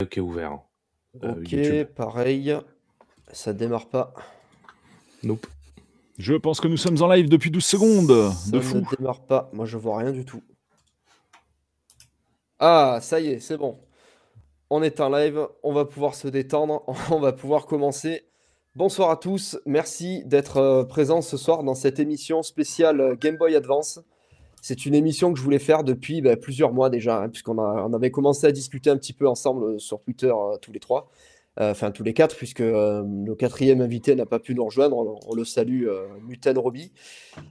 est ouvert. Euh, ok, pareil. Ça démarre pas. Nope. Je pense que nous sommes en live depuis 12 secondes. Ça de ne démarre pas. Moi, je vois rien du tout. Ah, ça y est, c'est bon. On est en live. On va pouvoir se détendre. On va pouvoir commencer. Bonsoir à tous. Merci d'être euh, présents ce soir dans cette émission spéciale euh, Game Boy Advance. C'est une émission que je voulais faire depuis bah, plusieurs mois déjà, hein, puisqu'on on avait commencé à discuter un petit peu ensemble euh, sur Twitter euh, tous les trois, euh, enfin tous les quatre, puisque le quatrième invité n'a pas pu nous rejoindre. On, le salue, Muten Roby.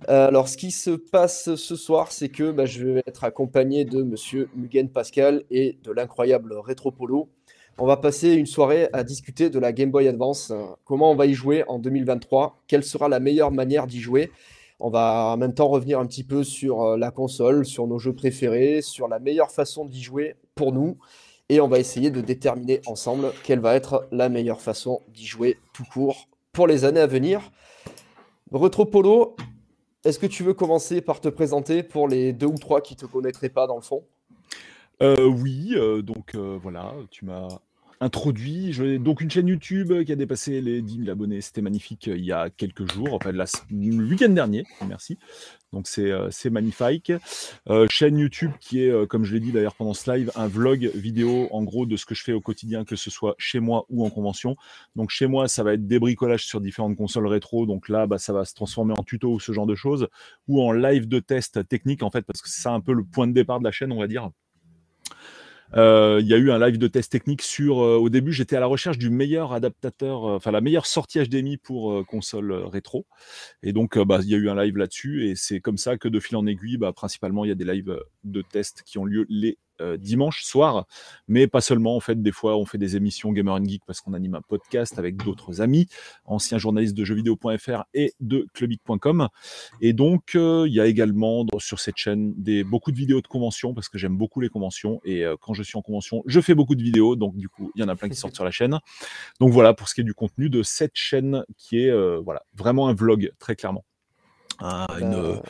alors, ce qui se passe ce soir, c'est que bah, je vais être accompagné de Monsieur Mugen Pascal et de l'incroyable Retropolo. On va passer une soirée à discuter de la Game Boy Advance, comment on va y jouer en 2023, quelle sera la meilleure manière d'y jouer? On va en même temps revenir un petit peu sur euh, la console, sur nos jeux préférés, sur la meilleure façon d'y jouer pour nous. Et on va essayer de déterminer ensemble quelle va être la meilleure façon d'y jouer tout court pour les années à venir. Retropolo, est-ce que tu veux commencer par te présenter pour les deux ou trois qui ne te connaîtraient pas dans le fond? Euh, Oui, euh, donc voilà, tu m'as introduit. J'ai donc une chaîne YouTube qui a dépassé les 10 000 abonnés. C'était magnifique euh, il y a quelques jours, enfin la, le week-end dernier. Merci. Donc c'est euh, magnifique. Euh, chaîne YouTube qui est, comme je l'ai dit d'ailleurs pendant ce live, un vlog vidéo en gros de ce que je fais au quotidien, que ce soit chez moi ou en convention. Donc chez moi, ça va être des bricolages sur différentes consoles rétro. Donc là, bah, ça va se transformer en tuto ou ce genre de choses, ou en live de test technique en fait, parce que c'est ça un peu le point de départ de la chaîne, on va dire. Euh, il y a eu un live de test technique sur. Euh, au début, j'étais à la recherche du meilleur adaptateur, euh, enfin la meilleure sortie HDMI pour console rétro. Et donc, bah, il y a eu un live là-dessus. Et c'est comme ça que de fil en aiguille, bah, principalement, il y a des lives de test qui ont lieu les euh, dimanche soir, mais pas seulement. En fait, des fois, on fait des émissions Gamer and Geek parce qu'on anime un podcast avec d'autres amis, anciens journalistes de jeuxvideo.fr et de clubic.com. Et donc, euh, il y a également sur cette chaîne des, beaucoup de vidéos de conventions parce que j'aime beaucoup les conventions. Et euh, quand je suis en convention, je fais beaucoup de vidéos. Donc, du coup, il y en a plein qui sortent sur la chaîne. Donc, voilà pour ce qui est du contenu de cette chaîne qui est voilà, vraiment un vlog, très clairement. Ah, une,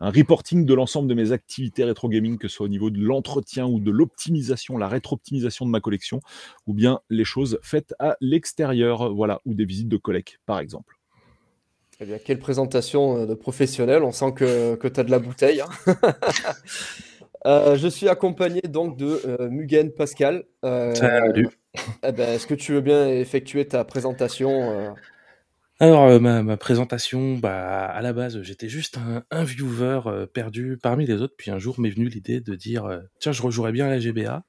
un reporting de l'ensemble de mes activités rétro gaming, que ce soit au niveau de l'entretien ou de l'optimisation, la rétro-optimisation de ma collection, ou bien les choses faites à l'extérieur, voilà, ou des visites de collègues, par exemple. Eh bien, quelle présentation euh, de professionnel, on sent que, que tu as de la bouteille. Hein. Euh, je suis accompagné donc de euh, Mugen Pascal. Salut. Eh ben, Est-ce que tu veux bien effectuer ta présentation alors, euh, ma, présentation, bah, à la base, j'étais juste un, viewer euh, perdu parmi les autres. Puis un jour m'est venue l'idée de dire euh, tiens, je rejouerais bien la GBA.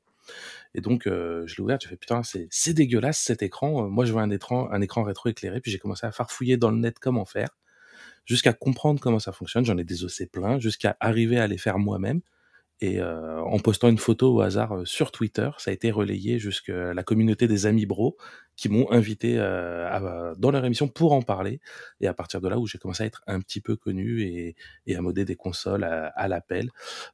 Et donc, je l'ai ouvert, j'ai fait putain, c'est dégueulasse cet écran. Moi, je vois un écran, un écran rétro-éclairé. Puis j'ai commencé à farfouiller dans le net comment faire, jusqu'à comprendre comment ça fonctionne. J'en ai désossé plein, jusqu'à arriver à les faire moi-même. Et euh, en postant une photo au hasard euh, sur Twitter, ça a été relayé jusqu'à la communauté des amis bro qui m'ont invité euh, dans leur émission pour en parler. Et à partir de là où j'ai commencé à être un petit peu connu et, à modder des consoles à, l'appel,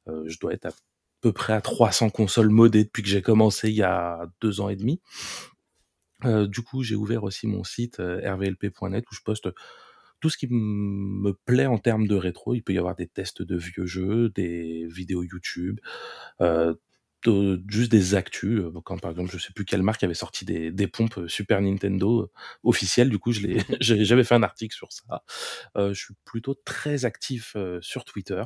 je dois être à peu près à 300 consoles modées depuis que j'ai commencé il y a deux ans et demi. du coup, j'ai ouvert aussi mon site rvlp.net où je poste tout ce qui me plaît en termes de rétro. Il peut y avoir des tests de vieux jeux, des vidéos YouTube, euh, juste des actus. Euh, quand par exemple, je sais plus quelle marque avait sorti des, des pompes euh, Super Nintendo officielles, du coup, j'avais fait un article sur ça. je suis plutôt très actif sur Twitter.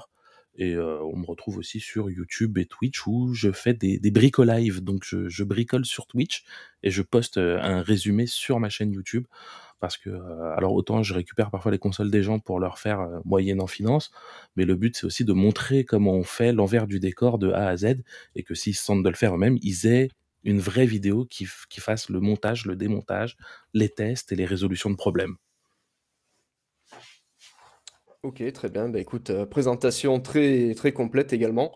Et on me retrouve aussi sur YouTube et Twitch où je fais des, bricolives. Donc je, bricole sur Twitch et je poste un résumé sur ma chaîne YouTube parce que euh, alors autant je récupère parfois les consoles des gens pour leur faire euh, moyenne en finance, mais le but c'est aussi de montrer comment on fait l'envers du décor de A à Z et que s'ils se sentent de le faire eux-mêmes, ils aient une vraie vidéo qui fasse le montage, le démontage, les tests et les résolutions de problèmes. Ok, très bien. Bah, écoute, euh, présentation très, très complète également.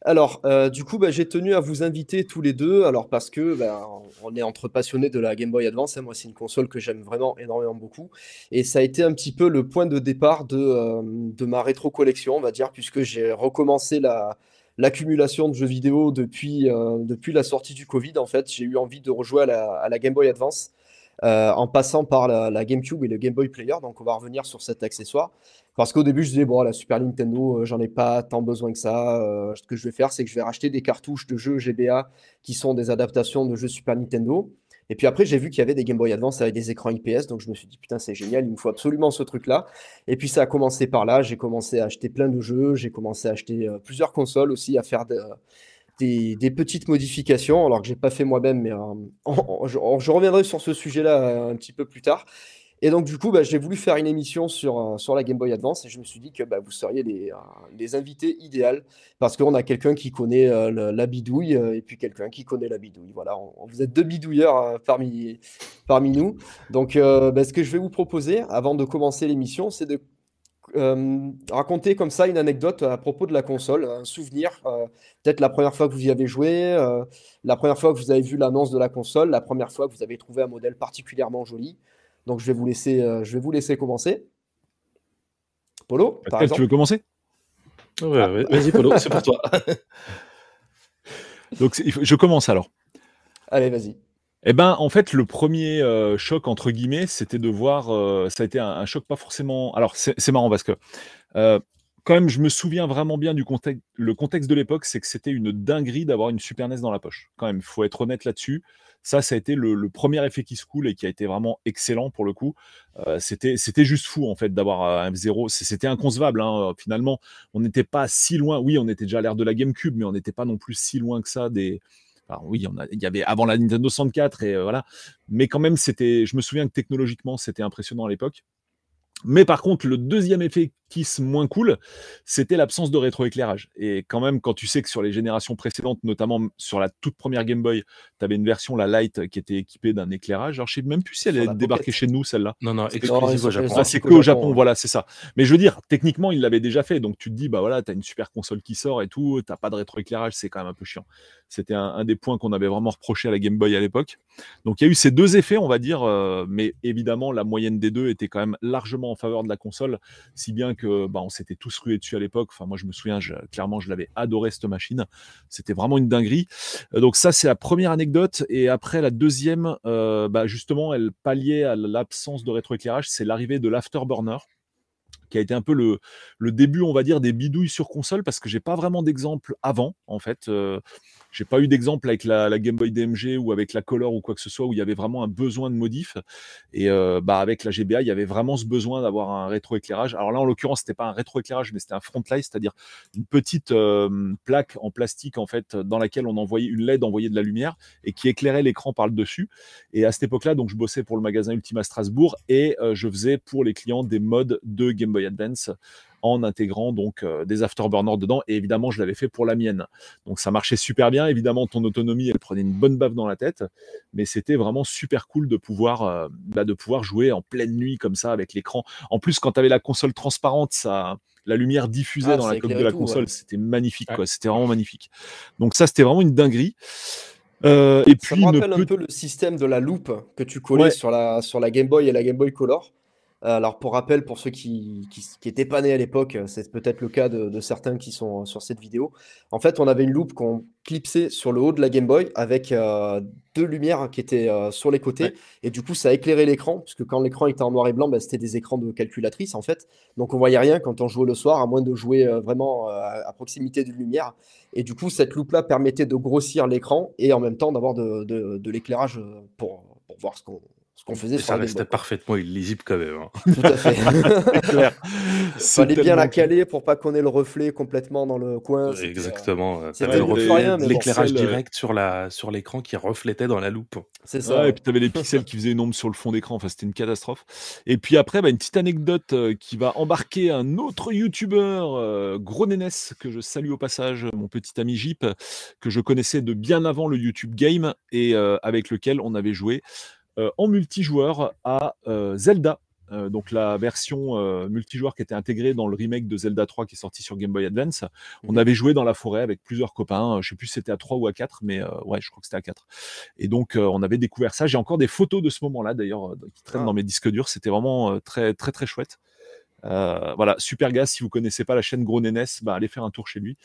Alors, euh, du coup, bah, j'ai tenu à vous inviter tous les deux, alors parce que bah, on est entre passionnés de la Game Boy Advance. Hein. moi, c'est une console que j'aime vraiment énormément beaucoup, et ça a été un petit peu le point de départ de, euh, de ma rétro collection, on va dire, puisque j'ai recommencé la, l'accumulation de jeux vidéo depuis, depuis la sortie du Covid. En fait, j'ai eu envie de rejouer à la Game Boy Advance. En passant par la, GameCube et le Game Boy Player. Donc on va revenir sur cet accessoire. Parce qu'au début, je disais, bon, la Super Nintendo, j'en ai pas tant besoin que ça. ce que je vais faire, c'est que je vais racheter des cartouches de jeux GBA qui sont des adaptations de jeux Super Nintendo. Et puis après, j'ai vu qu'il y avait des Game Boy Advance avec des écrans IPS, donc je me suis dit, putain, c'est génial, il me faut absolument ce truc-là. Et puis ça a commencé par là, j'ai commencé à acheter plein de jeux, j'ai commencé à acheter euh, plusieurs consoles aussi, à faire des, petites modifications, alors que j'ai pas fait moi-même, mais euh, je, reviendrai sur ce sujet-là euh, un petit peu plus tard. Et donc, du coup, bah, j'ai voulu faire une émission sur, euh, sur la Game Boy Advance et je me suis dit que bah, vous seriez les, invités idéaux parce qu'on a quelqu'un qui connaît la bidouille et puis quelqu'un qui connaît la bidouille. Voilà, vous êtes deux bidouilleurs parmi, parmi nous. Donc, bah, ce que je vais vous proposer avant de commencer l'émission, c'est de raconter comme ça une anecdote à propos de la console, un souvenir, peut-être la première fois que vous y avez joué, la première fois que vous avez vu l'annonce de la console, la première fois que vous avez trouvé un modèle particulièrement joli. Donc je vais vous laisser, euh, je vais vous laisser commencer. Polo, par exemple. Tu veux commencer? Ouais, Vas-y, Polo, c'est pour toi. Donc je commence alors. Allez, vas-y. Eh ben, en fait, le premier euh, choc entre guillemets, c'était de voir. Euh, ça a été un, choc pas forcément. Alors, c'est marrant parce que quand même, je me souviens vraiment bien du contexte. Le contexte de l'époque, c'est que c'était une dinguerie d'avoir une Super NES dans la poche. Quand même, il faut être honnête là-dessus. Ça, ça a été le, premier effet qui se coule et qui a été vraiment excellent pour le coup. Euh, c'était, c'était juste fou en fait d'avoir un F0. C'était inconcevable. Hein. Finalement, on n'était pas si loin. Oui, on était déjà à l'ère de la GameCube, mais on n'était pas non plus si loin que ça des. Oui, il y avait avant la Nintendo 64 et euh, voilà. Mais quand même, c'était. Je me souviens que technologiquement, c'était impressionnant à l'époque. Mais par contre, le deuxième effet qui est moins cool, c'était l'absence de rétroéclairage. Et quand même, quand tu sais que sur les générations précédentes, notamment sur la toute première Game Boy, tu avais une version, la Lite, qui était équipée d'un éclairage. Alors, je sais même plus si elle est débarquée chez nous, celle-là. Non, non, exclusive au Japon. Ah, c'est que au Japon, voilà, c'est ça. Mais je veux dire, techniquement, il l'avait déjà fait. Donc, tu te dis, bah voilà, tu as une super console qui sort et tout, tu pas de rétroéclairage, c'est quand même un peu chiant. C'était un, des points qu'on avait vraiment reproché à la Game Boy à l'époque. Donc, il y a eu ces deux effets, on va dire, euh, mais évidemment, la moyenne des deux était quand même largement en faveur de la console, si bien que bah, on s'était tous rués dessus à l'époque. Enfin, moi, je me souviens, clairement, je l'avais adoré cette machine. C'était vraiment une dinguerie. Euh, donc ça, c'est la première anecdote. Et après, la deuxième, euh, bah, justement, elle palliait à l'absence de rétroéclairage. C'est l'arrivée de l'Afterburner qui a été un peu le, début, on va dire, des bidouilles sur console, parce que j'ai pas vraiment d'exemple avant, en fait. Euh, j'ai pas eu d'exemple avec la, Game Boy DMG ou avec la Color ou quoi que ce soit où il y avait vraiment un besoin de modif. Et euh, bah avec la GBA, il y avait vraiment ce besoin d'avoir un rétroéclairage. Alors là, en l'occurrence, c'était pas un rétroéclairage, mais c'était un front light, c'est-à-dire une petite euh, plaque en plastique en fait dans laquelle on envoyait une LED envoyait de la lumière et qui éclairait l'écran par le dessus. Et à cette époque-là, donc je bossais pour le magasin Ultima Strasbourg et euh, je faisais pour les clients des modes de Game Boy Advance en intégrant donc euh, des afterburners dedans. Et évidemment, je l'avais fait pour la mienne. Donc ça marchait super bien. Évidemment, ton autonomie, elle prenait une bonne baffe dans la tête, mais c'était vraiment super cool de pouvoir, euh, bah, de pouvoir jouer en pleine nuit comme ça avec l'écran. En plus, quand tu avais la console transparente, ça la lumière diffusait ah, dans la coque de la console, c'était magnifique, quoi. C'était vraiment magnifique. Donc ça, c'était vraiment une dinguerie. Euh, et puis, ça me rappelle un peu le système de la loupe que tu collais sur, la, sur la Game Boy et la Game Boy Color. Euh, alors pour rappel, pour ceux qui, qui, pas nés à l'époque, euh, c'est peut-être le cas de, certains qui sont sur cette vidéo. En fait, on avait une loupe qu'on clipsait sur le haut de la Game Boy avec euh, deux lumières qui étaient sur les côtés. Et du coup, ça éclairait l'écran, puisque quand l'écran était en noir et blanc, bah, c'était des écrans de calculatrice en fait. Donc on voyait rien quand on jouait le soir, à moins de jouer vraiment à proximité d'une lumière. Et du coup, cette loupe-là permettait de grossir l'écran et en même temps d'avoir de, de l'éclairage pour, pour voir ce qu'on ce qu'on faisait ça restait parfaitement illisible quand même. Hein. Tout à fait. Il fallait bien la caler pour pas qu'on ait le reflet complètement dans le coin. Exactement. C'était l'éclairage direct sur la sur l'écran qui reflétait dans la loupe. C'est ça. et puis tu avais les pixels qui faisaient une ombre sur le fond d'écran. Enfin, c'était une catastrophe. Et puis après, bah, une petite anecdote euh, qui va embarquer un autre youtubeur, euh, Gros Nénès, que je salue au passage, mon petit ami Jeep, que je connaissais de bien avant le YouTube Game et euh, avec lequel on avait joué euh, en multijoueur à euh, Zelda. Euh, donc la version multijoueur qui était intégrée dans le remake de Zelda 3 qui est sorti sur Game Boy Advance. On mhm. avait joué dans la forêt avec plusieurs copains. Je sais plus si c'était à 3 ou à 4, mais ouais, je crois que c'était à 4. Et donc on avait découvert ça. J'ai encore des photos de ce moment-là d'ailleurs qui traînent ah. dans mes disques durs. C'était vraiment très très très chouette. Euh, voilà, super gars, si vous connaissez pas la chaîne Gros Nénès, bah, allez faire un tour chez lui.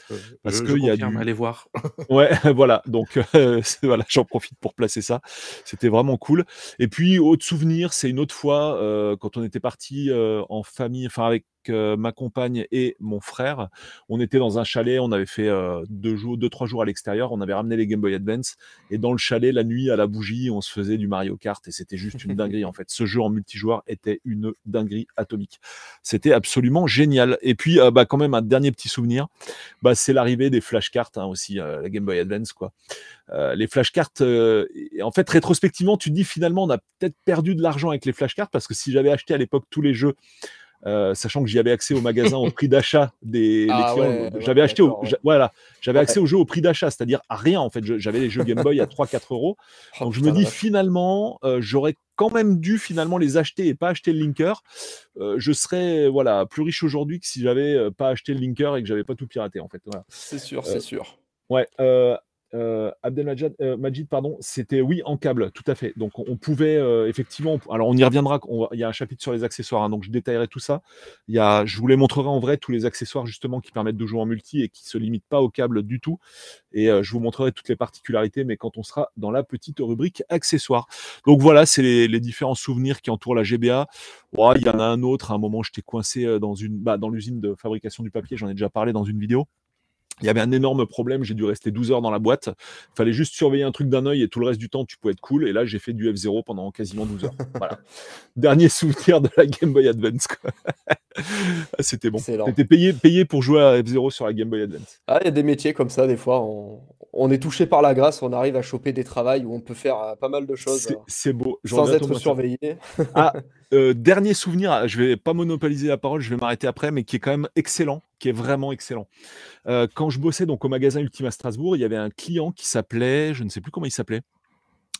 Parce qu'il y a du... allez voir. ouais, voilà, donc voilà, j'en profite pour placer ça. C'était vraiment cool. Et puis, autre souvenir, c'est une autre fois, quand on était parti en famille, enfin avec ma compagne et mon frère. On était dans un chalet, on avait fait deux, jours, deux, trois jours à l'extérieur, on avait ramené les Game Boy Advance et dans le chalet, la nuit à la bougie, on se faisait du Mario Kart et c'était juste une dinguerie en fait. Ce jeu en multijoueur était une dinguerie atomique. C'était absolument génial. Et puis, bah, quand même, un dernier petit souvenir, bah, c'est l'arrivée des flashcards hein, aussi, la Game Boy Advance quoi. les flashcards, en fait, rétrospectivement, tu te dis finalement, on a peut-être perdu de l'argent avec les flashcards parce que si j'avais acheté à l'époque tous les jeux euh, sachant que j'y avais accès au magasin au prix d'achat des ah clients. j'avais acheté, au, voilà, j'avais accès au jeu au prix d'achat, c'est-à-dire à rien en fait. J'avais les jeux Game Boy à 3-4 euros. Oh, Donc je me dis finalement, euh, j'aurais quand même dû finalement les acheter et pas acheter le linker. Euh, je serais voilà plus riche aujourd'hui que si j'avais pas acheté le linker et que j'avais pas tout piraté en fait. C'est sûr, c'est sûr. Ouais, euh, Abdelmajid, euh, Majid, pardon, c'était oui en câble, tout à fait. Donc on, pouvait euh, effectivement, alors on y reviendra. il y a un chapitre sur les accessoires, hein, donc je détaillerai tout ça. Y a, je vous les montrerai en vrai tous les accessoires justement qui permettent de jouer en multi et qui se limitent pas au câble du tout. Et je vous montrerai toutes les particularités, mais quand on sera dans la petite rubrique accessoires. Donc voilà, c'est les, différents souvenirs qui entourent la GBA. il y en a un autre. À un moment, j'étais coincé dans une, bah, dans l'usine de fabrication du papier. J'en ai déjà parlé dans une vidéo. Il y avait un énorme problème, j'ai dû rester 12 heures dans la boîte. Il fallait juste surveiller un truc d'un œil et tout le reste du temps, tu pouvais être cool. Et là, j'ai fait du F0 pendant quasiment 12 heures. voilà. Dernier souvenir de la Game Boy Advance. C'était bon. C'était payé, payé pour jouer à F0 sur la Game Boy Advance. Ah, il y a des métiers comme ça, des fois. On, est touché par la grâce, on arrive à choper des travails où on peut faire euh, pas mal de choses. C'est beau. Sans être surveillé. ah, euh, dernier souvenir, je vais pas monopoliser la parole, je vais m'arrêter après, mais qui est quand même excellent, qui est vraiment excellent. Euh, quand je bossais donc au magasin Ultima Strasbourg, il y avait un client qui s'appelait, je ne sais plus comment il s'appelait,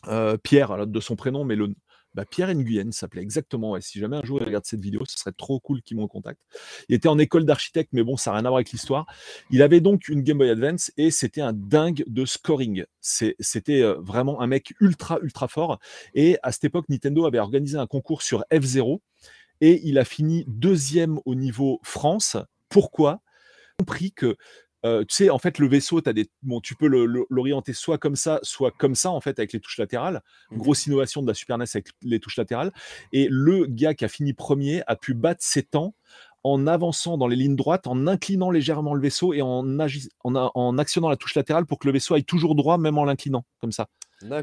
euh, Pierre, de son prénom, mais le, bah, Pierre Nguyen s'appelait exactement. Et si jamais un jour il regarde cette vidéo, ce serait trop cool qu'il me recontacte. Il était en école d'architecte, mais bon, ça n'a rien à voir avec l'histoire. Il avait donc une Game Boy Advance et c'était un dingue de scoring. C'était euh, vraiment un mec ultra, ultra fort. Et à cette époque, Nintendo avait organisé un concours sur F0 et il a fini deuxième au niveau France. Pourquoi? Compris que euh, tu sais, en fait, le vaisseau, as des... bon, tu peux l'orienter soit comme ça, soit comme ça, en fait, avec les touches latérales. Mmh. Grosse innovation de la Super NES avec les touches latérales. Et le gars qui a fini premier a pu battre ses temps en avançant dans les lignes droites, en inclinant légèrement le vaisseau et en, en, actionnant la touche latérale pour que le vaisseau aille toujours droit, même en l'inclinant, comme ça.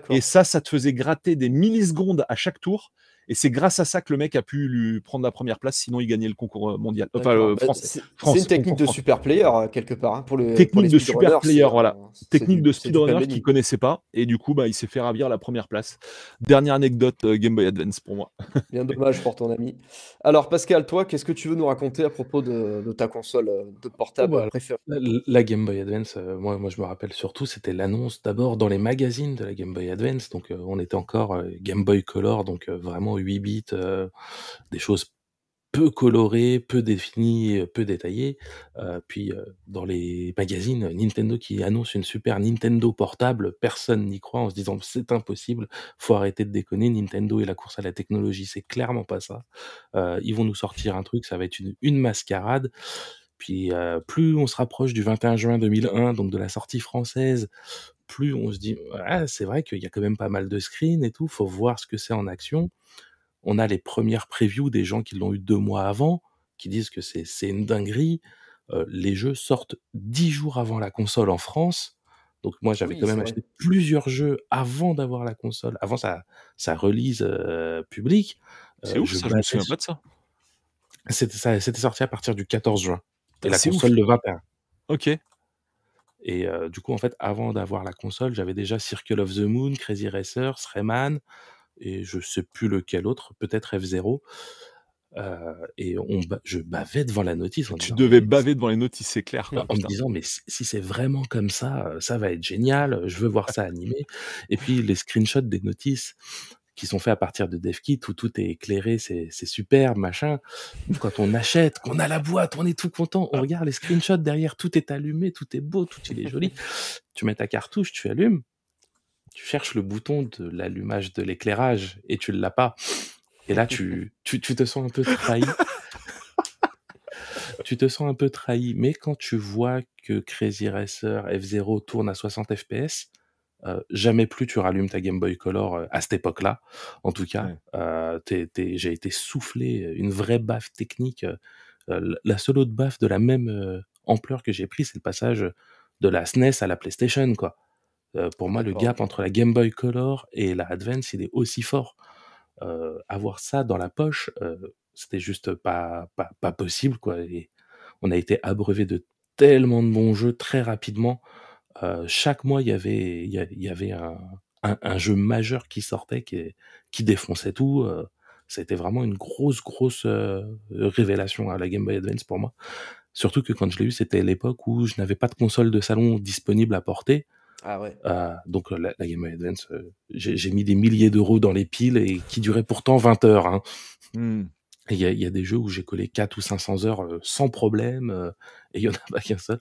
Et ça, ça te faisait gratter des millisecondes à chaque tour. Et c'est grâce à ça que le mec a pu lui prendre la première place, sinon il gagnait le concours euh, mondial. Enfin, euh, bah, c'est une technique de super player, euh, quelque part. Hein, pour le, technique de super player, voilà. Technique de speedrunner qu'il ne connaissait pas. Et du coup, bah, il s'est fait ravir la première place. Dernière anecdote Game Boy Advance pour moi. Bien dommage pour ton ami. Alors, Pascal, toi, qu'est-ce que tu veux nous raconter à propos de, ta console de portable oh, bah, préférée? la, Game Boy Advance, moi, moi, je me rappelle surtout, c'était l'annonce d'abord dans les magazines de la Game Boy Advance. Donc, on était encore Game Boy Color, donc vraiment 8 bits, euh, des choses peu colorées, peu définies, peu détaillées. Euh, puis euh, dans les magazines, Nintendo qui annonce une super Nintendo portable, personne n'y croit en se disant c'est impossible, faut arrêter de déconner. Nintendo et la course à la technologie, c'est clairement pas ça. ils vont nous sortir un truc, ça va être une, une mascarade. Puis plus on se rapproche du 21 juin 2001, donc de la sortie française, plus on se dit ah, c'est vrai qu'il y a quand même pas mal de screens et tout, faut voir ce que c'est en action on a les premières previews des gens qui l'ont eu deux mois avant, qui disent que c'est une dinguerie. Euh, les jeux sortent dix jours avant la console en France. Donc moi, j'avais quand même acheté plusieurs jeux avant d'avoir la console, avant sa, sa release euh, publique. c'est ouf, ça, je me souviens pas de ça. C'était sorti à partir du 14 juin. Et la console le 21. Ok. Et du coup, en fait, avant d'avoir la console, j'avais déjà Circle of the Moon, Crazy Racer, Rayman, et je sais plus lequel autre, peut-être F0. Euh, et on je bavais devant la notice. tu devais baver devant les notices, c'est clair. en me disant, mais si c'est vraiment comme ça, ça va être génial, je veux voir ça animé. Et puis les screenshots des notices qui sont faits à partir de DevKit où tout est éclairé, c'est super, machin. Quand on achète, qu'on a la boîte, on est tout content, on regarde les screenshots derrière, tout est allumé, tout est beau, tout il est joli. Tu mets ta cartouche, tu allumes, tu cherches le bouton de l'allumage de l'éclairage et tu ne l'as pas. Et là, tu, tu, tu, te sens un peu trahi. tu te sens un peu trahi. Mais quand tu vois que Crazy Racer F0 tourne à 60 FPS, euh, jamais plus tu rallumes ta Game Boy Color euh, à cette époque-là. En tout cas, Ouais. euh, j'ai été soufflé une vraie baffe technique. La seule autre baffe de la même ampleur que j'ai pris, c'est le passage de la SNES à la PlayStation, quoi. Pour moi, le gap entre la Game Boy Color et la Advance, il est aussi fort. Avoir ça dans la poche, c'était juste pas, pas, pas possible, quoi. Et on a été abreuvé de tellement de bons jeux très rapidement. Euh, chaque mois, il y avait, il y, avait un, un, un jeu majeur qui sortait, qui, qui défonçait tout. Euh, ça a été vraiment une grosse, grosse euh, révélation à la Game Boy Advance pour moi. Surtout que quand je l'ai eu, c'était l'époque où je n'avais pas de console de salon disponible à porter. Ah ouais. Euh, donc euh, la, la Game Boy Advance, j'ai j'ai mis des milliers d'euros dans les piles et qui duraient pourtant 20 heures. Hein. Hmm. Il y, y a des jeux où j'ai collé 4 ou 500 heures euh, sans problème euh, et il y en a pas qu'un seul.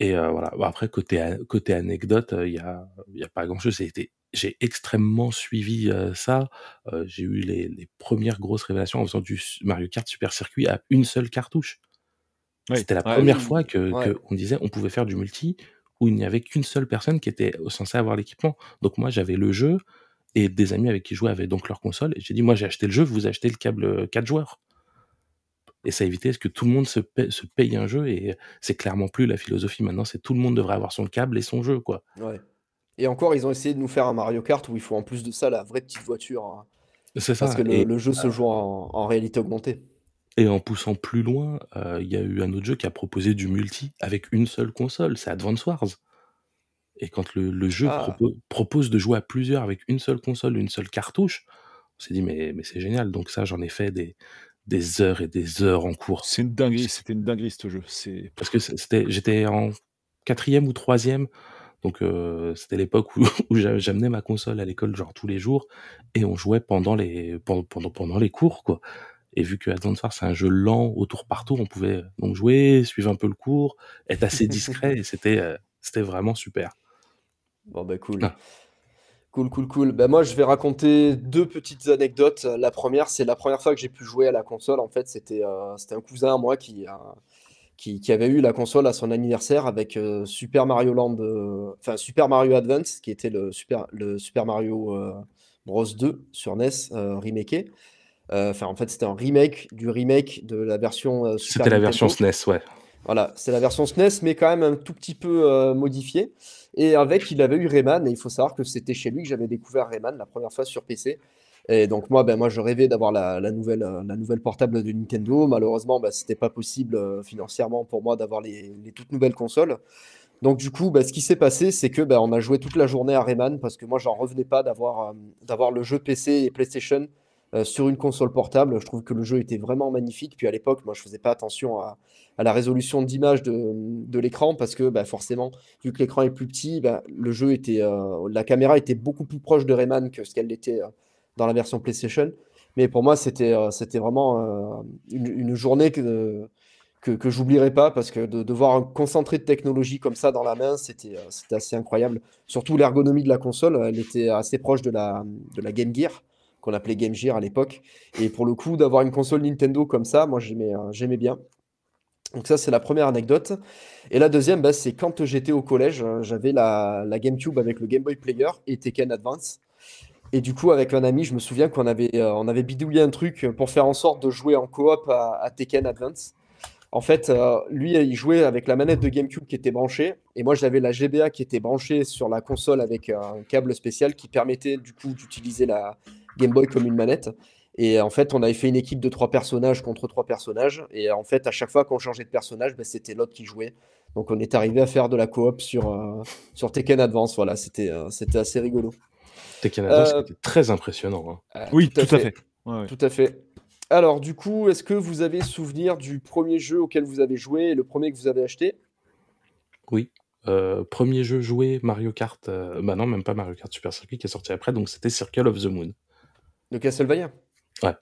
Et euh, voilà. Après côté côté anecdote, il y a y a pas grand chose. J'ai été j'ai extrêmement suivi euh, ça. Euh, j'ai eu les, les premières grosses révélations en faisant du Mario Kart Super Circuit à une seule cartouche. Oui. C'était la Ouais. première Oui, fois que, ouais. que on disait on pouvait faire du multi où il n'y avait qu'une seule personne qui était censée avoir l'équipement. Donc moi j'avais le jeu et des amis avec qui je jouais avaient donc leur console et j'ai dit moi j'ai acheté le jeu, vous achetez le câble 4 joueurs. Et ça évitait ce que tout le monde se paye, se paye un jeu et c'est clairement plus la philosophie maintenant, c'est tout le monde devrait avoir son câble et son jeu quoi. Ouais. Et encore, ils ont essayé de nous faire un Mario Kart où il faut en plus de ça la vraie petite voiture. hein, C'est parce ça. que le, Et, le jeu se joue en, en réalité augmentée. et en poussant plus loin, euh, il y a eu un autre jeu qui a proposé du multi avec une seule console, c'est Advance Wars. Et quand le, le jeu Ah, propo- propose de jouer à plusieurs avec une seule console, une seule cartouche, on s'est dit mais, mais c'est génial. Donc ça, j'en ai fait des, des heures et des heures en cours. C'est une dinguerie, c'était une dinguerie ce jeu. C'est Parce que c'était, j'étais en quatrième ou troisième, donc euh, c'était l'époque où, où j'a- j'amenais ma console à l'école genre tous les jours et on jouait pendant les pendant pendant, pendant les cours quoi. Et vu que Advance Wars c'est un jeu lent au tour par tour, on pouvait donc jouer, suivre un peu le cours, être assez discret et c'était euh, c'était vraiment super. Bon, bah cool. Ah. Cool, cool, cool. Ben moi, je vais raconter deux petites anecdotes. La première, c'est la première fois que j'ai pu jouer à la console. En fait, c'était euh, c'était un cousin à moi qui, a- qui, qui avait eu la console à son anniversaire avec euh, Super Mario Land, euh, enfin Super Mario Advance, qui était le Super, le Super Mario euh, Bros 2 sur NES euh, remaké. Euh, Enfin, en fait, c'était un remake du remake de la version euh, Super C'était la version. SNES, ouais. Voilà, c'est la version SNES, mais quand même un tout petit peu euh, modifiée. Et avec, il avait eu Rayman, et il faut savoir que c'était chez lui que j'avais découvert Rayman la première fois sur PC. Et donc moi, ben, moi je rêvais d'avoir la, nouvelle, euh, la nouvelle portable de Nintendo. Malheureusement, ben, c'était pas possible euh, financièrement pour moi d'avoir les, toutes nouvelles consoles. Donc du coup, ben, ce qui s'est passé, c'est que ben, on a joué toute la journée à Rayman parce que moi, j'en revenais pas d'avoir d'avoir le jeu PC et PlayStation euh, sur une console portable. Je trouve que le jeu était vraiment magnifique. Puis à l'époque, moi, je faisais pas attention à, la résolution d'image de, l'écran parce que ben, forcément, vu que l'écran est plus petit, ben, le jeu était, euh, la caméra était beaucoup plus proche de Rayman que ce qu'elle l'était euh, dans la version PlayStation. Mais pour moi, c'était vraiment une, journée que, que, j'oublierai pas parce que de, voir un concentré de technologie comme ça dans la main, c'était c'était assez incroyable. Surtout l'ergonomie de la console, elle était assez proche de la, de la Game Gear qu'on appelait Game Gear à l'époque. Et pour le coup, d'avoir une console Nintendo comme ça, moi j'aimais euh, bien. Donc ça, c'est la première anecdote. Et la deuxième, bah, c'est quand j'étais au collège, euh, j'avais la, la GameCube avec le Game Boy Player et Tekken Advance. Et du coup, avec un ami, je me souviens qu'on avait, euh, on avait bidouillé un truc pour faire en sorte de jouer en coop à, Tekken Advance. En fait, lui, il jouait avec la manette de GameCube qui était branchée, et moi, j'avais la GBA qui était branchée sur la console avec un câble spécial qui permettait du coup d'utiliser la Game Boy comme une manette. Et en fait, on avait fait une équipe de trois personnages contre trois personnages, et en fait, à chaque fois qu'on changeait de personnage, bah, c'était l'autre qui jouait. Donc, on est arrivé à faire de la coop sur, euh, sur Tekken Advance. Voilà, c'était euh, c'était assez rigolo. Tekken Advance, Euh, c'était très impressionnant. hein. Euh, Oui, tout à fait. Ouais, ouais. Tout à fait. Alors, du coup, est-ce que vous avez souvenir du premier jeu auquel vous avez joué et le premier que vous avez acheté? Oui. Euh, premier jeu joué, Mario Kart. euh, bah non, même pas Mario Kart Super Circuit qui est sorti après, donc c'était Circle of the Moon. De Castlevania Ouais.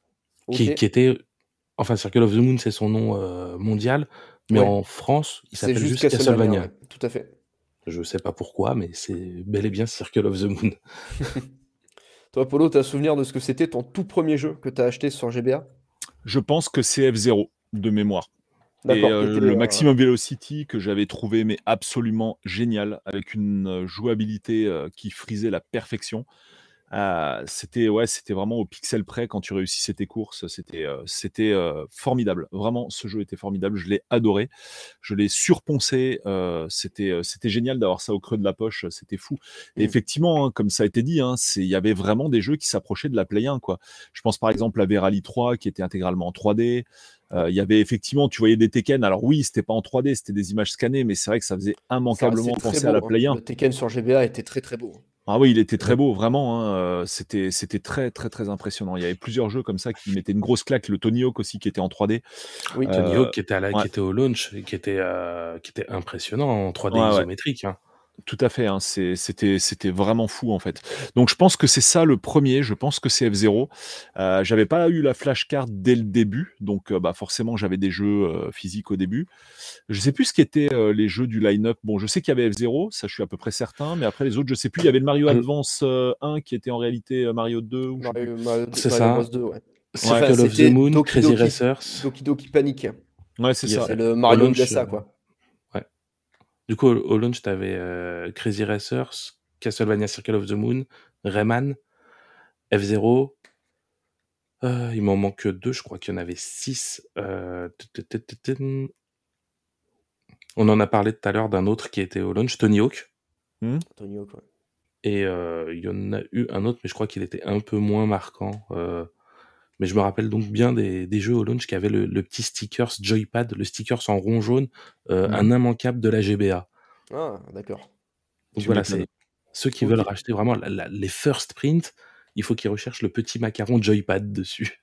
Qui, qui était. Enfin, Circle of the Moon, c'est son nom euh, mondial, mais Ouais. en France, il s'appelle juste juste Castlevania. Castlevania. ouais, Tout à fait. Je sais pas pourquoi, mais c'est bel et bien Circle of the Moon. Toi, Polo, tu as souvenir de ce que c'était ton tout premier jeu que tu as acheté sur GBA Je pense que c'est F0 de mémoire. Et le Maximum Velocity que j'avais trouvé mais absolument génial avec une jouabilité qui frisait la perfection. Ah, c'était ouais, c'était vraiment au pixel près quand tu réussissais tes courses. C'était euh, c'était euh, formidable. Vraiment, ce jeu était formidable. Je l'ai adoré. Je l'ai surponcé. Euh, c'était c'était génial d'avoir ça au creux de la poche. C'était fou. Et mmh. effectivement, hein, comme ça a été dit, hein, il y avait vraiment des jeux qui s'approchaient de la Play 1. Quoi. Je pense par exemple à Verali 3 qui était intégralement en 3D. Il y avait effectivement, tu voyais des Tekken. Alors oui, c'était pas en 3D, c'était des images scannées, mais c'est vrai que ça faisait immanquablement penser à la Play 1. Le Tekken sur GBA était très très beau. Ah oui, il était très beau, vraiment. Hein, c'était, c'était très, très, très impressionnant. Il y avait plusieurs jeux comme ça qui mettaient une grosse claque. Le Tony Hawk aussi, qui était en 3D. Oui, Tony Hawk qui était, à la, qui était au launch qui était, euh, qui était impressionnant en 3D isométrique. Hein. Tout à fait, hein, c'était vraiment fou en fait. Donc je pense que c'est ça le premier, je pense que c'est F0. Euh, j'avais pas eu la flashcard dès le début, donc euh, bah forcément j'avais des jeux euh, physiques au début. Je sais plus ce qu'étaient les jeux du line-up. Bon, je sais qu'il y avait F0, ça je suis à peu près certain, mais après les autres je sais plus. Il y avait le Mario Advance 1 qui était en réalité Mario 2. Ou c'est ça. 2, ouais. Circle of the Moon, Crazy Racers. Doki Doki Panic. Ouais, c'est ça. C'est le Mario de ça quoi. Du coup, au, launch, tu avais euh, Crazy Racers, Castlevania Circle of the Moon, Rayman, F-Zero. Euh, il m'en manque deux, je crois qu'il y en avait six. Euh, On en a parlé tout à l'heure d'un autre qui était au launch, Tony Hawk. Hmm Tony Hawk, ouais. Et il y en a eu un autre, mais je crois qu'il était un peu moins marquant. Mais je me rappelle donc bien des, des jeux au launch qui avaient le, le, petit stickers Joypad, le stickers en rond jaune, euh, un immanquable de la GBA. Ah, d'accord. Donc voilà, c'est ceux qui veulent racheter vraiment les first print, il faut qu'ils recherchent le petit macaron Joypad dessus.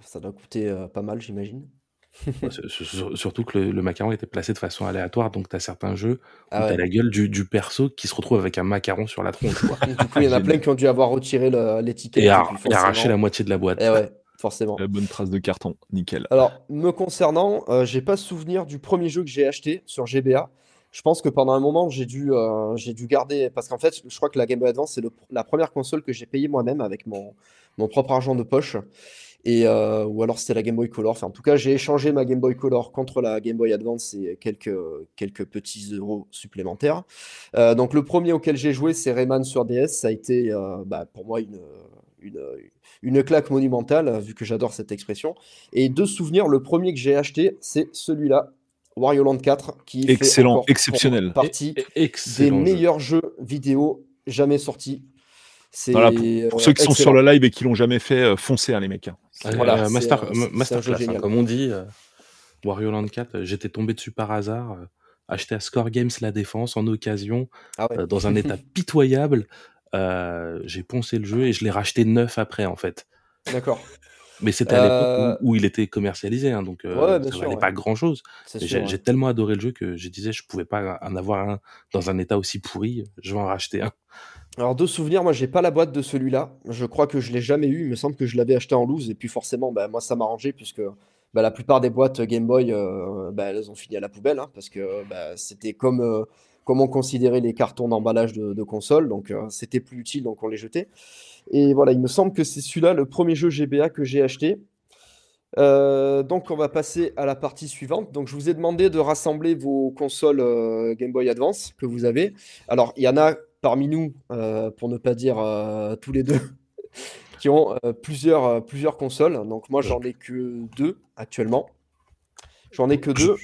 Ça doit coûter euh, pas mal, j'imagine. Surtout que le, macaron était placé de façon aléatoire, donc tu as certains jeux ah où tu as la gueule du, perso qui se retrouve avec un macaron sur la tronche. du coup, il y en a plein qui ont dû avoir retiré l'étiquette. Et, arraché la moitié de la boîte. Eh ouais, forcément. La bonne trace de carton, nickel. Alors, me concernant, euh, j'ai pas souvenir du premier jeu que j'ai acheté sur GBA. Je pense que pendant un moment, j'ai dû, euh, j'ai dû garder. Parce qu'en fait, je crois que la Game Boy Advance, c'est la première console que j'ai payée moi-même avec mon, mon propre argent de poche. Et, euh, ou alors c'était la Game Boy Color. Enfin, en tout cas, j'ai échangé ma Game Boy Color contre la Game Boy Advance et quelques, quelques petits euros supplémentaires. Euh, donc le premier auquel j'ai joué, c'est Rayman sur DS. Ça a été euh, bah, pour moi une, une, une, claque monumentale, vu que j'adore cette expression. Et deux souvenirs, le premier que j'ai acheté, c'est celui-là. Wario Land 4 qui excellent, exceptionnel, partie des meilleurs jeux vidéo jamais sortis pour, ceux qui sont sur le live et qui l'ont jamais fait, euh, foncez hein, les mecs. Hein. Voilà, euh, master, masterclass, hein, comme on dit. Euh, Wario Land 4, j'étais tombé dessus par hasard, acheté à Score Games la défense en occasion, ah dans un état pitoyable. j'ai poncé le jeu et je l'ai racheté neuf après en fait. D'accord. Mais c'était à l'époque où, il était commercialisé, donc ça valait pas grand chose. J'ai tellement adoré le jeu que je disais je pouvais pas en avoir un dans un état aussi pourri, je vais en racheter un. Alors, deux souvenirs, moi, j'ai pas la boîte de celui-là. Je crois que je l'ai jamais eu. Il me semble que je l'avais acheté en loose. Et puis, forcément, bah, moi, ça m'a arrangé puisque bah, la plupart des boîtes Game Boy, euh, bah, elles ont fini à la poubelle. Hein, parce que c'était comme, euh, on considérait les cartons d'emballage de, console. Donc, euh, c'était plus utile, donc on les jetait. Et voilà, il me semble que c'est celui-là, le premier jeu GBA que j'ai acheté. donc, on va passer à la partie suivante. Donc, je vous ai demandé de rassembler vos consoles Game Boy Advance que vous avez. Alors, il y en a parmi nous, euh, pour ne pas dire euh, tous les deux, qui ont euh, plusieurs, plusieurs consoles. Donc moi, j'en ai que deux actuellement. J'en ai que deux.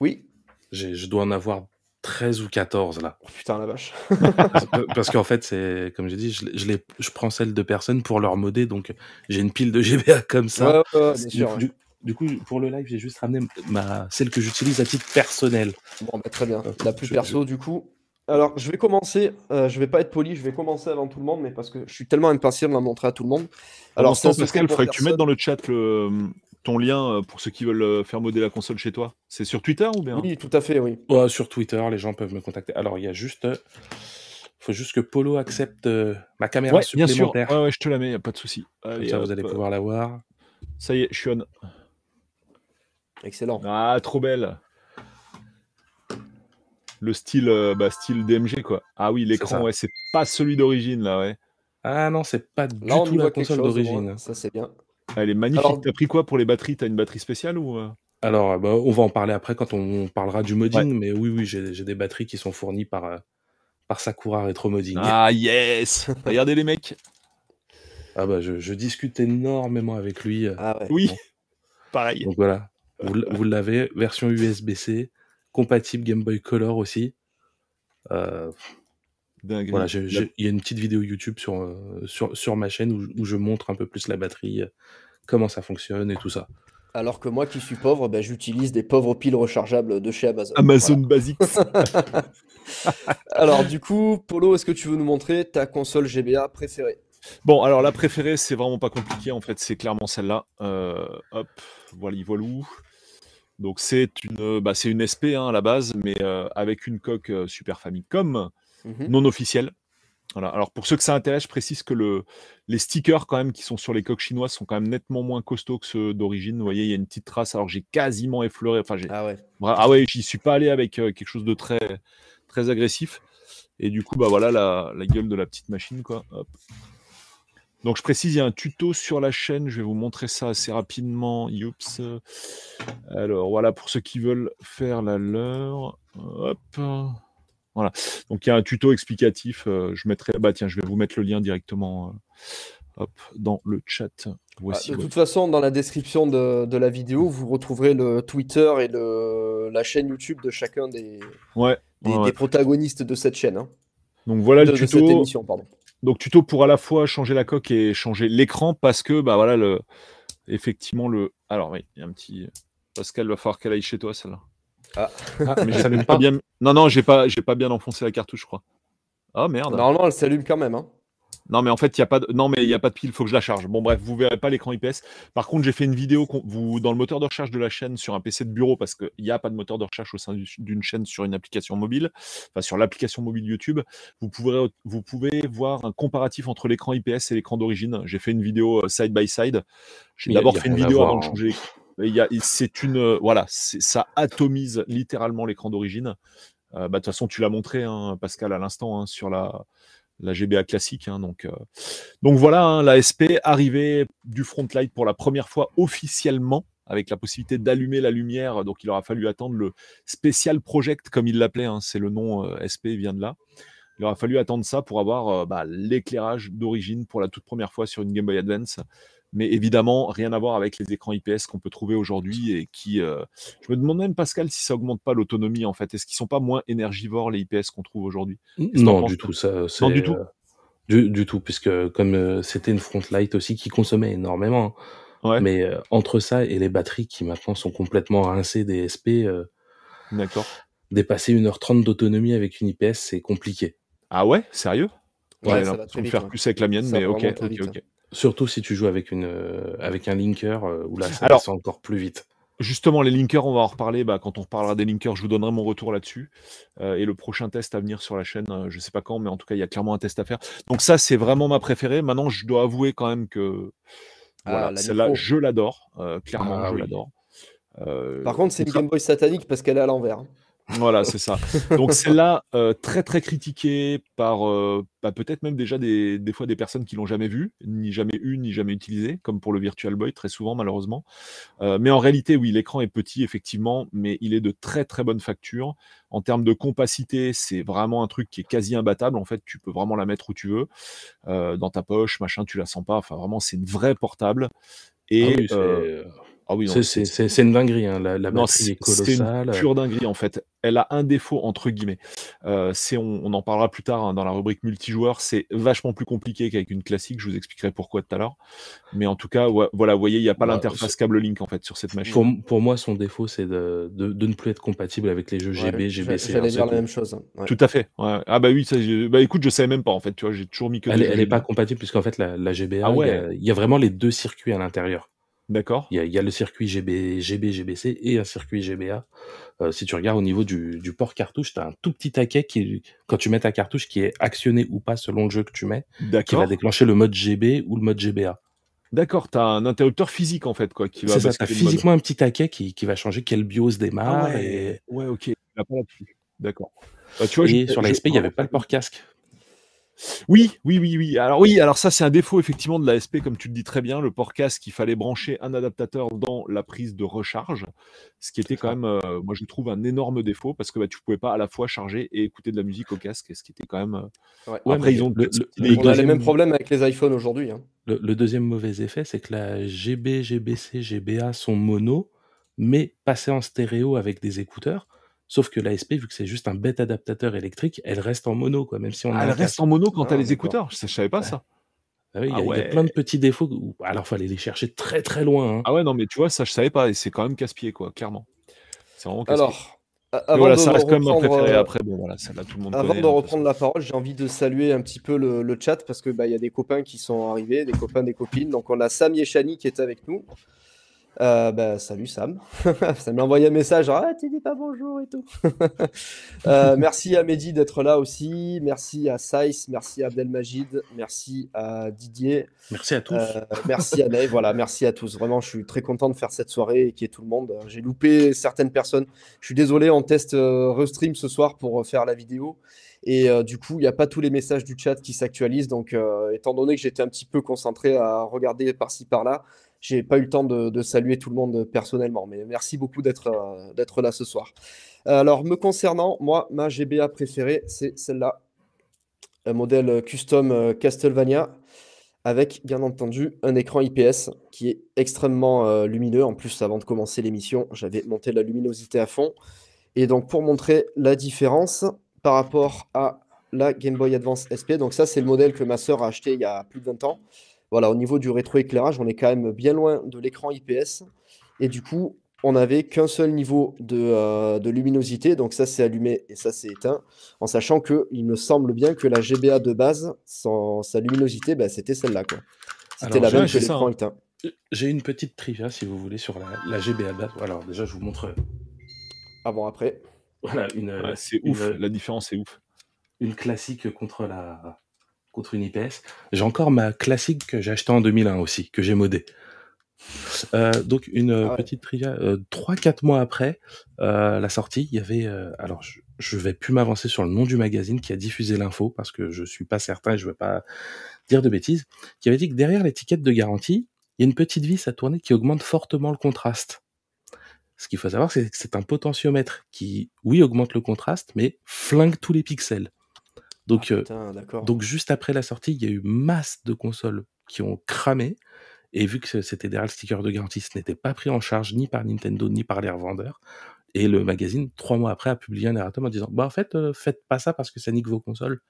Oui. Je dois en avoir 13 ou 14 là. Oh, putain la vache. parce qu'en fait, c'est comme j'ai dit, je, je, je, prends celles de personnes pour leur modder, donc j'ai une pile de GBA comme ça. bien sûr, du coup, pour le live, j'ai juste ramené ma, celle que j'utilise à titre personnel. Bon, bah, très bien. La plus perso, du coup. Alors, je vais commencer. Euh, je vais pas être poli, je vais commencer avant tout le monde, mais parce que je suis tellement impatient de la montrer à tout le monde. Alors, Pascal, il faudrait que tu mettes dans le chat ton lien euh, pour ceux qui veulent euh, faire modder la console chez toi. C'est sur Twitter ou bien? Oui, tout à fait, oui. sur Twitter, les gens peuvent me contacter. Alors, il y a juste. Il faut juste que Polo accepte ma caméra ouais, supplémentaire. Bien sûr, ouais, ouais, je te la mets, pas de souci. ça, vous allez pouvoir la voir. Ça y est, je suis on. Excellent. Ah, trop belle. Le style, euh, bah, style DMG, quoi. Ah oui, l'écran, ouais, c'est pas celui d'origine, là, ouais. Ah non, c'est pas du tout la console d'origine. Ça, c'est bien. Elle est magnifique. Alors- T'as pris quoi pour les batteries? T'as une batterie spéciale ou euh? Alors, bah, on va en parler après quand on parlera du modding, Ouais. mais oui, oui, j'ai des batteries qui sont fournies par, euh, par Sakura Retro Modding. Ah yes Regardez les mecs. Ah bah, je, je discute énormément avec lui. euh, Ah ouais. Oui, Bon. pareil. Donc voilà, vous, l'avez, version USB-C, compatible Game Boy Color aussi. Euh, Dingue. voilà, La- il y a une petite vidéo YouTube sur, euh, sur, sur ma chaîne où, où je montre un peu plus la batterie, euh, comment ça fonctionne et tout ça. Alors que moi qui suis pauvre, ben, j'utilise des pauvres piles rechargeables de chez Amazon. Amazon Basics. Voilà. Alors du coup, Polo, est-ce que tu veux nous montrer ta console GBA préférée? Bon, alors la préférée, c'est vraiment pas compliqué en fait, c'est clairement celle-là. Euh, hop, voilà, voilà où? Donc c'est une, bah, c'est une SP hein, à la base, mais euh, avec une coque euh, Super Famicom Mhm. non officielle. Voilà. Alors pour ceux que ça intéresse, je précise que le, les stickers quand même qui sont sur les coques chinoises sont quand même nettement moins costauds que ceux d'origine. Vous voyez, il y a une petite trace. Alors j'ai quasiment effleuré. Enfin, j'ai Ah ouais. Ah ouais, j'y suis pas allé avec euh, quelque chose de très, très agressif. Et du coup, bah voilà la, la gueule de la petite machine, quoi. Hop. Donc je précise, il y a un tuto sur la chaîne. Je vais vous montrer ça assez rapidement. Youps. Alors voilà, pour ceux qui veulent faire la leur. Hop. Voilà. Donc il y a un tuto explicatif. euh, je mettrai. Bah tiens, je vais vous mettre le lien directement. euh, hop, dans le chat. Ah, Voici. de votre- toute façon, dans la description de, de la vidéo, vous retrouverez le Twitter et le, la chaîne YouTube de chacun des, Ouais. des, ouais, ouais. des protagonistes de cette chaîne. hein. Donc voilà de, le de cette tuto. émission, pardon. Donc tuto pour à la fois changer la coque et changer l'écran parce que bah voilà le effectivement le alors oui il y a un petit Pascal va falloir qu'elle aille chez toi celle-là. Ah, Mais mais ça pas pas bien non non j'ai pas j'ai pas bien enfoncé la cartouche je crois. Ah merde. Normalement, elle s'allume quand même. hein. Non mais en fait il y a pas de non mais il y a pas de pile faut que je la charge. Bon bref vous verrez pas l'écran IPS. Par contre j'ai fait une vidéo vous dans le moteur de recherche de la chaîne sur un PC de bureau parce qu'il n'y a pas de moteur de recherche au sein du- d'une chaîne sur une application mobile. Enfin sur l'application mobile YouTube vous pouvez vous pouvez voir un comparatif entre l'écran IPS et l'écran d'origine. J'ai fait une vidéo euh, side by side. J'ai d'abord fait une vidéo avant de hein. changer C'est une euh, voilà ça atomise littéralement l'écran d'origine. Euh, bah, de toute façon, tu l'as montré, hein, Pascal, à l'instant, hein, sur la, la GBA classique. hein, donc, euh, donc voilà, hein, la SP arrivée du Frontlight pour la première fois officiellement, avec la possibilité d'allumer la lumière. Donc il aura fallu attendre le Special Project, comme il l'appelait, hein, c'est le nom euh, SP, vient de là. Il aura fallu attendre ça pour avoir euh, bah, l'éclairage d'origine pour la toute première fois sur une Game Boy Advance. Mais évidemment, rien à voir avec les écrans IPS qu'on peut trouver aujourd'hui et qui. euh, Je me demande même, Pascal, si ça augmente pas l'autonomie en fait. Est-ce qu'ils sont pas moins énergivores les IPS qu'on trouve aujourd'hui? Non, du tout. Ça, c'est, Non, du tout. euh, du, du tout, puisque comme euh, c'était une Frontlight aussi qui consommait énormément. Ouais, mais euh, entre ça et les batteries qui maintenant sont complètement rincées des SP, euh, d'accord. dépasser 1h30 d'autonomie avec une IPS, c'est compliqué. Ah ouais, sérieux? Ouais, J'avais ça va l'impression très de vite, faire ouais. plus avec la mienne, Ça mais ok, ok, ok. Surtout si tu joues avec une euh, avec un linker euh, où là ça Alors- descend encore plus vite. Justement, les linkers, on va en reparler. Bah, quand on reparlera des linkers, je vous donnerai mon retour là-dessus. Euh, et le prochain test à venir sur la chaîne, euh, je sais pas quand, mais en tout cas, il y a clairement un test à faire. Donc ça, c'est vraiment ma préférée. Maintenant, je dois avouer quand même que Ah, voilà, celle-là, je l'adore. Euh, clairement, Ah je oui. l'adore. Euh, Par contre, c'est une Game Boy satanique parce qu'elle est à l'envers. Voilà, c'est ça. Donc celle-là, euh, très très critiquée par euh, bah, peut-être même déjà des, des fois des personnes qui l'ont jamais vue, ni jamais eu, ni jamais utilisé, comme pour le Virtual Boy très souvent malheureusement. Euh, mais en réalité, oui, l'écran est petit effectivement, mais il est de très très bonne facture. En termes de compacité, c'est vraiment un truc qui est quasi imbattable. En fait, tu peux vraiment la mettre où tu veux, dans ta poche, machin, tu la sens pas. Enfin, vraiment, c'est une vraie portable. Et ah oui, ah oui, non, c'est- c'est- c'est- c'est une dinguerie. Hein. La, la non, batterie c'est est c'est une colossale. pure dinguerie en fait. Elle a un défaut entre guillemets. Euh, c'est on, on en parlera plus tard hein, dans la rubrique multijoueur. C'est vachement plus compliqué qu'avec une classique. Je vous expliquerai pourquoi tout à l'heure. Mais en tout cas, ouais, voilà, vous voyez, il n'y a pas Bah, l'interface câble Link en fait sur cette machine. Pour, pour moi, son défaut, c'est de, de, de ne plus être compatible avec les jeux GB, Ouais, GBC. J'allais dire c'est la même chose. hein. Ouais. Tout à fait. ouais. Ah bah oui, ça, bah écoute, je savais même pas en fait. Tu vois, j'ai toujours mis que. Elle, des est- jeux elle est pas compatible puisqu'en fait, la, la GBA, Ah il y ouais. a- il y, a vraiment les deux circuits à l'intérieur. D'accord. Il y, a, il y a le circuit GB, GB, GBC et un circuit GBA. Euh, si tu regardes au niveau du, du port cartouche, tu as un tout petit taquet qui, quand tu mets ta cartouche, qui est actionné ou pas selon le jeu que tu mets, qui va déclencher le mode GB ou le mode GBA. D'accord. T'as un interrupteur physique en fait quoi, qui va ça, tu as physiquement un petit taquet qui, qui va changer quel BIOS Ah démarre. ouais. Ouais, ok. D'accord. Bah, tu vois, et, sur la SP, il n'y avait pas le port casque. Oui, oui, oui, oui. Alors oui, alors ça c'est un défaut effectivement de la SP, comme tu le dis très bien, le port casque, il fallait brancher un adaptateur dans la prise de recharge, ce qui était quand même, euh, moi je trouve un énorme défaut parce que bah, tu pouvais pas à la fois charger et écouter de la musique au casque, ce qui était quand même. Ouais. euh, Après ils ont. le- le- le- On a les deuxième- mêmes problèmes avec les iPhones aujourd'hui. hein. Le, le deuxième mauvais effet, c'est que la GB, GBC, GBA sont mono, mais passées en stéréo avec des écouteurs. Sauf que l'ASP, vu que c'est juste un bête adaptateur électrique, elle reste en mono, quoi, même si on a Ah, elle reste en mono quand Ah, t'as les d'accord. écouteurs. Je, je savais pas Ouais. ça. Ah oui, il y, a- Ah y plein de petits défauts. où- alors, fallait les chercher très très loin. hein. Ah ouais, non, mais tu vois, ça je savais pas et c'est quand même casse-pied quoi, clairement. C'est vraiment casse-pied. Alors, avant voilà, de ça reste quand même préféré. euh, Après, bon, voilà, ça là tout le monde Avant connaît. de reprendre la parole, j'ai envie de saluer un petit peu le, le chat parce que bah, il y a des copains qui sont arrivés, des copains, des copines. Donc on a Sam Yeshani qui est avec nous. Euh, bah, salut Sam. Ça m'a envoyé un message. Ah, tu dis pas bonjour et tout. Euh, merci à Mehdi d'être là aussi. Merci à Saïs. Merci à Abdelmajid. Merci à Didier. Merci à tous. Euh, merci à Ney, voilà, merci à tous. Vraiment, je suis très content de faire cette soirée et qu'il y ait tout le monde. J'ai loupé certaines personnes. Je suis désolé, on teste Restream ce soir pour faire la vidéo. Et euh, du coup, il n'y a pas tous les messages du chat qui s'actualisent. Donc, euh, étant donné que j'étais un petit peu concentré à regarder par-ci par-là, j'ai pas eu le temps de, saluer tout le monde personnellement. Mais merci beaucoup d'être euh, là ce soir. Alors, me concernant, moi, ma GBA préférée, c'est celle-là. Un modèle custom euh, Castlevania avec bien entendu un écran IPS qui est extrêmement euh, lumineux. En plus, avant de commencer l'émission, j'avais monté la luminosité à fond. Et donc, pour montrer la différence par rapport à la Game Boy Advance SP, donc ça, c'est le modèle que ma sœur a acheté il y a plus de 20 ans. Voilà, au niveau du rétroéclairage, on est quand même bien loin de l'écran IPS. Et du coup, on n'avait qu'un seul niveau de, euh, de luminosité. Donc ça, c'est allumé et ça, c'est éteint. En sachant que il me semble bien que la GBA de base, sans, sa luminosité, bah, c'était celle-là. quoi. C'était la même que l'écran hein. éteint. J'ai une petite trivia, si vous voulez, sur la, la GBA de base. Alors, déjà, je vous montre Ah bon, après. voilà, une, Ouais, c'est une- ouf, la différence est ouf. une classique contre la contre une IPS. J'ai encore ma classique que j'ai achetée en 2001 aussi, que j'ai modée. Euh, donc une euh, Ah ouais. petite trivia, euh, trois quatre mois après euh, la sortie, il y avait euh, alors je, je vais plus m'avancer sur le nom du magazine qui a diffusé l'info parce que je suis pas certain et je veux pas dire de bêtises, qui avait dit que derrière l'étiquette de garantie, il y a une petite vis à tourner qui augmente fortement le contraste. Ce qu'il faut savoir, c'est que c'est un potentiomètre qui, oui, augmente le contraste, mais flingue tous les pixels. Donc, Ah, euh, putain, donc juste après la sortie, il y a eu masse de consoles qui ont cramé. Et vu que c'était derrière le sticker de garantie, ce n'était pas pris en charge ni par Nintendo ni par les revendeurs. Et le magazine, trois mois après, a publié un erratum en disant Bah, en fait, euh, faites pas ça parce que ça nique vos consoles.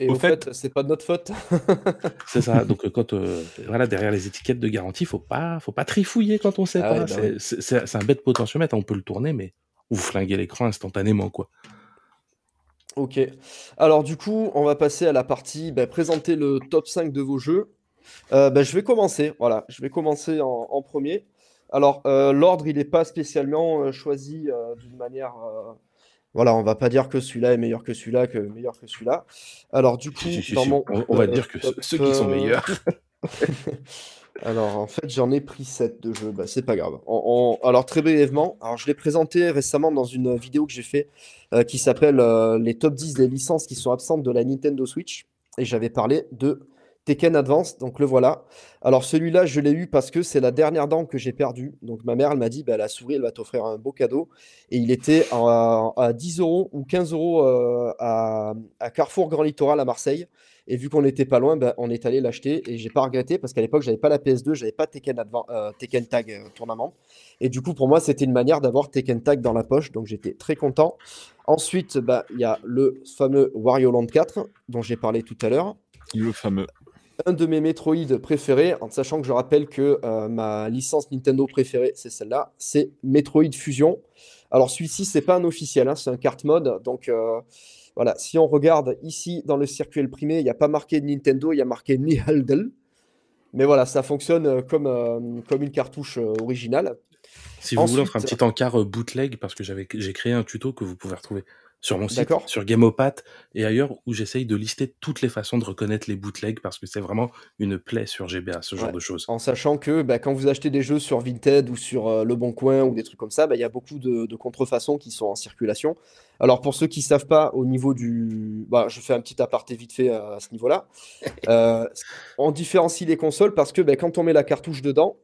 Et au au fait, c'est pas de notre faute. C'est ça. Donc, euh, quand, euh, voilà, derrière les étiquettes de garantie, faut pas, faut pas trifouiller quand on sait Ah ouais, pas. bah C'est- c'est c'est- c'est un bête potentiomètre, on peut le tourner, mais vous flinguez l'écran instantanément, quoi. Ok. Alors du coup, on va passer à la partie bah, présenter le top 5 de vos jeux. Euh, bah, je vais commencer. Voilà, je vais commencer en, en premier. Alors euh, l'ordre, il n'est pas spécialement euh, choisi d'une manière. Voilà, on va pas dire que celui-là est meilleur que celui-là, que meilleur que celui-là. Alors du coup, Si, si, si, dans si. mon On, on va dire que ceux qui sont meilleurs. Alors, en fait, j'en ai pris 7 de jeux. Bah, c'est pas grave. Alors, très brièvement, alors, je l'ai présenté récemment dans une vidéo que j'ai fait euh, qui s'appelle euh, Les top 10 des licences qui sont absentes de la Nintendo Switch. Et j'avais parlé de Tekken Advance. Donc, le voilà. Alors, celui-là, je l'ai eu parce que c'est la dernière dent que j'ai perdue. Donc, ma mère, elle m'a dit bah, la souris, elle va t'offrir un beau cadeau. Et il était à, à 10 euros ou 15 euros euh, à Carrefour Grand Littoral à Marseille. Et vu qu'on n'était pas loin, ben, on est allé l'acheter et j'ai pas regretté parce qu'à l'époque, j'avais pas la PS2, j'avais pas Tekken, Advan- euh, Tekken Tag euh, Tournament. Et du coup, pour moi, c'était une manière d'avoir Tekken Tag dans la poche, donc j'étais très content. Ensuite, bah, il y a le fameux Wario Land 4 dont j'ai parlé tout à l'heure. Le fameux. Un de mes Metroid préférés, en sachant que je rappelle que euh, ma licence Nintendo préférée, c'est celle-là, c'est Metroid Fusion. Alors celui-ci, c'est pas un officiel, hein, c'est un carte mode, donc voilà, si on regarde ici dans le circuit primé, il n'y a pas marqué Nintendo, il y a marqué Niheldel. Mais voilà, ça fonctionne euh, comme, euh, comme une cartouche euh, originale. Si vous voulez, on fera un Ensuite- petit encart bootleg parce que j'ai créé un tuto que vous pouvez retrouver sur mon site, sur Gameopat et ailleurs où j'essaye de lister toutes les façons de reconnaître les bootlegs parce que c'est vraiment une plaie sur GBA, ce genre Ouais. de choses. En sachant que bah, quand vous achetez des jeux sur Vinted ou sur euh, Le Bon Coin ou des trucs comme ça, bah, il y a beaucoup de, de contrefaçons qui sont en circulation. Alors pour ceux qui savent pas, au niveau du... Bah, je fais un petit aparté vite fait à, à ce niveau-là. Euh, on différencie les consoles parce que bah, quand on met la cartouche dedans,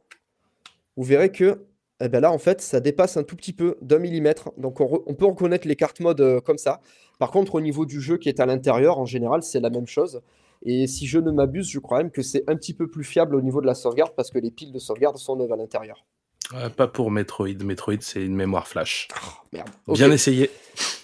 vous verrez que eh ben là, en fait, ça dépasse un tout petit peu d'un millimètre. Donc on, re- on peut reconnaître les cartes mode euh, comme ça. Par contre, au niveau du jeu qui est à l'intérieur, en général, c'est la même chose. Et si je ne m'abuse, je crois même que c'est un petit peu plus fiable au niveau de la sauvegarde parce que les piles de sauvegarde sont neuves à l'intérieur. Euh, pas pour Metroid. Metroid, c'est une mémoire flash. Merde. Ok. Bien essayé.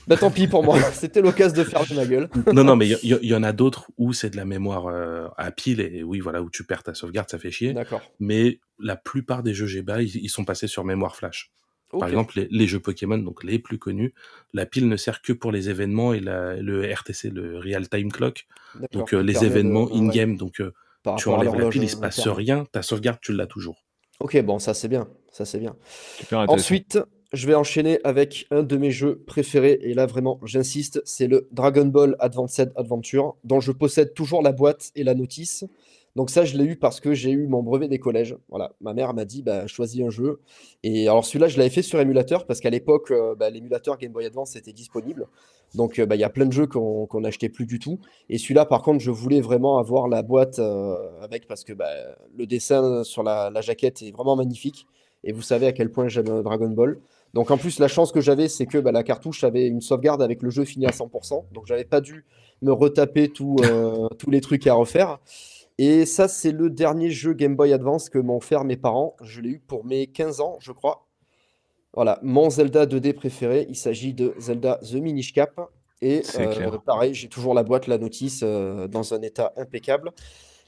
Bah tant pis pour moi. C'était l'occasion de faire de ma gueule. non, non, mais il y, en a d'autres où c'est de la mémoire euh, à pile et oui, voilà, où tu perds ta sauvegarde, ça fait chier. D'accord. Mais la plupart des jeux GBA, ils, ils sont passés sur mémoire flash. Par exemple, les, les jeux Pokémon, donc les plus connus, la pile ne sert que pour les événements et la- le RTC, le Real Time Clock, donc euh, les de- événements ouais, in-game. Donc tu enlèves la pile, il se passe rien, ta sauvegarde, tu l'as toujours. Ok, bon, ça c'est bien. Ça c'est bien. Ensuite, je vais enchaîner avec un de mes jeux préférés, et là vraiment, j'insiste, c'est le Dragon Ball Advanced Adventure, dont je possède toujours la boîte et la notice. Donc ça, je l'ai eu parce que j'ai eu mon brevet des collèges. Voilà, ma mère m'a dit, bah, choisis un jeu. Et alors celui-là, je l'avais fait sur émulateur, parce qu'à l'époque, euh, bah, l'émulateur Game Boy Advance était disponible. Donc euh, bah, il y a plein de jeux qu'on n'achetait plus du tout. Et celui-là, par contre, je voulais vraiment avoir la boîte euh, avec, parce que bah, le dessin sur la, jaquette est vraiment magnifique. Et vous savez à quel point j'aime Dragon Ball. Donc en plus, la chance que j'avais, c'est que la cartouche avait une sauvegarde avec le jeu fini à 100%. Donc j'avais pas dû me retaper tous les trucs à refaire. Et ça, c'est le dernier jeu Game Boy Advance que m'ont offert mes parents. Je l'ai eu pour mes 15 ans, je crois. Voilà, mon Zelda 2D préféré. Il s'agit de Zelda The Minish Cap. Et euh, pareil, j'ai toujours la boîte, la notice euh, dans un état impeccable.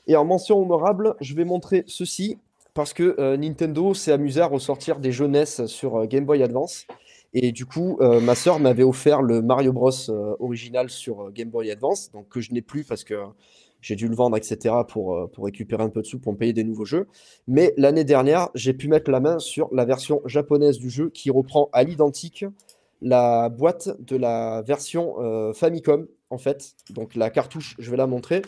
Et en mention honorable, je vais montrer ceci parce que euh, Nintendo s'est amusé à ressortir des jeunesses sur Game Boy Advance. Et du coup, ma sœur m'avait offert le Mario Bros original sur Game Boy Advance, donc que je n'ai plus parce que j'ai dû le vendre, etc., pour, euh, pour récupérer un peu de sous pour me payer des nouveaux jeux. Mais l'année dernière, j'ai pu mettre la main sur la version japonaise du jeu qui reprend à l'identique la boîte de la version euh, Famicom, en fait. Donc la cartouche, je vais la montrer.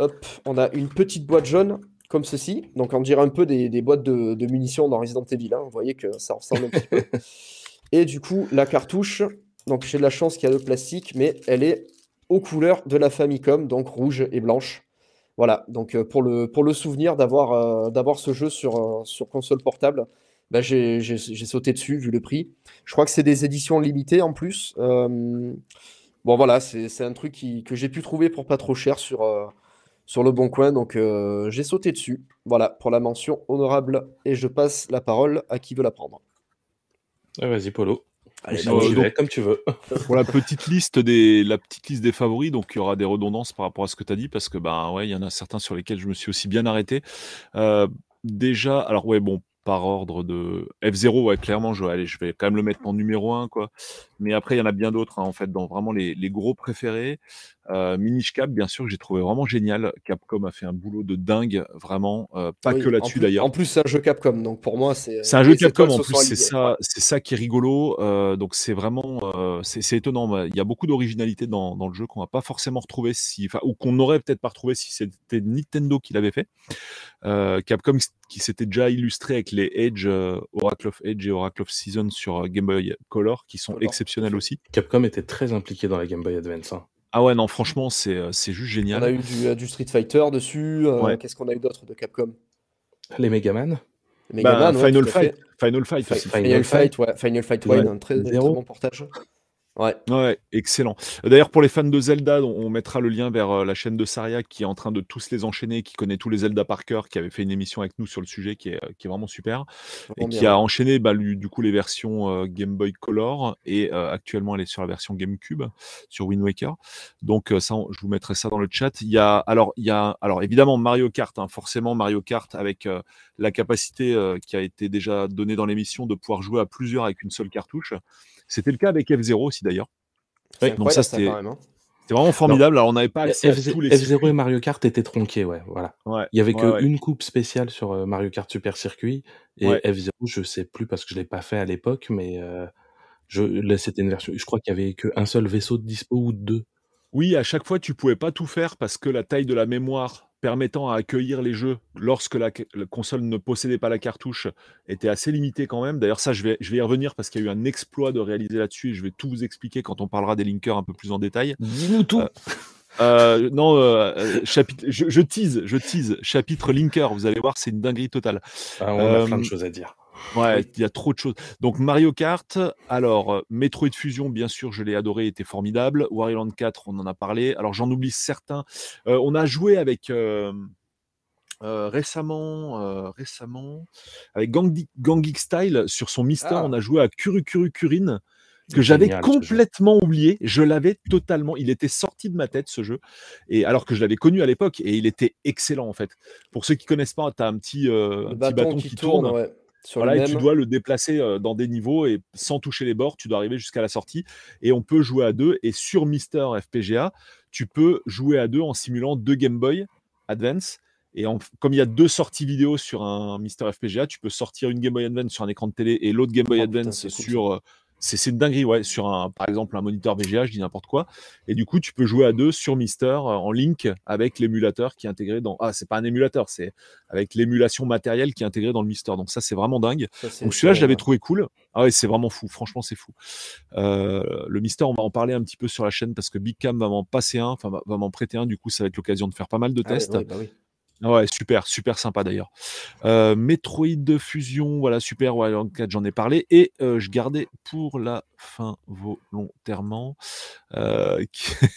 Hop, on a une petite boîte jaune comme ceci. Donc on dirait un peu des, des boîtes de, de munitions dans Resident Evil. hein. Vous voyez que ça ressemble un petit peu. Et du coup, la cartouche, donc j'ai de la chance qu'il y a le plastique, mais elle est aux couleurs de la Famicom, donc rouge et blanche. Voilà, donc euh, pour le, pour le souvenir d'avoir euh, ce jeu sur, euh, sur console portable, bah, j'ai sauté dessus vu le prix. Je crois que c'est des éditions limitées en plus. Euh, bon voilà, c'est un truc qui- que j'ai pu trouver pour pas trop cher sur, sur le bon coin, donc j'ai sauté dessus. Voilà, pour la mention honorable, et je passe la parole à qui veut la prendre. Ah, Vas-y, Polo. Allez, bah, j'y donc- vais, comme tu veux. Pour la petite liste des la petite liste des favoris, donc il y aura des redondances par rapport à ce que tu as dit parce que ben ouais, il y en a certains sur lesquels je me suis aussi bien arrêté. Euh, déjà, alors ouais, bon, par ordre de F0, ouais, clairement, je, allez, je vais quand même le mettre en numéro 1, quoi. Mais après, il y en a bien d'autres, hein, en fait, dans vraiment les, les gros préférés. Euh, Minish Cap, bien sûr, que j'ai trouvé vraiment génial. Capcom a fait un boulot de dingue, vraiment. euh, pas Oui, que là-dessus, d'ailleurs. En plus, c'est un jeu Capcom, donc pour moi, c'est. C'est un jeu les Capcom en plus, c'est ça, c'est ça qui est rigolo. euh, donc c'est vraiment, euh, c'est étonnant. Il y a beaucoup d'originalité dans, dans le jeu qu'on va pas forcément retrouver si, enfin, ou qu'on n'aurait peut-être pas retrouvé si c'était Nintendo qui l'avait fait. Euh, Capcom qui s'était déjà illustré avec les Edge, euh, Oracle of Edge et Oracle of Season sur euh, Game Boy Color, qui sont Color, aussi. Capcom était très impliqué dans la Game Boy Advance. hein. Ah ouais, non, franchement, c'est euh, c'est juste On génial. a eu du, euh, du Street Fighter dessus. euh, Ouais. Qu'est-ce qu'on a eu d'autre de Capcom? Les Megaman. Mega Bah, ouais, Final. Fight, Final Fight Fi- aussi. Final Final Fight. Fight, ouais. Final Fight Ouais. Un très, très bon portage. Ouais. Ouais, excellent. D'ailleurs, pour les fans de Zelda, on mettra le lien vers euh, la chaîne de Saria qui est en train de tous les enchaîner, qui connaît tous les Zelda par cœur, qui avait fait une émission avec nous sur le sujet qui est, euh, qui est vraiment super, et qui bien. a enchaîné bah, lui, du coup les versions euh, Game Boy Color, et euh, actuellement elle est sur la version GameCube, sur Wind Waker. Donc euh, ça, on- je vous mettrai ça dans le chat. Il y a, alors, il y a, alors évidemment Mario Kart, hein, forcément Mario Kart avec la capacité qui a été déjà donnée dans l'émission de pouvoir jouer à plusieurs avec une seule cartouche. C'était le cas avec F0 aussi d'ailleurs. Donc ça, c'était- hein. C'était vraiment formidable. Alors, on n'avait pas accès à F0 tous les F0 circuits. et Mario Kart étaient tronqués, ouais, voilà. Ouais, Il y avait ouais, que ouais. une coupe spéciale sur euh, Mario Kart Super Circuit et Ouais. F0, je sais plus parce que je l'ai pas fait à l'époque, mais euh, Je, c'était une version. Je crois qu'il y avait qu'un seul vaisseau de dispo ou deux. Oui, à chaque fois, tu pouvais pas tout faire parce que la taille de la mémoire permettant à accueillir les jeux lorsque la, la console ne possédait pas la cartouche était assez limitée quand même. D'ailleurs, ça, je vais, je vais y revenir parce qu'il y a eu un exploit de réaliser là-dessus et je vais tout vous expliquer quand on parlera des linkers un peu plus en détail. Dis-nous tout. Euh, euh, non, euh, chapitre, je, je tease, je tease. Chapitre linker, vous allez voir, c'est une dinguerie totale. Ah, on a plein de choses à dire. Ouais, il y a trop de choses. Donc Mario Kart, alors euh, Metroid Fusion, bien sûr, je l'ai adoré, était formidable. Wario Land 4, on en a parlé. Alors j'en oublie certains. Euh, on a joué avec euh, euh, récemment, récemment avec Gang, Gang Geek Style sur son Mister. Ah. On a joué à Kuru Kuru Kurin que j'avais complètement oublié. Je l'avais totalement. Il était sorti de ma tête ce jeu, et alors que je l'avais connu à l'époque, et il était excellent en fait. Pour ceux qui connaissent pas, tu as un petit, euh, Le un petit bâton, bâton qui, tourne, ouais, sur voilà, le et tu dois le déplacer euh, dans des niveaux et sans toucher les bords, tu dois arriver jusqu'à la sortie. Et on peut jouer à deux. Et sur Mister FPGA, tu peux jouer à deux en simulant deux Game Boy Advance. Et en- comme il y a deux sorties vidéo sur un Mister FPGA, tu peux sortir une Game Boy Advance sur un écran de télé et l'autre Game Boy Oh, putain, Advance sur. euh, c'est une dinguerie, ouais, sur un, par exemple un moniteur VGA, je dis n'importe quoi. Et du coup, tu peux jouer à deux sur Mister euh, en link avec l'émulateur qui est intégré dans. Ah, c'est pas un émulateur, c'est avec l'émulation matérielle qui est intégrée dans le Mister. Donc ça, c'est vraiment dingue. Ça, Donc celui-là, je l'avais trouvé cool. Ah ouais, c'est vraiment fou. Franchement, c'est fou. Euh, le Mister, on va en parler un petit peu sur la chaîne parce que Big Cam va m'en passer un, enfin va, m'en prêter un. Du coup, ça va être l'occasion de faire pas mal de Ah tests. bah oui. Ouais, super, super sympa d'ailleurs. Euh, Metroid de fusion, voilà, super. En 4, j'en ai parlé. Et euh, je gardais pour la fin volontairement. euh,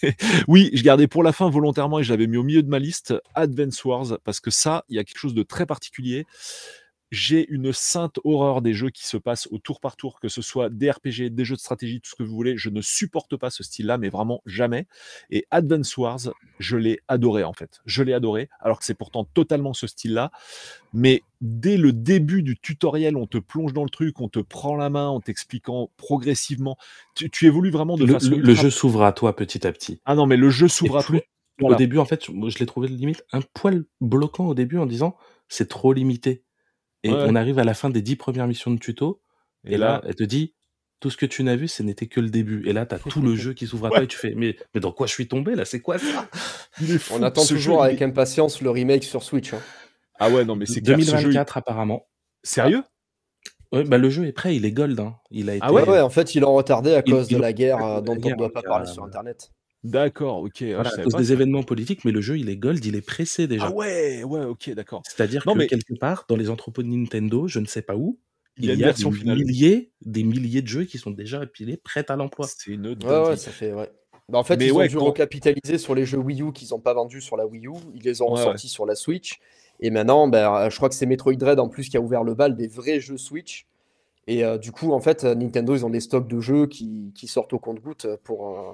oui, je gardais pour la fin volontairement et je l'avais mis au milieu de ma liste Advance Wars parce que ça, il y a quelque chose de très particulier. J'ai une sainte horreur des jeux qui se passent au tour par tour, que ce soit des RPG, des jeux de stratégie, tout ce que vous voulez. Je ne supporte pas ce style-là, mais vraiment jamais. Et Advance Wars, je l'ai adoré en fait. Je l'ai adoré, alors que c'est pourtant totalement ce style-là. Mais dès le début du tutoriel, on te plonge dans le truc, on te prend la main en t'expliquant progressivement. Tu, tu évolues vraiment de Le, façon. le- le ultra- jeu s'ouvre à toi petit à petit. Ah non, mais le jeu s'ouvre à plus- toi. Voilà. Au début, en fait, je l'ai trouvé limite un poil bloquant au début en disant c'est trop limité. Et Ouais. on arrive à la fin des dix premières missions de tuto, et, là, elle te dit tout ce que tu n'as vu, ce n'était que le début. Et là, tu as tout le jeu qui s'ouvre à toi Ouais. et tu fais mais, mais dans quoi je suis tombé là? C'est quoi ça fou. On attend toujours jeu, avec impatience le remake sur Switch. hein. Ah ouais, non, mais c'est clair. ce jeu, il- 2024 apparemment. Sérieux? Ouais, bah, le jeu est prêt, il est gold. hein. Il a été. Ah ouais en fait, ils l'ont retardé à cause ils de l'ont- la guerre euh, dont on ne doit pas parler euh, sur Internet. D'accord, ok. ah, Voilà, je à cause pas des ça. événements politiques, mais le jeu il est gold, il est pressé déjà. Ah ouais, ouais, ok, d'accord. C'est-à-dire que mais- quelque part, dans les entrepôts de Nintendo, je ne sais pas où, Il y a des finale. milliers, des milliers de jeux qui sont déjà empilés, prêts à l'emploi. C'est une dinguerie. ouais, ça fait. Ouais. Bah, en fait, Mais ils ouais, ont dû quand- recapitaliser sur les jeux Wii U qu'ils n'ont pas vendus sur la Wii U. Ils les ont Ouais, ressortis sur la Switch. Et maintenant, bah, je crois que c'est Metroid Dread en plus qui a ouvert le bal des vrais jeux Switch. Et euh, du coup, en fait, Nintendo, ils ont des stocks de jeux qui, qui sortent au compte-gouttes pour, euh,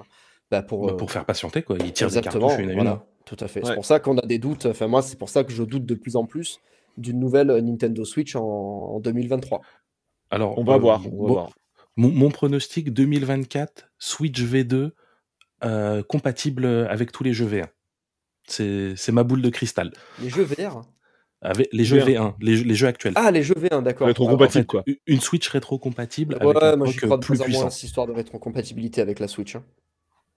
bah, pour, Bah, euh, pour faire patienter, quoi. Ils tirent des exactement. cartouches une à une. tout à fait. C'est pour ça qu'on a des doutes. Enfin, moi, c'est pour ça que je doute de plus en plus d'une nouvelle euh, Nintendo Switch en, en 2023. Alors, On va euh, voir, on va bon, voir. Mon, mon pronostic 2024, Switch V2, euh, compatible avec tous les jeux V1. C'est c'est ma boule de cristal. Les jeux VR Avec les jeux V1. V1, les, jeux- les jeux actuels. Ah, les jeux V1, d'accord. Rétro-compatible. Ah, En fait, quoi. Une Switch rétro-compatible Ouais, avec moi dock crois de plus moins puissant. à cette histoire de rétrocompatibilité avec la Switch. hein.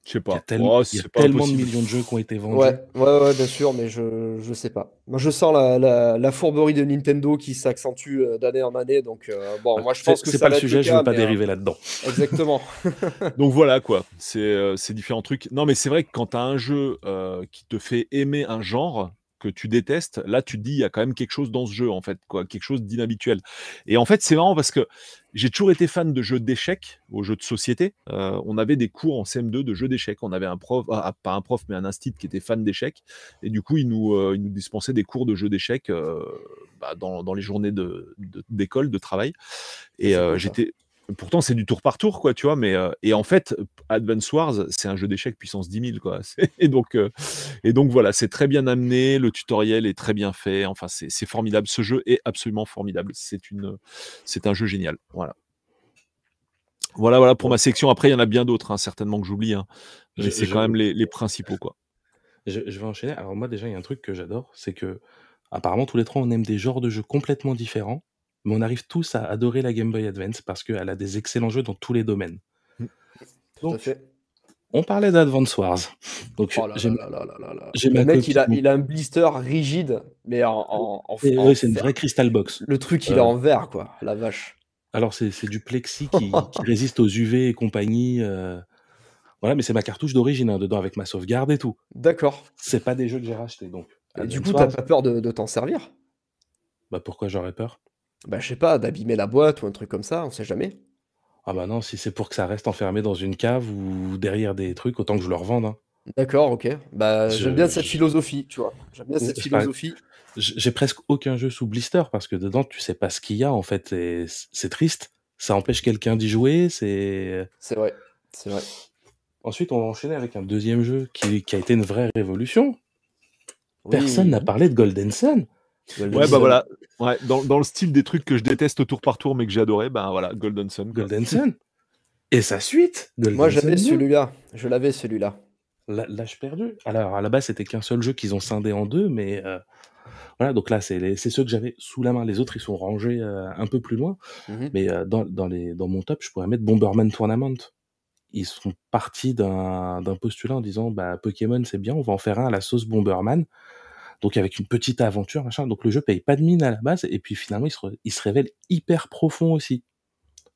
Je sais Il y a, pas. Oh, il y a pas tellement de millions de jeux qui ont été vendus. Ouais, ouais, ouais, bien sûr, mais je, je sais pas. Moi je sens la, la, la fourberie de Nintendo qui s'accentue euh, d'année en année, donc euh, bon, moi je pense que c'est pas va le sujet, je cas, veux pas mais, euh, dériver là-dedans. Exactement. Donc voilà quoi, c'est euh, c'est différents trucs. Non mais c'est vrai que quand tu as un jeu euh, qui te fait aimer un genre que tu détestes, là tu te dis il y a quand même quelque chose dans ce jeu en fait, quoi, quelque chose d'inhabituel. Et en fait c'est marrant parce que j'ai toujours été fan de jeux d'échecs, aux jeux de société. Euh, on avait des cours en CM2 de jeux d'échecs. On avait un prof, ah, pas un prof mais un instit qui était fan d'échecs et du coup il nous euh, il nous dispensait des cours de jeux d'échecs euh, bah, dans, dans les journées de de- d'école, de, travail. Et j'étais Pourtant, c'est du tour par tour, quoi, tu vois. Mais euh, et en fait, Advance Wars, c'est un jeu d'échecs puissance 10 000, quoi. C'est- Et donc, euh, et donc voilà, c'est très bien amené. Le tutoriel est très bien fait. Enfin, c'est formidable. Ce jeu est absolument formidable. C'est une, c'est un jeu génial. Voilà. Voilà, voilà pour ma section. Après, il y en a bien d'autres, hein, certainement que j'oublie. hein. Mais c'est quand même les, les principaux, quoi. Je, je vais enchaîner. Alors moi déjà, il y a un truc que j'adore, c'est que apparemment tous les trois on aime des genres de jeux complètement différents, mais on arrive tous à adorer la Game Boy Advance parce qu'elle a des excellents jeux dans tous les domaines. Donc, fait. on parlait d'Advance Wars. Donc, Oh là j'ai là là là là là là. j'ai Le mec, il a, copine. il a un blister rigide, mais en, en, en, Et en ouais, c'est une vraie Crystal Box. Le truc, il est Euh, en verre, quoi. La vache. alors, c'est du plexi qui, qui résiste aux UV et compagnie. euh, Voilà, mais c'est ma cartouche d'origine hein, dedans avec ma sauvegarde et tout. D'accord. C'est pas des jeux que j'ai rachetés. Donc, Et du coup, t'as pas peur de, de t'en servir? bah pourquoi j'aurais peur? Bah, je sais pas, d'abîmer la boîte ou un truc comme ça, on sait jamais. Ah bah non, si c'est pour que ça reste enfermé dans une cave ou derrière des trucs, autant que je le revende. hein. D'accord, ok. Bah, j'aime bien cette je- philosophie, tu vois. J'aime bien cette je- par- philosophie. j'ai presque aucun jeu sous blister parce que dedans, tu sais pas ce qu'il y a en fait. et c- C'est triste. Ça empêche quelqu'un d'y jouer. C'est C'est vrai, c'est vrai. Ensuite, on va enchaîner avec un deuxième jeu qui, qui a été une vraie révolution. Personne oui, n'a parlé de Golden Sun. Golden Ouais, bah voilà. Ouais, dans, dans le style des trucs que je déteste au tour par tour, mais que j'ai adoré, ben voilà, Golden Sun. Golden Sun. Et sa suite, Golden Moi, j'avais 2. celui-là. Je l'avais, celui-là. L'âge perdu. Alors, à la base, c'était qu'un seul jeu qu'ils ont scindé en deux, mais euh, voilà, donc là, c'est ceux que j'avais sous la main. Les autres, ils sont rangés euh, un peu plus loin. Mhm. Mais euh, dans, dans, les, dans mon top, je pourrais mettre Bomberman Tournament. Ils sont partis d'un d'un postulat en disant bah, Pokémon, c'est bien, on va en faire un à la sauce Bomberman. Donc, avec une petite aventure, machin. Donc, le jeu paye pas de mine à la base, et puis finalement, il se, re- il se révèle hyper profond aussi.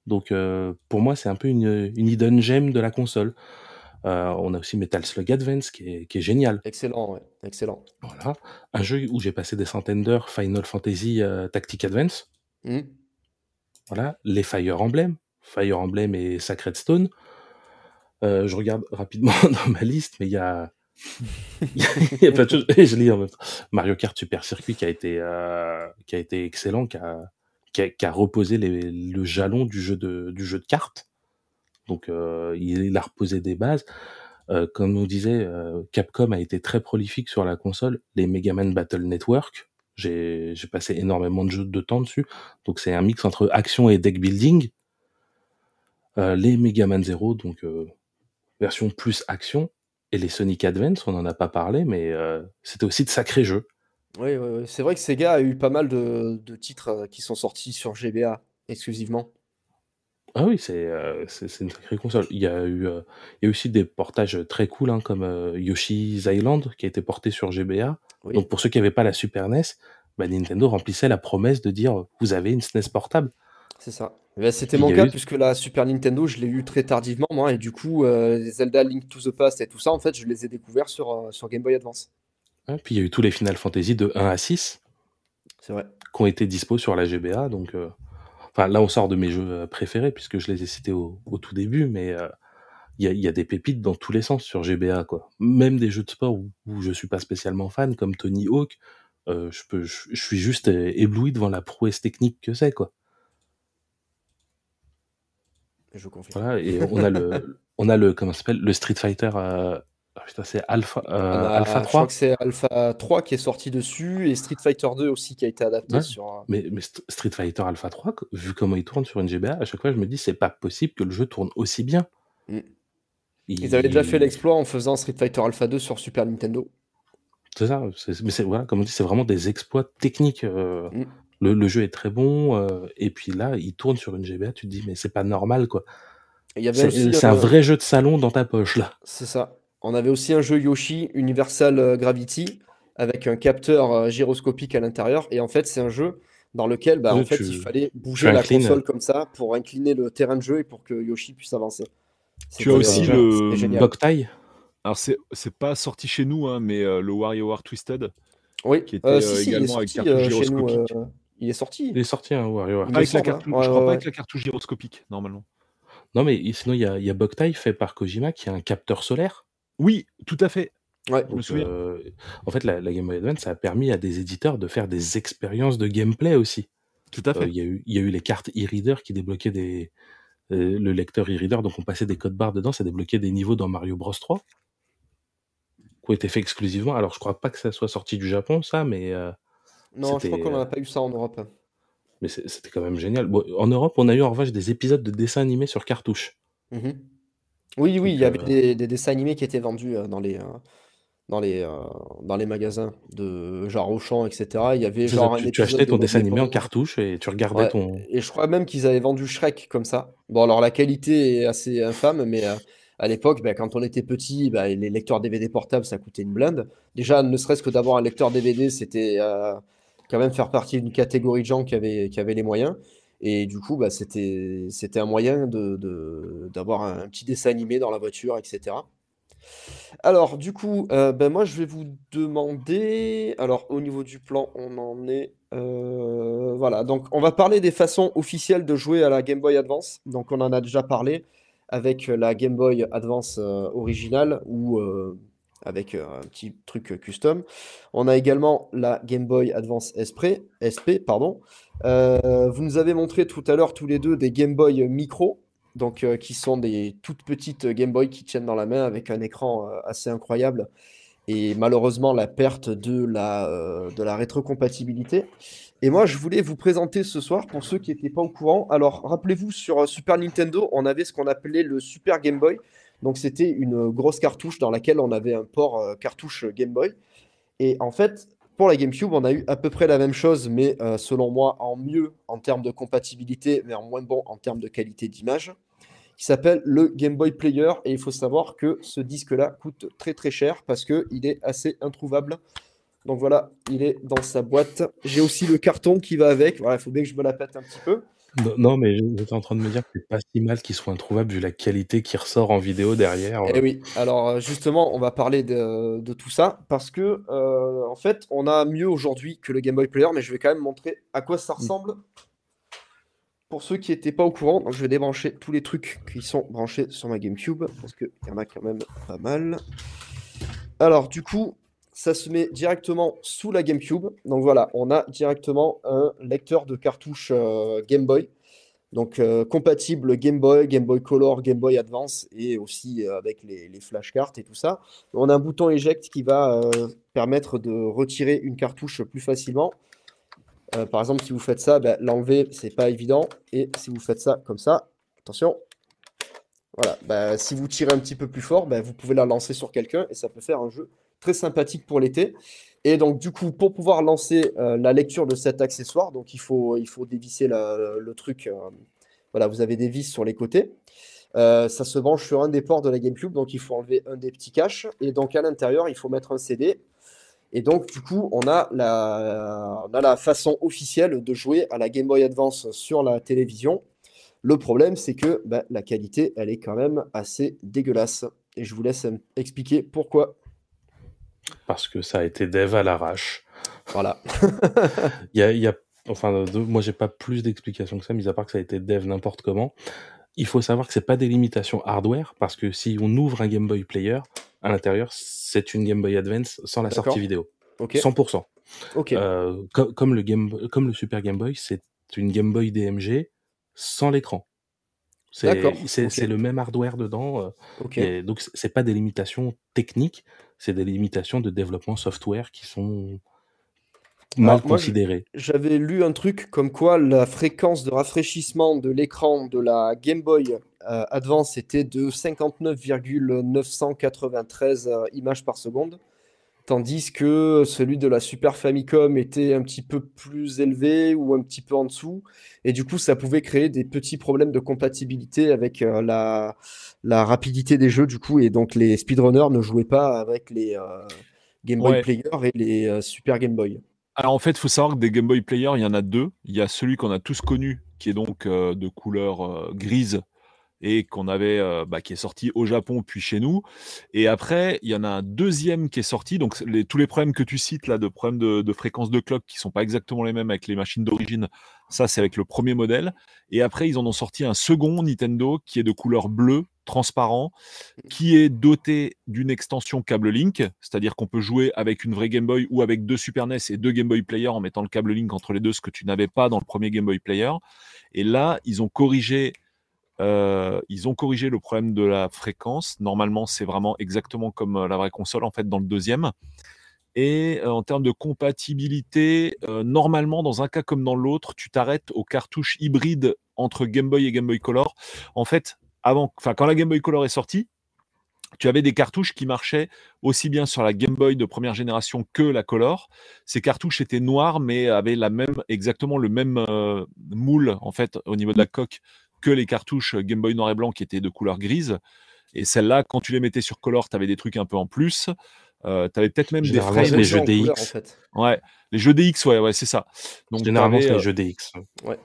Donc, euh, pour moi, c'est un peu une, une hidden gem de la console. Euh, on a aussi Metal Slug Advance qui est, qui est génial. Excellent, ouais. Excellent. Voilà. Un jeu où j'ai passé des centaines d'heures, Final Fantasy euh, Tactic Advance. Mhm. Voilà. Les Fire Emblem, Fire Emblem et Sacred Stone. Je regarde rapidement dans ma liste, mais il y a, il a. Et je lis en même temps. Mario Kart Super Circuit qui a été, euh, qui a été excellent, qui a, qui a, reposé le jalon du jeu de, du jeu de cartes. Donc, euh, il, a reposé des bases. Euh, comme on disait, Capcom a été très prolifique sur la console. Les Mega Man Battle Network, j'ai passé énormément de, jeux, de temps dessus. Donc c'est un mix entre action et deck building. Les Mega Man Zero, donc version plus action. Et les Sonic Advance, on n'en a pas parlé, mais euh, c'était aussi de sacrés jeux. Oui, oui, oui. C'est vrai que Sega a eu pas mal de, de titres euh, qui sont sortis sur GBA exclusivement. Ah oui, c'est euh, une sacrée console. Il y a eu, euh, il y a aussi des portages très cool, hein, comme euh, Yoshi's Island, qui a été porté sur GBA. Oui. Donc pour ceux qui n'avaient pas la Super NES, bah, Nintendo remplissait la promesse de dire vous avez une SNES portable. C'est ça. C'était mon cas eu- puisque la Super Nintendo, je l'ai eu très tardivement, moi, et du coup, euh, les Zelda Link to the Past et tout ça, en fait, je les ai découverts sur, euh, sur Game Boy Advance. Puis il y a eu tous les Final Fantasy de 1 à 6 C'est vrai. qui ont été dispo sur la GBA. Donc, euh, enfin, là, on sort de mes jeux préférés puisque je les ai cités au, au tout début, mais il y, a, il y a des pépites dans tous les sens sur GBA, quoi. Même des jeux de sport où, où je suis pas spécialement fan, comme Tony Hawk, je peux, je, je suis juste ébloui devant la prouesse technique que c'est, quoi. Je confirme. Voilà, et on a le, on a le, comment ça s'appelle, le Street Fighter. Euh, ah, putain, c'est Alpha, euh, a- Alpha Je crois 3. que c'est Alpha 3 qui est sorti dessus et Street Fighter 2 aussi qui a été adapté Ouais. sur. Mais, mais St- Street Fighter Alpha 3, qu- vu comment il tourne sur une GBA, à chaque fois je me dis c'est pas possible que le jeu tourne aussi bien. Mm. Il- Ils avaient déjà fait l'exploit en faisant Street Fighter Alpha 2 sur Super Nintendo. C'est ça, mais c'est voilà, comme on dit, c'est vraiment des exploits techniques. euh, Mm. Le, le jeu est très bon, euh, et puis là, il tourne sur une GBA, tu te dis mais c'est pas normal quoi. Et il y avait C'est aussi, c'est un euh, vrai jeu de salon dans ta poche là. C'est ça. On avait aussi un jeu Yoshi Universal euh, Gravity avec un capteur euh, gyroscopique à l'intérieur. Et en fait, c'est un jeu dans lequel bah, Oui, en fait, tu- il fallait bouger la console comme ça pour incliner le terrain de jeu et pour que Yoshi puisse avancer. Tu as aussi euh, le-. Boktai, Alors, c'est c'est pas sorti chez nous, hein, mais euh, le WarioWare Twisted. Oui, qui était, euh, euh, si, si, également avec euh, chez nous. Il est sorti. il est sorti WarioWare. Me Avec la hein. Ouais, je crois ouais, pas avec la cartouche gyroscopique, normalement. Non mais sinon il y a, y a Boktai fait par Kojima qui a un capteur solaire. Oui, tout à fait. Ouais. Je me souviens. Euh, en fait, la, la Game Boy Advance, ça a permis à des éditeurs de faire des expériences de gameplay aussi. Tout à Euh, fait. Il y, a eu- il y a eu les cartes e-reader qui débloquaient des. euh, le lecteur e-reader, donc on passait des codes barres dedans, ça débloquait des niveaux dans Mario Bros 3. Qui ont été faits exclusivement. Alors, je crois pas que ça soit sorti du Japon, ça, mais, euh, Non, je crois qu'on euh, n'a pas eu ça en Europe. mais c'était quand même génial. Bon, en Europe, on a eu en revanche des épisodes de dessins animés sur cartouche. Mhm. Oui, oui, il y avait euh, des, des dessins animés qui étaient vendus euh, dans les, euh, dans les, euh, dans les magasins de genre Auchan, etc. Il y avait genre un tu, achetais ton dessin animé en cartouche et tu regardais Ouais, ton. et je crois même qu'ils avaient vendu Shrek comme ça. Bon, alors la qualité est assez infâme, mais euh, à l'époque, ben, quand on était petit, ben, les lecteurs DVD portables, ça coûtait une blinde. Déjà, ne serait-ce que d'avoir un lecteur DVD, c'était euh, quand même faire partie d'une catégorie de gens qui avaient, qui avaient les moyens. Et du coup, bah, c'était, un moyen de, de- d'avoir un, petit dessin animé dans la voiture, etc. Alors, du coup, euh, ben, moi, je vais vous demander. Alors, au niveau du plan, on en est. euh, voilà, donc on va parler des façons officielles de jouer à la Game Boy Advance. Donc, on en a déjà parlé avec la Game Boy Advance euh, originale euh, avec euh, un petit truc euh, custom. On a également la Game Boy Advance SP, SP pardon. Euh, vous nous avez montré tout à l'heure tous les deux des Game Boy Micro, donc qui sont des toutes petites Game Boy qui tiennent dans la main avec un écran assez incroyable et malheureusement la perte de la, de la rétrocompatibilité. Et moi, je voulais vous présenter ce soir, pour ceux qui n'étaient pas au courant, alors rappelez-vous, sur Super Nintendo, on avait ce qu'on appelait le Super Game Boy. Donc c'était une grosse cartouche dans laquelle on avait un port euh, cartouche Game Boy. Et en fait, pour la GameCube, on a eu à peu près la même chose, mais euh, selon moi, en mieux en termes de compatibilité, mais en moins bon en termes de qualité d'image, qui s'appelle le Game Boy Player. Et il faut savoir que ce disque-là coûte très très cher parce qu'il est assez introuvable. Donc voilà, il est dans sa boîte. J'ai aussi le carton qui va avec. Voilà, il faut bien que je me la pète un petit peu. Non, non, mais j'étais en train de me dire que c'est pas si mal qu'il soit introuvable vu la qualité qui ressort en vidéo derrière. Eh oui, alors euh, justement, on va parler de, de tout ça parce que euh, en fait, on a mieux aujourd'hui que le Game Boy Player, mais je vais quand même montrer à quoi ça ressemble pour ceux qui n'étaient pas au courant. Donc, je vais débrancher tous les trucs qui sont branchés sur ma GameCube parce qu'il y en a quand même pas mal. Alors, du coup, ça se met directement sous la GameCube. Donc voilà, on a directement un lecteur de cartouche euh, Game Boy. Donc euh, compatible Game Boy, Game Boy Color, Game Boy Advance et aussi euh, avec les, les flashcards et tout ça. On a un bouton eject qui va euh, permettre de retirer une cartouche plus facilement. Par exemple, si vous faites ça, ben, l'enlever, c'est pas évident. Et si vous faites ça comme ça, attention, voilà, ben, si vous tirez un petit peu plus fort, ben, vous pouvez la lancer sur quelqu'un et ça peut faire un jeu très sympathique pour l'été. Et donc, du coup, pour pouvoir lancer euh, la lecture de cet accessoire, donc il faut, il faut dévisser le truc. euh, voilà, vous avez des vis sur les côtés. Euh, ça se branche sur un des ports de la GameCube, donc il faut enlever un des petits caches. Et donc, à l'intérieur, il faut mettre un CD. Et donc, du coup, on a la, on a la façon officielle de jouer à la Game Boy Advance sur la télévision. Le problème, c'est que bah, la qualité, elle est quand même assez dégueulasse. Et je vous laisse expliquer pourquoi. Parce que ça a été dev à l'arrache. Voilà. Il y a, il y a- enfin, de- moi, j'ai pas plus d'explications que ça, mis à part que ça a été dev n'importe comment. Il faut savoir que c'est pas des limitations hardware, parce que si on ouvre un Game Boy Player, à l'intérieur, c'est une Game Boy Advance sans la sortie vidéo. Ok. 100%. Ok. Euh, co- comme, le Game, comme le Super Game Boy, c'est une Game Boy DMG sans l'écran. C'est le même hardware dedans. euh, et donc, c'est pas des limitations techniques, c'est des limitations de développement software qui sont mal considérées. J'avais lu un truc comme quoi la fréquence de rafraîchissement de l'écran de la Game Boy euh, Advance était de 59,993 euh, images par seconde, tandis que celui de la Super Famicom était un petit peu plus élevé ou un petit peu en dessous, et du coup ça pouvait créer des petits problèmes de compatibilité avec euh, la, la rapidité des jeux du coup, et donc les speedrunners ne jouaient pas avec les euh, Game Boy Ouais. Player et les euh, Super Game Boy. Alors en fait, il faut savoir que des Game Boy Player, il y en a deux. Il y a celui qu'on a tous connu, qui est donc de couleur grise et qu'on avait, euh, bah, qui est sorti au Japon puis chez nous. Et après, il y en a un deuxième qui est sorti. Donc les- tous les problèmes que tu cites là, de problèmes de, de fréquence de clock qui sont pas exactement les mêmes avec les machines d'origine, ça c'est avec le premier modèle. Et après, ils en ont sorti un second Nintendo qui est de couleur bleue transparent, qui est doté d'une extension câble Link, c'est-à-dire qu'on peut jouer avec une vraie Game Boy ou avec deux Super NES et deux Game Boy Player en mettant le câble Link entre les deux, ce que tu n'avais pas dans le premier Game Boy Player. Et là, ils ont corrigé, euh, ils ont corrigé le problème de la fréquence. Normalement, c'est vraiment exactement comme euh, la vraie console en fait dans le deuxième. Et euh, en termes de compatibilité, normalement, dans un cas comme dans l'autre, tu t'arrêtes aux cartouches hybrides entre Game Boy et Game Boy Color. En fait, avant, quand la Game Boy Color est sortie, tu avais des cartouches qui marchaient aussi bien sur la Game Boy de première génération que la Color. Ces cartouches étaient noires, mais avaient la même, exactement le même moule en fait au niveau de la coque que les cartouches Game Boy noir et blanc qui étaient de couleur grise. Et celles-là, quand tu les mettais sur Color, tu avais des trucs un peu en plus. Euh, tu avais peut-être même des frames. les jeux DX. Ouais, les jeux DX, ouais, ouais, c'est ça. Donc, Généralement, c'est les jeux DX. Ouais.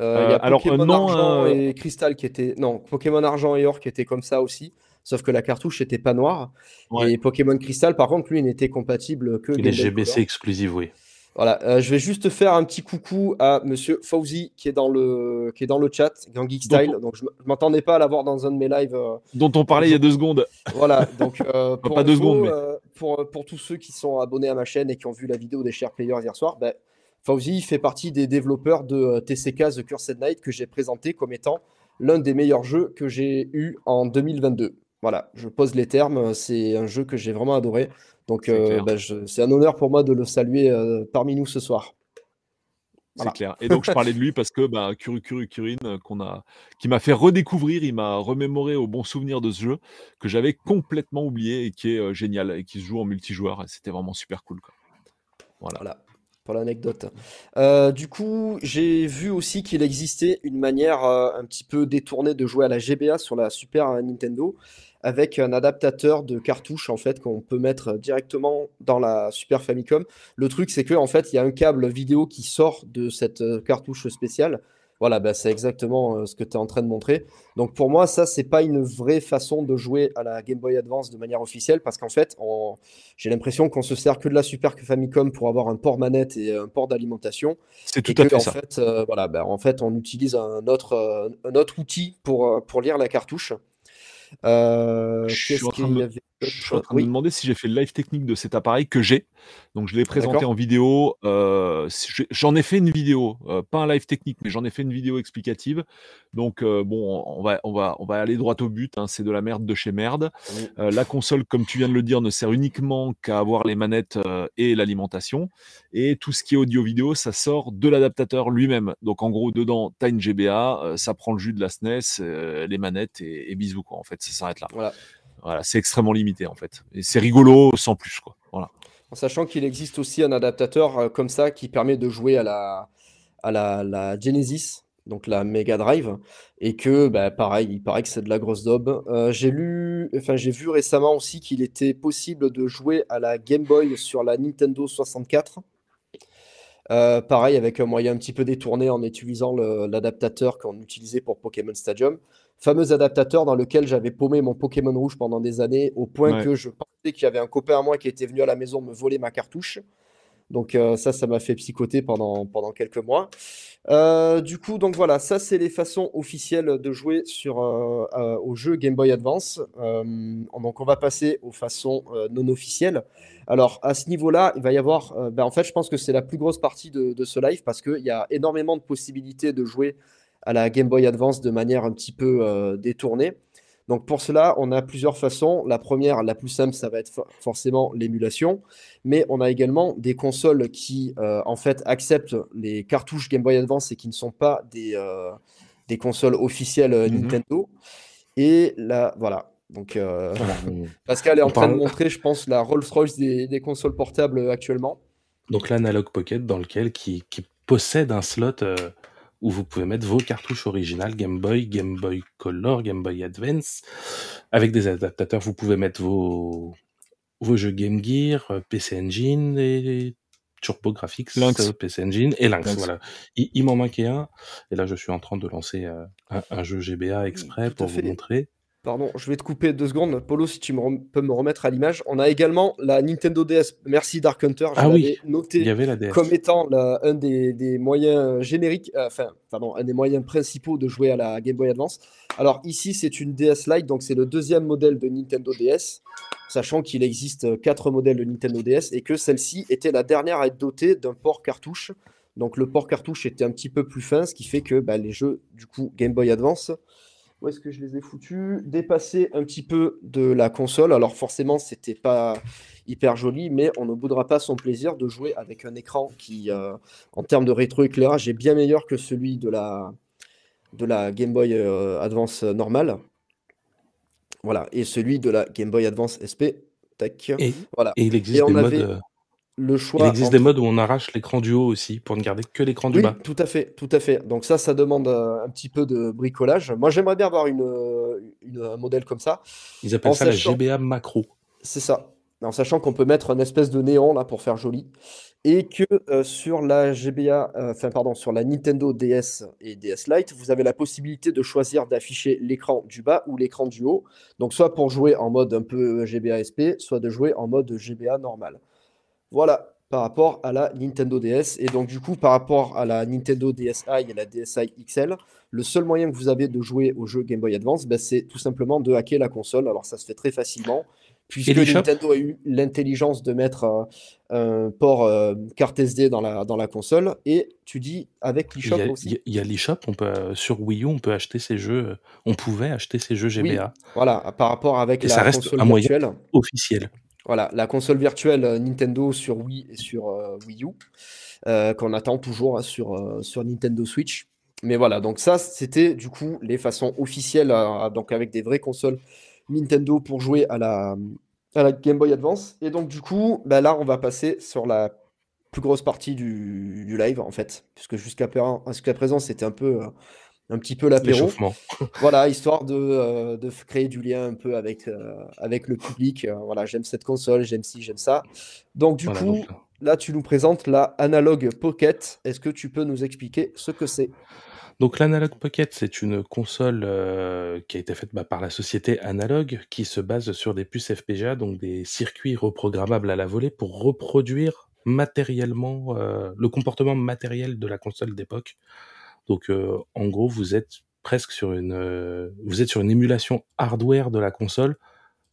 Euh, y a alors, Pokémon non, Argent et Cristal qui étaient. Non, Pokémon Argent et Or qui étaient comme ça aussi. Sauf que la cartouche n'était pas noire. Et Pokémon Crystal, par contre, lui, n'était compatible que. Les GBC exclusives, oui. Voilà, euh, je vais juste faire un petit coucou à Monsieur Fauzi qui est dans le qui est dans le chat, Gang Style. Donc je, ne m'entendais pas à l'avoir dans un de mes lives. Euh, dont on parlait il y a deux secondes. Voilà, donc pour pas deux secondes, pour, pour tous ceux qui sont abonnés à ma chaîne et qui ont vu la vidéo des chers players hier soir, ben, Fauzi fait partie des développeurs de TCK The Cursed Night que j'ai présenté comme étant l'un des meilleurs jeux que j'ai eu en 2022. Voilà, je pose les termes. C'est un jeu que j'ai vraiment adoré. Donc, c'est euh, bah, un honneur pour moi de le saluer euh, parmi nous ce soir. C'est clair. Et donc, je parlais de lui parce que bah, Kuru Kuru Kurin, euh, qu'on a, qui m'a fait redécouvrir, il m'a remémoré au bon souvenir de ce jeu que j'avais complètement oublié et qui est génial et qui se joue en multijoueur. C'était vraiment super cool. Voilà. pour l'anecdote. du coup, j'ai vu aussi qu'il existait une manière un petit peu détournée de jouer à la GBA sur la Super Nintendo avec un adaptateur de cartouche en fait qu'on peut mettre directement dans la Super Famicom. Le truc c'est que en fait il y a un câble vidéo qui sort de cette euh, cartouche spéciale. Voilà, bah, c'est exactement euh, ce que tu es en train de montrer. Donc pour moi, ça, c'est pas une vraie façon de jouer à la Game Boy Advance de manière officielle parce qu'en fait, j'ai l'impression qu'on se sert que de la Super Famicom pour avoir un port manette et un port d'alimentation. C'est tout à fait en ça. Fait, euh, voilà, bah, en fait, on utilise un autre, un autre outil pour, pour lire la cartouche. Euh, je suis en train, de, me demander si j'ai fait le live technique de cet appareil que j'ai. Donc je l'ai présenté en vidéo. Euh, j'en ai fait une vidéo, euh, pas un live technique, mais j'en ai fait une vidéo explicative. Donc bon, on va, on, va, on va aller droit au but. Hein, c'est de la merde de chez merde. la console, comme tu viens de le dire, ne sert uniquement qu'à avoir les manettes et l'alimentation. Et tout ce qui est audio-vidéo, ça sort de l'adaptateur lui-même. Donc en gros, dedans, tu as une GBA, ça prend le jus de la SNES, les manettes et, et bisous quoi. En fait, ça s'arrête là. Voilà. Voilà, c'est extrêmement limité en fait. Et c'est rigolo sans plus quoi. Voilà. En sachant qu'il existe aussi un adaptateur euh, comme ça qui permet de jouer à la, à la, Genesis, donc la Mega Drive, et que bah, pareil, il paraît que c'est de la grosse daube. Euh, j'ai lu, enfin j'ai vu récemment aussi qu'il était possible de jouer à la Game Boy sur la Nintendo 64. Euh, pareil, avec un moyen un petit peu détourné en utilisant l'adaptateur qu'on utilisait pour Pokémon Stadium fameux adaptateur dans lequel j'avais paumé mon Pokémon rouge pendant des années, au point que je pensais qu'il y avait un copain à moi qui était venu à la maison me voler ma cartouche. Donc euh, ça, ça m'a fait psychoter pendant, pendant quelques mois. Euh, du coup, donc voilà, ça c'est les façons officielles de jouer sur, euh, au jeu Game Boy Advance. donc on va passer aux façons non officielles. Alors à ce niveau-là, il va y avoir, ben, en fait, je pense que c'est la plus grosse partie de, de ce live parce qu'il y a énormément de possibilités de jouer à la Game Boy Advance de manière un petit peu euh, détournée. Donc pour cela, on a plusieurs façons. La première, la plus simple, ça va être forcément l'émulation, mais on a également des consoles qui euh, en fait acceptent les cartouches Game Boy Advance et qui ne sont pas des, euh, des consoles officielles mhm. Nintendo. Et là, voilà. Donc Pascal est en train de montrer, je pense, la Rolls-Royce des, des, consoles portables actuellement. Donc l'Analog Pocket dans lequel qui, qui possède un slot où vous pouvez mettre vos cartouches originales Game Boy, Game Boy Color, Game Boy Advance. Avec des adaptateurs, vous pouvez mettre vos, vos jeux Game Gear, euh, PC Engine et TurboGrafx, Lynx. Euh, PC Engine et Lynx. Voilà. Il, m'en manquait un. Et là, je suis en train de lancer euh, un, jeu GBA exprès pour vous montrer. Pardon, je vais te couper deux secondes. Polo, si tu peux me remettre à l'image. On a également la Nintendo DS. Merci Dark Hunter. Je ah oui, noté il y avait la DS. comme étant un des, moyens génériques, euh, enfin, pardon, un des moyens principaux de jouer à la Game Boy Advance. Alors ici, c'est une DS Lite, donc c'est le deuxième modèle de Nintendo DS, sachant qu'il existe quatre modèles de Nintendo DS et que celle-ci était la dernière à être dotée d'un port cartouche. Donc le port cartouche était un petit peu plus fin, ce qui fait que bah, les jeux du coup Game Boy Advance où est-ce que je les ai foutus? Dépasser un petit peu de la console. Alors forcément, c'était pas hyper joli, mais on ne boudra pas son plaisir de jouer avec un écran qui, euh, en termes de rétroéclairage, est bien meilleur que celui de la, de la Game Boy euh, Advance normale. Voilà, et celui de la Game Boy Advance SP. Tac. Et, Voilà. et il existe on des modes. avait euh, Le Il choix existe des modes où on arrache l'écran du haut aussi pour ne garder que l'écran du Oui, bas. tout à fait, tout à fait. Donc ça, ça demande euh, un petit peu de bricolage. Moi, j'aimerais bien avoir une, euh, une- un modèle comme ça. Ils appellent En ça la GBA macro. C'est ça. En sachant qu'on peut mettre une espèce de néon là pour faire joli. Et que euh, sur la GBA, euh, pardon, sur la Nintendo DS et DS Lite, vous avez la possibilité de choisir d'afficher l'écran du bas ou l'écran du haut. Donc soit pour jouer en mode un peu GBA SP, soit de jouer en mode GBA normal. Voilà, par rapport à la Nintendo DS. Et donc du coup, par rapport à la Nintendo DSi et la DSi XL, le seul moyen que vous avez de jouer au jeu Game Boy Advance, ben, c'est tout simplement de hacker la console. Alors ça se fait très facilement, puisque Nintendo a eu l'intelligence de mettre euh, un port euh, carte SD dans la, dans la console. Et tu dis avec l'eShop aussi il y a- l'eShop, on peut, euh, sur Wii U, on peut acheter ces jeux, euh, on pouvait acheter ces jeux Oui. GBA Voilà, par rapport avec Et la ça reste console un moyen. virtuelle. officiels. Voilà, la console virtuelle euh, Nintendo sur Wii et sur euh, Wii U, euh, qu'on attend toujours hein, sur, Nintendo Switch. Mais voilà, donc ça, c'était du coup les façons officielles, donc avec des vraies consoles Nintendo pour jouer à la, Game Boy Advance. Et donc du coup, bah là, on va passer sur la plus grosse partie du, live, en fait, puisque jusqu'à présent, c'était un peu... un petit peu l'apéro. Voilà, histoire de, euh, de créer du lien un peu avec, euh, avec le public. Euh, voilà, j'aime cette console, j'aime ci, j'aime ça. Donc, du Voilà, coup, donc, là, tu nous présentes la Analog Pocket. Est-ce que tu peux nous expliquer ce que c'est? Donc l'Analog Pocket, c'est une console euh, qui a été faite bah, par la société Analog, qui se base sur des puces FPGA, donc des circuits reprogrammables à la volée pour reproduire matériellement euh, le comportement matériel de la console d'époque. Donc euh, en gros, vous êtes presque sur une, euh, vous êtes sur une émulation hardware de la console,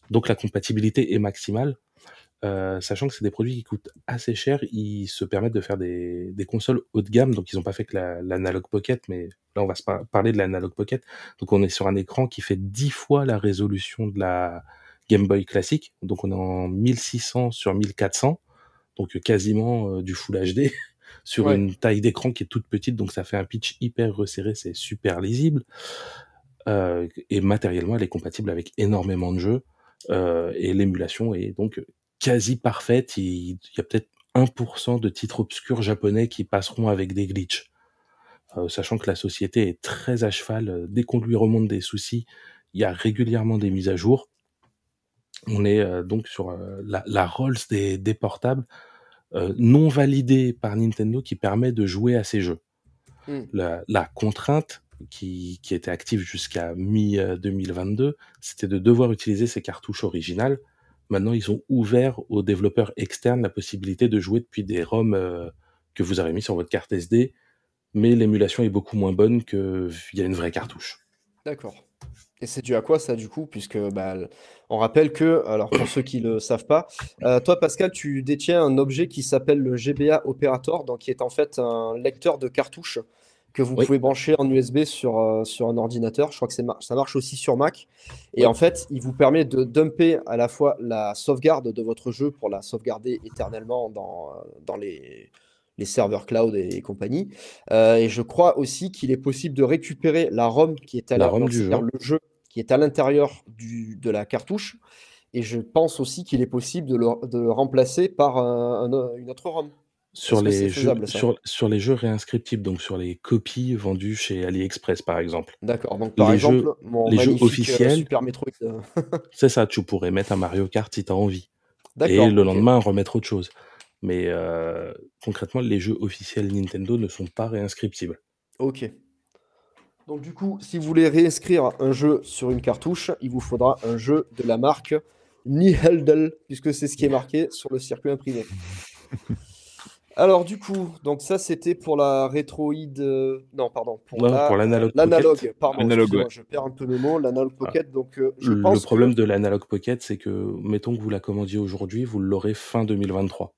donc la compatibilité est maximale. Euh, sachant que c'est des produits qui coûtent assez cher, ils se permettent de faire des, des consoles haut de gamme, donc ils n'ont pas fait que la- l'Analog Pocket, mais là on va se par- parler de l'Analog Pocket. Donc on est sur un écran qui fait 10 fois la résolution de la Game Boy classique, donc on est en 1600 sur 1400, donc quasiment euh, du Full HD, sur Ouais. une taille d'écran qui est toute petite, donc ça fait un pitch hyper resserré, c'est super lisible. Euh, et matériellement, elle est compatible avec énormément de jeux. Euh, et l'émulation est donc quasi parfaite. Il, il y a peut-être 1% de titres obscurs japonais qui passeront avec des glitches. Euh, sachant que la société est très à cheval, euh, dès qu'on lui remonte des soucis, il y a régulièrement des mises à jour. On est euh, donc sur euh, la, la Rolls des, des portables euh, non validée par Nintendo qui permet de jouer à ces jeux. Hmm. La, la contrainte qui, qui était active jusqu'à mi-2022, c'était de devoir utiliser ces cartouches originales. Maintenant, ils ont ouvert aux développeurs externes la possibilité de jouer depuis des ROM euh, que vous avez mis sur votre carte SD, mais l'émulation est beaucoup moins bonne que via une vraie cartouche. D'accord. Et c'est dû à quoi ça, du coup? Puisque bah, on rappelle que, alors pour ceux qui ne le savent pas, euh, toi, Pascal, tu détiens un objet qui s'appelle le GBA Operator, donc qui est en fait un lecteur de cartouches que vous Oui. pouvez brancher en USB sur, euh, sur un ordinateur. Je crois que mar- ça marche aussi sur Mac. Et Oui. en fait, il vous permet de dumper à la fois la sauvegarde de votre jeu pour la sauvegarder éternellement dans, euh, dans les, les serveurs cloud et, et compagnie. Euh, et je crois aussi qu'il est possible de récupérer la ROM qui est à La la- ROM donc, du jeu. le jeu qui est à l'intérieur du- de la cartouche. Et je pense aussi qu'il est possible de le, de le remplacer par un- un- une autre ROM. Sur les, jeux, faisable, ça? sur, sur les jeux réinscriptibles, donc sur les copies vendues chez AliExpress par exemple. D'accord. Donc, par Les exemple, jeux- mon les jeux euh, officiels. Super Metroid. euh, C'est ça, tu pourrais mettre un Mario Kart si tu as envie. D'accord. Et le lendemain, remettre autre chose. Mais euh, concrètement, les jeux officiels Nintendo ne sont pas réinscriptibles. Ok. Donc, du coup, si vous voulez réinscrire un jeu sur une cartouche, il vous faudra un jeu de la marque Niheldel, puisque c'est ce qui est marqué sur le circuit imprimé. Alors, du coup, donc ça, c'était pour la rétroïde. euh, Non, pardon. Pour Non, la- pour l'Analog L'analogue, Pocket. pardon. Analogue, excusez-moi, ouais. Je perds un peu mes mots. L'analogue pocket. Donc, euh, je Le pense problème que... de l'Analog Pocket, c'est que, mettons que vous la commandiez aujourd'hui, vous l'aurez fin 2023.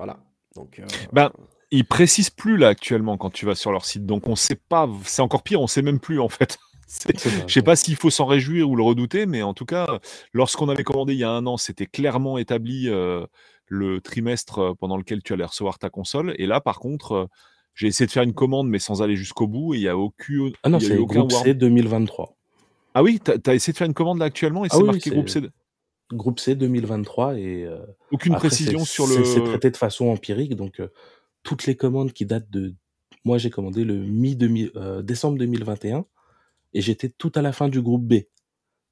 Voilà. Donc, euh, Ben, Ils précisent plus là actuellement quand tu vas sur leur site, donc on sait pas. C'est encore pire, on sait même plus en fait. Je sais pas s'il faut s'en réjouir ou le redouter, mais en tout cas, lorsqu'on avait commandé il y a un an, c'était clairement établi euh, le trimestre euh, pendant lequel tu allais recevoir ta console. Et là, par contre, euh, j'ai essayé de faire une commande, mais sans aller jusqu'au bout, et il y a aucun, Ah non, c'est groupe C 2023. Ah oui, tu as, essayé de faire une commande là actuellement et ah c'est marqué groupe C. Groupe C 2023 et aucune précision sur le. C'est traité de façon empirique, donc toutes les commandes qui datent de. Moi, j'ai commandé le mi décembre 2021 et j'étais tout à la fin du groupe B.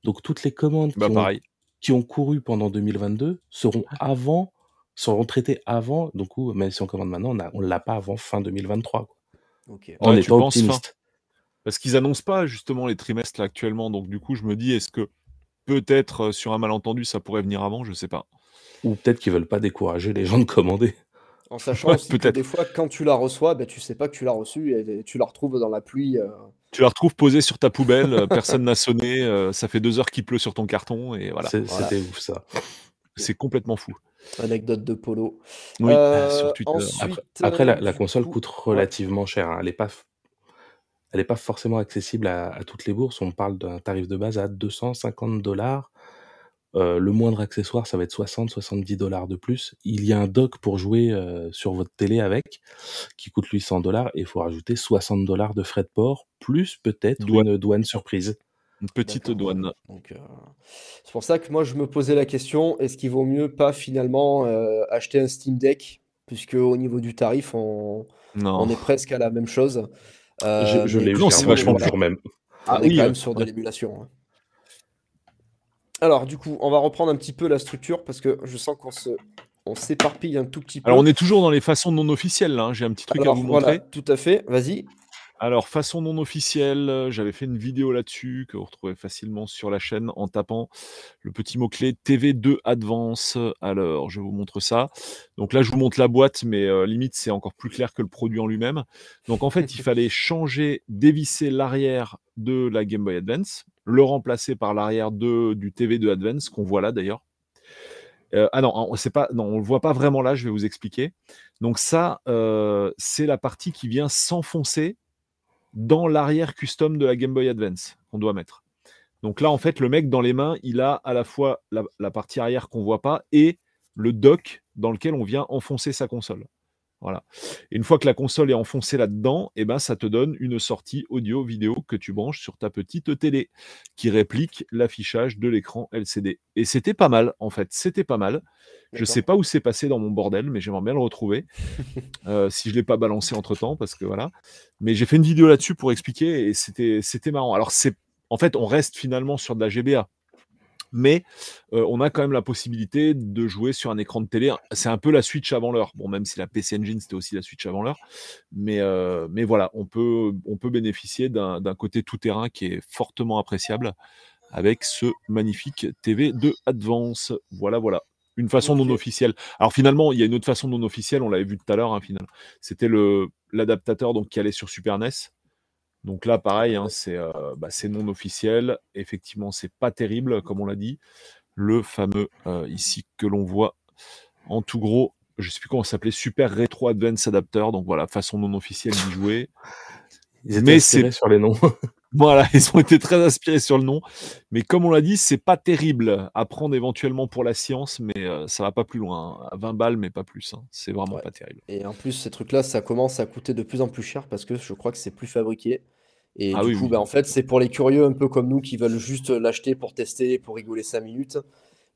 Donc toutes les commandes bah, qui, ont, qui, ont, couru pendant 2022 seront avant, seront traitées avant. Donc, même si on commande maintenant, on ne l'a pas avant fin 2023. Quoi. On est optimiste. Parce qu'ils annoncent pas justement les trimestres là, actuellement. Donc du coup, je me dis, est-ce que peut-être sur un malentendu, ça pourrait venir avant Je sais pas. Ou peut-être qu'ils veulent pas décourager les gens de commander. En sachant que des fois, quand tu la reçois, ben, tu sais pas que tu l'as reçue et tu la retrouves dans la pluie. Tu la retrouves posée sur ta poubelle, euh, personne n'a sonné, euh, ça fait deux heures qu'il pleut sur ton carton et voilà. C'était ouf ça. C'est complètement fou. Anecdote de Polo. Oui, euh, sur Twitter. après, la, console coûte relativement cher. Hein. Elle n'est pas, elle est pas forcément accessible à, à, toutes les bourses. On parle d'un tarif de base à 250 dollars euh, le moindre accessoire, ça va être 60-70 dollars de plus. Il y a un dock pour jouer euh, sur votre télé avec, qui coûte 800 dollars, et il faut rajouter 60 dollars de frais de port, plus peut-être une douane surprise. Une petite douane. Donc, euh, c'est pour ça que moi je me posais la question est-ce qu'il vaut mieux pas finalement acheter un Steam Deck, puisque au niveau du tarif, on, on est presque à la même chose? Je, l'ai vu, c'est vachement plus même. on est quand même sur de l'émulation. Hein. Alors, du coup, on va reprendre un petit peu la structure parce que je sens qu'on se, on s'éparpille un tout petit peu. Alors, on est toujours dans les façons non officielles. Là. Hein. J'ai un petit truc à vous montrer. tout à fait. Vas-y. Alors, façon non officielle, euh, j'avais fait une vidéo là-dessus que vous retrouvez facilement sur la chaîne en tapant le petit mot-clé TV2 Advance. Alors, je vous montre ça. Donc là, je vous montre la boîte, mais euh, limite, c'est encore plus clair que le produit en lui-même. Donc en fait, il fallait changer, dévisser l'arrière de la Game Boy Advance, le remplacer par l'arrière du TV2 Advance, qu'on voit là d'ailleurs. Euh, ah non, on on le voit pas vraiment là. Je vais vous expliquer. Donc ça, c'est la partie qui vient s'enfoncer dans l'arrière custom de la Game Boy Advance qu'on doit mettre. Donc là, en fait, le mec dans les mains, il a à la fois la, partie arrière qu'on voit pas et le dock dans lequel on vient enfoncer sa console. Voilà. une fois que la console est enfoncée là-dedans, et eh ben, ça te donne une sortie audio-vidéo que tu branches sur ta petite télé qui réplique l'affichage de l'écran LCD. Et c'était pas mal, en fait. C'était pas mal. Je sais pas où c'est passé dans mon bordel, mais j'aimerais bien le retrouver. Euh, si je l'ai pas balancé entre temps, parce que voilà. Mais j'ai fait une vidéo là-dessus pour expliquer et c'était, c'était marrant. Alors, c'est, en fait, on reste finalement sur de la GBA mais on a quand même la possibilité de jouer sur un écran de télé. C'est un peu la Switch avant l'heure. Bon, même si la PC Engine c'était aussi la Switch avant l'heure, mais, mais voilà, on peut, on peut bénéficier d'un côté tout-terrain qui est fortement appréciable avec ce magnifique TV de Advance. Voilà, voilà. Une façon non officielle. Alors finalement, il y a une autre façon non officielle, on l'avait vu tout à l'heure, hein, finalement. C'était l'adaptateur qui allait sur Super NES. Donc là, pareil, hein, euh, bah, c'est non officiel. Effectivement, c'est pas terrible, comme on l'a dit. Le fameux euh, ici que l'on voit en tout gros, je sais plus comment s'appelait, Super Retro Advance Adapter. Donc voilà, façon non officielle d'y jouer. Ils étaient Mais c'est sur les noms. voilà, ils ont été très inspirés sur le nom. Mais comme on l'a dit, c'est pas terrible à prendre éventuellement pour la science, mais euh, ça va pas plus loin. Hein. À 20 balles, mais pas plus. Hein. C'est vraiment pas terrible. Et en plus, ces trucs-là, ça commence à coûter de plus en plus cher parce que je crois que c'est plus fabriqué. Et ah du coup, bah, en fait, c'est pour les curieux un peu comme nous qui veulent juste l'acheter pour tester, pour rigoler 5 minutes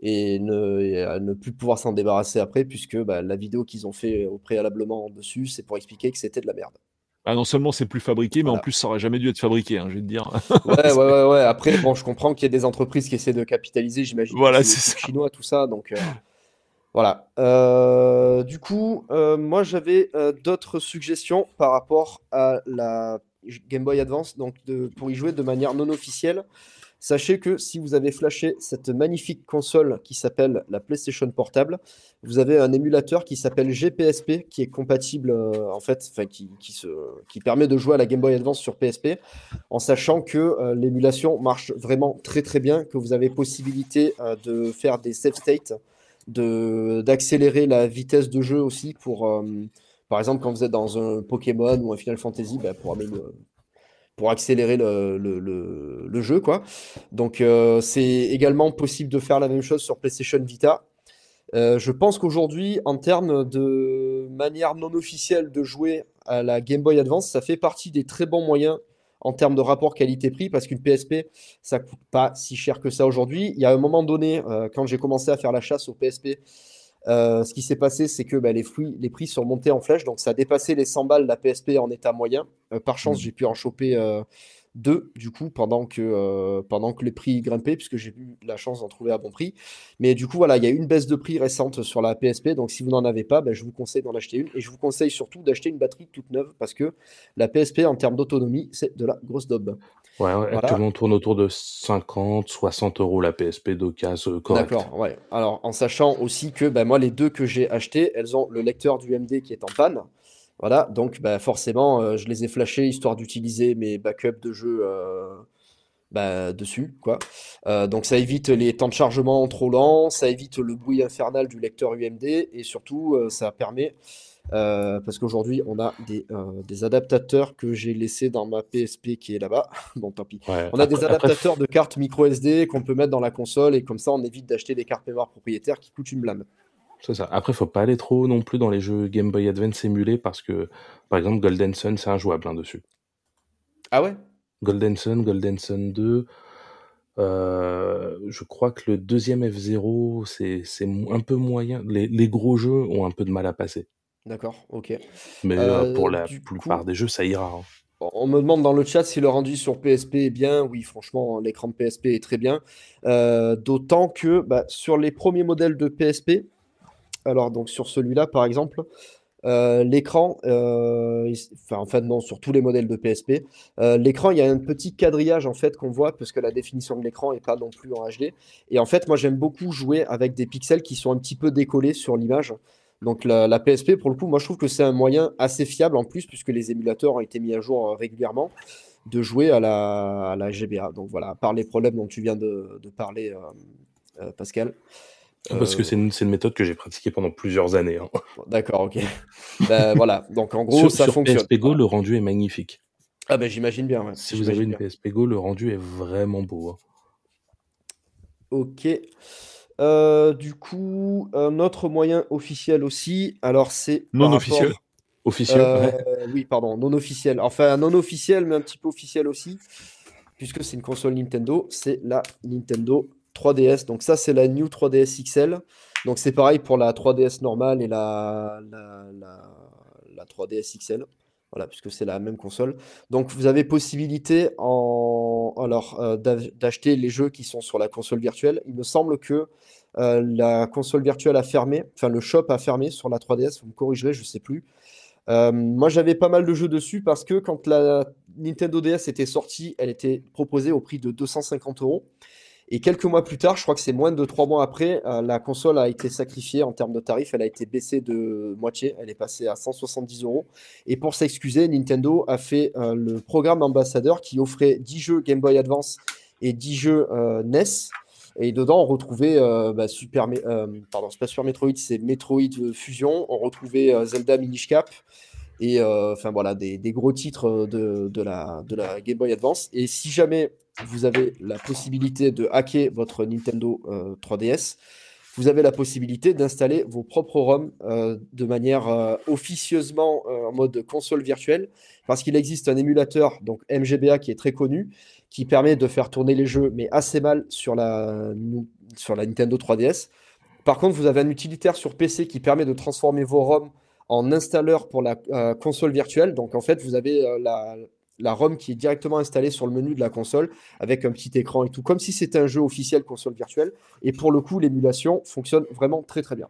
et ne, ne plus pouvoir s'en débarrasser après, puisque bah, la vidéo qu'ils ont fait au préalablement dessus, c'est pour expliquer que c'était de la merde. Ah, non seulement c'est plus fabriqué, mais en plus ça aurait jamais dû être fabriqué, hein, je vais te dire. ouais, ouais, ouais, ouais. Après, bon, je comprends qu'il y a des entreprises qui essaient de capitaliser, j'imagine. Voilà, c'est chinois, tout ça, donc. Euh, voilà. Euh, du coup, euh, moi j'avais d'autres suggestions par rapport à la Game Boy Advance, donc pour y jouer de manière non officielle. Sachez que si vous avez flashé cette magnifique console qui s'appelle la PlayStation Portable, vous avez un émulateur qui s'appelle GPSP qui est compatible euh, en fait, qui, permet de jouer à la Game Boy Advance sur PSP, en sachant que euh, l'émulation marche vraiment très très bien, que vous avez possibilité euh, de faire des save states, d'accélérer la vitesse de jeu aussi pour par exemple, quand vous êtes dans un Pokémon ou un Final Fantasy, bah, pour, pour, accélérer le, jeu. Quoi. Donc, euh, c'est également possible de faire la même chose sur PlayStation Vita. Euh, je pense qu'aujourd'hui, en termes de manière non officielle de jouer à la Game Boy Advance, ça fait partie des très bons moyens, en termes de rapport qualité-prix parce qu'une PSP, ça coûte pas si cher que ça aujourd'hui. Il y a un moment donné, euh, quand j'ai commencé à faire la chasse aux PSP, euh, ce qui s'est passé, c'est que bah, les, fruits, les prix sont montés en flèche, donc ça a dépassé les 100 balles la PSP en état moyen. Euh, par chance, mmh. j'ai pu en choper deux du coup pendant que, euh, pendant que les prix grimpaient puisque j'ai eu la chance d'en trouver à bon prix. Mais du coup voilà, il y a une baisse de prix récente sur la PSP, donc si vous n'en avez pas, ben, je vous conseille d'en acheter une et je vous conseille surtout d'acheter une batterie toute neuve parce que la PSP en termes d'autonomie c'est de la grosse daube. Ouais, ouais actuellement on tourne autour de 50, 60 euros la PSP d'occasion correct. D'accord, ouais. Alors en sachant aussi que ben, moi les deux que j'ai achetées, elles ont le lecteur du MD qui est en panne. Voilà, donc bah, forcément, euh, je les ai flashés histoire d'utiliser mes backups de jeu euh, bah, dessus. Quoi. Euh, donc ça évite les temps de chargement trop lents, ça évite le bruit infernal du lecteur UMD et surtout ça permet, parce qu'aujourd'hui on a des, des, adaptateurs que j'ai laissés dans ma PSP qui est là-bas. bon, tant pis. on a des adaptateurs de cartes micro SD qu'on peut mettre dans la console et comme ça on évite d'acheter des cartes mémoire propriétaires qui coûtent une blâme. C'est ça. Après, faut pas aller trop non plus dans les jeux Game Boy Advance émulés parce que, par exemple, Golden Sun, c'est injouable hein, dessus. Ah ouais? Golden Sun, Golden Sun 2. Euh, je crois que le deuxième F0, c'est un peu moyen. Les, gros jeux ont un peu de mal à passer. D'accord, ok. Mais euh, pour la plupart des jeux, ça ira. Hein. On me demande dans le chat si le rendu sur PSP est bien. Oui, franchement, l'écran de PSP est très bien. Euh, d'autant que bah, sur les premiers modèles de PSP, alors, donc sur celui-là, par exemple, euh, l'écran, euh, enfin non, sur tous les modèles de PSP, euh, l'écran, il y a un petit quadrillage en fait qu'on voit parce que la définition de l'écran n'est pas non plus en HD. Et en fait, moi j'aime beaucoup jouer avec des pixels qui sont un petit peu décollés sur l'image. Donc la, PSP, pour le coup, moi je trouve que c'est un moyen assez fiable en plus puisque les émulateurs ont été mis à jour régulièrement de jouer à la, la GBA. Donc voilà, par les problèmes dont tu viens de parler, Pascal. Parce que euh, c'est une, méthode que j'ai pratiquée pendant plusieurs années. Hein. D'accord, ok. ben, voilà, donc en gros, sur, ça sur PSP Go, le rendu est magnifique. Ah ben j'imagine bien. Si vous avez une PSP Go, le rendu est vraiment beau. Hein. Ok. Euh, du coup, un autre moyen officiel aussi, alors c'est... Non officiel Officiel euh, Oui, pardon, non officiel. Enfin, non officiel, mais un petit peu officiel aussi, puisque c'est une console Nintendo, c'est la Nintendo 3DS. Donc ça, c'est la New 3DS XL. Donc c'est pareil pour la 3DS normale et la, la, 3DS XL. Voilà, puisque c'est la même console. Donc vous avez possibilité en, alors, euh, d'acheter les jeux qui sont sur la console virtuelle. Il me semble que euh, la console virtuelle a fermé, enfin le shop a fermé sur la 3DS, vous me corrigerez, je ne sais plus. Euh, moi j'avais pas mal de jeux dessus parce que quand la Nintendo DS était sortie, elle était proposée au prix de 250 euros. Et quelques mois plus tard, je crois que c'est moins de trois mois après, euh, la console a été sacrifiée en termes de tarifs. Elle a été baissée de moitié. Elle est passée à 170 euros. Et pour s'excuser, Nintendo a fait euh, le programme ambassadeur qui offrait 10 jeux Game Boy Advance et 10 jeux euh, NES. Et dedans, on retrouvait bah, pas Super Metroid, c'est Metroid Fusion. On retrouvait Zelda Minish Cap et enfin voilà des, gros titres de, de, la, Game Boy Advance. Et si jamais vous avez la possibilité de hacker votre Nintendo 3DS. Euh, vous avez la possibilité d'installer vos propres ROM euh, de manière euh, officieusement en mode console virtuelle, parce qu'il existe un émulateur, donc MGBA, qui est très connu, qui permet de faire tourner les jeux, mais assez mal sur la, sur la Nintendo 3DS. Par contre, vous avez un utilitaire sur PC qui permet de transformer vos ROM en installeur pour la console virtuelle. Donc en fait, vous avez la, la ROM qui est directement installée sur le menu de la console avec un petit écran et tout, comme si c'était un jeu officiel console virtuelle. Et pour le coup, l'émulation fonctionne vraiment très très bien.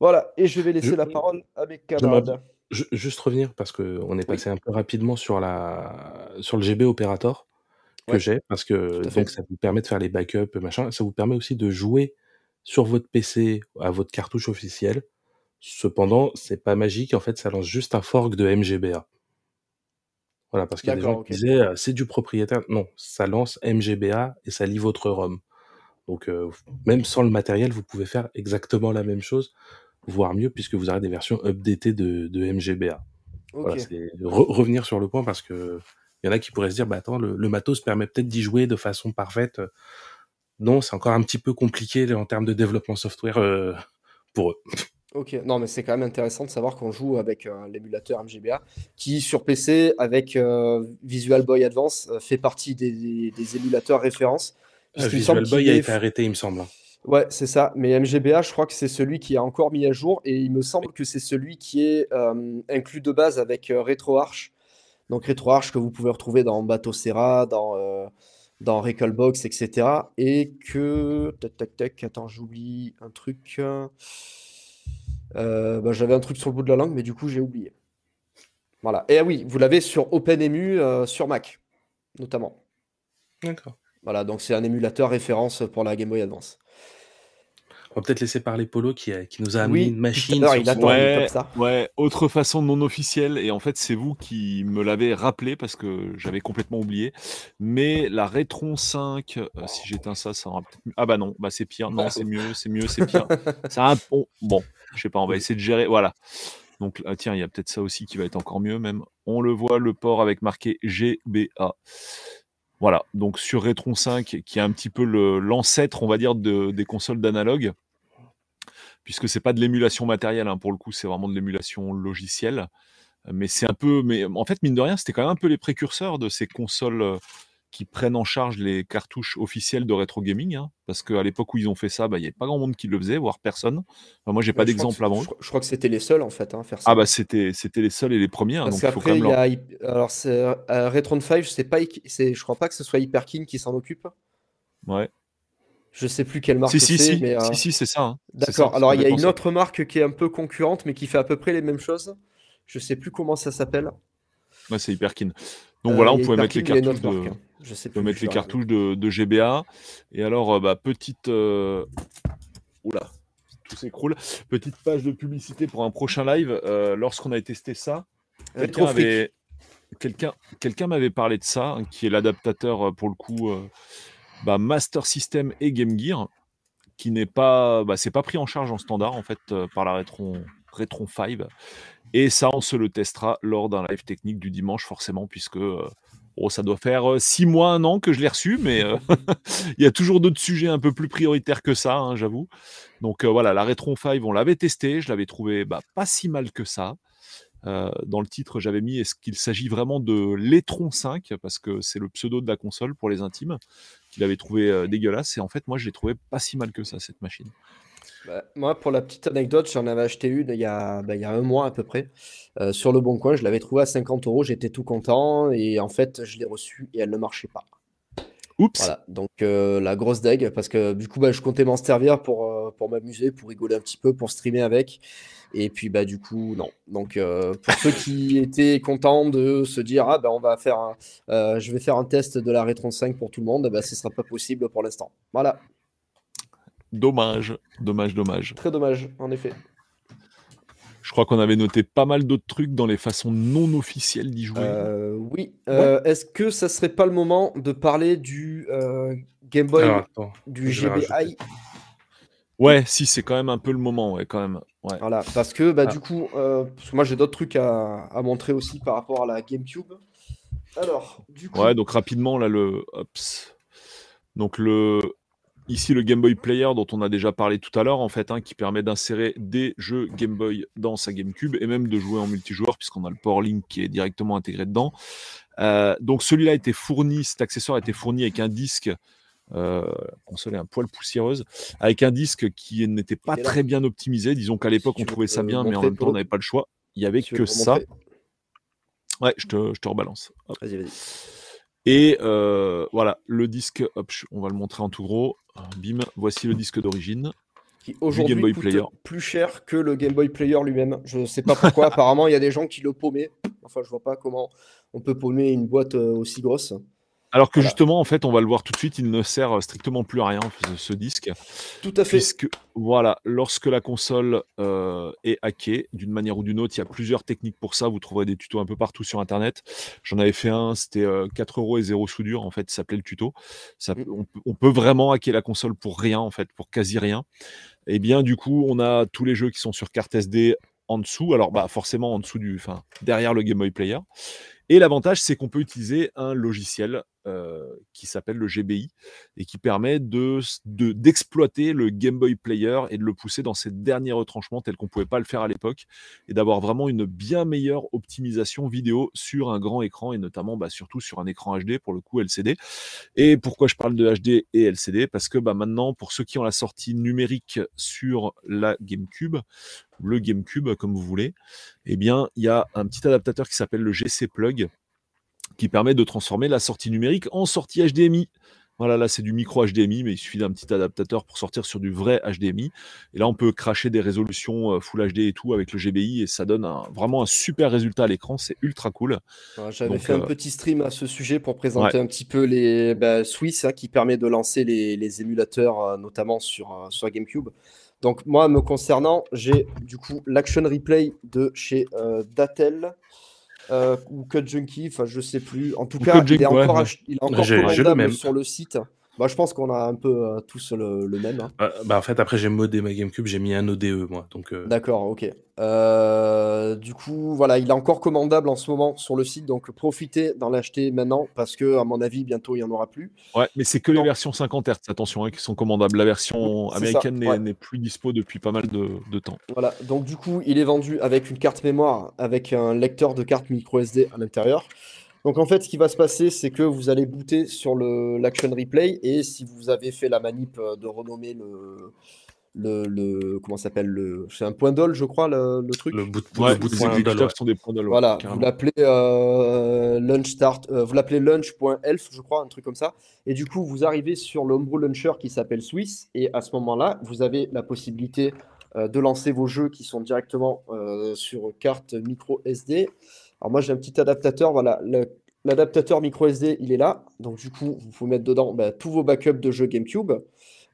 Voilà, et je vais laisser la parole à mes camarades. juste revenir parce qu'on est passé un peu rapidement sur, la, sur le GB Operator que j'ai, parce que donc, ça vous permet de faire les backups, machin. Ça vous permet aussi de jouer sur votre PC à votre cartouche officielle. Cependant, c'est pas magique, en fait, ça lance juste un fork de MGBA. Voilà, parce qu'il y a des gens qui disaient c'est du propriétaire. Non, ça lance MGBA et ça lit votre ROM. Donc même sans le matériel, vous pouvez faire exactement la même chose, voire mieux, puisque vous aurez des versions updatées de, de MGBA. Voilà, c'est revenir sur le point parce que il y en a qui pourraient se dire bah attends, le, le matos permet peut-être d'y jouer de façon parfaite. Non, c'est encore un petit peu compliqué en termes de développement software pour eux. Ok, non, mais c'est quand même intéressant de savoir qu'on joue avec euh, l'émulateur MGBA, qui sur PC, avec euh, Visual Boy Advance, euh, fait partie des, des- des émulateurs références. Ah, Visual Boy a été arrêté, il me semble. hein. Ouais, c'est ça. Mais MGBA, je crois que c'est celui qui a encore mis à jour, et il me semble que c'est celui qui est euh, inclus de base avec RetroArch. Donc RetroArch que vous pouvez retrouver dans Bateau Serra, dans, dans Recalbox, etc. Et que... Tac, tac, tac, attends, j'oublie un truc. Euh, bah, j'avais un truc sur le bout de la langue, mais du coup, j'ai oublié. Voilà. Et ah oui, vous l'avez sur OpenEmu euh, sur Mac, notamment. D'accord. Voilà, donc c'est un émulateur référence pour la Game Boy Advance. On va peut-être laisser parler Polo qui, a- qui nous a Oui, amené une machine. sur il attend, Ouais, comme ça. ouais, autre façon non officielle, et en fait c'est vous qui me l'avez rappelé parce que j'avais complètement oublié. Mais la Retron 5, euh, si j'éteins ça, ça aura peut-être mieux. Ah bah non, bah c'est pire, non c'est mieux, c'est mieux, c'est pire. C'est un bon, bon, je sais pas, on va essayer de gérer. Voilà. Donc ah, tiens, il y a peut-être ça aussi qui va être encore mieux même. On le voit, le port avec marqué GBA. Voilà, donc sur Retron 5, qui est un petit peu l'ancêtre, on va dire, de- des consoles d'analogue, puisque c'est pas de l'émulation matérielle, hein, pour le coup, c'est vraiment de l'émulation logicielle. Mais c'est un peu, mais en fait, mine de rien, c'était quand même un peu les précurseurs de ces consoles euh, qui prennent en charge les cartouches officielles de rétro gaming, hein, parce qu'à l'époque où ils ont fait ça, bah, il n'y avait pas grand monde qui le faisait, voire personne. Enfin, moi, j'ai pas Ouais, crois d'exemple avant. Je, je crois que c'était les seuls en fait hein, à faire ça. Ah bah c'était c'était les seuls et les premiers, hein, Parce quand qu'après, leur- Alors, euh, Retron 5, je sais pas, je crois pas que ce soit Hyperkin qui s'en occupe. Ouais. Je sais plus quelle marque Si c'est, si, mais. euh, si si c'est ça. hein. D'accord. Alors, il y a une ça. autre marque qui est un peu concurrente, mais qui fait à peu près les mêmes choses. Je sais plus comment ça s'appelle. Ouais, c'est Hyperkin. Donc Euh, voilà, il on pouvait mettre les cartouches autre de, marque, hein. Je sais on peut plus, mettre les cartouches de, de GBA. Et alors, euh, bah, petite. euh, Oula, tout s'écroule. Petite page de publicité pour un prochain live. Euh, Lorsqu'on avait testé ça, quelqu'un avait. Quelqu'un quelqu'un m'avait parlé de ça, hein, qui est l'adaptateur pour le coup bah, Master System et Game Gear, qui n'est pas, bah, c'est pas pris en charge en standard en fait par la Retron, Retron 5. Et ça, on se le testera lors d'un live technique du dimanche, forcément, puisque euh, oh, ça doit faire euh, six mois, un an que je l'ai reçu, mais euh, il y a toujours d'autres sujets un peu plus prioritaires que ça, hein, j'avoue. Donc euh, voilà, la Retron 5, on l'avait testé, je l'avais trouvé bah, pas si mal que ça. Dans le titre, j'avais mis est-ce qu'il s'agit vraiment de l'Etron 5 parce que c'est le pseudo de la console pour les intimes qu'il avait trouvé dégueulasse et en fait moi je l'ai trouvé pas si mal que ça cette machine. Bah, moi, pour la petite anecdote, j'en avais acheté une il y a, bah, il y a un mois à peu près. euh, sur le Bon Coin, je l'avais trouvée à 50 euros. J'étais tout content. Et en fait, je l'ai reçue et elle ne marchait pas. Oups. Voilà, donc euh, la grosse deg, parce que du coup, bah, je comptais m'en servir pour, euh, pour m'amuser, pour rigoler un petit peu, pour streamer avec. Et puis, bah, du coup, non. Donc, euh, pour ceux qui étaient contents de se dire, ah, bah, on va faire un- je vais faire un test de la Retron 5 pour tout le monde, bah, ce ne sera pas possible pour l'instant. Voilà, Dommage, dommage, dommage. très dommage, en effet. Je crois qu'on avait noté pas mal d'autres trucs dans les façons non officielles d'y jouer. Euh, oui, euh, est-ce que ça serait pas le moment de parler du euh, Game Boy, Alors, attends, du GBI. Ouais, si c'est quand même un peu le moment, ouais, quand même. Ouais. Voilà, parce que bah, Ah. du coup, euh, parce que moi j'ai d'autres trucs à, à montrer aussi par rapport à la GameCube. Alors, du coup, Ouais, donc rapidement là le Ops. Donc le ici le Game Boy Player dont on a déjà parlé tout à l'heure en fait, hein, qui permet d'insérer des jeux Game Boy dans sa GameCube et même de jouer en multijoueur puisqu'on a le Power Link qui est directement intégré dedans. Euh, donc celui-là a été fourni, cet accessoire a été fourni avec un disque. Euh, la console est un poil poussiéreuse, avec un disque qui n'était pas très bien optimisé. Disons qu'à l'époque Si on trouvait ça bien, mais en même temps on n'avait pas le choix. Il y avait que ça. Ouais, je te, je te rebalance. Vas-y, vas-y. Et euh, voilà, le disque, hop, on va le montrer en tout gros. Bim, voici le disque d'origine. Qui Game aujourd'hui Boy coûte Player. plus cher que le Game Boy Player lui-même. Je sais pas pourquoi. Apparemment, il y a des gens qui le paumaient. Enfin, je vois pas comment on peut paumer une boîte euh, aussi grosse. Alors que Voilà. justement, en fait, on va le voir tout de suite, il ne sert strictement plus à rien, ce, ce disque. Tout à fait. Puisque, voilà, lorsque la console euh, est hackée, d'une manière ou d'une autre, il y a plusieurs techniques pour ça. Vous trouverez des tutos un peu partout sur Internet. J'en avais fait un, c'était euh, 4 euros et 0 soudure, en fait, ça s'appelait le tuto. Ça, Mm. on, peut- on peut vraiment hacker la console pour rien, en fait, pour quasi rien. Et bien, du coup, on a tous les jeux qui sont sur carte SD en dessous. Alors, bah, forcément, en dessous du, enfin, derrière le Game Boy Player. Et l'avantage, c'est qu'on peut utiliser un logiciel qui s'appelle le GBI et qui permet de, d'exploiter le Game Boy Player et de le pousser dans ses derniers retranchements tels qu'on ne pouvait pas le faire à l'époque et d'avoir vraiment une bien meilleure optimisation vidéo sur un grand écran et notamment bah, surtout sur un écran HD pour le coup LCD. Et pourquoi je parle de HD et LCD Parce que bah, maintenant, pour ceux qui ont la sortie numérique sur la GameCube, le GameCube comme vous voulez, eh bien il y a un petit adaptateur qui s'appelle le GC Plug qui permet de transformer la sortie numérique en sortie HDMI. Voilà, là c'est du micro HDMI, mais il suffit d'un petit adaptateur pour sortir sur du vrai HDMI. Et là, on peut cracher des résolutions euh, Full HD et tout avec le GBI, et ça donne vraiment un super résultat à l'écran. C'est ultra cool. J'avais fait un euh, petit stream à ce sujet pour présenter un petit peu les bah, Swiss, hein, qui permet de lancer les, émulateurs, euh, notamment sur, sur GameCube. Donc moi, me concernant, j'ai du coup l'Action Replay de chez Datel. Euh, ou Cut Junkie, enfin je sais plus. En tout cas, il est encore, il est encore commandable sur le site. Bah, je pense qu'on a un peu euh, tous le, même. Hein. Bah, bah, en fait, après, j'ai modé ma GameCube, j'ai mis un ODE, moi. Donc, euh. D'accord, ok. Euh, du coup, voilà, il est encore commandable en ce moment sur le site, donc profitez d'en l'acheter maintenant parce que, à mon avis, bientôt il n'y en aura plus. Ouais, mais c'est que les versions 50 Hz, attention, hein, qui sont commandables. La version américaine n'est plus dispo depuis pas mal de, temps. Voilà, donc du coup, il est vendu avec une carte mémoire, avec un lecteur de carte micro SD à l'intérieur. Donc en fait, ce qui va se passer, c'est que vous allez booter sur l'action replay. Et si vous avez fait la manip euh, de renommer le, le, le comment s'appelle le c'est un point d'ol je crois le, truc. Le boot, ouais, le boot les sont des points d'ol voilà vous l'appelez euh, launch start euh, vous l'appelez launch.elf je crois un truc comme ça. Et du coup vous arrivez sur l'homebrew launcher qui s'appelle Swiss. Et à ce moment là vous avez la possibilité de lancer vos jeux qui sont directement sur carte micro SD alors moi j'ai un petit adaptateur, voilà, l'adaptateur micro SD il est là, donc du coup vous pouvez mettre dedans bah, tous vos backups de jeux GameCube,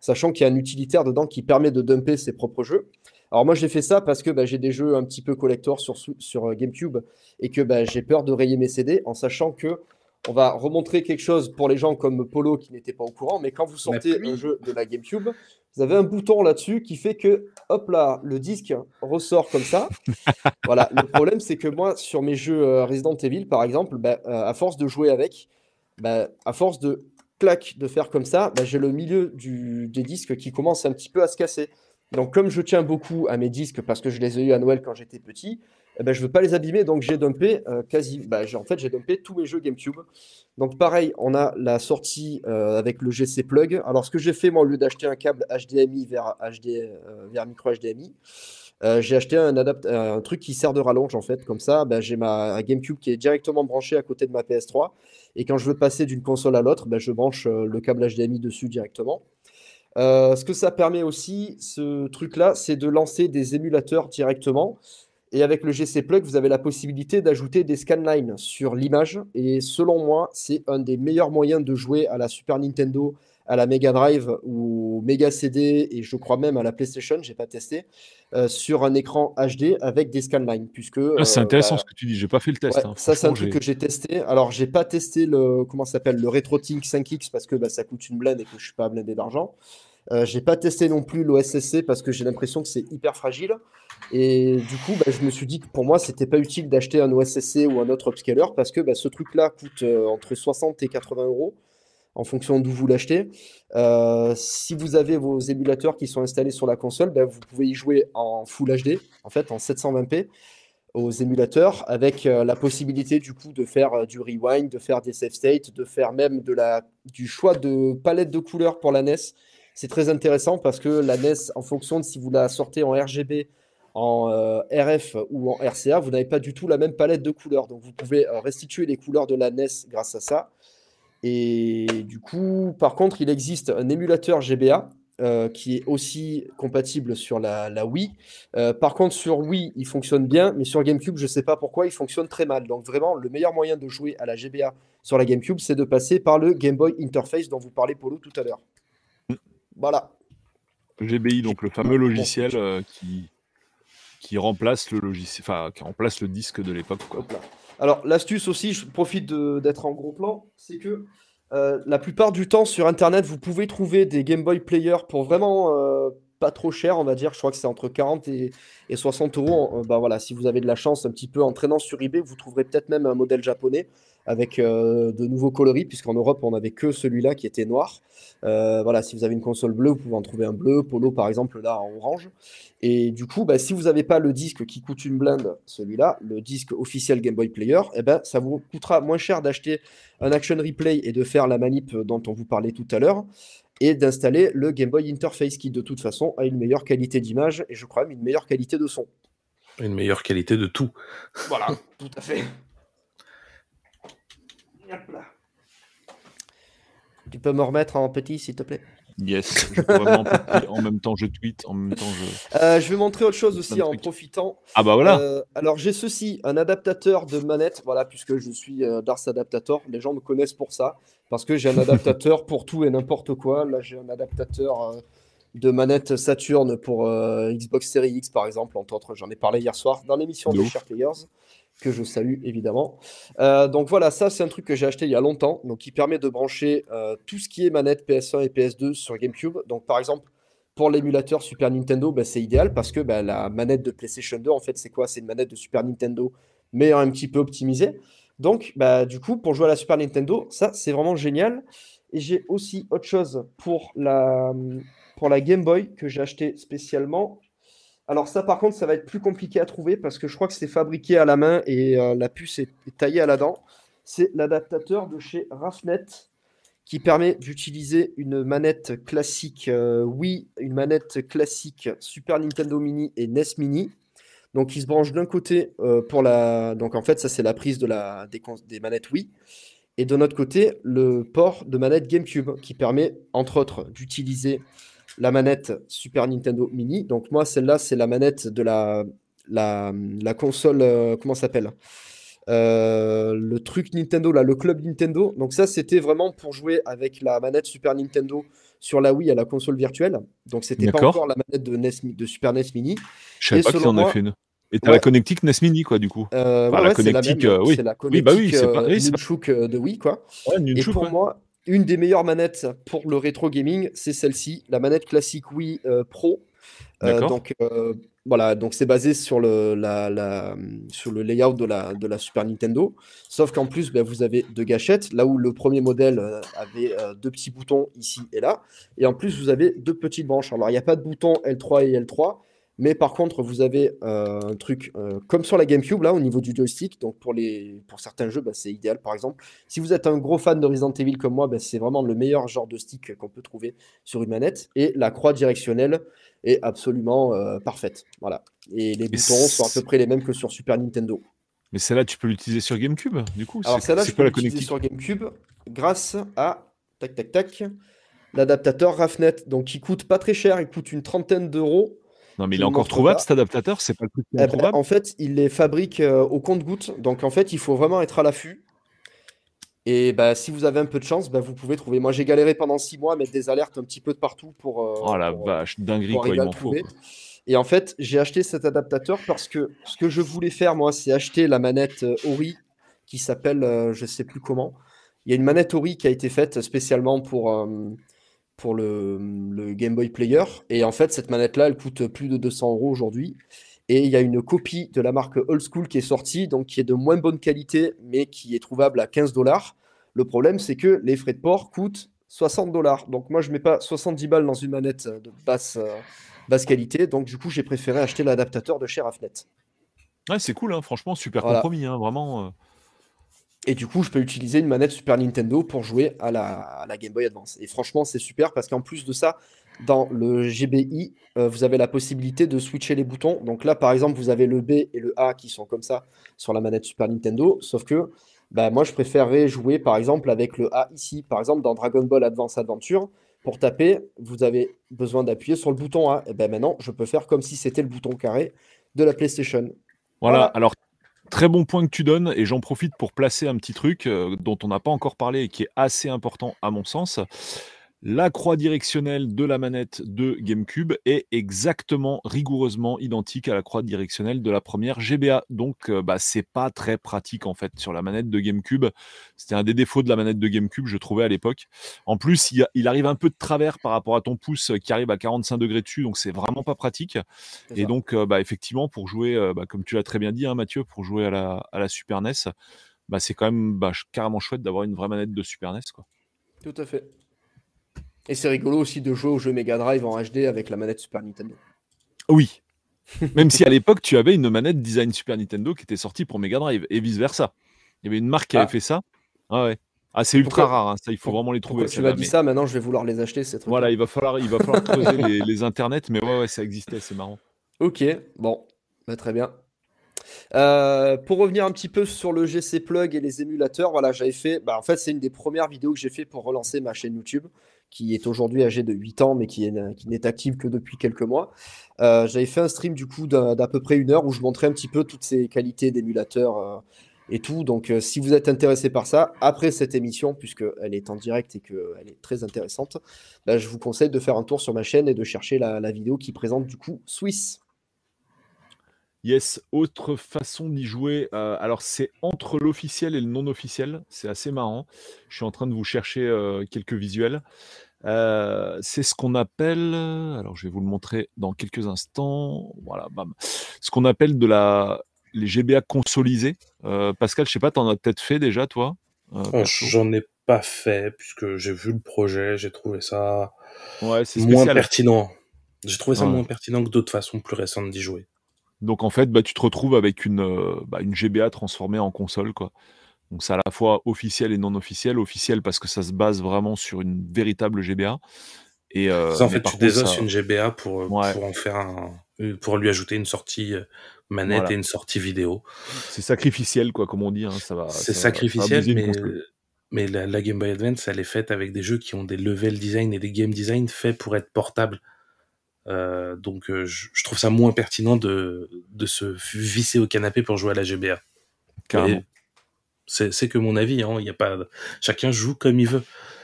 sachant qu'il y a un utilitaire dedans qui permet de dumper ses propres jeux. Alors moi j'ai fait ça parce que bah, j'ai des jeux un petit peu collector sur, sur euh, GameCube et que bah, j'ai peur de rayer mes CD en sachant que on va remontrer quelque chose pour les gens comme Polo qui n'étaient pas au courant, mais quand vous sortez un jeu de la GameCube, vous avez un bouton là-dessus qui fait que, hop là, le disque ressort comme ça. voilà, le problème c'est que moi, sur mes jeux euh, Resident Evil, par exemple, bah, euh, à force de jouer avec, bah, à force de clac, de faire comme ça, bah, j'ai le milieu du, des disques qui commence un petit peu à se casser. Donc comme je tiens beaucoup à mes disques parce que je les ai eu à Noël quand j'étais petit, eh ben, je veux pas les abîmer, donc j'ai dumpé euh, quasi. Bah, en fait, j'ai dumpé tous mes jeux GameCube. Donc pareil, on a la sortie euh, avec le GC plug. Alors ce que j'ai fait, moi, au lieu d'acheter un câble HDMI euh, vers micro HDMI, j'ai acheté un, truc qui sert de rallonge en fait. Comme ça, bah, j'ai ma GameCube qui est directement branchée à côté de ma PS3. Et quand je veux passer d'une console à l'autre, bah, je branche le câble HDMI dessus directement. ce que ça permet aussi, ce truc-là, c'est de lancer des émulateurs directement. Et avec le GC Plug, vous avez la possibilité d'ajouter des scanlines sur l'image. Et selon moi, c'est un des meilleurs moyens de jouer à la Super Nintendo, à la Mega Drive ou Mega CD et je crois même à la PlayStation, j'ai pas testé, euh, sur un écran HD avec des scanlines. Puisque, ah, c'est euh, intéressant bah, ce que tu dis, j'ai pas fait le test. Hein. ça, c'est un truc que j'ai testé. Alors, j'ai pas testé le, comment s'appelle, le RetroTink 5X parce que bah, ça coûte une blinde et que je suis pas blindé d'argent. Euh, j'ai pas testé non plus l'OSSC parce que j'ai l'impression que c'est hyper fragile. Et du coup, bah, je me suis dit que pour moi, c'était pas utile d'acheter un OSSC ou un autre upscaler parce que bah, ce truc-là coûte euh, entre 60 et 80 euros en fonction d'où vous l'achetez. Euh, si vous avez vos émulateurs qui sont installés sur la console, bah, vous pouvez y jouer en Full HD, en fait en 720p aux émulateurs, avec la possibilité du coup de faire du rewind, de faire des save states, de faire même du choix de palette de couleurs pour la NES c'est très intéressant parce que la NES, en fonction de si vous la sortez en RGB, en euh, RF ou en RCA, vous n'avez pas du tout la même palette de couleurs. Donc vous pouvez euh, restituer les couleurs de la NES grâce à ça. Et du coup, par contre, il existe un émulateur GBA euh, qui est aussi compatible sur la, la Wii. par contre, sur Wii, il fonctionne bien, mais sur GameCube, je ne sais pas pourquoi, il fonctionne très mal. Donc vraiment, le meilleur moyen de jouer à la GBA sur la GameCube, c'est de passer par le Game Boy Interface dont vous parlez, Polo, tout à l'heure. Voilà. GBI, donc le fameux logiciel euh, qui, qui remplace le logiciel, enfin qui remplace le disque de l'époque. Alors l'astuce aussi, je profite d'être en gros plan, c'est que euh, la plupart du temps sur internet, vous pouvez trouver des Game Boy Player pour vraiment euh, pas trop cher, on va dire. Je crois que c'est entre 40 et, 60 euros. Bah voilà, si vous avez de la chance, un petit peu en traînant sur eBay, vous trouverez peut-être même un modèle japonais avec euh, de nouveaux coloris, puisqu'en Europe, on n'avait que celui-là qui était noir. Euh, voilà, si vous avez une console bleue, vous pouvez en trouver un bleu, polo par exemple, là en orange. Et du coup, bah, si vous n'avez pas le disque qui coûte une blinde, celui-là, le disque officiel Game Boy Player, eh ben, ça vous coûtera moins cher d'acheter un Action Replay et de faire la manip dont on vous parlait tout à l'heure, et d'installer le Game Boy Interface qui de toute façon a une meilleure qualité d'image et je crois même une meilleure qualité de son. Une meilleure qualité de tout. Voilà, tout à fait. Tu peux me remettre en petit, s'il te plaît? Yes, je peux vraiment en même temps je tweet, en même temps je. Euh, je vais montrer autre chose aussi en profitant. Ah bah voilà. Euh, alors j'ai ceci, un adaptateur de manette, voilà, puisque je suis euh, Dars Adaptator, les gens me connaissent pour ça, parce que j'ai un adaptateur pour tout et n'importe quoi. Là j'ai un adaptateur de manette Saturn pour Xbox Series X par exemple, entre autres, j'en ai parlé hier soir dans l'émission de Share Players que je salue évidemment. Euh, donc voilà, ça c'est un truc que j'ai acheté il y a longtemps, donc qui permet de brancher euh, tout ce qui est manette PS1 et PS2 sur GameCube. Donc par exemple, pour l'émulateur Super Nintendo, bah, c'est idéal parce que bah, la manette de PlayStation 2, en fait, c'est quoi? C'est une manette de Super Nintendo, mais un petit peu optimisée. Donc bah, du coup, pour jouer à la Super Nintendo, ça c'est vraiment génial. Et j'ai aussi autre chose pour la, pour la Game Boy que j'ai acheté spécialement. Alors ça, par contre, ça va être plus compliqué à trouver parce que je crois que c'est fabriqué à la main et euh, la puce est, taillée à la dent. C'est l'adaptateur de chez Rafnet qui permet d'utiliser une manette classique euh, Wii, une manette classique Super Nintendo Mini et NES Mini. Donc il se branche d'un côté euh, pour la... Donc en fait, ça c'est la prise de la... des, des manettes Wii. Et de notre côté, le port de manette GameCube qui permet, entre autres, d'utiliser la manette Super Nintendo Mini. Donc moi, celle-là, c'est la manette de la, la, console, euh, comment ça s'appelle euh, Le truc Nintendo, là, le club Nintendo. Donc ça, c'était vraiment pour jouer avec la manette Super Nintendo sur la Wii à la console virtuelle. Donc c'était pas encore la manette de, NES, de Super NES Mini. Je savais pas qu'il en a fait une. Et t'as la connectique NES Mini, quoi, du coup. Euh, la connectique, oui. La oui, bah oui, c'est pas... de Wii, quoi. et pour moi, une des meilleures manettes pour le rétro gaming, c'est celle-ci, la manette classique Wii euh, Pro. Euh, donc euh, voilà, donc c'est basé sur le, la, sur le layout de la, de la Super Nintendo. Sauf qu'en plus, ben, vous avez deux gâchettes, là où le premier modèle avait deux petits boutons ici et là. Et en plus, vous avez deux petites branches. Alors, il n'y a pas de bouton L3 et L3. Mais par contre, vous avez euh, un truc euh, comme sur la GameCube, là, au niveau du joystick. Donc, pour, les, pour certains jeux, bah, c'est idéal. Par exemple, si vous êtes un gros fan de Resident Evil comme moi, bah, c'est vraiment le meilleur genre de stick qu'on peut trouver sur une manette. Et la croix directionnelle est absolument euh, parfaite. Voilà. Et les boutons sont à peu près les mêmes que sur Super Nintendo. Mais celle-là, tu peux l'utiliser sur GameCube, du coup Alors, celle-là, je peux l'utiliser sur GameCube grâce à. Tac, tac, tac. L'adaptateur Rafnet, donc qui coûte pas très cher, il coûte une trentaine d'euros. Non, mais il est encore trouvable cet adaptateur C'est pas le plus eh ben, En fait, il les fabrique euh, au compte-goutte. Donc en fait, il faut vraiment être à l'affût. Et bah, si vous avez un peu de chance, bah, vous pouvez trouver. Moi, j'ai galéré pendant six mois à mettre des alertes un petit peu de partout pour. Euh, oh la vache, dinguerie, quoi, il m'en faut. Et en fait, j'ai acheté cet adaptateur parce que ce que je voulais faire, moi, c'est acheter la manette euh, Ori qui s'appelle, je sais plus comment. Il y a une manette Ori qui a été faite spécialement pour pour le, Game Boy Player. Et en fait, cette manette-là, elle coûte plus de 200 euros aujourd'hui. Et il y a une copie de la marque Old School qui est sortie, donc qui est de moins bonne qualité, mais qui est trouvable à 15 dollars. Le problème, c'est que les frais de port coûtent 60 dollars. Donc moi, je mets pas 70 balles dans une manette de basse, euh, basse qualité. Donc du coup, j'ai préféré acheter l'adaptateur de chez Rafnet. Ouais, c'est cool, hein. franchement, super compromis, hein, vraiment. Euh. Et du coup, je peux utiliser une manette Super Nintendo pour jouer à la, Game Boy Advance. Et franchement, c'est super parce qu'en plus de ça, dans le GBI, euh, vous avez la possibilité de switcher les boutons. Donc là, par exemple, vous avez le B et le A qui sont comme ça sur la manette Super Nintendo. Sauf que bah, moi, je préférerais jouer par exemple avec le A ici. Par exemple, dans Dragon Ball Advance Adventure, pour taper, vous avez besoin d'appuyer sur le bouton A. Et ben maintenant, je peux faire comme si c'était le bouton carré de la PlayStation. Voilà, voilà. alors Très bon point que tu donnes, et j'en profite pour placer un petit truc euh, dont on n'a pas encore parlé et qui est assez important à mon sens. La croix directionnelle de la manette de GameCube est exactement, rigoureusement identique à la croix directionnelle de la première GBA. Donc, euh, bah, c'est pas très pratique en fait sur la manette de GameCube. C'était un des défauts de la manette de GameCube, je trouvais à l'époque. En plus, il, arrive un peu de travers par rapport à ton pouce qui arrive à 45 degrés dessus, donc c'est vraiment pas pratique. Et donc, euh, bah, effectivement, pour jouer, euh, bah, comme tu l'as très bien dit, hein, Mathieu, pour jouer à la, à la Super NES, bah, c'est quand même carrément chouette d'avoir une vraie manette de Super NES. Quoi. Tout à fait. Et c'est rigolo aussi de jouer au jeu Mega Drive en HD avec la manette Super Nintendo. Oui. Même si à l'époque, tu avais une manette design Super Nintendo qui était sortie pour Mega Drive et vice-versa. Il y avait une marque qui avait ah. fait ça. Ah ouais. Ah, c'est ultra rare, hein, ça, il faut vraiment les trouver. tu m'as dit ça, maintenant je vais vouloir les acheter. Ces voilà, il va falloir, il va falloir creuser les, les, internets, mais ouais, ouais, ça existait, c'est marrant. Ok, bon, bah, très bien. Euh, pour revenir un petit peu sur le GC Plug et les émulateurs, voilà, j'avais fait. Bah, en fait, c'est une des premières vidéos que j'ai fait pour relancer ma chaîne YouTube, qui est aujourd'hui âgée de 8 ans, mais qui, n'est active que depuis quelques mois. Euh, j'avais fait un stream du coup d'à peu près une heure où je montrais un petit peu toutes ces qualités d'émulateur euh, et tout. Donc, si vous êtes intéressé par ça, après cette émission, puisqu'elle est en direct et qu'elle est très intéressante, bah, je vous conseille de faire un tour sur ma chaîne et de chercher la, la vidéo qui présente du coup Swiss. Yes, autre façon d'y jouer. Euh, alors, c'est entre l'officiel et le non officiel. C'est assez marrant. Je suis en train de vous chercher euh, quelques visuels. Euh, c'est ce qu'on appelle. Alors, je vais vous le montrer dans quelques instants. Voilà, bam. Ce qu'on appelle de la les GBA consolisés. Pascal, je sais pas, tu en as peut-être fait déjà, toi oh, J'en ai pas fait puisque j'ai vu le projet, j'ai trouvé ça ouais, moins pertinent. J'ai trouvé ça moins pertinent que d'autres façons plus récentes d'y jouer. Donc en fait, bah, tu te retrouves avec une, euh, bah, une GBA transformée en console. Quoi. Donc c'est à la fois officiel et non officiel. Officiel parce que ça se base vraiment sur une véritable GBA. Et, euh, en fait, tu désosses une GBA pour, euh, pour en faire un, pour lui ajouter une sortie manette et une sortie vidéo. C'est sacrificiel, quoi, comme on dit. Hein, ça va. C'est sacrificiel, mais, mais la, la, Game Boy Advance, elle est faite avec des jeux qui ont des level design et des game design faits pour être portables. Euh, donc euh, je, trouve ça moins pertinent de, de se visser au canapé pour jouer à la GBA. C'est que mon avis, hein, y a pas... chacun joue comme il veut.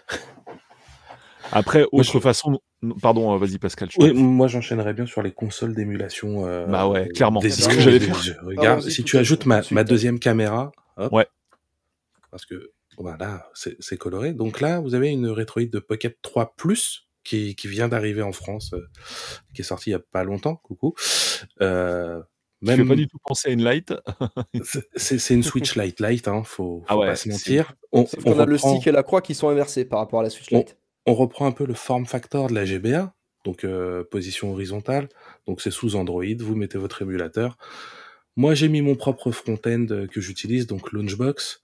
Après, autre façon. Pardon, euh, vas-y Pascal. Oui, moi j'enchaînerais bien sur les consoles d'émulation. bah ouais, clairement. C'est ce que j'allais faire. Regarde, si tu ajoutes ma, ma deuxième caméra, ouais. Parce que voilà, c'est coloré. Donc là, vous avez une Retroid de Pocket 3 Plus qui, qui vient d'arriver en France, euh, qui est sorti il y a pas longtemps. Coucou. Euh, même... pas du tout penser à une light. c'est une Switch Lite Lite, hein, faut, faut ah pas se mentir. On, on, a le stick et la croix qui sont inversés par rapport à la Switch Lite. On, reprend un peu le form factor de la GBA, donc euh, position horizontale. Donc c'est sous Android, vous mettez votre émulateur. Moi j'ai mis mon propre front-end que j'utilise, donc Launchbox.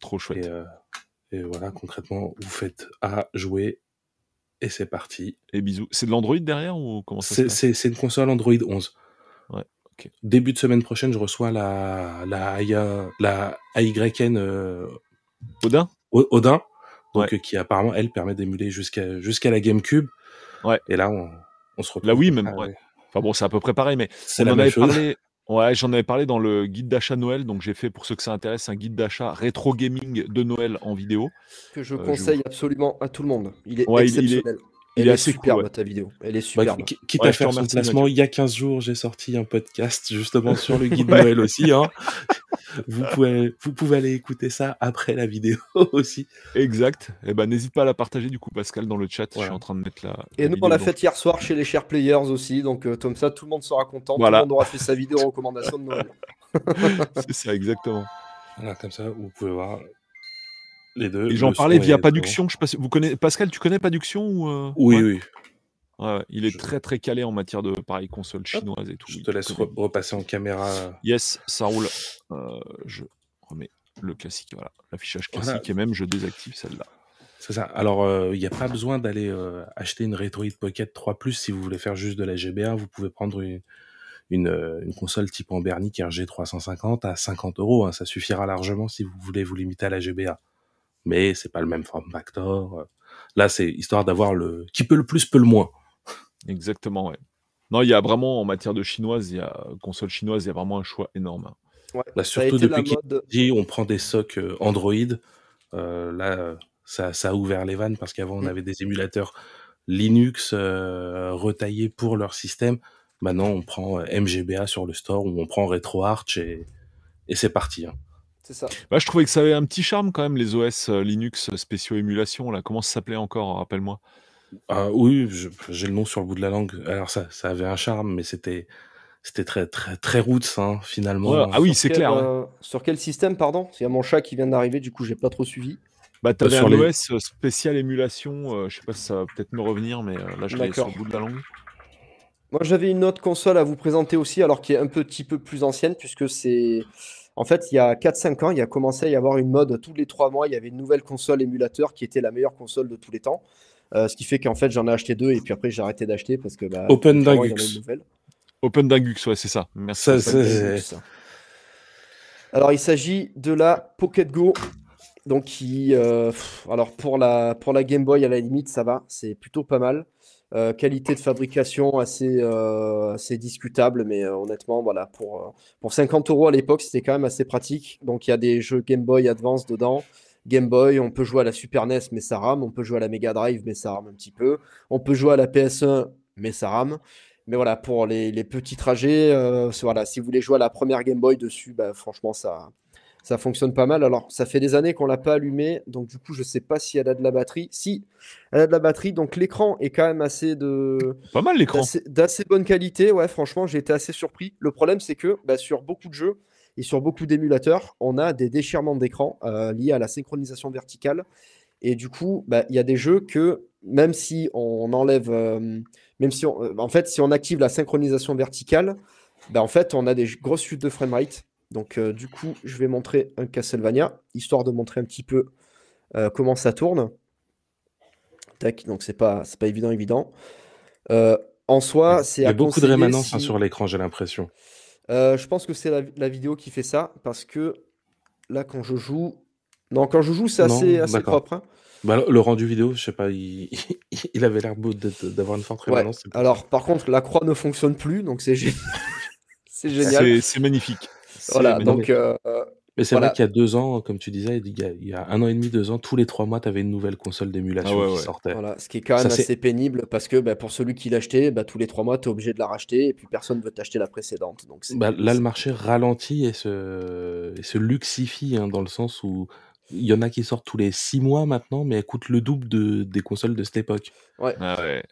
Trop chouette. Et, euh, et, voilà, concrètement, vous faites à jouer et c'est parti. Et bisous. C'est de l'Android derrière ou comment ça C'est une console Android 11. Ouais. Début de semaine prochaine, je reçois la la la AYN euh, Odin. Odin. Donc euh, qui apparemment elle permet d'émuler jusqu'à jusqu'à la GameCube. Ouais. Et là on, on se retrouve. Là oui même. Ouais. Enfin bon, c'est à peu près pareil, mais on en avait parlé. Ouais, j'en avais parlé dans le guide d'achat Noël, donc j'ai fait pour ceux que ça intéresse un guide d'achat rétro gaming de Noël en vidéo. Que je euh, conseille absolument à tout le monde. Il est exceptionnel. Il est, assez superbe ta vidéo. Elle est bah, superbe. quitte à faire son placement, il y a 15 jours, j'ai sorti un podcast justement sur le guide Noël aussi. Hein. vous, pouvez, vous pouvez aller écouter ça après la vidéo aussi. Exact. Et eh ben n'hésite pas à la partager du coup, Pascal, dans le chat. Je suis en train de mettre la. Et nous, on l'a fait hier soir chez les chers players aussi. Donc, euh, comme ça, tout le monde sera content. Tout le monde aura fait sa vidéo recommandation de Noël. C'est ça, exactement. Voilà, comme ça, vous pouvez voir les deux. J'en parlais via Paduction. Je sais vous connaissez Pascal, tu connais Paduction ou euh, Oui, oui. Ouais, il est très très calé en matière de pareil console chinoise et tout. Je te laisse repasser en caméra. Yes, ça roule. Euh, je remets le classique, voilà, l'affichage classique et même je désactive celle-là. C'est ça. Alors, euh, il n'y a pas besoin d'aller acheter une Retroid Pocket 3 Plus si vous voulez faire juste de la GBA. Vous pouvez prendre une, une, console type Ambernic RG350 à 50 euros. Hein. Ça suffira largement si vous voulez vous limiter à la GBA mais c'est pas le même form factor. Là, c'est histoire d'avoir le qui peut le plus peut le moins. Exactement, ouais. Non, il y a vraiment en matière de chinoise, il y a console chinoise, il y a vraiment un choix énorme. Ouais, bah, surtout depuis qu'il dit on prend des socs euh, Android. Euh, là, Ça, ça a ouvert les vannes parce qu'avant, on Mm. avait des émulateurs Linux euh, retaillés pour leur système. Maintenant, on prend MGBA sur le store ou on prend RetroArch et, et c'est parti. hein. C'est ça. Bah, je trouvais que ça avait un petit charme quand même, les OS euh, Linux spéciaux émulation. Là. Comment ça s'appelait encore Rappelle-moi? Ah, oui, j'ai le nom sur le bout de la langue. Alors ça, ça avait un charme, mais c'était c'était très très très roots hein, finalement. Ouais, ah oui, Sur c'est quel, clair. ouais. euh, sur quel système, pardon? Il y a mon chat qui vient d'arriver, du coup, j'ai pas trop suivi. Bah, t'avais sur un les- OS spécial émulation. euh, je sais pas si ça va peut-être me revenir, mais euh, là, je l'ai sur D'accord. le bout de la langue. Moi, j'avais une autre console à vous présenter aussi, alors qui est un petit peu plus ancienne, puisque c'est. En fait, il y a 4-5 ans, il y a commencé à y avoir une mode tous les 3 mois. Il y avait une nouvelle console émulateur qui était la meilleure console de tous les temps. Euh, ce qui fait qu'en fait, j'en ai acheté deux et puis après, j'ai arrêté d'acheter parce que. Bah, Open nouvelle. Open Dingus, ouais, c'est ça. Merci. Ça, pour ça, ça. c'est- Alors, il s'agit de la Pocket Go. Donc, qui, euh, alors pour la, pour la Game Boy, à la limite, ça va, c'est plutôt pas mal. Euh, qualité de fabrication assez, euh, discutable, mais euh, honnêtement, voilà, pour, pour 50 euros à l'époque, c'était quand même assez pratique. Donc, il y a des jeux Game Boy Advance dedans. Game Boy, on peut jouer à la Super NES, mais ça rame. On peut jouer à la Mega Drive, mais ça rame un petit peu. On peut jouer à la PS1, mais ça rame. Mais voilà, pour les, petits trajets, voilà, si vous voulez jouer à la première Game Boy dessus, bah, franchement, ça, ça fonctionne pas mal. Alors, ça fait des années qu'on l'a pas allumé, donc du coup, je sais pas si elle a de la batterie. Si, elle a de la batterie, donc l'écran est quand même assez de Pas mal l'écran. d'assez d'assez bonne qualité. Ouais, franchement, j'ai été assez surpris. Le problème, c'est que bah, sur beaucoup de jeux et sur beaucoup d'émulateurs, on a des déchirements d'écran euh, liés à la synchronisation verticale. Et du coup, bah, il y a des jeux que même si on enlève, euh, même si on, euh, en fait, si on active la synchronisation verticale, bah, en fait, on a des grosses chutes de framerate. Donc, euh, du coup, je vais montrer un Castlevania, histoire de montrer un petit peu euh, comment ça tourne. Tac, donc c'est pas, c'est pas évident, évident. Euh, en soi, c'est Il y a à beaucoup de rémanence hein, sur l'écran, j'ai l'impression. euh, je pense que c'est la, la vidéo qui fait ça, parce que là, quand je joue... Non, quand je joue, c'est Non, assez, assez propre. hein. Bah, le rendu vidéo, je sais pas, il, il avait l'air beau d'avoir une forte rémanence. Alors, par contre, la croix ne fonctionne plus, donc c'est gé- c'est génial. C'est magnifique. Voilà, magnifique. donc euh, euh, Mais c'est Voilà. vrai qu'il y a deux ans, comme tu disais, il y a, il y a un an et demi, deux ans, tous les trois mois, tu avais une nouvelle console d'émulation Ah ouais, qui ouais. sortait. voilà, ce qui est quand même assez pénible, parce que bah, pour celui qui l'achetait, bah, tous les trois mois, tu es obligé de la racheter, et puis personne ne veut t'acheter la précédente. Donc Bah, là, le marché ralentit et se, et se luxifie, hein, dans le sens où il y en a qui sortent tous les six mois maintenant, mais elles coûtent le double de, des consoles de cette époque. Ah ouais.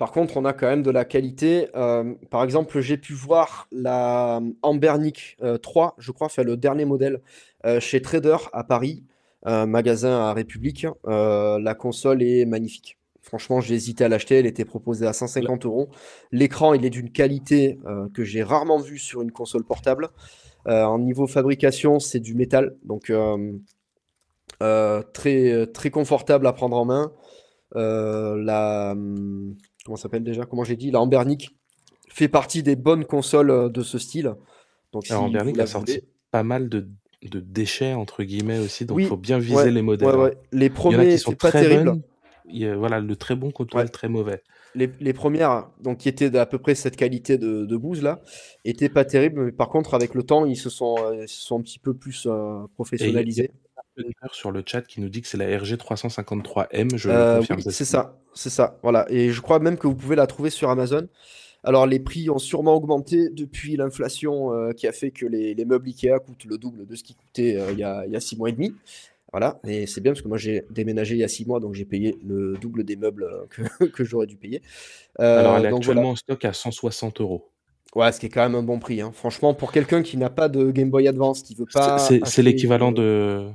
Par contre, on a quand même de la qualité. Euh, par exemple, j'ai pu voir la Ambernic euh, 3, je crois, fait le dernier modèle euh, chez Trader à Paris, magasin à République. Euh, la console est magnifique. Franchement, j'ai hésité à l'acheter. Elle était proposée à 150 euros. L'écran, il est d'une qualité euh, que j'ai rarement vue sur une console portable. Euh, en niveau fabrication, c'est du métal, donc euh, euh, très, confortable à prendre en main. Euh, hum, comment ça s'appelle déjà? Comment j'ai dit? La Ambernic fait partie des bonnes consoles euh, de ce style. Donc, si Alors, a sorti voulez- pas mal de, de déchets, entre guillemets, aussi, donc il Oui, faut bien viser ouais, les modèles. ouais, ouais. Les premiers qui sont étaient pas très terribles. bonnes. Il y a- voilà, le très bon contre Ouais. le très mauvais. Les, les premières, donc qui étaient d'à peu près cette qualité de, de bouse là, étaient pas terribles. Mais par contre, avec le temps, ils se sont, euh, ils se sont un petit peu plus euh, professionnalisés. Sur le chat qui nous dit que c'est la RG 353M, je Euh, le confirme. oui, c'est ça, c'est ça. Voilà. Et je crois même que vous pouvez la trouver sur Amazon. Alors, les prix ont sûrement augmenté depuis l'inflation euh, qui a fait que les, les meubles Ikea coûtent le double de ce qu'ils coûtaient euh, il y a, il y a six mois et demi. Voilà. Et c'est bien parce que moi, j'ai déménagé il y a six mois, donc j'ai payé le double des meubles euh, que, que j'aurais dû payer. Euh, Alors, elle est donc actuellement voilà. en stock à 160 euros. Ouais, ce qui est quand même un bon prix. hein. Franchement, pour quelqu'un qui n'a pas de Game Boy Advance, qui veut pas. C'est- l'équivalent de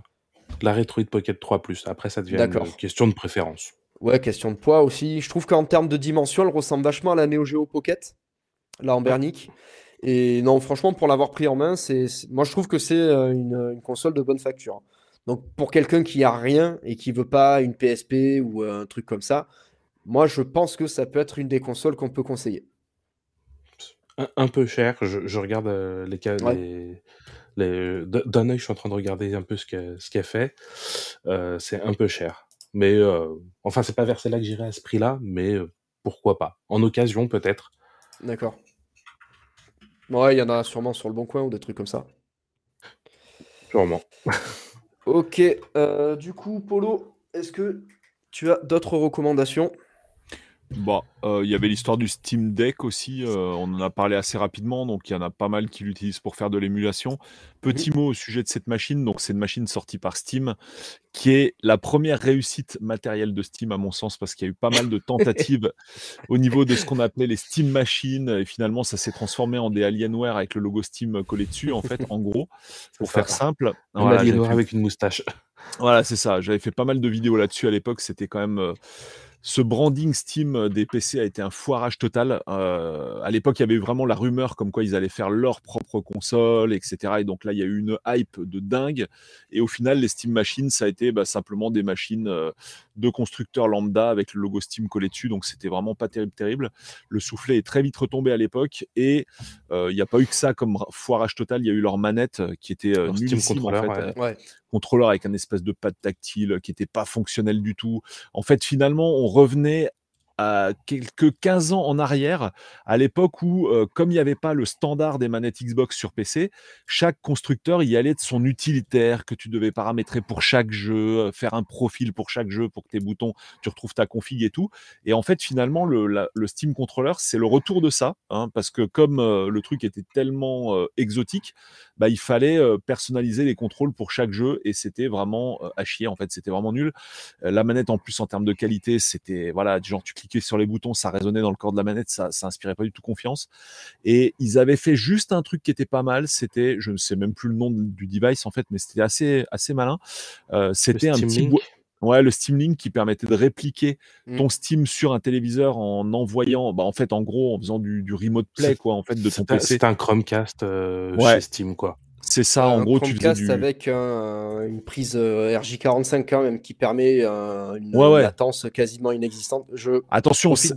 la Retroid Pocket 3 Après, ça devient une question de préférence. Ouais, question de poids aussi. Je trouve qu'en termes de dimension, elle ressemble vachement à la Neo Geo Pocket, là en Bernic. Et non, franchement, pour l'avoir pris en main, c'est, moi je trouve que c'est euh, une, une console de bonne facture. Donc pour quelqu'un qui a rien et qui veut pas une PSP ou euh, un truc comme ça, moi je pense que ça peut être une des consoles qu'on peut conseiller. Un, un peu cher. Je, je regarde euh, les cas. Ouais. Les, D'un œil, je suis en train de regarder un peu ce qu'elle ce fait. Euh, c'est un peu cher. Mais euh, enfin, c'est pas vers celle-là que j'irai à ce prix-là, mais euh, pourquoi pas. En occasion, peut-être. D'accord. Ouais, il y en a sûrement sur le bon coin ou des trucs comme ça. Sûrement. Ok, euh, du coup, Polo, Est-ce que tu as d'autres recommandations? Bon, euh, il y avait l'histoire du Steam Deck aussi, euh, on en a parlé assez rapidement, donc il y en a pas mal qui l'utilisent pour faire de l'émulation. Petit mot au sujet de cette machine, donc c'est une machine sortie par Steam, qui est la première réussite matérielle de Steam à mon sens, parce qu'il y a eu pas mal de tentatives au niveau de ce qu'on appelait les Steam Machines, et finalement ça s'est transformé en des Alienware avec le logo Steam collé dessus, en fait, en gros, pour faire simple. Un Voilà, j'avais Alienware fait- avec une moustache. voilà, c'est ça. J'avais fait pas mal de vidéos là-dessus à l'époque. C'était quand même. euh, ce branding Steam euh, des PC a été un foirage total. Euh, à l'époque, il y avait eu vraiment la rumeur comme quoi ils allaient faire leur propre console, etc. Et donc là, il y a eu une hype de dingue. Et au final, les Steam Machines, ça a été bah, simplement des machines euh, de constructeurs lambda avec le logo Steam collé dessus. Donc c'était vraiment pas terrible, terrible. Le soufflet est très vite retombé à l'époque. Et euh, il n'y a pas eu que ça comme ra- foirage total. Il y a eu leur manette qui était euh, Steam nullissime, en controller, fait. ouais. Ouais. Contrôleur avec un espèce de pad tactile qui n'était pas fonctionnel du tout. En fait, finalement, on revenait à quelques 15 ans en arrière, à l'époque où, euh, comme il n'y avait pas le standard des manettes Xbox sur PC, chaque constructeur y allait de son utilitaire que tu devais paramétrer pour chaque jeu, euh, faire un profil pour chaque jeu pour que tes boutons, tu retrouves ta config et tout. Et en fait, finalement, le, Steam Controller, c'est le retour de ça, hein, parce que comme euh, le truc était tellement exotique, bah, il fallait personnaliser les contrôles pour chaque jeu et c'était vraiment à chier en fait, c'était vraiment nul. La manette en plus en termes de qualité, c'était voilà, genre tu sur les boutons, ça résonnait dans le corps de la manette, ça, ça inspirait pas du tout confiance. Et ils avaient fait juste un truc qui était pas mal, c'était, je ne sais même plus le nom du device en fait, mais c'était assez assez malin. Euh, c'était un petit Ouais, le Steam Link qui permettait de répliquer Mm. ton Steam sur un téléviseur en envoyant, bah, en fait, en gros, en faisant du, du remote play, quoi, en fait, de ton PC. c'était un Chromecast euh, Ouais. chez Steam, quoi. C'est ça, en gros, tu faisais Chromecast du. avec un- une prise euh, RJ45 quand même qui permet euh, une Ouais, ouais. latence quasiment inexistante. Je... Attention, ça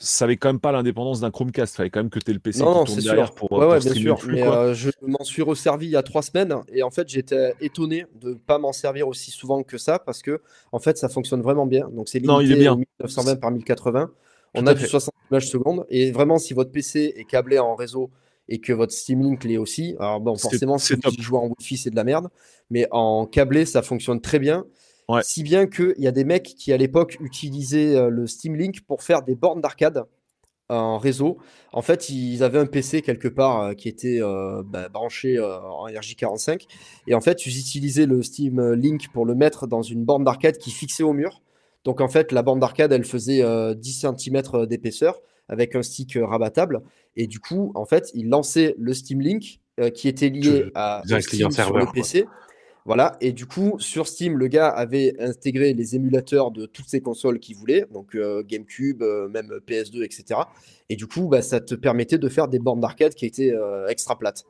ça avait, quand même pas l'indépendance d'un Chromecast. Il fallait quand même que tu aies le PC Non, qui tourne c'est derrière sûr. pour, ouais, pour ouais, bien sûr. Mais euh, je m'en suis resservi il y a trois semaines et en fait j'étais étonné de ne pas m'en servir aussi souvent que ça parce que en fait ça fonctionne vraiment bien. Donc c'est Non, il est bien. au 1920 par 1080. On Tout a du fait. 60 images secondes et vraiment si votre PC est câblé en réseau et que votre Steam Link l'est aussi, alors bon forcément si vous jouez en Wi-Fi c'est de la merde, mais en câblé ça fonctionne très bien. Ouais. Si bien qu'il y a des mecs qui à l'époque utilisaient euh, le Steam Link pour faire des bornes d'arcade en réseau. En fait, ils avaient un PC quelque part euh, qui était euh, bah, branché euh, en RJ45. Et en fait, ils utilisaient le Steam euh, Link pour le mettre dans une borne d'arcade qui fixait au mur. Donc en fait, la borne d'arcade, elle faisait euh, 10 cm d'épaisseur avec un stick euh, rabattable. Et du coup, en fait, ils lançaient le Steam Link euh, qui était lié à un client sur le quoi. PC. Voilà, et du coup, sur Steam, le gars avait intégré les émulateurs de toutes ces consoles qu'il voulait, donc euh, GameCube, euh, même PS2, etc. Et du coup, bah, ça te permettait de faire des bornes d'arcade qui étaient euh, extra plates.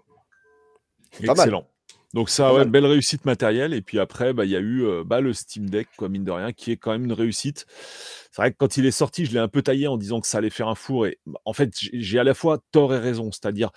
Pas mal. Excellent. Donc ça, ouais, belle réussite matérielle. Et puis après, bah, il y a eu euh, bah, le Steam Deck, quoi, mine de rien, qui est quand même une réussite. C'est vrai que quand il est sorti, je l'ai un peu taillé en disant que ça allait faire un four. Et bah, en fait, j'ai à la fois tort et raison. C'est-à-dire,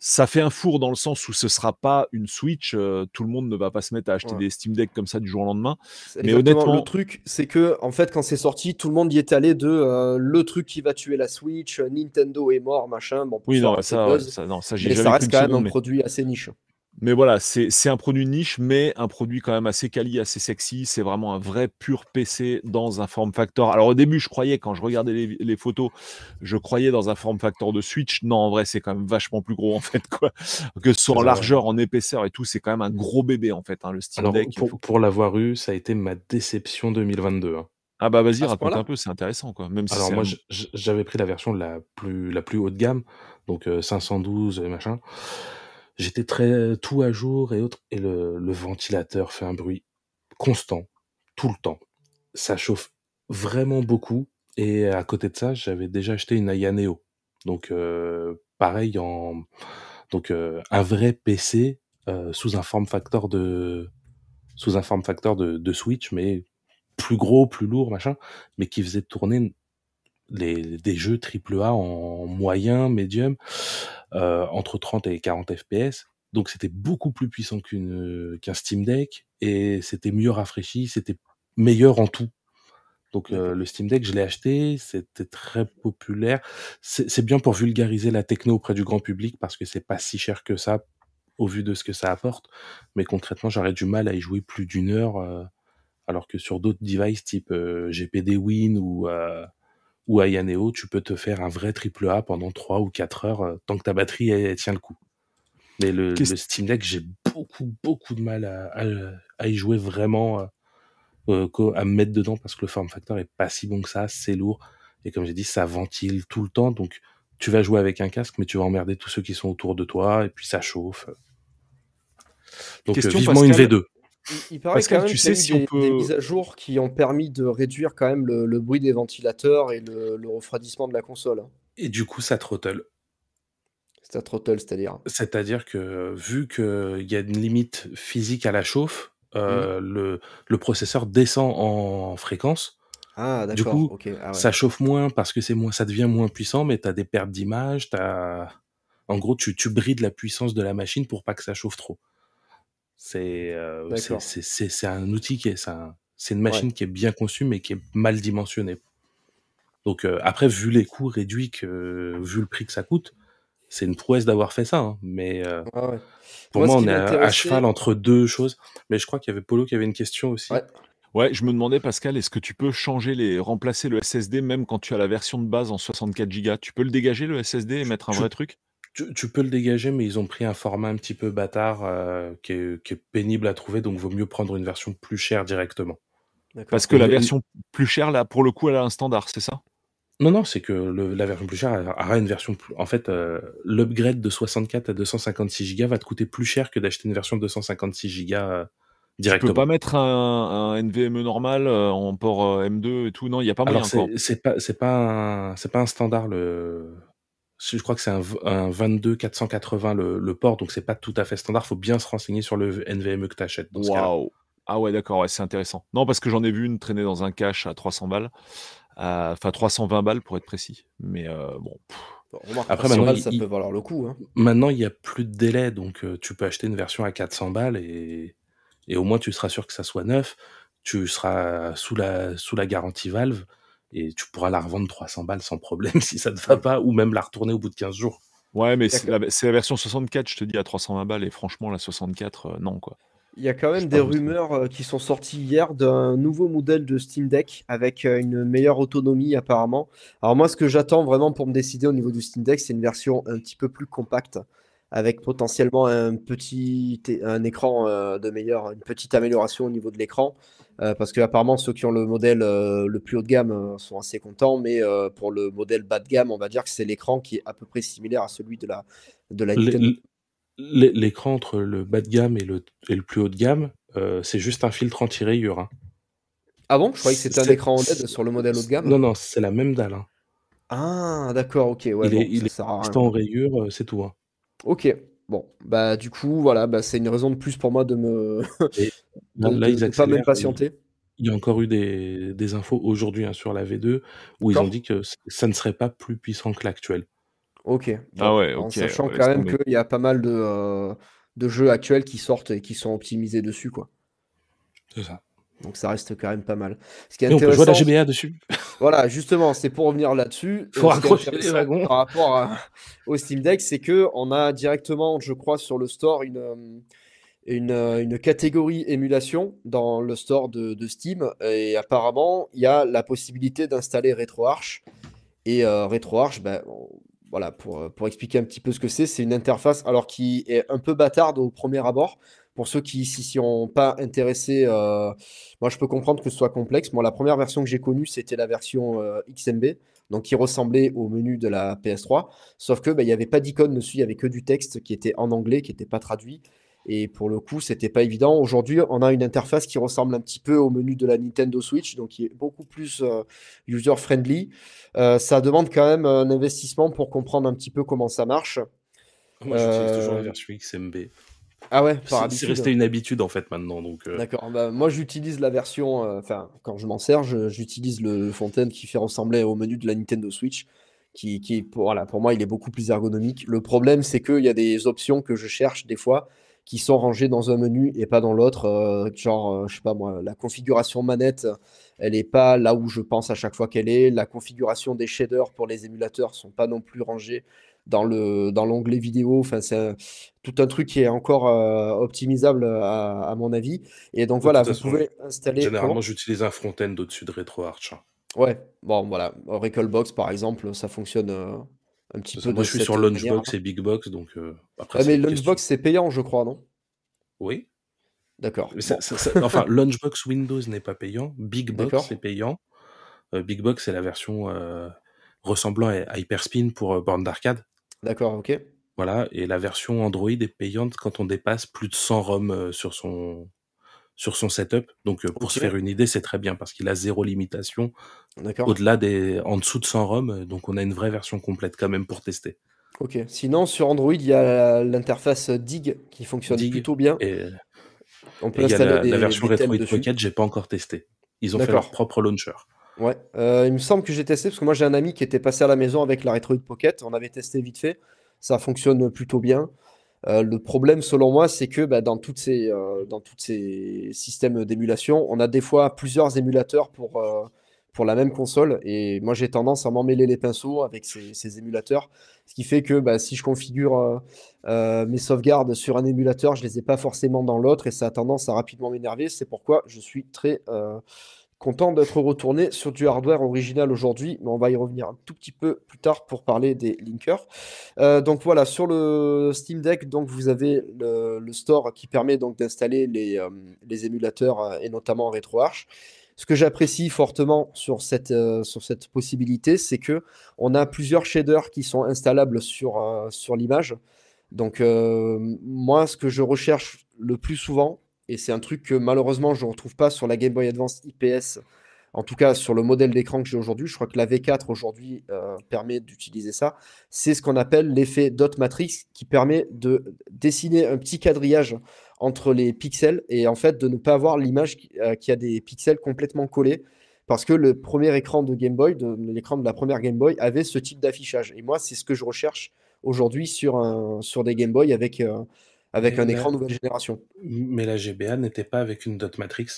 ça fait un four dans le sens où ce sera pas une Switch. euh, tout le monde ne va pas se mettre à acheter Ouais. des Steam Deck comme ça du jour au lendemain. Mais honnêtement- le truc, c'est que en fait, quand c'est sorti, tout le monde y est allé de euh, le truc qui va tuer la Switch, Nintendo est mort, machin. Bon, Oui, non, ça, ouais, ça, non, ça, j'ai mais jamais ça reste quand même un mais- produit assez niche. Mais voilà, c'est un produit niche, mais un produit quand même assez quali, assez sexy. C'est vraiment un vrai pur PC dans un form factor. Alors au début, je croyais, quand je regardais les, les photos, je croyais dans un form factor de Switch. Non, en vrai, c'est quand même vachement plus gros en fait, quoi. Que ce soit en Ouais. largeur, en épaisseur et tout, c'est quand même un gros bébé en fait, hein, le Steam Alors, Deck. faut- pour, l'avoir eu, ça a été ma déception 2022. hein. Ah bah vas-y, raconte un peu, c'est intéressant quoi. Même si Alors c'est moi, un- j'avais pris la version la plus, la plus haut de gamme, donc euh, 512 et machin. J'étais très tout à jour et autres, et le, le ventilateur fait un bruit constant, tout le temps. Ça chauffe vraiment beaucoup, et à côté de ça, j'avais déjà acheté une Aya Neo. Donc euh, pareil en donc euh, un vrai PC euh, sous un form factor de sous un form factor de Switch, mais plus gros, plus lourd, machin, mais qui faisait tourner les, des jeux AAA en moyen, médium, euh, entre 30 et 40 FPS. Donc c'était beaucoup plus puissant qu'une qu'un Steam Deck et c'était mieux rafraîchi, c'était meilleur en tout. Donc euh, le Steam Deck, je l'ai acheté, c'était très populaire. C'est bien pour vulgariser la techno auprès du grand public parce que c'est pas si cher que ça au vu de ce que ça apporte. Mais concrètement, j'aurais du mal à y jouer plus d'une heure euh, alors que sur d'autres devices type euh, GPD Win ou ou Ayaneo, tu peux te faire un vrai triple A pendant 3 ou 4 heures tant que ta batterie elle, tient le coup. Mais le, le Steam Deck, j'ai beaucoup beaucoup de mal à, à, y jouer vraiment, à me mettre dedans parce que le form factor est pas si bon que ça, c'est lourd et comme j'ai dit, ça ventile tout le temps, donc tu vas jouer avec un casque, mais tu vas emmerder tous ceux qui sont autour de toi, et puis ça chauffe. Donc Question, vivement une V2. Il, paraît Pascal, quand même tu sais si des, on peut... des mises à jour qui ont permis de réduire quand même le, bruit des ventilateurs et le, refroidissement de la console. Et du coup, ça throttle. Ça throttle, c'est-à-dire C'est-à-dire que vu qu'il y a une limite physique à la chauffe, euh, mmh. le, le, processeur descend en fréquence ah, du coup, ah ça chauffe moins parce que c'est moins, ça devient moins puissant, mais tu as des pertes d'image, en gros, tu, tu brides la puissance de la machine pour pas que ça chauffe trop. C'est euh, c'est un outil qui est, c'est une machine qui est bien conçue, mais qui est mal dimensionnée. Donc euh, après, vu les coûts réduits, que, vu le prix que ça coûte, c'est une prouesse d'avoir fait ça. Hein. mais euh, pour moi, on est à, cheval entre deux choses. Mais je crois qu'il y avait Polo qui avait une question aussi. Ouais, je me demandais, Pascal, est-ce que tu peux changer les, remplacer le SSD même quand tu as la version de base en 64 Go Tu peux le dégager le SSD et mettre un vrai truc? Tu, peux le dégager, mais ils ont pris un format un petit peu bâtard euh, qui, est, pénible à trouver, donc vaut mieux prendre une version plus chère directement. Parce que la version plus chère, là, pour le coup, elle a un standard, c'est ça? Non, non, c'est que la version plus chère aura une version plus. En fait, euh, l'upgrade de 64 à 256 Go va te coûter plus cher que d'acheter une version de 256 Go tu peux pas mettre un, un NVMe normal euh, en port euh, M2 et tout, non, il n'y a pas moyen Alors c'est pas un pas un standard le je crois que c'est un, un 22 480 le, le port donc c'est pas tout à fait standard, faut bien se renseigner sur le NVMe que tu achètes Waouh. Ah ouais, d'accord, ouais, c'est intéressant. Non, parce que j'en ai vu une traîner dans un cache à 300 balles. Enfin, 320 balles pour être précis. Mais euh, bon. Après, maintenant, ça peut valoir le coup. Hein. Maintenant, il n'y a plus de délai, donc tu peux acheter une version à 400 balles et et au moins tu seras sûr que ça soit neuf, tu seras sous la, sous la garantie Valve, et tu pourras la revendre 300 balles sans problème si ça ne va pas, ou même la retourner au bout de 15 jours. Ouais, mais c'est la, version 64, je te dis, à 320 balles, et franchement, la 64, euh, non, quoi. Il y a quand même des rumeurs euh, qui sont sorties hier d'un nouveau modèle de Steam Deck avec euh, une meilleure autonomie apparemment. Alors moi, ce que j'attends vraiment pour me décider au niveau du Steam Deck, c'est une version un petit peu plus compacte avec potentiellement un petit un écran euh, de meilleure, une petite amélioration au niveau de l'écran. Euh, parce que apparemment ceux qui ont le modèle euh, le plus haut de gamme sont assez contents, mais pour le modèle bas de gamme, on va dire que c'est l'écran qui est à peu près similaire à celui de la de la L'écran entre le bas de gamme et le, et le plus haut de gamme, c'est juste un filtre anti-rayure. Hein. Ah bon? Je croyais que c'était un écran OLED sur le modèle haut de gamme. Non, non, c'est la même dalle. Hein. Ah, d'accord, ok. Ouais, il est, il est en rayure, c'est tout. Hein. Ok. Bon, bah du coup, voilà, bah, c'est une raison de plus pour moi de me de, pas m'impatienter. Il y a encore eu des, des infos aujourd'hui hein, sur la V2 où ils ont dit que ça ne serait pas plus puissant que l'actuel. Ok. ah ouais, En sachant quand même qu'il y a pas mal de, euh, de jeux actuels qui sortent et qui sont optimisés dessus, quoi. C'est ça. Donc ça reste quand même pas mal. Ce qui est on peut jouer la GBA dessus. Voilà, justement, c'est pour revenir là-dessus. Faut raccrocher les wagons. Par rapport au Steam Deck, c'est que on a directement, je crois, sur le store une, euh, une, euh, une catégorie émulation dans le store de, de, Steam. Et apparemment, il y a la possibilité d'installer RetroArch. Et euh, RetroArch, ben, voilà, pour, pour expliquer un petit peu ce que c'est, c'est une interface alors qui est un peu bâtarde au premier abord pour ceux qui s'y sont pas intéressés, euh, moi je peux comprendre que ce soit complexe. Moi, la première version que j'ai connue, c'était la version euh, XMB, donc qui ressemblait au menu de la PS3, sauf que bah, il n'y avait pas d'icône dessus, il n'y avait que du texte qui était en anglais, qui n'était pas traduit. Et pour le coup, c'était pas évident. Aujourd'hui, on a une interface qui ressemble un petit peu au menu de la Nintendo Switch, donc qui est beaucoup plus euh, user-friendly. ça demande quand même un investissement pour comprendre un petit peu comment ça marche. Moi, j'utilise toujours la version XMB. Ah ouais, C'est resté une habitude en fait maintenant. donc. Euh. D'accord. Bah, moi, j'utilise la version. Euh, enfin, quand je m'en sers, j'utilise le Fontaine qui fait ressembler au menu de la Nintendo Switch. Qui, qui pour, voilà, pour moi, il est beaucoup plus ergonomique. Le problème, c'est qu'il y a des options que je cherche des fois qui sont rangées dans un menu et pas dans l'autre. Euh, genre, je sais pas moi, la configuration manette, elle n'est pas là où je pense à chaque fois qu'elle est. La configuration des shaders pour les émulateurs sont pas non plus rangées dans le dans l'onglet vidéo. Enfin, c'est tout un truc qui est encore optimisable à, mon avis. Et donc voilà, vous pouvez installer. Généralement, j'utilise un front-end au-dessus de RetroArch. Hein. Ouais, bon voilà, Recalbox par exemple, ça fonctionne un petit peu. Moi, je suis sur Launchbox et Bigbox, donc après. mais Launchbox c'est payant, je crois, non? Oui. D'accord. enfin, Launchbox Windows n'est pas payant, Bigbox est payant. Bigbox c'est la version ressemblant à Hyperspin pour borne d'arcade. D'accord, ok. Voilà, et la version Android est payante quand on dépasse plus de 100 ROM sur son sur son setup. Donc pour se faire une idée, c'est très bien parce qu'il a zéro limitation. Au-delà des en dessous de 100 ROM, donc on a une vraie version complète quand même pour tester. Ok. Sinon sur Android, il y a l'interface Dig qui fonctionne plutôt bien. Et, on peut installer la, la version Retroid Pocket, j'ai pas encore testé. Ils ont fait leur propre launcher. Ouais, euh, il me semble que j'ai testé parce que moi j'ai un ami qui était passé à la maison avec la Retroid Pocket. On avait testé vite fait. Ça fonctionne plutôt bien. Euh, le problème, selon moi, c'est que bah, dans, toutes ces, euh, ces systèmes d'émulation, on a des fois plusieurs émulateurs pour, pour la même console. Et moi, j'ai tendance à m'emmêler les pinceaux avec ces, émulateurs. Ce qui fait que bah, si je configure mes sauvegardes sur un émulateur, je ne les ai pas forcément dans l'autre et ça a tendance à rapidement m'énerver. C'est pourquoi je suis très Content d'être retourné sur du hardware original aujourd'hui, mais on va y revenir un tout petit peu plus tard pour parler des linkers. Euh, donc voilà, sur le Steam Deck, donc vous avez le, store qui permet donc d'installer les, euh, les, émulateurs euh, et notamment RetroArch. Ce que j'apprécie fortement sur cette, sur cette possibilité, c'est que on a plusieurs shaders qui sont installables sur, sur l'image. Donc moi, ce que je recherche le plus souvent, et c'est un truc que malheureusement je ne retrouve pas sur la Game Boy Advance IPS, en tout cas sur le modèle d'écran que j'ai aujourd'hui. Je crois que la V4 aujourd'hui euh, permet d'utiliser ça. C'est ce qu'on appelle l'effet dot matrix qui permet de dessiner un petit quadrillage entre les pixels et en fait de ne pas avoir l'image qui, euh, a des pixels complètement collés parce que le premier écran de Game Boy, l'écran de la première Game Boy, avait ce type d'affichage. Et moi, c'est ce que je recherche aujourd'hui sur, des Game Boy avec, euh, avec un écran nouvelle génération. Mais la GBA n'était pas avec une dot matrix.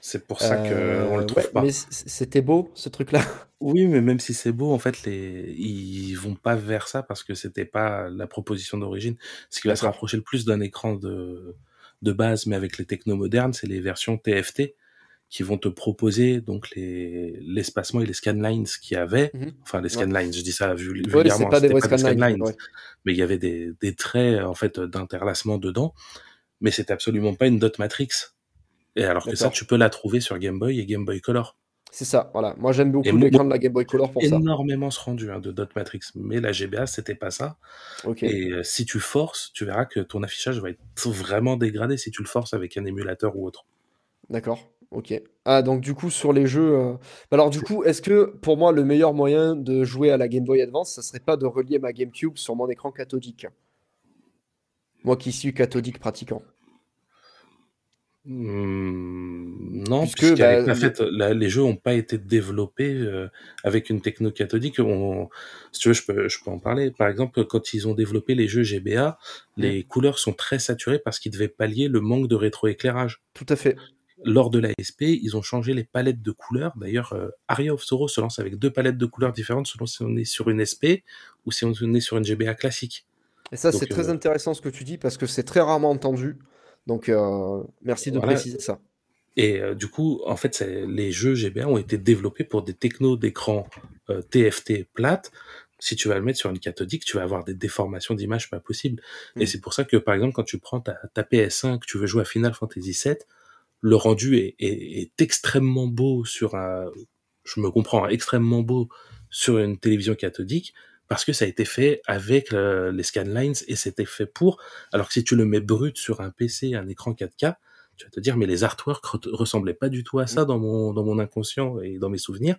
C'est pour ça qu'on euh, le trouve pas. Mais c'était beau ce truc-là. Oui, mais même si c'est beau, en fait, les... ils vont pas vers ça parce que c'était pas la proposition d'origine. Ce qui va se rapprocher le plus d'un écran de... de base, mais avec les technos modernes, c'est les versions TFT qui vont te proposer donc les l'espacement et les scanlines qu'il y avait. Mhm. Enfin, les scanlines, je dis ça vulgairement. pas des pas scanlines, mais il y avait des, des traits en fait d'interlacement dedans. Mais c'était absolument pas une dot matrix. Et alors que ça, tu peux la trouver sur Game Boy et Game Boy Color. C'est ça, voilà. Moi, j'aime beaucoup l'écran de la Game Boy Color pour ça. Énormément ce rendu hein, de dot matrix, mais la GBA, c'était pas ça. Et euh, si tu forces, tu verras que ton affichage va être vraiment dégradé si tu le forces avec un émulateur ou autre. D'accord. Ok. Ah, donc du coup, sur les jeux. Euh, alors, du coup, est-ce que pour moi, le meilleur moyen de jouer à la Game Boy Advance, ça serait pas de relier ma GameCube sur mon écran cathodique? Moi qui suis cathodique pratiquant. Mmh, non, puisque, bah, fait, les jeux n'ont pas été développés euh, avec une techno cathodique. On, si tu veux, je peux, je peux en parler. Par exemple, quand ils ont développé les jeux GBA, les mmh. couleurs sont très saturées parce qu'ils devaient pallier le manque de rétroéclairage. Tout à fait lors de l'ASP, ils ont changé les palettes de couleurs. D'ailleurs, euh, Aria of Sorrow se lance avec deux palettes de couleurs différentes selon si on est sur une SP ou si on est sur une GBA classique. Et ça, c'est très euh, intéressant ce que tu dis parce que c'est très rarement entendu. Donc, euh, merci de préciser ça. Et du coup, en fait, les jeux GBA ont été développés pour des technos d'écran TFT plates. Si tu vas le mettre sur une cathodique, tu vas avoir des déformations d'image pas possibles. Et mm. c'est pour ça que, par exemple, quand tu prends ta, ta PS5, tu veux jouer à Final Fantasy VII, le rendu est, extrêmement beau sur un, je me comprends, hein, extrêmement beau sur une télévision cathodique parce que ça a été fait avec les scanlines et c'était fait pour. Alors que si tu le mets brut sur un PC, un écran 4K, tu vas te dire mais les artworks ressemblaient pas du tout à ça dans mon dans mon inconscient et dans mes souvenirs.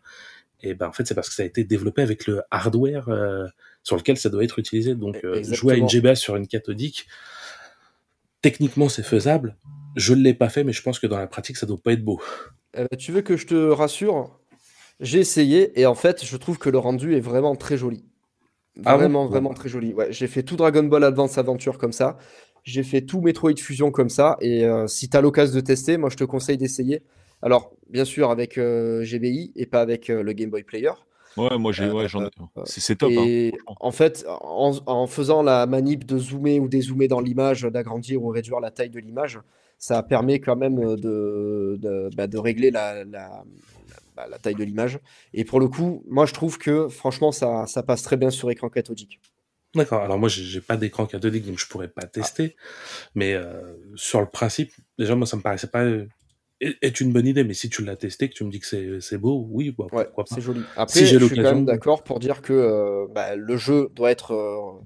Et ben en fait c'est parce que ça a été développé avec le hardware euh, sur lequel ça doit être utilisé. Donc euh, jouer à une GBA sur une cathodique, techniquement c'est faisable, je ne l'ai pas fait, mais je pense que dans la pratique, ça doit pas être beau. Ben, tu veux que je te rassure? J'ai essayé et en fait, je trouve que le rendu est vraiment très joli. Ah vraiment, vraiment très joli. Ouais, j'ai fait tout Dragon Ball Advance Adventure comme ça. J'ai fait tout Metroid Fusion comme ça. Et euh, si tu as l'occasion de tester, moi je te conseille d'essayer. Alors, bien sûr, avec euh, GBI et pas avec euh, le Game Boy Player. Ouais, moi j'ai, ouais, j'en ai- Euh, c'est c'est top. hein, Et en fait, en, en faisant la manip de zoomer ou dézoomer dans l'image, d'agrandir ou réduire la taille de l'image, ça permet quand même de, de, bah, de régler la, la, la- bah, la taille de l'image. Et pour le coup, moi je trouve que franchement, ça, ça passe très bien sur écran cathodique. D'accord. Alors moi, j'ai j'ai pas d'écran cathodique, donc je pourrais pas tester. Mais euh, sur le principe, déjà moi, ça me paraissait pas euh, est est une bonne idée. Mais si tu l'as testé, que tu me dis que c'est beau, oui, bah, Ouais, pourquoi pas. c'est joli. Après, Si je suis quand même d'accord pour dire que euh, bah, le jeu doit être, euh,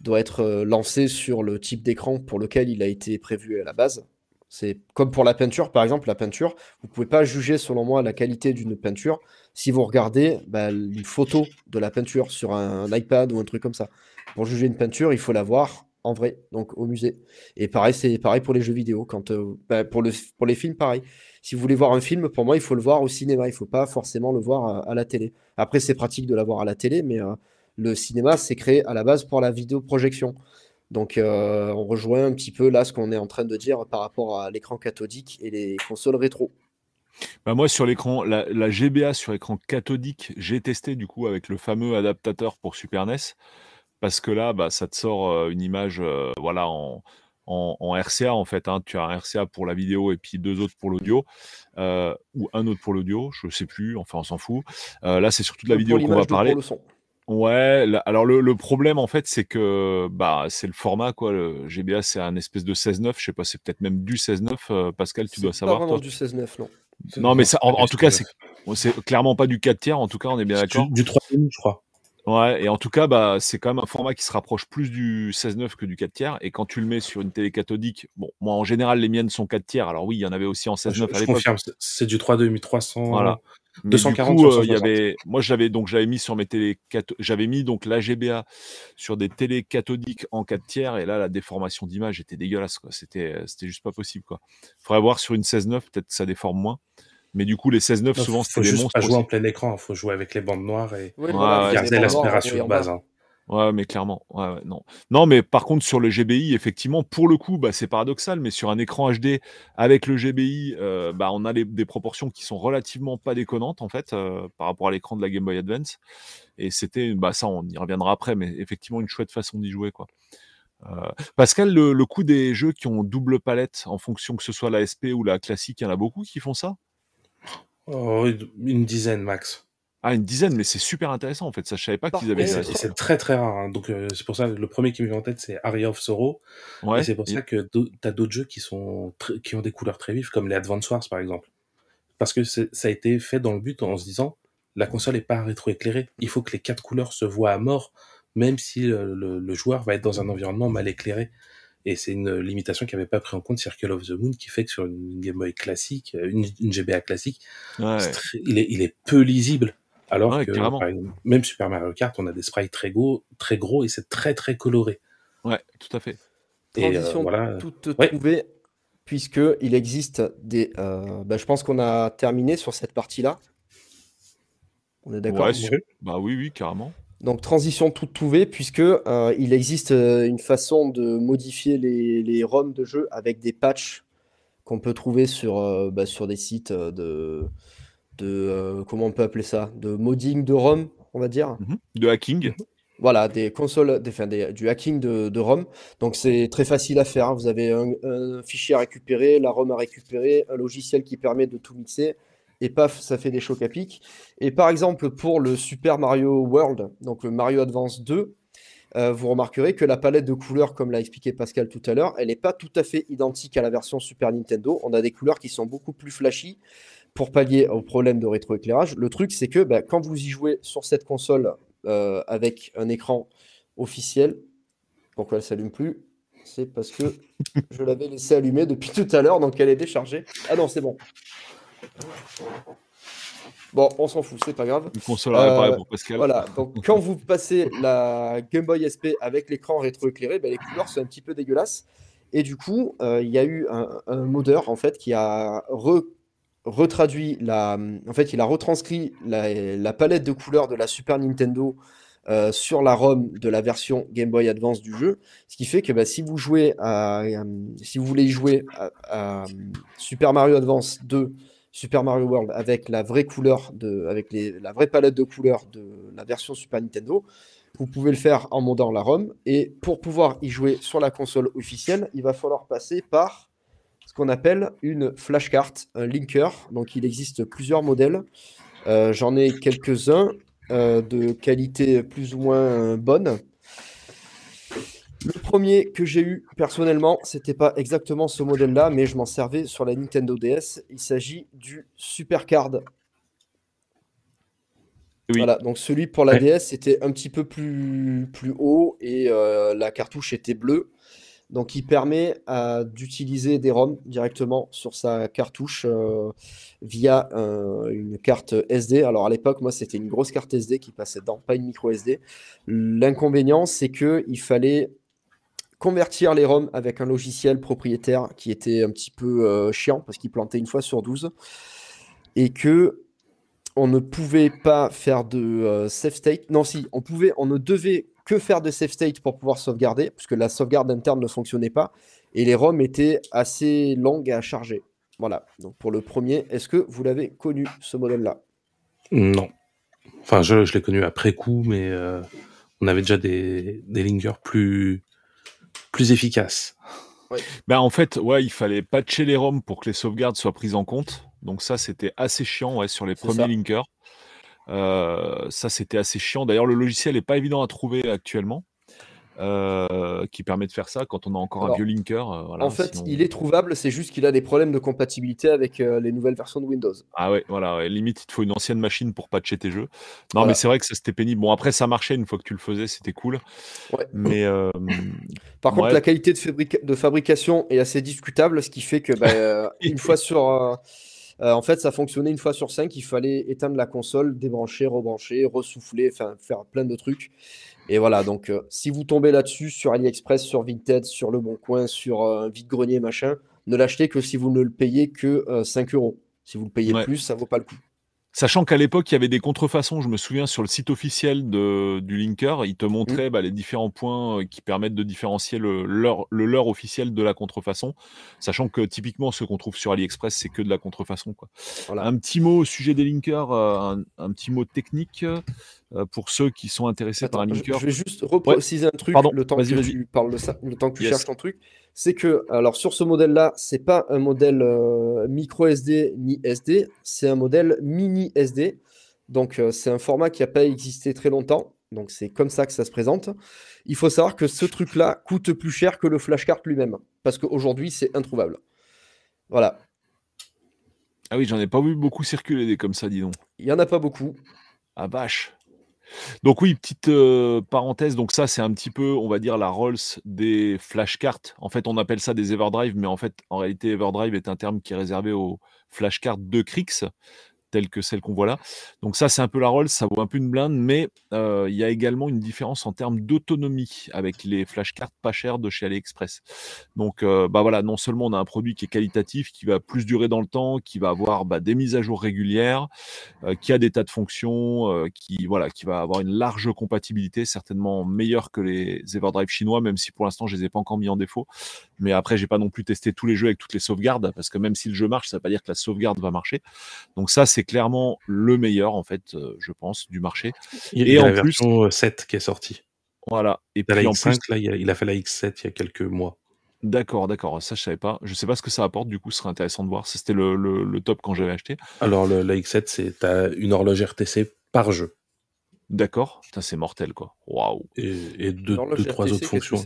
doit être euh, lancé sur le type d'écran pour lequel il a été prévu à la base. C'est comme pour la peinture, par exemple, la peinture, vous pouvez pas juger, selon moi, la qualité d'une peinture si vous regardez bah, une photo de la peinture sur un, iPad ou un truc comme ça. Pour juger une peinture, il faut la voir en vrai, donc au musée. Et pareil, c'est pareil pour les jeux vidéo. Quand, euh, bah, pour, le, pour les films, pareil. Si vous voulez voir un film, pour moi, il faut le voir au cinéma. Il faut pas forcément le voir à, à la télé. Après, c'est pratique de l'avoir à la télé, mais euh, le cinéma, c'est créé à la base pour la vidéoprojection. Donc, euh, on rejoint un petit peu là ce qu'on est en train de dire par rapport à l'écran cathodique et les consoles rétro. Bah, moi, sur l'écran, la, la GBA sur écran cathodique, j'ai testé du coup avec le fameux adaptateur pour Super NES, parce que là, bah, ça te sort une image, euh, voilà, en, en, en RCA en fait. hein. Tu as un RCA pour la vidéo et puis deux autres pour l'audio, euh, ou un autre pour l'audio, je sais plus. Enfin, on s'en fout. Euh, là, c'est surtout de la vidéo qu'on va pour parler. le son. Ouais, là- alors le, le problème en fait, c'est que bah c'est le format quoi. Le GBA c'est un espèce de 16-9, je sais pas, c'est peut-être même du 16-9. euh, Pascal, tu dois pas savoir du 16-9, non. Non, mais ça, en, en tout cas, c'est clairement pas du 4 tiers. En tout cas, on est bien d'accord. du, du 3 je crois. Ouais, et en tout cas, bah c'est quand même un format qui se rapproche plus du 16-9 que du 4 tiers. Et quand tu le mets sur une télé cathodique, bon, moi en général les miennes sont 4 tiers. Alors oui, il y en avait aussi en Je, 16-9 à je l'époque. confirme, c'est- du 3 1300. Voilà. Mais 240 du coup, euh, y 160. avait, moi j'avais donc j'avais mis sur mes télé, j'avais mis donc la GBA sur des télés cathodiques en 4 tiers et là la déformation d'image était dégueulasse quoi. C'était euh, c'était juste pas possible quoi. Faudrait voir sur une 16-9 peut-être que ça déforme moins. Mais du coup les 16-9 Non, souvent c'était des juste monstres. pas jouer en plein écran, faut jouer avec les bandes noires et Ouais, voilà, c'est garder l'aspiration de base. bas. hein. Ouais, mais clairement. Ouais, ouais, non. Non, mais par contre, sur le GBI, effectivement, pour le coup, bah, c'est paradoxal, mais sur un écran HD avec le GBI, euh, bah, on a les- des proportions qui sont relativement pas déconnantes, en fait, euh, par rapport à l'écran de la Game Boy Advance. Et c'était, bah, ça, on y reviendra après, mais effectivement, une chouette façon d'y jouer, quoi. Euh, Pascal, le, le coup des jeux qui ont double palette, en fonction que ce soit la SP ou la classique, il y en a beaucoup qui font ça? Oh, une dizaine max. Ah, une dizaine, mais c'est super intéressant, en fait. Ça, je savais pas qu'ils avaient c'est très très rare. hein. Donc euh, c'est pour ça le premier qui me vient en tête c'est Aria of Sorrow. Ouais. Et c'est pour Et- ça que d'au- t'as d'autres jeux qui sont qui ont des couleurs très vives comme les Advance Wars par exemple. Parce que c'est- ça a été fait dans le but en se disant la console est pas rétroéclairée. Il faut que les quatre couleurs se voient à mort, même si le, le- le joueur va être dans un environnement mal éclairé. Et c'est une limitation qui avait pas pris en compte Circle of the Moon, qui fait que sur une Game Boy classique, euh, une, une GBA classique, Ouais. c'est très- il, est, il est peu lisible. Alors Ouais, que, exemple, même Super Mario Kart, on a des sprites très gros, très gros et c'est très très coloré. ouais, tout à fait. Et euh, Transition voilà. toute Ouais. trouvée, puisque il existe des. euh, bah, je pense qu'on a terminé sur cette partie-là. On est d'accord Bah oui, oui, carrément. Donc transition toute trouvée, puisque euh, il existe euh, une façon de modifier les, les ROM de jeu avec des patchs qu'on peut trouver sur, euh, bah, sur des sites de, de comment on peut appeler ça, de modding de ROM, on va dire. Mhm. De hacking. Voilà, des consoles, des, enfin, des- du hacking de, de ROM. Donc c'est très facile à faire. hein. Vous avez un, un fichier à récupérer, la ROM à récupérer, un logiciel qui permet de tout mixer. Et paf, ça fait des chocs à pic. Et par exemple, pour le Super Mario World, donc le Mario Advance 2, euh, vous remarquerez que la palette de couleurs, comme l'a expliqué Pascal tout à l'heure, elle n'est pas tout à fait identique à la version Super Nintendo. On a des couleurs qui sont beaucoup plus flashy pour pallier au problème de rétroéclairage. Le truc, c'est que bah, quand vous y jouez sur cette console euh, avec un écran officiel, pourquoi elle s'allume plus C'est parce que je l'avais laissé allumer depuis tout à l'heure, donc elle est déchargée. Ah non, c'est bon. Bon, on s'en fout, c'est pas grave. Une console à réparer Euh, pour Pascal. Voilà, donc quand vous passez la Game Boy SP avec l'écran rétroéclairé, ben, les couleurs sont un petit peu dégueulasses. Et du coup, euh, il y a eu un, un modeur en fait qui a re- retraduit la, en fait, il a retranscrit la, la palette de couleurs de la Super Nintendo euh, sur la ROM de la version Game Boy Advance du jeu, ce qui fait que bah, si vous jouez à, si vous voulez y jouer à, à Super Mario Advance 2 Super Mario World avec la vraie couleur de, avec les, la vraie palette de couleurs de la version Super Nintendo. Vous pouvez le faire en modant la ROM. Et pour pouvoir y jouer sur la console officielle, il va falloir passer par ce qu'on appelle une flashcard, un linker. Donc il existe plusieurs modèles. Euh, j'en ai quelques-uns euh, de qualité plus ou moins bonne. Le premier que j'ai eu personnellement, c'était pas exactement ce modèle-là, mais je m'en servais sur la Nintendo DS. Il s'agit du Supercard. Oui. Voilà, donc celui pour la DS était un petit peu plus, plus haut et euh, la cartouche était bleue. Donc il permet euh, d'utiliser des ROM directement sur sa cartouche euh, via une carte SD. Alors à l'époque, moi c'était une grosse carte SD qui passait dedans, pas une micro SD. L'inconvénient, c'est que il fallait convertir les ROM avec un logiciel propriétaire qui était un petit peu euh, chiant parce qu'il plantait une fois sur 12 et que on ne pouvait pas faire de euh, save state. Non, si, on pouvait, on ne devait que faire de save state pour pouvoir sauvegarder puisque la sauvegarde interne ne fonctionnait pas et les ROM étaient assez longues à charger. Voilà. Donc pour le premier, est-ce que vous l'avez connu ce modèle-là? Non. Enfin, je, l'ai connu après coup, mais euh, on avait déjà des, des lingers plus plus efficace. Ben en fait, ouais, il fallait patcher les ROM pour que les sauvegardes soient prises en compte. Donc ça, c'était assez chiant ouais, sur les premiers linkers. Euh, ça, c'était assez chiant. D'ailleurs, le logiciel n'est pas évident à trouver actuellement. Euh, qui permet de faire ça quand on a encore un vieux linker. Euh, en fait, il est trouvable, c'est juste qu'il a des problèmes de compatibilité avec euh, les nouvelles versions de Windows. Ah ouais, voilà, limite, il te faut une ancienne machine pour patcher tes jeux. Non, mais c'est vrai que ça c'était pénible. Bon, après, ça marchait une fois que tu le faisais, c'était cool. Ouais. Mais. Par contre, la qualité de, de, fabrication est assez discutable, ce qui fait que bah, une fois sur. En fait, ça fonctionnait une fois sur cinq. Il fallait éteindre la console, débrancher, rebrancher, ressouffler, enfin faire plein de trucs. Et voilà, donc euh, si vous tombez là-dessus sur AliExpress, sur Vinted, sur Le Bon Coin, sur un euh, vide-grenier, machin, ne l'achetez que si vous ne le payez que 5 euh, euros. Si vous le payez plus, ça vaut pas le coup. Sachant qu'à l'époque, il y avait des contrefaçons, je me souviens, sur le site officiel de, du linker, il te montrait mmh. bah, les différents points qui permettent de différencier le leur, le leur officiel de la contrefaçon. Sachant que typiquement, ce qu'on trouve sur AliExpress, c'est que de la contrefaçon. Quoi. Voilà. Un petit mot au sujet des linkers, un, un petit mot technique. Euh, pour ceux qui sont intéressés par un linker? Je vais juste repréciser un truc le temps que tu parles de ça, le temps que tu cherches ton truc. C'est que, alors sur ce modèle-là, c'est pas un modèle euh, micro SD ni SD, c'est un modèle mini SD. Donc euh, c'est un format qui n'a pas existé très longtemps. Donc c'est comme ça que ça se présente. Il faut savoir que ce truc-là coûte plus cher que le flashcard lui-même. Parce qu'aujourd'hui, c'est introuvable. Voilà. Ah oui, j'en ai pas vu beaucoup circuler des comme ça, dis donc. Il y en a pas beaucoup. Ah vache. Donc oui, petite parenthèse, donc ça c'est un petit peu, on va dire, la Rolls des flashcards. En fait, on appelle ça des Everdrive, mais en fait, en réalité, Everdrive est un terme qui est réservé aux flashcards de Crix telle que celle qu'on voit là. Donc ça, c'est un peu la Rolls, ça vaut un peu une blinde, mais euh, il y a également une différence en termes d'autonomie avec les flashcards pas chers de chez AliExpress. Donc euh, bah voilà, non seulement on a un produit qui est qualitatif, qui va plus durer dans le temps, qui va avoir bah, des mises à jour régulières, euh, qui a des tas de fonctions, qui voilà, qui va avoir une large compatibilité, certainement meilleure que les Everdrive chinois, même si pour l'instant je les ai pas encore mis en défaut. Mais après, j'ai pas non plus testé tous les jeux avec toutes les sauvegardes, parce que même si le jeu marche, ça veut pas dire que la sauvegarde va marcher. Donc ça, c'est c'est clairement le meilleur, en fait, euh, je pense, du marché. Il y a, et en la plus, version 7 qui est sortie. Voilà. Et puis en plus, là, il a, fait la X7 il y a quelques mois. D'accord, d'accord. Ça, je savais pas. Je sais pas ce que ça apporte. Du coup, ce serait intéressant de voir. C'était le, le, top quand j'avais acheté. Alors, le, la X7, c'est une horloge RTC par jeu. D'accord. C'est mortel, quoi. Waouh. Et, et deux, trois autres fonctions.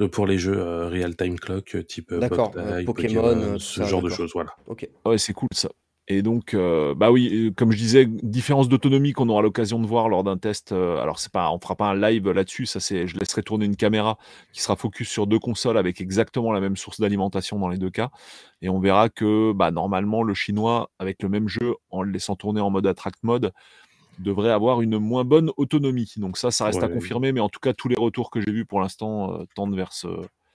Euh, pour les jeux euh, real time clock type Pokémon, Pokémon, ce genre de choses voilà. OK. Ouais, c'est cool ça. Et donc, euh, bah oui, euh, comme je disais, différence d'autonomie qu'on aura l'occasion de voir lors d'un test. Euh, alors, c'est pas, on fera pas un live là-dessus. Ça, c'est, je laisserai tourner une caméra qui sera focus sur deux consoles avec exactement la même source d'alimentation dans les deux cas, et on verra que, bah, normalement, le chinois avec le même jeu, en le laissant tourner en mode attract mode, devrait avoir une moins bonne autonomie. Donc ça, ça reste à confirmer, mais en tout cas, tous les retours que j'ai vus pour l'instant tendent vers ce,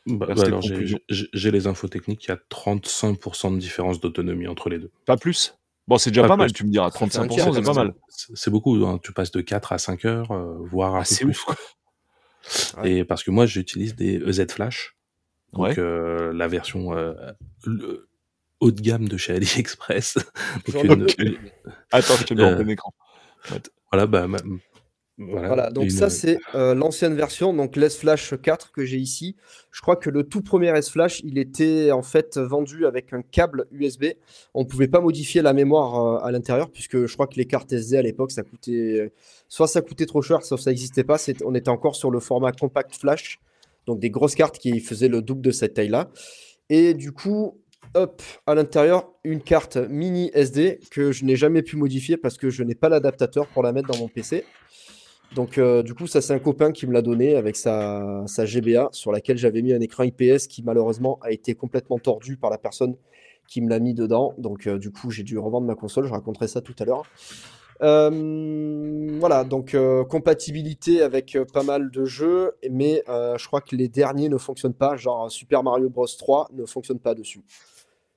bah, bah alors j'ai les infos techniques, il y a 35% de différence d'autonomie entre les deux. Pas plus Bon, c'est déjà pas, mal, tu me diras. 35%, c'est pas mal. C'est beaucoup. Hein. Tu passes de 4 à 5 heures, euh, voire à ah, c'est ouf. Et parce que moi, j'utilise des EZ Flash. Donc, euh, la version. Euh, haut de gamme de chez AliExpress. Donc une- une- Attends, je te mets en Euh, plein écran. voilà, bah, voilà, Voilà, donc une- ça c'est euh, l'ancienne version, donc l'S-Flash 4 que j'ai ici. Je crois que le tout premier S-Flash, il était en fait vendu avec un câble USB. On ne pouvait pas modifier la mémoire euh, à l'intérieur, puisque je crois que les cartes SD à l'époque, ça coûtait... Soit ça coûtait trop cher, soit ça n'existait pas. On était encore sur le format compact flash, donc des grosses cartes qui faisaient le double de cette taille-là. Et du coup, hop, à l'intérieur, une carte mini SD que je n'ai jamais pu modifier parce que je n'ai pas l'adaptateur pour la mettre dans mon PC. Donc, euh, du coup, ça, c'est un copain qui me l'a donné avec sa, GBA sur laquelle j'avais mis un écran IPS qui, malheureusement, a été complètement tordu par la personne qui me l'a mis dedans. Donc, euh, du coup, j'ai dû revendre ma console. Je raconterai ça tout à l'heure. Euh, voilà, donc compatibilité avec pas mal de jeux, mais je crois que les derniers ne fonctionnent pas. Genre Super Mario Bros 3 ne fonctionne pas dessus.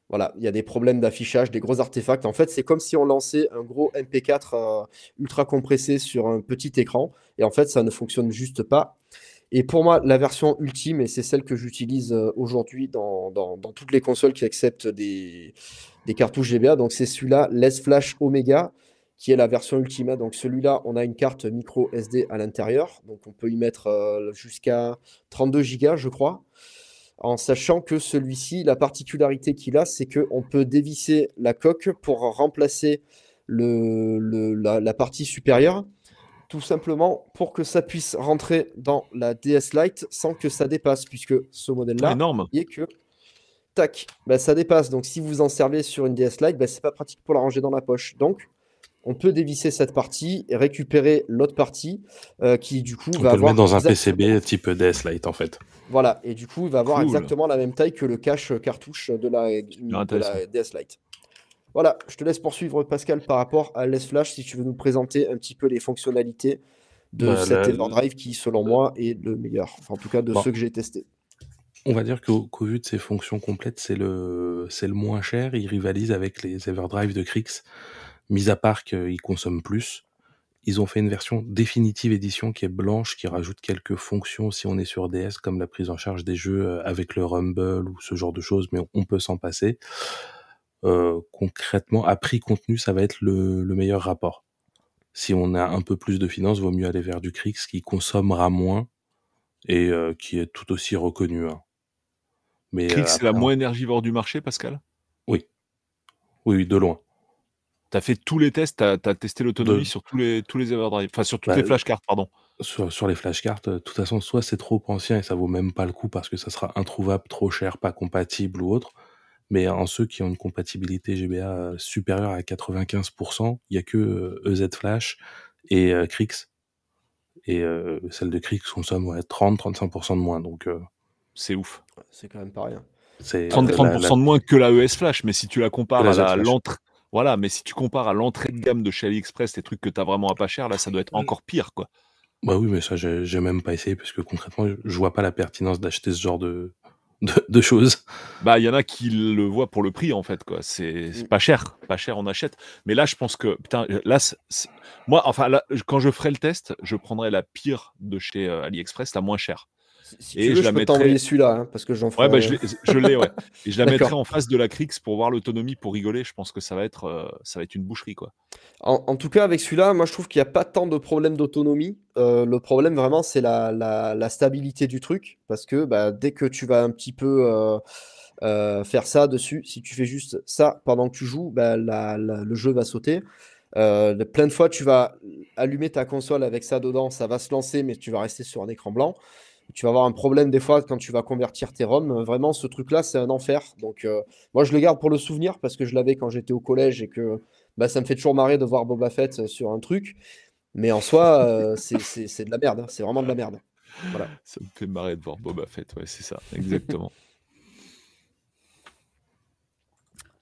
Voilà, il y a des problèmes d'affichage, des gros artefacts. En fait, c'est comme si on lançait un gros MP4 euh, ultra compressé sur un petit écran. Et en fait, ça ne fonctionne juste pas. Et pour moi, la version ultime, et c'est celle que j'utilise euh, aujourd'hui dans, dans- toutes les consoles qui acceptent des, cartouches GBA, donc c'est celui-là, Les Flash Omega, qui est la version Ultimate. Donc celui-là, on a une carte micro SD à l'intérieur. Donc on peut y mettre euh, jusqu'à 32 Go, je crois en sachant que celui-ci, la particularité qu'il a, c'est qu'on peut dévisser la coque pour remplacer le, le- la, la partie supérieure, tout simplement pour que ça puisse rentrer dans la DS Lite sans que ça dépasse, puisque ce modèle-là, est que tac, bah, ça dépasse. Donc si vous en servez sur une DS Lite, bah, c'est pas pratique pour la ranger dans la poche. Donc on peut dévisser cette partie et récupérer l'autre partie euh, qui du coup On va peut le avoir mettre dans un PCB type DS Lite en fait. voilà, et du coup, il va avoir Cool. exactement la même taille que le cache euh, cartouche de la, de la intéressant. DS Lite. Voilà, je te laisse poursuivre Pascal par rapport à Les Flash si tu veux nous présenter un petit peu les fonctionnalités de Bah, cet la- Everdrive qui, selon moi, est le meilleur. Enfin, en tout cas, de Bon. ceux que j'ai testés. On va dire qu'au vu de ses fonctions complètes, c'est le, c'est le moins cher. Il rivalise avec les Everdrive de Crix. Mis à part qu'ils consomment plus. Ils ont fait une version définitive édition qui est blanche, qui rajoute quelques fonctions si on est sur DS, comme la prise en charge des jeux euh, avec le Rumble ou ce genre de choses, mais on peut s'en passer. Euh, concrètement, à prix contenu, ça va être le, le meilleur rapport. Si on a un peu plus de finances, vaut mieux aller vers du Crix qui consommera moins et euh, qui est tout aussi reconnu. hein. Mais Crix, euh, c'est la moins énergivore du marché, Pascal? Oui, oui, de loin. Tu as fait tous les tests, tu as, testé l'autonomie De- sur tous les, tous les Everdrive, enfin sur toutes Bah, les flashcards, pardon. Sur, sur les flashcards, euh, de toute façon, soit c'est trop ancien et ça vaut même pas le coup parce que ça sera introuvable, trop cher, pas compatible ou autre. Mais en ceux qui ont une compatibilité GBA euh, supérieure à 95%, il y a que euh, EZ Flash et euh, Crix. Et euh, celle de Crix consomme ouais, 30-35% de moins. Donc euh, C'est ouf. C'est quand même pas rien. c'est 30, la- 30% la- de moins que la ES Flash, mais si tu la compares La à Flash. l'entrée. Voilà, mais si tu compares à l'entrée de gamme de chez AliExpress, les trucs que tu as vraiment à pas cher, là, ça doit être encore pire, quoi. Bah oui, mais ça, j'ai même pas essayé parce que concrètement, je- vois pas la pertinence d'acheter ce genre de, de, de choses. Bah, il y en a qui le voient pour le prix, en fait, quoi. C'est c'est Mm. pas cher, pas cher, on achète. Mais là, je pense que, putain, là, moi, enfin, là, quand je ferai le test, je prendrai la pire de chez euh, AliExpress, la moins chère. Si, si Et tu veux, je je, la peux mettrai- t'envoyer celui-là, hein, parce que j'en ferai. Ouais, bah, je l'ai, je ouais. Et je la mettrai en face de la Crix pour voir l'autonomie, pour rigoler. Je pense que ça va être, euh, ça va être une boucherie, quoi. En, en tout cas, avec celui-là, moi je trouve qu'il n'y a pas tant de problèmes d'autonomie. Euh, le problème vraiment, c'est la, la- la stabilité du truc. Parce que bah, dès que tu vas un petit peu euh, euh, faire ça dessus, si tu fais juste ça pendant que tu joues, bah, la- la- le jeu va sauter. Euh, plein de fois, tu vas allumer ta console avec ça dedans, ça va se lancer, mais tu vas rester sur un écran blanc. Tu vas avoir un problème des fois quand tu vas convertir tes ROM. Vraiment, ce truc-là, c'est un enfer. Donc, euh, moi, je le garde pour le souvenir parce que je l'avais quand j'étais au collège et que bah, ça me fait toujours marrer de voir Boba Fett euh, sur un truc. Mais en soi, euh, c'est- c'est c'est de la merde. hein. C'est vraiment de la merde. Voilà. Ça me fait marrer de voir Boba Fett, ouais, c'est ça, exactement.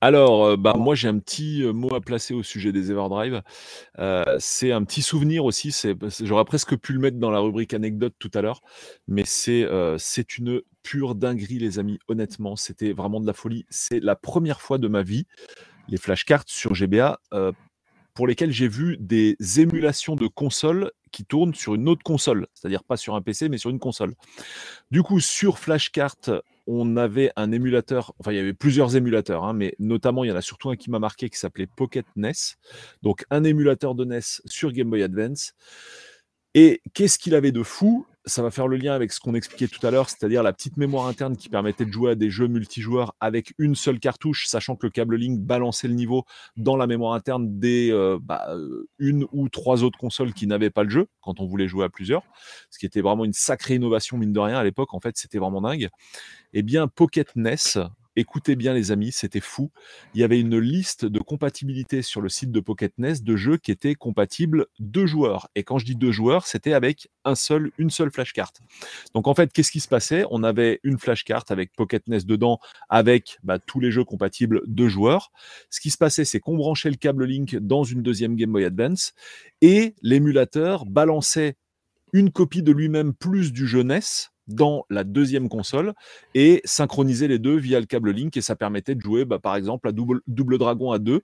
Alors, euh, bah, moi j'ai un petit euh, mot à placer au sujet des Everdrive. Euh, c'est un petit souvenir aussi. C'est- j'aurais presque pu le mettre dans la rubrique anecdote tout à l'heure, mais c'est, une pure dinguerie, les amis. Honnêtement, c'était vraiment de la folie. C'est la première fois de ma vie les flashcards sur GBA pour lesquels j'ai vu des émulations de consoles qui tournent sur une autre console, c'est-à-dire pas sur un PC mais sur une console. Du coup, sur flashcard on avait un émulateur, enfin il y avait plusieurs émulateurs, hein, mais notamment il y en a surtout un qui m'a marqué qui s'appelait Pocket NES. Donc un émulateur de NES sur Game Boy Advance. Et qu'est-ce qu'il avait de fou? Ça va faire le lien avec ce qu'on expliquait tout à l'heure, c'est-à-dire la petite mémoire interne qui permettait de jouer à des jeux multijoueurs avec une seule cartouche, sachant que le câble Link balançait le niveau dans la mémoire interne des euh, bah, euh, une ou trois autres consoles qui n'avaient pas le jeu quand on voulait jouer à plusieurs, ce qui était vraiment une sacrée innovation mine de rien à l'époque. En fait, c'était vraiment dingue. Eh bien, Pocket NES, Écoutez bien les amis, c'était fou. Il y avait une liste de compatibilité sur le site de Pocket NES de jeux qui étaient compatibles deux joueurs. Et quand je dis deux joueurs, c'était avec un seul, une seule flashcard. Donc en fait, qu'est-ce qui se passait? On avait une flashcard avec Pocket NES dedans, avec bah, tous les jeux compatibles deux joueurs. Ce qui se passait, c'est qu'on branchait le câble Link dans une deuxième Game Boy Advance et l'émulateur balançait une copie de lui-même plus du jeu NES dans la deuxième console et synchroniser les deux via le câble Link et ça permettait de jouer bah, par exemple à double, double Dragon à deux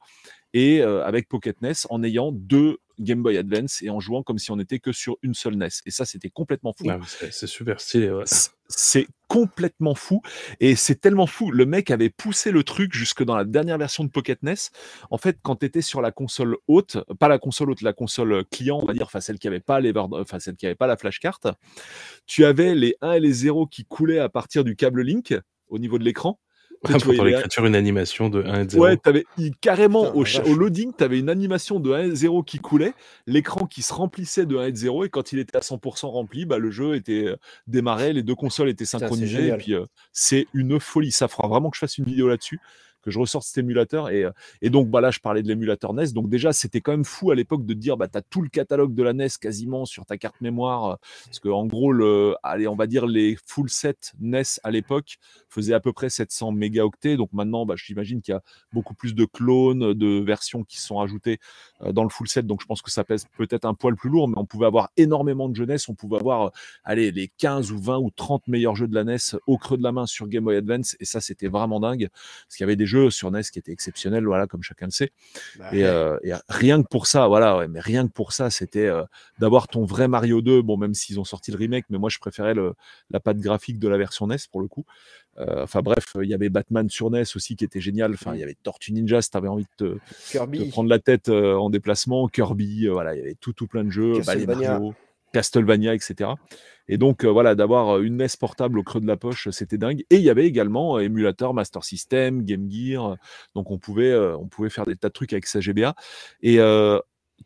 et euh, avec Pocket NES en ayant deux Game Boy Advance et en jouant comme si on n'était que sur une seule NES. Et ça, c'était complètement fou. Ah c'est super stylé. C'est complètement fou. Et c'est tellement fou. Le mec avait poussé le truc jusque dans la dernière version de Pocket NES. En fait, quand tu étais sur la console haute, pas la console haute, la console client, on va dire, enfin celle qui avait pas les, enfin celle qui avait pas la flashcard, tu avais les 1 et les 0 qui coulaient à partir du câble Link au niveau de l'écran. Pour l'écriture, une animation de 1 et 0. Ouais, avais, carrément au, loading, tu avais une animation de 1 et 0 qui coulait, l'écran qui se remplissait de 1 et 0, et quand il était à 100% rempli, bah, le jeu était euh, démarré, les deux consoles étaient synchronisées, et puis euh, c'est une folie. Ça fera vraiment que je fasse une vidéo là-dessus que je ressorte cet émulateur. Et, euh, et donc, bah, là, je parlais de l'émulateur NES. Donc, déjà, c'était quand même fou à l'époque de dire, bah, tu as tout le catalogue de la NES quasiment sur ta carte mémoire. Euh, parce que, en gros, le, allez, on va dire les full set NES à l'époque faisaient à peu près 700 mégaoctets. Donc, maintenant, bah, j'imagine qu'il y a beaucoup plus de clones, de versions qui sont ajoutées euh, dans le full set. Donc, je pense que ça pèse peut-être un poil plus lourd, mais on pouvait avoir énormément de jeunesse. On pouvait avoir, allez, les 15 ou 20 ou 30 meilleurs jeux de la NES au creux de la main sur Game Boy Advance. Et ça, c'était vraiment dingue. Parce qu'il y avait des sur NES qui était exceptionnel, voilà, comme chacun le sait. Bah euh, et, rien que pour ça, voilà, ouais, mais rien que pour ça, c'était euh, d'avoir ton vrai Mario 2. Bon, même s'ils ont sorti le remake, mais moi je préférais le, la patte graphique de la version NES pour le coup. Euh, enfin bref, il y avait Batman sur NES aussi qui était génial. Enfin, il y avait Tortue Ninja si tu avais envie de te, prendre la tête en déplacement, Kirby, voilà, il y avait tout, tout plein de jeux, bah, Mario, Castlevania, etc. Et donc, euh, voilà, d'avoir euh, une NES portable au creux de la poche, c'était dingue. Et il y avait également euh, émulateur Master System, Game Gear. Donc, on pouvait, on pouvait faire des tas de trucs avec sa GBA. Et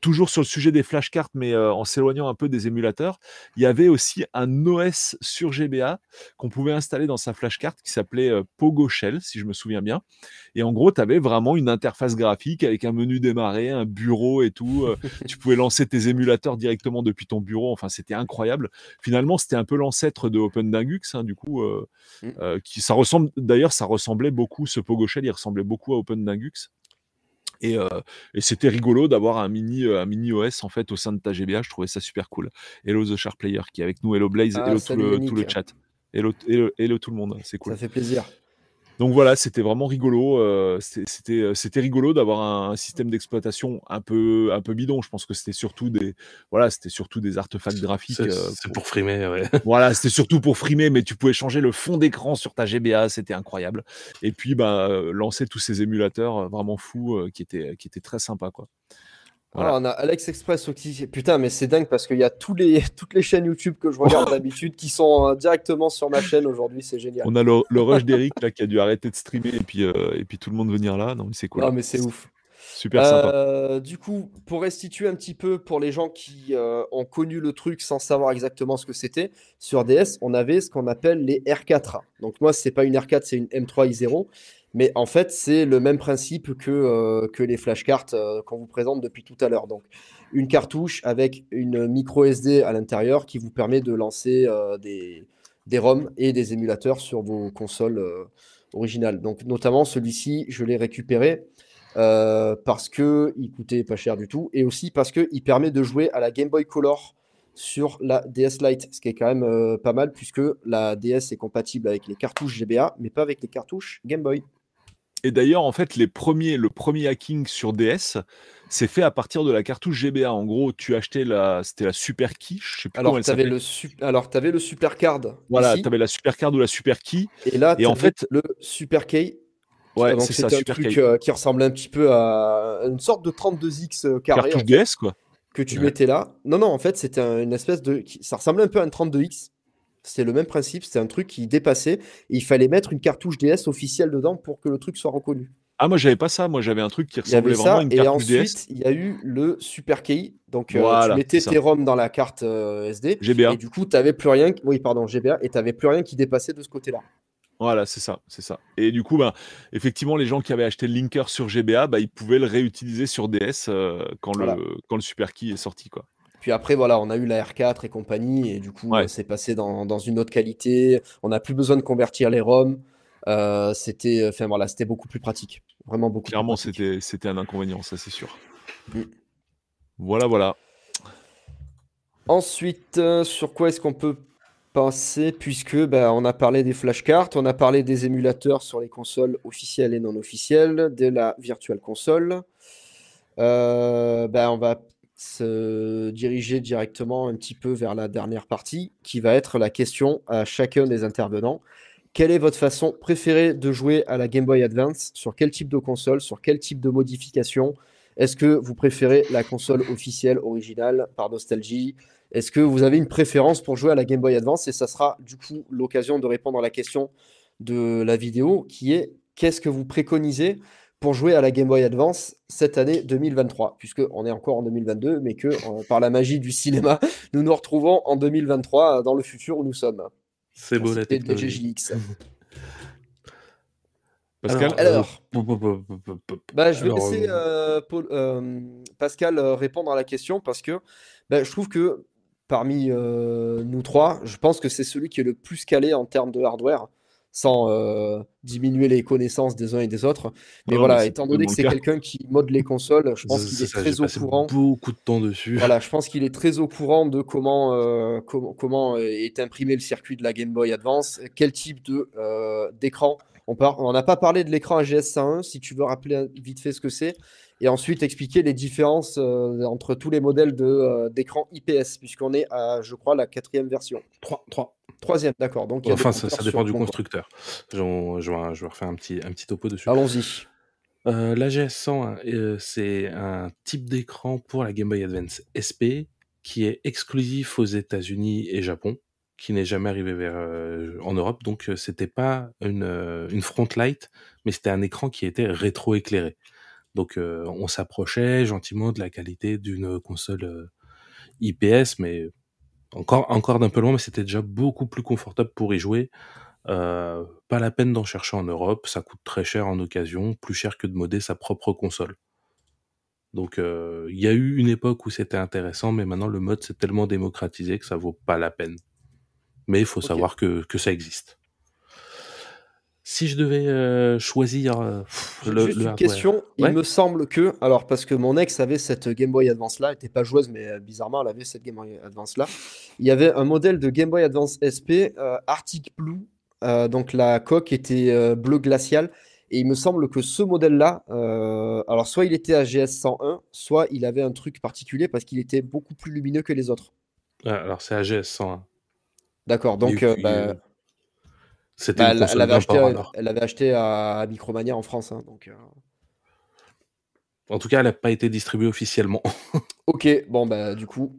toujours sur le sujet des flashcards, mais euh, en s'éloignant un peu des émulateurs, il y avait aussi un OS sur GBA qu'on pouvait installer dans sa flashcard qui s'appelait euh, Pogo Shell, si je me souviens bien. Et en gros, tu avais vraiment une interface graphique avec un menu démarrer, un bureau et tout. Euh, tu pouvais lancer tes émulateurs directement depuis ton bureau. Enfin, c'était incroyable. Finalement, c'était un peu l'ancêtre de Open hein, du coup, mmh. qui ça ressemble. D'ailleurs, ça ressemblait beaucoup. Ce Pogo Shell, il ressemblait beaucoup à Open et, et c'était rigolo d'avoir un mini, un mini OS en fait au sein de ta GBA. Je trouvais ça super cool. Hello The Sharp Player qui est avec nous. Hello Blaze. Ah, hello tout le, tout le, chat. Hello, hello, hello, tout le monde. C'est cool. Ça fait plaisir. Donc voilà, c'était vraiment rigolo. Euh, c'était, euh, c'était rigolo d'avoir un, système d'exploitation un peu, un peu bidon. Je pense que c'était surtout des, voilà, c'était surtout des artefacts graphiques. C'est, euh, pour... frimer, ouais. Voilà, c'était surtout pour frimer, mais tu pouvais changer le fond d'écran sur ta GBA, c'était incroyable. Et puis, bah, lancer tous ces émulateurs vraiment fous qui étaient, qui étaient très sympas, quoi. Ah, on a Alex Express aussi. Putain, mais c'est dingue parce qu'il y a tous les, toutes les chaînes YouTube que je regarde d'habitude qui sont euh, directement sur ma chaîne aujourd'hui. C'est génial. On a le, rush d'Eric là qui a dû arrêter de streamer et puis, euh, et puis tout le monde venir là. Non, c'est cool. Non, mais c'est ouf. Super sympa. Euh, du coup, pour restituer un petit peu pour les gens qui ont connu le truc sans savoir exactement ce que c'était, sur DS, on avait ce qu'on appelle les R4A. Donc moi, c'est pas une R4, c'est une M3i0. Mais en fait, c'est le même principe que, euh, les flashcards euh, qu'on vous présente depuis tout à l'heure. Donc, une cartouche avec une micro SD à l'intérieur qui vous permet de lancer euh, des, des ROM et des émulateurs sur vos consoles originales. Donc, notamment celui-ci, je l'ai récupéré parce qu'il coûtait pas cher du tout et aussi parce qu'il permet de jouer à la Game Boy Color sur la DS Lite, ce qui est quand même pas mal puisque la DS est compatible avec les cartouches GBA, mais pas avec les cartouches Game Boy. Et d'ailleurs, en fait, les premiers, le premier hacking sur DS, c'est fait à partir de la cartouche GBA. En gros, tu achetais la, c'était la Super Key, je sais plus Alors, tu avais le, sup- Alors, t'avais le Super Card Voilà, tu avais la Super Card ou la Super Key. et là, Et en fait, le Super Key. ouais, c'est ça, un Super truc euh, qui ressemblait un petit peu à une sorte de 32X euh, carré en Cartouche fait, DS, quoi. que tu Ouais. mettais là. Non, non, en fait, c'était un- une espèce de. Ça ressemblait un peu à un 32X. C'était le même principe, c'était un truc qui dépassait. Et il fallait mettre une cartouche DS officielle dedans pour que le truc soit reconnu. Ah, moi, j'avais pas ça. Moi, j'avais un truc qui ressemblait vraiment à une et cartouche DS. ensuite, il y a eu le Super Key. Donc, euh, tu mettais tes ROM dans la carte euh, SD. GBA. Et du coup, tu n'avais plus rien. Oui, pardon, GBA. Et tu n'avais plus rien qui dépassait de ce côté-là. Voilà, c'est ça, c'est ça. Et du coup, bah, effectivement, les gens qui avaient acheté le linker sur GBA, bah, ils pouvaient le réutiliser sur DS euh, quand, Voilà. le, quand le Super Key est sorti, quoi. Puis après, voilà, on a eu la R4 et compagnie. Et du coup, Ouais. c'est passé dans, dans une autre qualité. On n'a plus besoin de convertir les ROM. Euh, c'était enfin, voilà, beaucoup plus pratique. Vraiment beaucoup Clairement, c'était un inconvénient, ça, c'est sûr. Mm. Voilà, voilà. Ensuite, euh, sur quoi est-ce qu'on peut passer Puisque bah, on a parlé des flashcards, on a parlé des émulateurs sur les consoles officielles et non officielles, de la Virtual Console. Euh, bah, on va se diriger directement un petit peu vers la dernière partie, qui va être la question à chacun des intervenants. Quelle est votre façon préférée de jouer à la Game Boy Advance? Sur quel type de console? Sur quel type de modification? Est-ce que vous préférez la console officielle originale par nostalgie? Est-ce que vous avez une préférence pour jouer à la Game Boy Advance? Et ça sera du coup l'occasion de répondre à la question de la vidéo qui est qu'est-ce que vous préconisez pour jouer à la Game Boy Advance cette année 2023 Puisqu'on est encore en 2022, mais que euh, par la magie du cinéma, nous nous retrouvons en 2023 euh, dans le futur où nous sommes. C'est beau la technologie. GJX. Pascal Alors. Bah, je vais Alors, laisser euh, Paul- Pascal répondre à la question parce que bah, je trouve que parmi euh, nous trois, je pense que c'est celui qui est le plus calé en termes de hardware, sans euh, diminuer les connaissances des uns et des autres. Mais Non, voilà, mais étant donné que c'est quelqu'un qui mode les consoles, je pense qu'il est ça, très au courant. beaucoup de temps dessus. Voilà, je pense qu'il est très au courant de comment, euh, comment, comment est imprimé le circuit de la Game Boy Advance, quel type de euh, d'écran. On par- on n'a pas parlé de l'écran AGS 101, si tu veux rappeler vite fait ce que c'est, et ensuite expliquer les différences euh, entre tous les modèles euh, d'écran IPS, puisqu'on est à, je crois, la quatrième version. 3, 3. Troisième, d'accord. Donc Enfin, ça, dépend du constructeur. Je, je vais, je vais refaire un petit, un petit topo dessus. Allons-y. Euh, la GS100, euh, c'est un type d'écran pour la Game Boy Advance SP qui est exclusif aux États-Unis et Japon, qui n'est jamais arrivé vers, euh, en Europe. Donc, euh, c'était pas une, une front light, mais c'était un écran qui était rétro-éclairé. Donc, on s'approchait gentiment de la qualité d'une console IPS, mais encore, encore d'un peu loin, mais c'était déjà beaucoup plus confortable pour y jouer. Euh, pas la peine d'en chercher en Europe, ça coûte très cher en occasion, plus cher que de modder sa propre console. Donc euh, il y a eu une époque où c'était intéressant, mais maintenant le mode s'est tellement démocratisé que ça vaut pas la peine. Mais il faut savoir que, que ça existe. Si je devais euh, choisir euh, le, Juste le une question. Il Ouais. me semble que, alors parce que mon ex avait cette Game Boy Advance là, elle n'était pas joueuse, mais euh, bizarrement elle avait cette Game Boy Advance là. Il y avait un modèle de Game Boy Advance SP euh, Arctic Blue, donc la coque était bleu glacial. Et il me semble que ce modèle-là, euh, alors soit il était AGS 101, soit il avait un truc particulier parce qu'il était beaucoup plus lumineux que les autres. Alors c'est AGS 101. D'accord, donc Il- il- bah, C'était bah, une elle, elle avait acheté, elle avait acheté à, à Micromania en France. hein, donc, euh, En tout cas, elle n'a pas été distribuée officiellement. Ok, bon bah du coup,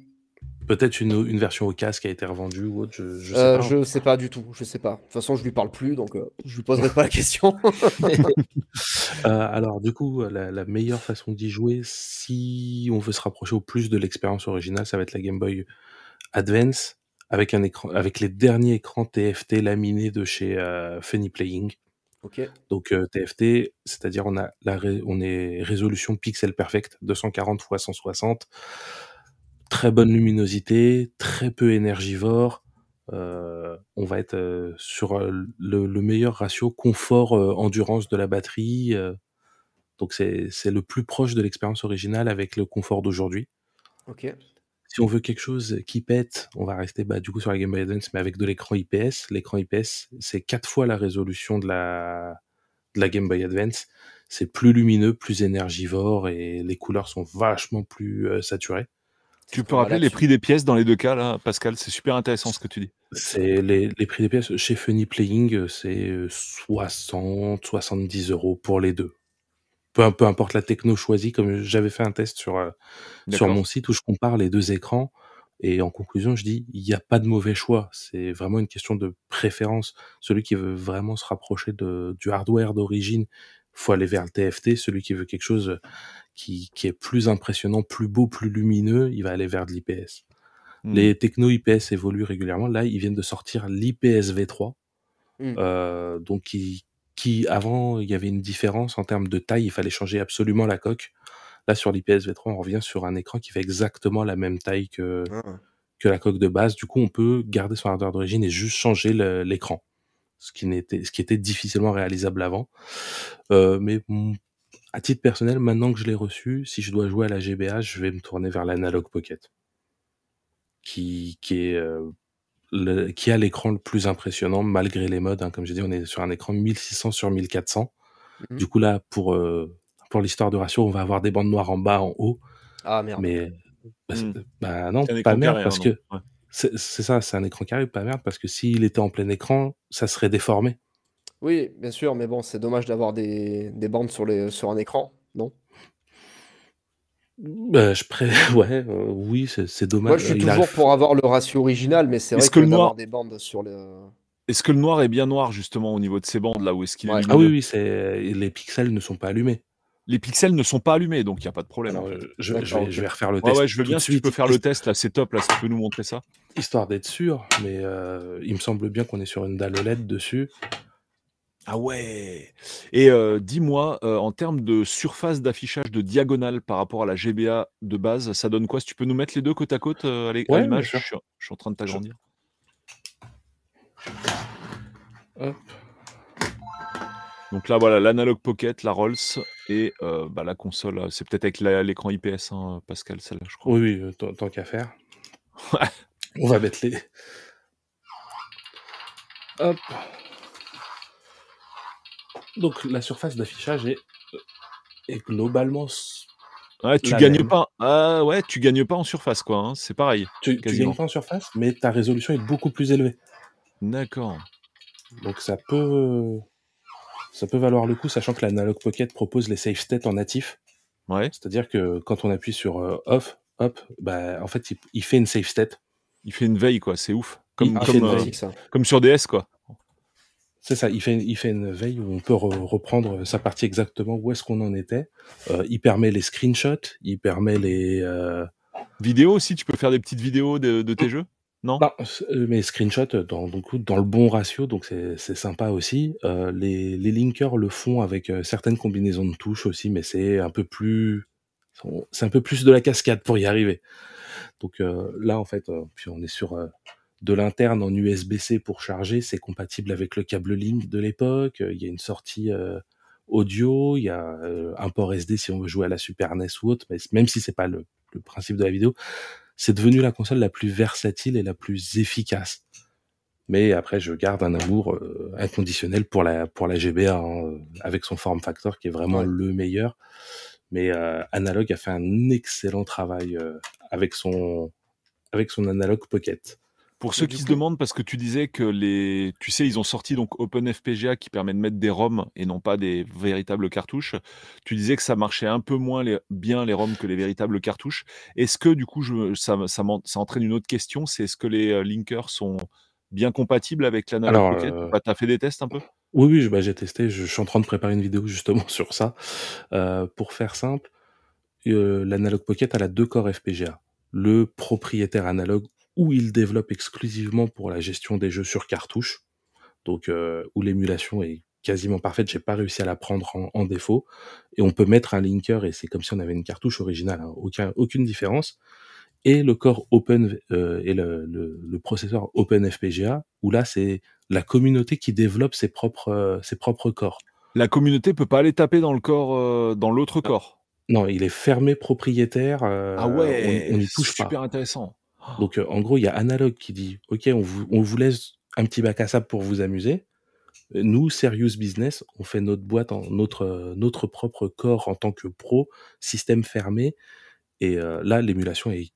Peut-être une, une version au casque a été revendue ou autre, je, je sais Euh, pas. je sais pas du tout, je sais pas. De toute façon, je lui parle plus, donc euh, je lui poserai pas la question. Euh, alors, du coup, la, la meilleure façon d'y jouer, si on veut se rapprocher au plus de l'expérience originale, ça va être la Game Boy Advance avec un écran, avec les derniers écrans TFT laminés de chez euh, Funny Playing. ok, Donc euh, TFT, c'est-à-dire on a la ré- on est résolution pixel perfect 240 x 160, très bonne luminosité, très peu énergivore. euh, on va être euh, sur euh, le, le meilleur ratio confort euh, endurance de la batterie. euh, donc c'est c'est le plus proche de l'expérience originale avec le confort d'aujourd'hui. ok, Si on veut quelque chose qui pète, on va rester bah, du coup sur la Game Boy Advance, mais avec de l'écran IPS. L'écran IPS, c'est quatre fois la résolution de la, de la Game Boy Advance, c'est plus lumineux, plus énergivore et les couleurs sont vachement plus euh, saturées. Tu peux rappeler les prix des pièces dans les deux cas, là, Pascal? C'est super intéressant ce que tu dis. C'est les, les prix des pièces chez Funny Playing, c'est 60, 70 euros pour les deux. Peu, peu importe la techno choisie, comme j'avais fait un test sur, euh, sur mon site où je compare les deux écrans. Et en conclusion, je dis, il n'y a pas de mauvais choix. C'est vraiment une question de préférence. Celui qui veut vraiment se rapprocher de, du hardware d'origine, faut aller vers le TFT. Celui qui veut quelque chose qui, qui est plus impressionnant, plus beau, plus lumineux, il va aller vers de l'IPS. Hmm. Les techno IPS évoluent régulièrement. Là, ils viennent de sortir l'IPS V3. Hmm. Euh, donc, qui, qui, avant, il y avait une différence en termes de taille. Il fallait changer absolument la coque. Là, sur l'IPS V3, on revient sur un écran qui fait exactement la même taille que, ah. que la coque de base. Du coup, on peut garder son hardware d'origine et juste changer l'écran. Ce qui, n'était, ce qui était difficilement réalisable avant. Euh, mais à titre personnel, maintenant que je l'ai reçu, si je dois jouer à la GBA, je vais me tourner vers l'Analog Pocket. Qui, qui est, euh, le, qui a l'écran le plus impressionnant malgré les modes. Hein. Comme j'ai dit, on est sur un écran 1600 sur 1400. Mmh. Du coup, là, pour, euh, pour l'histoire de ratio, on va avoir des bandes noires en bas, en haut. Ah merde. Mais bah, mmh. bah non, pas merde parce que c'est ça, c'est un écran carré, pas merde parce que s'il était en plein écran, ça serait déformé. Oui, bien sûr, mais bon, c'est dommage d'avoir des, des bandes sur, les, sur un écran, bah, je pré... ouais, euh, oui, c'est dommage. Moi, je suis toujours pour avoir le ratio original, mais c'est vrai que, d'avoir des bandes sur le. Est-ce que le noir est bien noir justement au niveau de ces bandes là où est-ce qu'il est Ah oui, oui, c'est les pixels ne sont pas allumés les pixels ne sont pas allumés, donc il n'y a pas de problème. je, vais, refaire le test. Ouais, je veux bien si tu peux faire le test, là, c'est top, là, si tu peux nous montrer ça. Histoire d'être sûr, mais euh, il me semble bien qu'on est sur une dalle OLED dessus. Ah ouais Et euh, dis-moi, euh, en termes de surface d'affichage de diagonale par rapport à la GBA de base, ça donne quoi? Si tu peux nous mettre les deux côte à côte à l'image, je, je, suis en train de t'agrandir. Hop. Donc là, voilà, l'analog pocket, la Rolls et euh, bah, la console. C'est peut-être avec l'écran IPS, hein, Pascal, celle-là, je crois. Oui, oui, euh, tant, qu'à faire. On va mettre les. Hop. Donc la surface d'affichage est, est globalement. Ouais, tu gagnes pas. Ah ouais, tu gagnes pas en surface, quoi. Hein, c'est pareil. Tu, tu gagnes pas en surface, mais ta résolution est beaucoup plus élevée. D'accord. Donc ça peut ça peut valoir le coup, sachant que l'Analog Pocket propose les save states en natif. Ouais. C'est-à-dire que quand on appuie sur euh, off, hop, bah, en fait, il, fait une save state. Il fait une veille, quoi, c'est ouf. Comme, comme, euh, comme, sur DS, quoi. C'est ça, il fait, il fait une veille où on peut reprendre sa partie exactement où est-ce qu'on en était. Euh, il permet les screenshots, il permet les... Vidéos aussi, tu peux faire des petites vidéos de, de tes jeux non? Bah, euh, Mais screenshot dans, dans le bon ratio, donc c'est sympa aussi. Euh, les, les linkers le font avec euh, certaines combinaisons de touches aussi, mais c'est un peu plus c'est un peu plus de la cascade pour y arriver. Donc là, en fait, puis on est sur de l'interne en USB-C pour charger, c'est compatible avec le câble Link de l'époque. Il y a une sortie audio, il y a un port SD si on veut jouer à la Super NES ou autre, mais même si c'est pas le, le principe de la vidéo, c'est devenu la console la plus versatile et la plus efficace. Mais après, je garde un amour euh, inconditionnel pour la pour la GBA hein, avec son form factor qui est vraiment le meilleur. Mais euh, Analog a fait un excellent travail euh, avec son avec son Analog Pocket. Pour ceux qui se demandent, parce que tu disais que les, tu sais, ils ont sorti donc OpenFPGA qui permet de mettre des ROM et non pas des véritables cartouches. Tu disais que ça marchait un peu moins bien les ROM que les véritables cartouches. Est-ce que du coup, je, ça, ça, entraîne une autre question, c'est est-ce que les euh, linkers sont bien compatibles avec l'analog Pocket euh, bah, Tu as fait des tests un peu? Oui, oui, bah, j'ai testé. Je, suis en train de préparer une vidéo justement sur ça. Euh, pour faire simple, l'analog Pocket a la deux corps FPGA. Le propriétaire analogue où il développe exclusivement pour la gestion des jeux sur cartouche, donc euh, où l'émulation est quasiment parfaite. J'ai pas réussi à la prendre en, défaut, et on peut mettre un linker et c'est comme si on avait une cartouche originale, hein. aucun, aucune différence. Et le corps Open euh, et le, le, processeur Open FPGA, où là c'est la communauté qui développe ses propres euh, ses propres corps. La communauté peut pas aller taper dans le corps dans l'autre corps. Non, il est fermé propriétaire. ah ouais, on n'y touche pas. Super intéressant. Donc, euh, en gros, il y a Analog qui dit, OK, on vous, on vous laisse un petit bac à sable pour vous amuser. Nous, Serious Business, on fait notre boîte en notre, notre propre corps en tant que pro, système fermé. Et euh, là, l'émulation est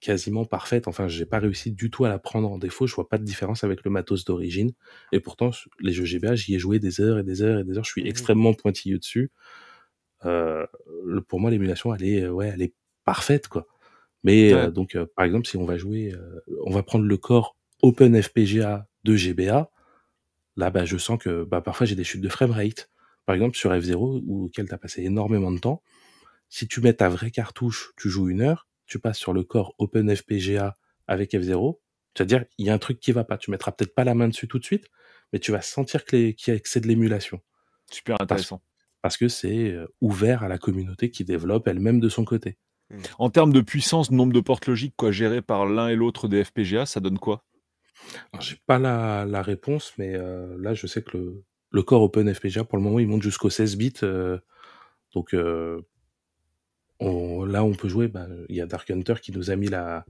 quasiment parfaite. Enfin, j'ai pas réussi du tout à la prendre en défaut. Je vois pas de différence avec le matos d'origine. Et pourtant, les jeux GBA, j'y ai joué des heures et des heures et des heures. Je suis Mhm. extrêmement pointilleux dessus. Euh, pour moi, l'émulation, elle est, euh, ouais, elle est parfaite, quoi. Mais Ouais. euh, donc, euh, par exemple, si on va jouer, euh, on va prendre le corps Open FPGA de GBA, là, bah, je sens que bah, parfois j'ai des chutes de framerate. Par exemple, sur F0, où- auquel tu as passé énormément de temps, si tu mets ta vraie cartouche, tu joues une heure, tu passes sur le corps Open FPGA avec F0, c'est-à-dire il y a un truc qui va pas. Tu mettras peut-être pas la main dessus tout de suite, mais tu vas sentir que, les- qu'il y a- de l'émulation. Super intéressant. Parce que c'est ouvert à la communauté qui développe elle-même de son côté. En termes de puissance, nombre de portes logiques quoi, gérées par l'un et l'autre des FPGA, ça donne quoi? J'ai pas la, la réponse, mais euh, là, je sais que le, le corps Open FPGA, pour le moment, il monte jusqu'au 16 bits. euh, donc euh, on- là, on peut jouer. bah, Il y a Dark Hunter qui nous a mis la,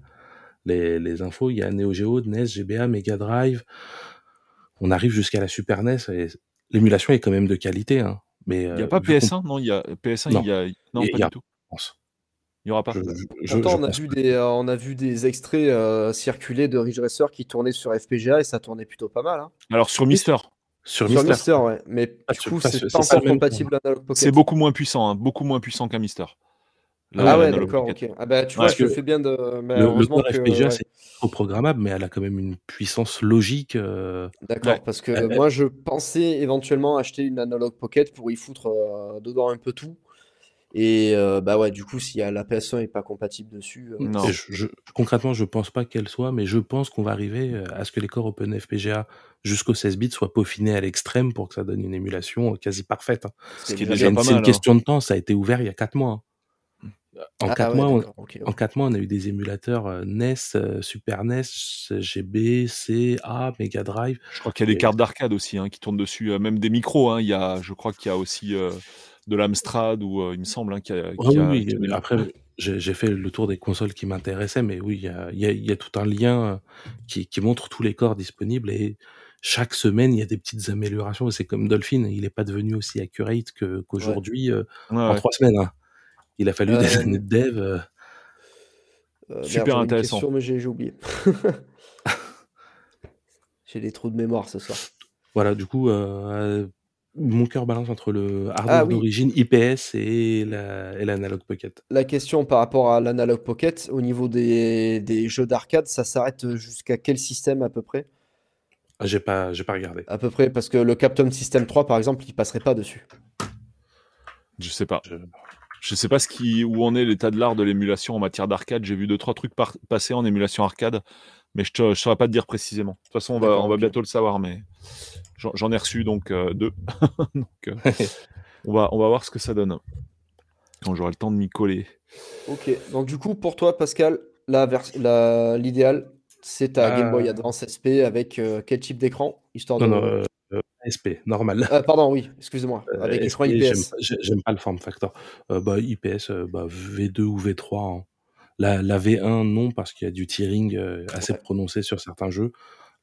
les, les infos. Il y a Neo Geo, NES, GBA, Mega Drive. On arrive jusqu'à la Super NES. et L'émulation est quand même de qualité. Hein, mais, Il n'y a pas vu qu'on PS1 Non, il y a PS1, Non. il y a. Non, pas a- du tout. Il n'y aura pas. je- je- je- Pourtant, je on, a vu des, euh, on a vu des extraits euh, circuler de Ridge Racer qui tournaient sur FPGA et ça tournait plutôt pas mal. hein. Alors sur Mister, Sur Sur Mister, Mister, ouais. Mais Ah, du coup, pas c'est pas c'est pas encore le compatible Analog Pocket. c'est beaucoup moins puissant, hein, beaucoup moins puissant qu'un Mister. Ah ouais, d'accord, ok. Ah bah, tu Ouais. vois, je fais bien de. mais le, le heureusement que- FPGA, ouais. c'est trop programmable, mais elle a quand même une puissance logique. euh, D'accord, Ouais. parce que moi je pensais éventuellement acheter une Analog Pocket pour y foutre euh, dedans un peu tout. Et euh, bah ouais, du coup, si la PS1 est pas compatible dessus. euh, Non. Je, je- concrètement, je pense pas qu'elle soit, mais je pense qu'on va arriver euh, à ce que les corps Open FPGA jusqu'au 16 bits soient peaufinés à l'extrême pour que ça donne une émulation quasi parfaite. hein. Ce déjà C'est une, hein. question de temps, ça a été ouvert il y a 4 mois. hein. En, Ah, 4 ouais, mois, on, d'accord, ok, en ok. quatre mois, on a eu des émulateurs euh, NES, euh, Super NES, GB, C, A, Mega Drive. Je crois qu'il y a des cartes d'arcade aussi hein, qui tournent dessus, euh, même des micros. hein. Il y a, je crois qu'il y a aussi euh, de l'Amstrad ou euh, il me semble hein, qu'il y a. Oui, après, j'ai fait le tour des consoles qui m'intéressaient, mais oui, il y a, il y a- il y a tout un lien euh, qui, qui montre tous les corps disponibles et chaque semaine, il y a des petites améliorations. C'est comme Dolphin, il n'est pas devenu aussi accurate qu'aujourd'hui euh, Ouais, en ouais. trois semaines. hein. Il a fallu Euh, des années de dev. euh, Euh, merde, Super intéressant. question, mais j'ai j'ai oublié. j'ai des trous de mémoire ce soir. voilà, du coup, euh, mon cœur balance entre le hardware Ah oui. d'origine IPS et la- et l'Analog Pocket. La question par rapport à l'Analog Pocket, au niveau des, des jeux d'arcade, ça s'arrête jusqu'à quel système à peu près? Ah, J'ai pas, j'ai pas regardé. À peu près, parce que le Capcom System 3, par exemple, il passerait pas dessus. Je sais pas. Je- Je sais pas ce qui, où en est l'état de l'art de l'émulation en matière d'arcade. J'ai vu deux trois trucs par- passer en émulation arcade, mais je ne saurais pas te dire précisément. De toute façon, on va, on bientôt le savoir, mais j'en ai reçu donc euh, deux. donc, euh, on va, on va voir ce que ça donne quand j'aurai le temps de m'y coller. Ok, donc du coup, pour toi, Pascal, la vers- la- l'idéal, c'est ta Game Boy Euh. Advance SP avec euh, quel type d'écran? Histoire Non, de... non, ASP, normal. Ah, pardon, oui, excusez-moi, avec écran SP, j'aime IPS. pas- J'aime pas le form factor. Euh, bah, IPS, euh, bah, V2 ou V3. hein. La, la V1, non, parce qu'il y a du tearing euh, assez Ouais. prononcé sur certains jeux.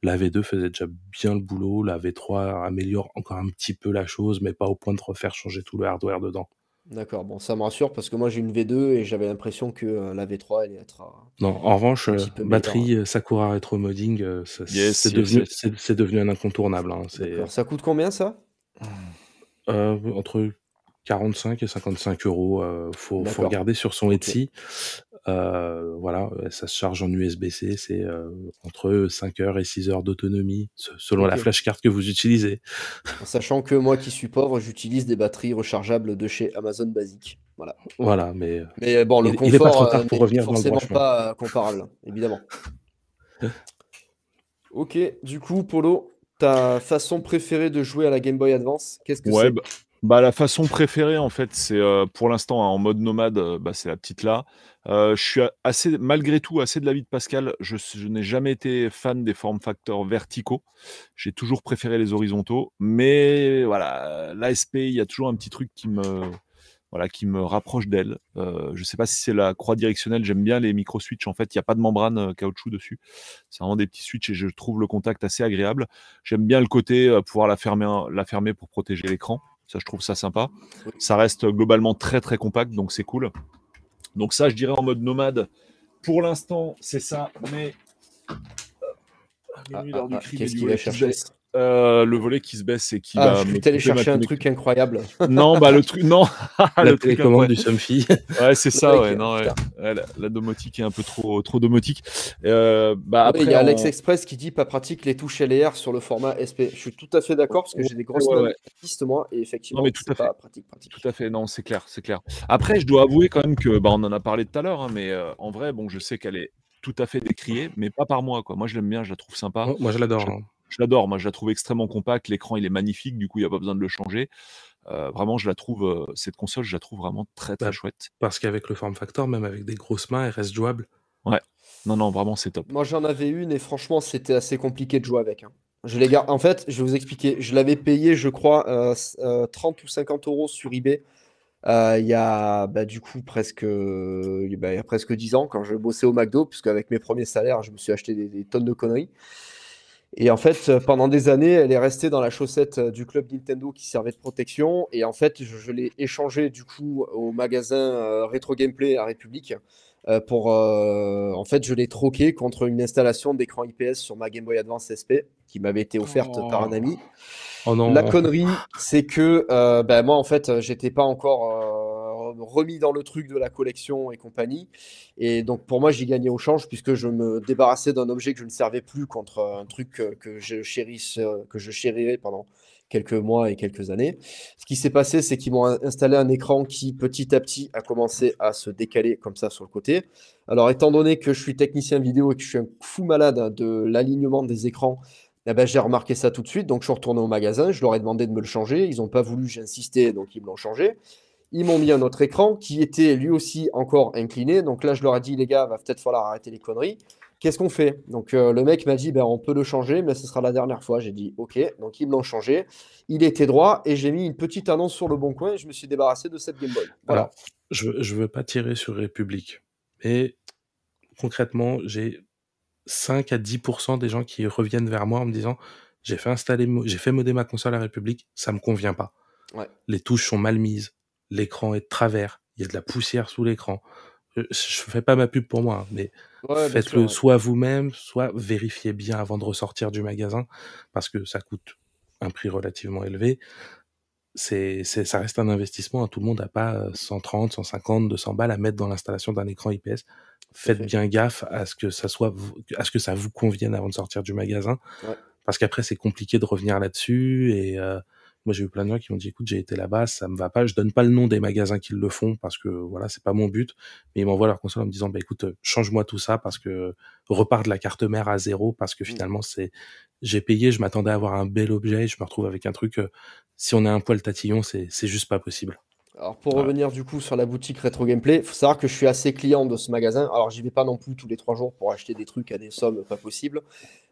La V2 faisait déjà bien le boulot. La V3 améliore encore un petit peu la chose, mais pas au point de refaire changer tout le hardware dedans. D'accord, bon, ça me rassure parce que moi j'ai une V2 et j'avais l'impression que euh, la V3 allait être. euh, Non, en revanche, Un euh, petit peu batterie Sakura Retro Modding, euh, Yes, c'est yes, devenu, yes. un incontournable. hein. Ça coûte combien ça? euh, entre 45 et 55 euros. euh, faut, faut regarder sur son. Etsy. Euh, voilà, euh, ça se charge en USB-C, c'est euh, entre 5 heures et 6 heures d'autonomie, se- selon la flashcard que vous utilisez. En sachant que moi qui suis pauvre, j'utilise des batteries rechargeables de chez Amazon Basic. Voilà. Voilà, mais Mais bon, le Il- il est pas confort trop tard pour revenir dans le forcément pas comparable, évidemment. Ok, du coup, Polo, ta façon préférée de jouer à la Game Boy Advance, qu'est-ce que Ouais, c'est? bah, bah, la façon préférée, en fait, c'est euh, pour l'instant hein, en mode nomade, euh, bah, c'est la petite là. Euh, je suis assez, malgré tout, assez de l'avis de Pascal. Je, je n'ai jamais été fan des form factors verticaux. J'ai toujours préféré les horizontaux. Mais voilà, l'ASP, il y a toujours un petit truc qui me, voilà, qui me rapproche d'elle. je ne sais pas si c'est la croix directionnelle, j'aime bien les micro-switch, en fait, il n'y a pas de membrane caoutchouc dessus. C'est vraiment des petits switches et je trouve le contact assez agréable. J'aime bien le côté pouvoir la fermer, la fermer pour protéger l'écran. Ça, je trouve ça sympa. Ça reste globalement très très compact, donc c'est cool. Donc ça, je dirais en mode nomade. Pour l'instant, c'est ça, mais ah, ah, ah, Qu'est-ce qu'il va chercher euh, le volet qui se baisse et qui ah, va. Je vais aller chercher un truc incroyable. non, bah le truc, non. la le télécommande du Somfy. ouais, c'est ça, ouais, non, ouais. la, domotique est un peu trop, trop domotique. Euh, bah, après, il y a Alex Express qui dit pas pratique les touches LR sur le format SP. Je suis tout à fait d'accord parce que j'ai des grosses ouais, pistes moi et effectivement, c'est pas pratique, pratique. Tout à fait, non, c'est clair, c'est clair. Après, je dois avouer quand même que, bah, on en a parlé tout à l'heure, hein, mais euh, en vrai, bon, je sais qu'elle est tout à fait décriée, mais pas par moi, quoi. Moi, je l'aime bien, je la trouve sympa. moi, je l'adore. Je l'adore. Moi, je la trouve extrêmement compacte. L'écran, il est magnifique. Du coup, il n'y a pas besoin de le changer. Euh, vraiment, je la trouve, euh, cette console, je la trouve vraiment très, très bah, chouette. Parce qu'avec le form factor, même avec des grosses mains, elle reste jouable. Ouais. Non, non, vraiment, c'est top. Moi, j'en avais une et franchement, c'était assez compliqué de jouer avec. Hein. Je les En fait, je vais vous expliquer. Je l'avais payé, je crois, 30 euh, ou 50 euros sur eBay. il y a bah, du coup presque, bah, il y a presque 10 ans quand je bossais au McDo, puisque avec mes premiers salaires, je me suis acheté des tonnes de conneries. Et en fait, euh, pendant des années, elle est restée dans la chaussette euh, du club Nintendo qui servait de protection. Et en fait, je, l'ai échangée du coup au magasin euh, Retro Gameplay à République. pour, en fait, je l'ai troqué contre une installation d'écran IPS sur ma Game Boy Advance SP qui m'avait été offerte par un oh. ami. Oh non. La connerie, c'est que ben, moi, en fait, j'étais pas encore remis dans le truc de la collection et compagnie. Et donc pour moi, j'y gagnais au change puisque je me débarrassais d'un objet que je ne servais plus contre un truc que, je chérisse, que je chérirais pendant quelques mois et quelques années. Ce qui s'est passé, c'est qu'ils m'ont installé un écran qui petit à petit a commencé à se décaler comme ça sur le côté. Alors étant donné que je suis technicien vidéo et que je suis un fou malade de l'alignement des écrans, eh ben, j'ai remarqué ça tout de suite, donc je suis retourné au magasin, je leur ai demandé de me le changer, ils n'ont pas voulu, j'ai insisté, donc ils me l'ont changé. Ils m'ont mis un autre écran qui était lui aussi encore incliné. Donc là, je leur ai dit, les gars, va peut-être falloir arrêter les conneries. Qu'est-ce qu'on fait? Donc euh, le mec m'a dit, ben, on peut le changer, mais ce sera la dernière fois. J'ai dit, ok. Donc ils me l'ont changé. Il était droit et j'ai mis une petite annonce sur le bon coin et je me suis débarrassé de cette Game Boy. Voilà. je ne veux pas tirer sur République, mais concrètement, j'ai 5 à 10% des gens qui reviennent vers moi en me disant, j'ai fait installer, j'ai fait modder ma console à République, ça me convient pas. Les touches sont mal mises, l'écran est de travers, il y a de la poussière sous l'écran. Je, fais pas ma pub pour moi, hein, mais faites-le soit vous-même, soit vérifiez bien avant de ressortir du magasin, parce que ça coûte un prix relativement élevé. C'est, ça reste un investissement. Hein. Tout le monde n'a pas 130, 150, 200 balles à mettre dans l'installation d'un écran IPS. Faites bien gaffe à ce que ça soit, à ce que ça vous convienne avant de sortir du magasin, parce qu'après c'est compliqué de revenir là-dessus et euh, moi, j'ai eu plein de gens qui m'ont dit, écoute, j'ai été là-bas, ça me va pas. Je donne pas le nom des magasins qui le font parce que voilà, c'est pas mon but. Mais ils m'envoient leur console en me disant, bah écoute, change-moi tout ça parce que repart de la carte mère à zéro parce que mmh. finalement, c'est, j'ai payé, je m'attendais à avoir un bel objet, je me retrouve avec un truc. Euh, si on a un poil tatillon, c'est, c'est juste pas possible. Alors pour revenir du coup sur la boutique Retro Gameplay, il faut savoir que je suis assez client de ce magasin. Alors j'y vais pas non plus tous les trois jours pour acheter des trucs à des sommes pas possibles,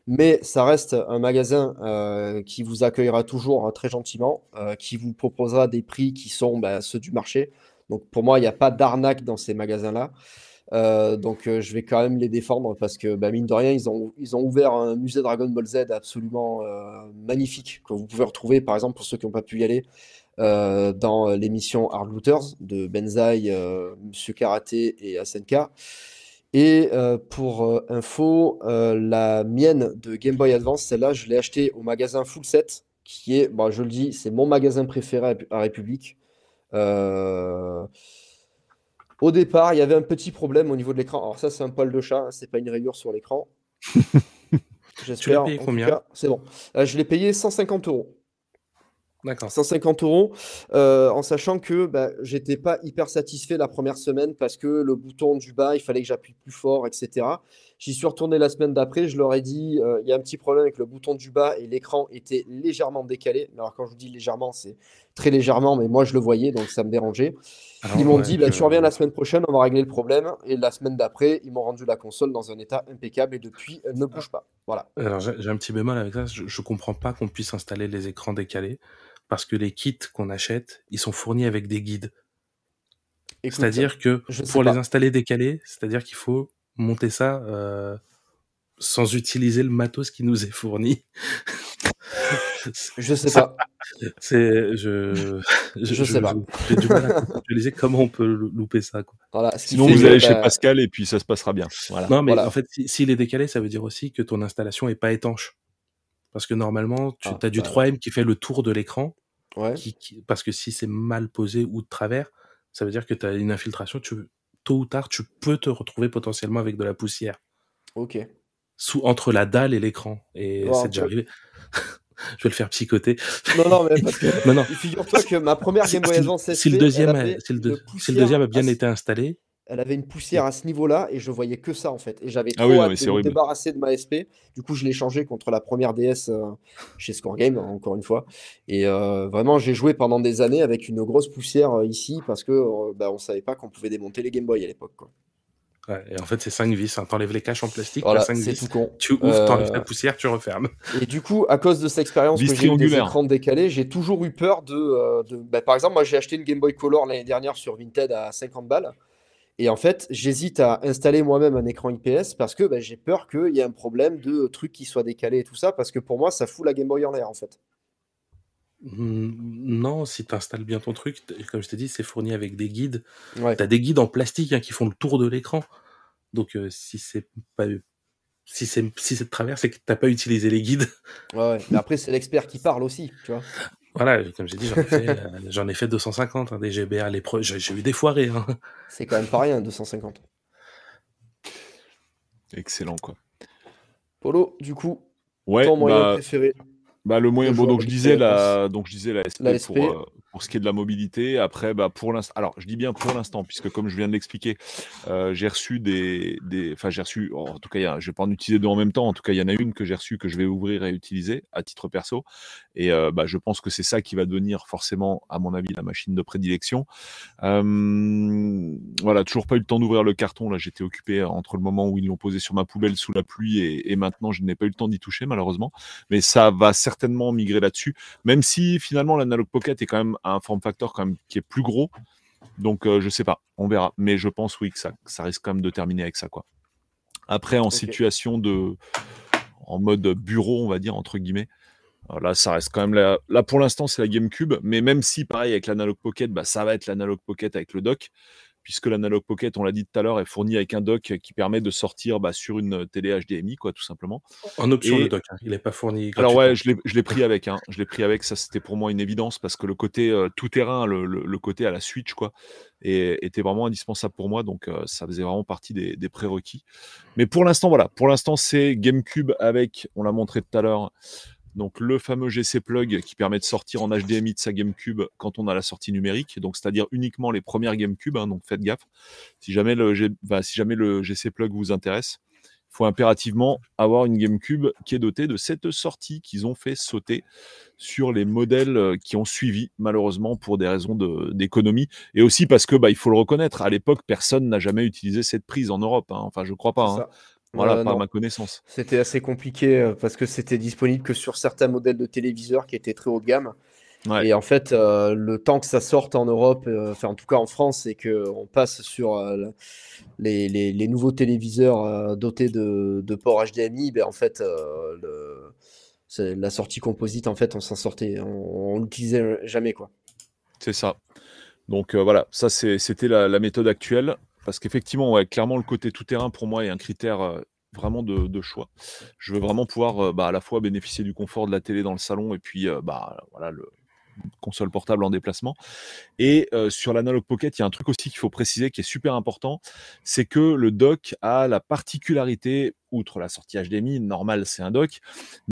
mais ça reste un magasin euh, qui vous accueillera toujours hein, très gentiment, euh, qui vous proposera des prix qui sont bah, ceux du marché. Donc pour moi, il n'y a pas d'arnaque dans ces magasins-là. Euh, donc je vais quand même les défendre parce que bah, mine de rien, ils ont, ils ont ouvert un musée Dragon Ball Z absolument magnifique que vous pouvez retrouver par exemple pour ceux qui n'ont pas pu y aller dans l'émission Hard Looters de Benzaï, euh, Monsieur Karaté et SNK. Et euh, pour info, la mienne de Game Boy Advance, celle-là, je l'ai achetée au magasin Full Set, qui est, bon, je le dis, c'est mon magasin préféré à République. Au départ, il y avait un petit problème au niveau de l'écran. Alors ça, c'est un poil de chat, hein, c'est pas une rayure sur l'écran. J'espère. Tu l'as payé combien C'est bon. je l'ai payé 150 euros. 150 euros, euh, en sachant que bah, j'étais pas hyper satisfait la première semaine parce que le bouton du bas, il fallait que j'appuie plus fort, etc. J'y suis retourné la semaine d'après, je leur ai dit, euh, il y a un petit problème avec le bouton du bas et l'écran était légèrement décalé. Alors quand je vous dis légèrement, c'est très légèrement, mais moi je le voyais, donc ça me dérangeait. ils m'ont dit, bah, tu reviens la semaine prochaine, on va régler le problème. Et la semaine d'après, ils m'ont rendu la console dans un état impeccable et depuis, elle ne bouge pas. Voilà. Alors j'ai un petit bémol avec ça, je, je comprends pas qu'on puisse installer les écrans décalés parce que les kits qu'on achète, ils sont fournis avec des guides. C'est-à-dire que pour les installer décalés, c'est-à-dire qu'il faut monter ça euh, sans utiliser le matos qui nous est fourni. je sais pas. C'est je je, sais pas. J'ai du mal à visualiser comment on peut louper ça. Quoi. Voilà, Sinon vous allez chez Pascal et puis ça se passera bien. Voilà. Non mais en fait s'il est décalé, ça veut dire aussi que ton installation est pas étanche. Parce que normalement, tu ah, as du 3M bah qui fait le tour de l'écran. Ouais. Qui, parce que si c'est mal posé ou de travers, ça veut dire que tu as une infiltration. Tu, tôt ou tard, tu peux te retrouver potentiellement avec de la poussière. Ok. Sous, entre la dalle et l'écran. Et c'est déjà arrivé. je vais le faire psychoter. Non, non, mais parce que non, non. figure-toi que ma première Game Boy Advance SP, si le deuxième, si le, si le deuxième a bien été installé, elle avait une poussière à ce niveau-là et je voyais que ça en fait. Et j'avais ah trop hâte de me débarrasser de ma SP. Du coup, je l'ai changé contre la première DS euh, chez Score Game, encore une fois. Et euh, vraiment, j'ai joué pendant des années avec une grosse poussière euh, ici parce que bah, on savait pas qu'on pouvait démonter les Game Boy à l'époque. Ouais, et en fait, c'est 5 vis. Hein. T'enlèves les caches en plastique, voilà, 5 vis. Tout con. Tu ouvres, t'enlèves la poussière, tu refermes. Et du coup, à cause de cette expérience que j'ai eu des écrans décalés, j'ai toujours eu peur de. de... Bah, par exemple, moi, j'ai acheté une Game Boy Color l'année dernière sur Vinted à 50 balles. Et en fait, j'hésite à installer moi-même un écran IPS parce que bah, j'ai peur qu'il y ait un problème de trucs qui soient décalés et tout ça, parce que pour moi, ça fout la Game Boy en l'air en fait. Mmh, non, si tu installes bien ton truc, comme je t'ai dit, c'est fourni avec des guides. Tu as des guides en plastique hein, qui font le tour de l'écran. Donc euh, si c'est pas si c'est si de travers, c'est que tu n'as pas utilisé les guides. Ouais, mais après c'est l'expert qui parle aussi, tu vois. Voilà, comme j'ai dit, j'en ai, fait, euh, ai fait 250 hein, des GBA. Les J'ai eu des foirés. Hein. C'est quand même pas rien, 250. Excellent, quoi. Polo, du coup, ouais, ton moyen bah, préféré bah, le moyen, bon, donc je disais la, donc je disais la SP, Pour, euh, pour, ce qui est de la mobilité. Après, bah, pour l'instant, alors je dis bien pour l'instant, puisque comme je viens de l'expliquer, euh, j'ai reçu des, des, enfin j'ai reçu, en tout cas, je vais pas en utiliser deux en même temps. En tout cas, il y en a une que j'ai reçue que je vais ouvrir et utiliser à titre perso. Et euh, bah, je pense que c'est ça qui va devenir forcément, à mon avis, la machine de prédilection. voilà, toujours pas eu le temps d'ouvrir le carton. Là, j'étais occupé entre le moment où ils l'ont posé sur ma poubelle sous la pluie et, et maintenant, je n'ai pas eu le temps d'y toucher malheureusement. Mais ça va certainement migrer là-dessus, même si finalement l'Analog Pocket est quand même un form factor quand même qui est plus gros. Donc euh, je sais pas, on verra. Mais je pense oui que ça, ça risque quand même de terminer avec ça quoi. Après en situation de, en mode bureau on va dire entre guillemets. Là, ça reste quand même là. Là, pour l'instant, c'est la GameCube. Mais même si, pareil, avec l'Analog Pocket, bah, ça va être l'Analog Pocket avec le dock puisque l'Analog Pocket, on l'a dit tout à l'heure, est fourni avec un dock qui permet de sortir bah, sur une télé HDMI, quoi, tout simplement. En option, le dock, hein. il n'est pas fourni. Alors ouais, je l'ai pris avec, hein. je l'ai pris avec, ça c'était pour moi une évidence, parce que le côté euh, tout terrain, le, côté à la Switch, quoi, était vraiment indispensable pour moi, donc euh, ça faisait vraiment partie des, des prérequis. Mais pour l'instant, voilà, pour l'instant c'est GameCube avec, on l'a montré tout à l'heure, donc le fameux GC Plug qui permet de sortir en HDMI de sa GameCube quand on a la sortie numérique, donc c'est-à-dire uniquement les premières GameCube, hein, donc faites gaffe. Si jamais, le si jamais le GC Plug vous intéresse, il faut impérativement avoir une GameCube qui est dotée de cette sortie qu'ils ont fait sauter sur les modèles euh, qui ont suivi, malheureusement, pour des raisons d'économie. et aussi parce que, bah, il faut le reconnaître, à l'époque, personne n'a jamais utilisé cette prise en Europe. Hein. Enfin, je crois pas. Hein. Voilà, par ma connaissance. C'était assez compliqué euh, parce que c'était disponible que sur certains modèles de téléviseurs qui étaient très haut de gamme. Et en fait, euh, le temps que ça sorte en Europe, euh, enfin en tout cas en France, et qu'on passe sur les, les, nouveaux téléviseurs dotés de, de port HDMI, ben en fait, le, la sortie composite, en fait, on s'en sortait, on, on l'utilisait jamais quoi. C'est ça. Donc voilà, ça c'était la, la, méthode actuelle. Parce qu'effectivement, clairement, le côté tout-terrain, pour moi, est un critère euh, vraiment de, choix. Je veux vraiment pouvoir euh, bah, à la fois bénéficier du confort de la télé dans le salon et puis euh, bah, voilà, le, console portable en déplacement. Et sur l'Analog Pocket, il y a un truc aussi qu'il faut préciser qui est super important, c'est que le dock a la particularité outre la sortie HDMI, normal, c'est un dock,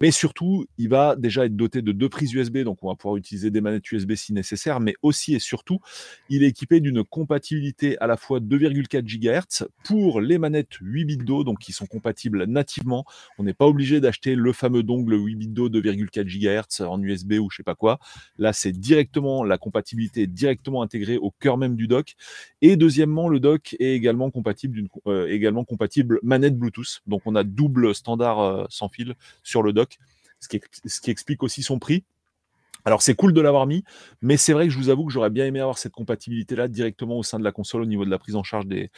mais surtout, il va déjà être doté de deux prises USB, donc on va pouvoir utiliser des manettes USB si nécessaire, mais aussi et surtout, il est équipé d'une compatibilité à la fois 2,4 GHz pour les manettes 8 bits d'eau, donc qui sont compatibles nativement. On n'est pas obligé d'acheter le fameux dongle 8 bits d'eau 2,4 GHz en USB ou je sais pas quoi. Là, c'est directement, la compatibilité directement intégrée au cœur même du dock. Et deuxièmement, le dock est également compatible, euh, également compatible manette Bluetooth, donc on a double standard euh, sans fil sur le dock, ce qui, explique aussi son prix. Alors c'est cool de l'avoir mis, mais c'est vrai que je vous avoue que j'aurais bien aimé avoir cette compatibilité-là directement au sein de la console au niveau de la prise en charge des,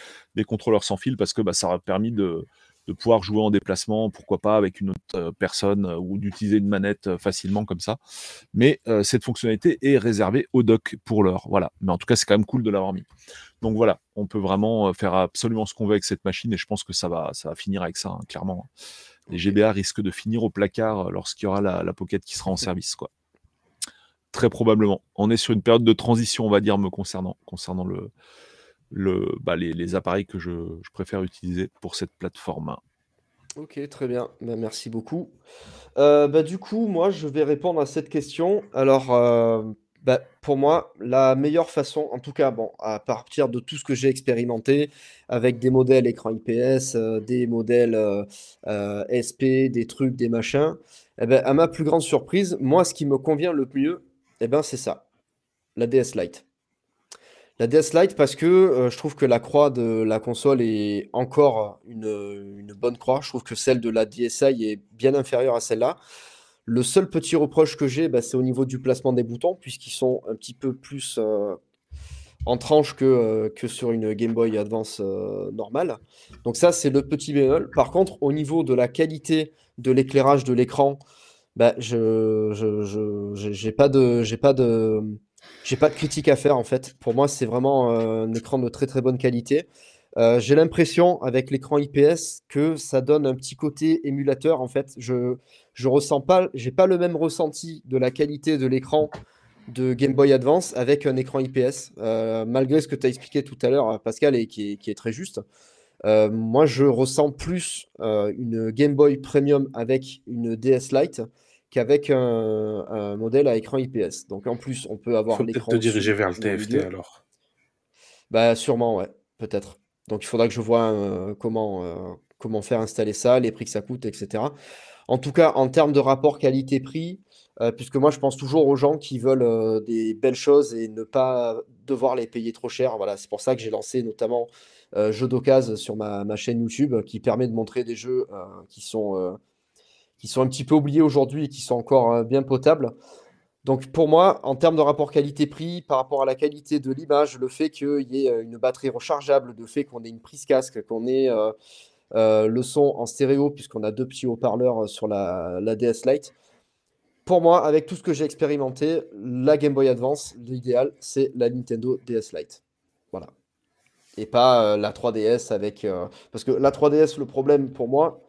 contrôleurs sans fil, parce que bah, ça aurait permis de, pouvoir jouer en déplacement, pourquoi pas avec une autre euh, personne, euh, ou d'utiliser une manette euh, facilement comme ça. Mais cette fonctionnalité est réservée au dock pour l'heure. Voilà. Mais en tout cas, c'est quand même cool de l'avoir mis. Donc voilà, on peut vraiment faire absolument ce qu'on veut avec cette machine, et je pense que ça va, ça va finir avec ça, hein, clairement. Les GBA risquent de finir au placard lorsqu'il y aura la, la Pocket qui sera en service. Quoi. Très probablement. On est sur une période de transition, on va dire, me concernant, concernant le, le, bah, les, appareils que je, préfère utiliser pour cette plateforme. Ok, très bien. Ben, merci beaucoup. Euh, bah, du coup, moi, je vais répondre à cette question. Alors, euh, bah, pour moi, la meilleure façon, en tout cas, bon, à partir de tout ce que j'ai expérimenté, avec des modèles écran IPS, euh, des modèles SP, des trucs, des machins, eh ben, à ma plus grande surprise, moi, ce qui me convient le mieux, eh ben, c'est ça, la DS Lite. La DS Lite parce que euh, je trouve que la croix de la console est encore une, bonne croix. Je trouve que celle de la DSi est bien inférieure à celle-là. Le seul petit reproche que j'ai, bah, c'est au niveau du placement des boutons, puisqu'ils sont un petit peu plus euh, en tranche que, euh, que sur une Game Boy Advance normale. Donc ça, c'est le petit bémol. Par contre, au niveau de la qualité de l'éclairage de l'écran, bah, je j'ai pas de j'ai pas de j'ai pas de critique à faire en fait. Pour moi, c'est vraiment euh, un écran de très très bonne qualité. Euh, j'ai l'impression avec l'écran IPS que ça donne un petit côté émulateur en fait. Je je ressens pas j'ai pas le même ressenti de la qualité de l'écran de Game Boy Advance avec un écran IPS euh, malgré ce que tu as expliqué tout à l'heure Pascal et qui est, qui est très juste. moi, je ressens plus une Game Boy Premium avec une DS Lite qu'avec un, modèle à écran IPS. Donc en plus, on peut avoir l'écran. Peut-être te diriger vers le TFT alors. Bah sûrement, ouais, peut-être. Donc il faudra que je vois euh, comment, euh, comment faire installer ça, les prix que ça coûte, etc. En tout cas, en termes de rapport qualité-prix, euh, puisque moi je pense toujours aux gens qui veulent des belles choses et ne pas devoir les payer trop cher. Voilà, c'est pour ça que j'ai lancé notamment Jeux d'occasion sur ma, ma, chaîne YouTube qui permet de montrer des jeux qui sont qui sont un petit peu oubliés aujourd'hui et qui sont encore euh, bien potables. Donc pour moi, en termes de rapport qualité-prix, par rapport à la qualité de l'image, le fait qu'il y ait euh, une batterie rechargeable, le fait qu'on ait une prise casque, qu'on ait euh, le son en stéréo, puisqu'on a deux petits haut-parleurs sur la, DS Lite, pour moi, avec tout ce que j'ai expérimenté, la Game Boy Advance, l'idéal, c'est la Nintendo DS Lite. Voilà. Et pas la 3DS avec... parce que la 3DS, le problème pour moi,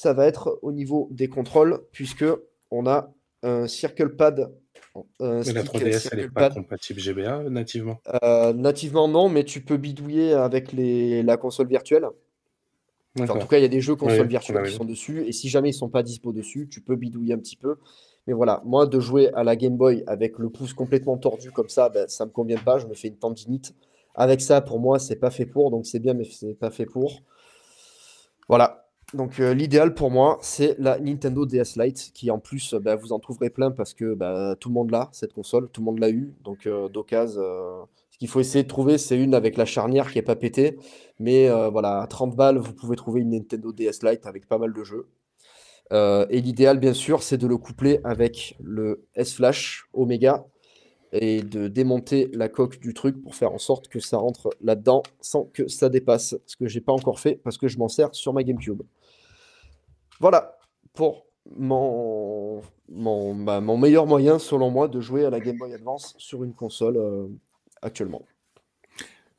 ça va être au niveau des contrôles, puisque on a un Circle Pad. mais la 3DS, elle n'est pas compatible GBA nativement? Euh, Nativement, non, mais tu peux bidouiller avec les, la console virtuelle. en tout cas, il y a des jeux console virtuelle qui sont dessus, et si jamais ils ne sont pas dispo dessus, tu peux bidouiller un petit peu. Mais voilà, moi, de jouer à la Game Boy avec le pouce complètement tordu comme ça, ben, ça ne me convient pas, je me fais une tendinite. Avec ça, pour moi, c'est pas fait pour, donc c'est bien, mais c'est pas fait pour. Voilà, donc euh, l'idéal pour moi, c'est la Nintendo DS Lite, qui en plus, bah, vous en trouverez plein parce que bah, tout le monde l'a, cette console, tout le monde l'a eu. Donc euh, d'occasion, euh, ce qu'il faut essayer de trouver, c'est une avec la charnière qui n'est pas pétée. Mais voilà, à 30 balles, vous pouvez trouver une Nintendo DS Lite avec pas mal de jeux. et l'idéal, bien sûr, c'est de le coupler avec le S-Flash Omega et de démonter la coque du truc pour faire en sorte que ça rentre là-dedans sans que ça dépasse. Ce que j'ai pas encore fait parce que je m'en sers sur ma GameCube. Voilà pour mon, mon, bah, mon, meilleur moyen, selon moi, de jouer à la Game Boy Advance sur une console euh, actuellement.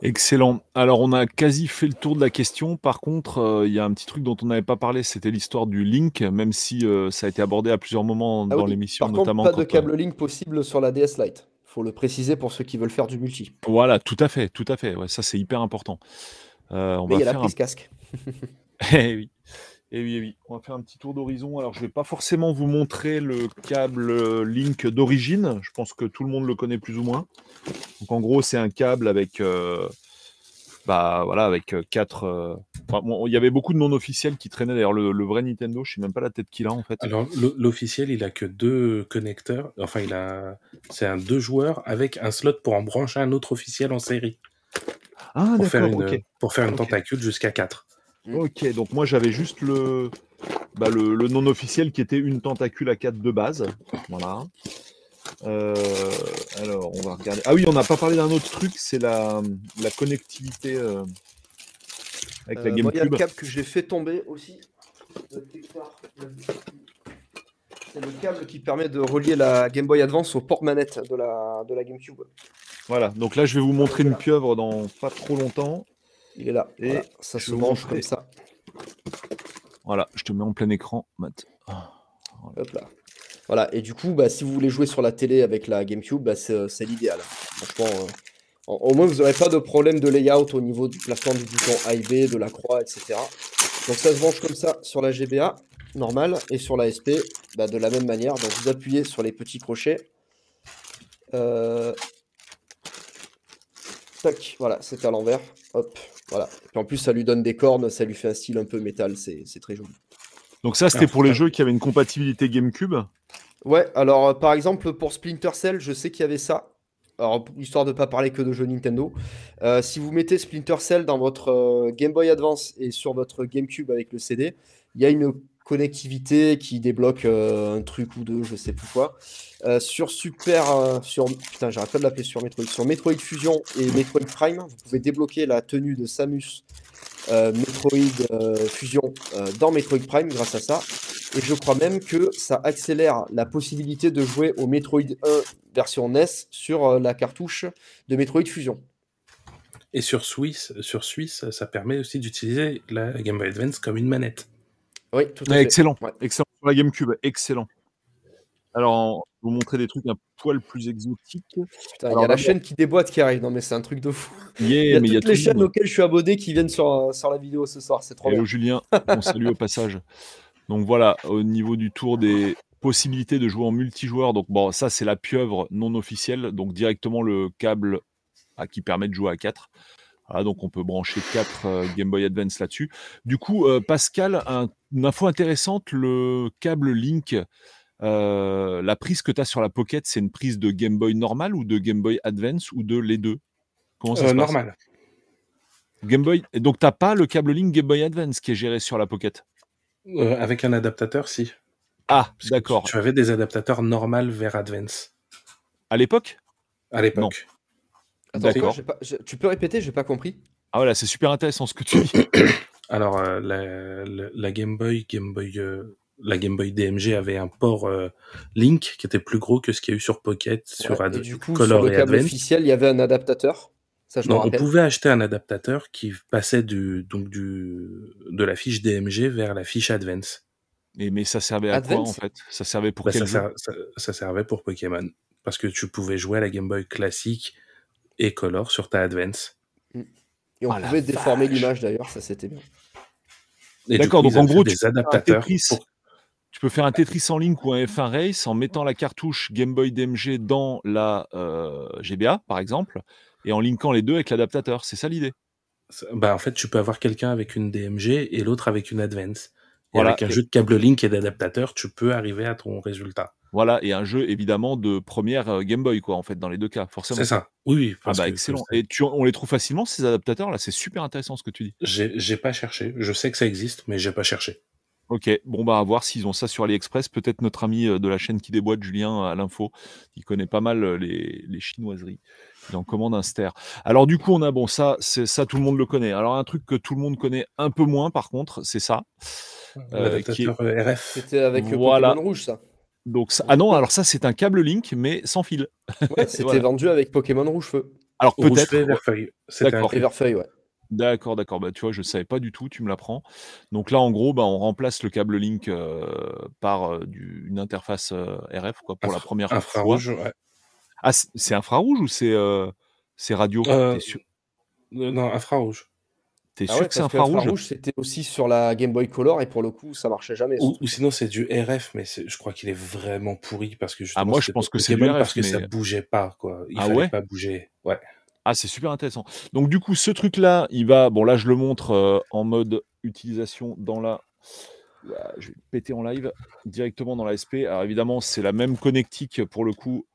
Excellent. Alors, on a quasi fait le tour de la question. Par contre, euh, il y a un petit truc dont on n'avait pas parlé, c'était l'histoire du Link, même si euh, ça a été abordé à plusieurs moments ah dans l'émission, notamment. Pas de câble Link possible sur la DS Lite. Faut le préciser pour ceux qui veulent faire du multi. Voilà, tout à fait, tout à fait. Ouais, ça, c'est hyper important. on Mais il y a la prise casque. eh oui. Et oui, oui, on va faire un petit tour d'horizon. Alors, je ne vais pas forcément vous montrer le câble euh, Link d'origine. Je pense que tout le monde le connaît plus ou moins. Donc, en gros, c'est un câble avec, euh, bah, voilà, avec euh, quatre. il y avait beaucoup de non officiels qui traînaient. D'ailleurs, le, vrai Nintendo, je ne sais même pas la tête qu'il a en fait. Alors, l'officiel, il a que deux connecteurs. Enfin, il a, c'est un deux joueurs avec un slot pour en brancher un autre officiel en série. Ah, pour faire une, pour faire une tentacule jusqu'à 4. Mmh. Ok, donc moi j'avais juste le, bah, le, non officiel qui était une tentacule à 4 de base. Voilà. Euh, alors, on va regarder. Ah oui, on n'a pas parlé d'un autre truc, c'est la, la connectivité euh, avec la Euh, moi, il y a le GameCube. câble que j'ai fait tomber aussi. C'est le câble qui permet de relier la Game Boy Advance au port manette de la, de la GameCube. Voilà, donc là, je vais vous montrer une pieuvre dans pas trop longtemps. Il est là. Et Voilà, ça se montrer. comme ça. Voilà, je te mets en plein écran, Matt. Hop là. Voilà, et du coup, bah, si vous voulez jouer sur la télé avec la GameCube, bah, c'est c'est l'idéal. Franchement, euh, au au moins, vous n'aurez pas de problème de layout au niveau du placement du bouton A et B, de la croix, etc. Donc ça se branche comme ça sur la GBA, normal, et sur la SP, bah, de la même manière. Donc vous appuyez sur les petits crochets. Euh, Tac, voilà, c'est à l'envers. Hop, voilà. Et en plus, ça lui donne des cornes, ça lui fait un style un peu métal, c'est très joli. Donc ça, c'était Ah, pour les jeux qui avaient une compatibilité GameCube. Ouais, alors euh, par exemple pour Splinter Cell, je sais qu'il y avait ça. Alors histoire de pas parler que de jeux Nintendo, euh, si vous mettez Splinter Cell dans votre euh, Game Boy Advance et sur votre GameCube avec le CD, il y a une connectivité qui débloque euh, un truc ou deux, je sais plus quoi. Euh, sur Super, euh, sur putain, j'arrête pas de l'appeler sur Metroid, sur Metroid Fusion et Metroid Prime, vous pouvez débloquer la tenue de Samus Metroid Fusion dans Metroid Prime grâce à ça. Et je crois même que ça accélère la possibilité de jouer au Metroid 1 version NES sur la cartouche de Metroid Fusion. Et sur Swiss, sur Suisse, ça permet aussi d'utiliser la Game Boy Advance comme une manette. Oui, tout à Ouais, fait. excellent, Ouais. excellent sur la GameCube, excellent. Alors, je vais vous montrer des trucs un poil plus exotiques. Putain, il y a la chaîne qui déboîte qui arrive. Non, mais c'est un truc de fou. Yeah, Il y a mais il y a toutes les chaînes monde. auxquelles je suis abonné qui viennent sur, euh, sur la vidéo ce soir. C'est trop Hello bien. Julien, on salue au passage. Donc voilà, au niveau du tour des possibilités de jouer en multijoueur, donc bon, ça c'est la pieuvre non officielle, donc directement le câble ah, qui permet de jouer à 4. Voilà, donc on peut brancher 4 Game Boy Advance là-dessus. Du coup, euh, Pascal, un- une info intéressante, le câble Link, euh, la prise que tu as sur la Pocket, c'est une prise de Game Boy normal ou de Game Boy Advance ou de les deux? Comment ça Euh, se passe? normal. Game Boy. Et donc t'as pas le câble Link Game Boy Advance qui est géré sur la Pocket? Euh, avec un adaptateur, si. Ah, d'accord. Tu, tu avais des adaptateurs normal vers Advance À l'époque? À l'époque. Attends, D'accord. pas- tu peux répéter J'ai pas compris. Ah voilà, c'est super intéressant ce que tu dis. Alors euh, la, la- la Game Boy, Game Boy, euh, la Game Boy DMG avait un port euh, Link qui était plus gros que ce qu'il y a eu sur Pocket, sur Ad- et du coup, Color sur le et câble Advance. officiel, il y avait un adaptateur. Ça, je me Non, on pouvait acheter un adaptateur qui passait du donc du de la fiche DMG vers la fiche Advance. Et, mais ça servait à quoi en fait? Ça servait pour Bah, quel ça, jeu? ser- ça, ça servait pour Pokémon parce que tu pouvais jouer à la Game Boy classique et Color sur ta Advance. Et on Oh la pouvait déformer l'image d'ailleurs, ça c'était bien. Et du D'accord, donc en gros, tu des peux faire un adaptateurs Tetris. pour Tu peux faire un Tetris en Link ou un F1 Race en mettant la cartouche Game Boy DMG dans la euh, GBA, par exemple, et en linkant les deux avec l'adaptateur. C'est ça l'idée? Bah en fait tu peux avoir quelqu'un avec une DMG et l'autre avec une Advance. Et Voilà. avec un Et- jeu de câble Link et d'adaptateur, tu peux arriver à ton résultat. Voilà, et un jeu évidemment de première euh, Game Boy, quoi, en fait, dans les deux cas, forcément. C'est ça. Oui, oui. Ah parce bah que- excellent. Et tu, on les trouve facilement ces adaptateurs là, c'est super intéressant ce que tu dis. J'ai pas cherché. Je sais que ça existe, mais j'ai pas cherché. Ok, bon bah à voir s'ils ont ça sur AliExpress. Peut-être notre ami euh, de la chaîne qui déboîte, Julien, à l'info, il connaît pas mal euh, les, les chinoiseries. Il en commande un ster. Alors du coup, on a bon ça, c'est ça tout le monde le connaît. Alors un truc que tout le monde connaît un peu moins, par contre, c'est ça. Euh, est- L'adaptateur euh, RF. C'était avec euh, Voilà. Pokémon Rouge, ça. Donc ça- ah non, alors ça c'est un câble Link mais sans fil. Ouais, c'était Voilà. vendu avec Pokémon Rouge Feu. Alors peut-être. feu, vert feuille. C'était un D'accord. Everfeuille, ouais. D'accord, d'accord. Bah, tu vois, je savais pas du tout, tu me l'apprends. Donc là, en gros, bah, on remplace le câble Link euh, par euh, du- une interface euh, RF quoi, pour la première fois. Infrarouge, ouais. Ah, c'est infrarouge ou c'est euh, radio? Sûr, Non, infrarouge. T'es Ah sûr ouais, que c'est infrarouge infrarouge, c'était aussi sur la Game Boy Color et pour le coup, ça marchait jamais. Ou, sinon c'est du RF, mais je crois qu'il est vraiment pourri parce que Ah, moi, je pense que c'est du RF, parce que mais- ça bougeait pas quoi. Il Ah fallait ouais? pas bouger. Ouais. Ah, c'est super intéressant. Donc du coup, ce truc-là, il va. Bon, là, je le montre euh, en mode utilisation dans la. Je vais péter en live directement dans la SP. Alors évidemment, c'est la même connectique pour le coup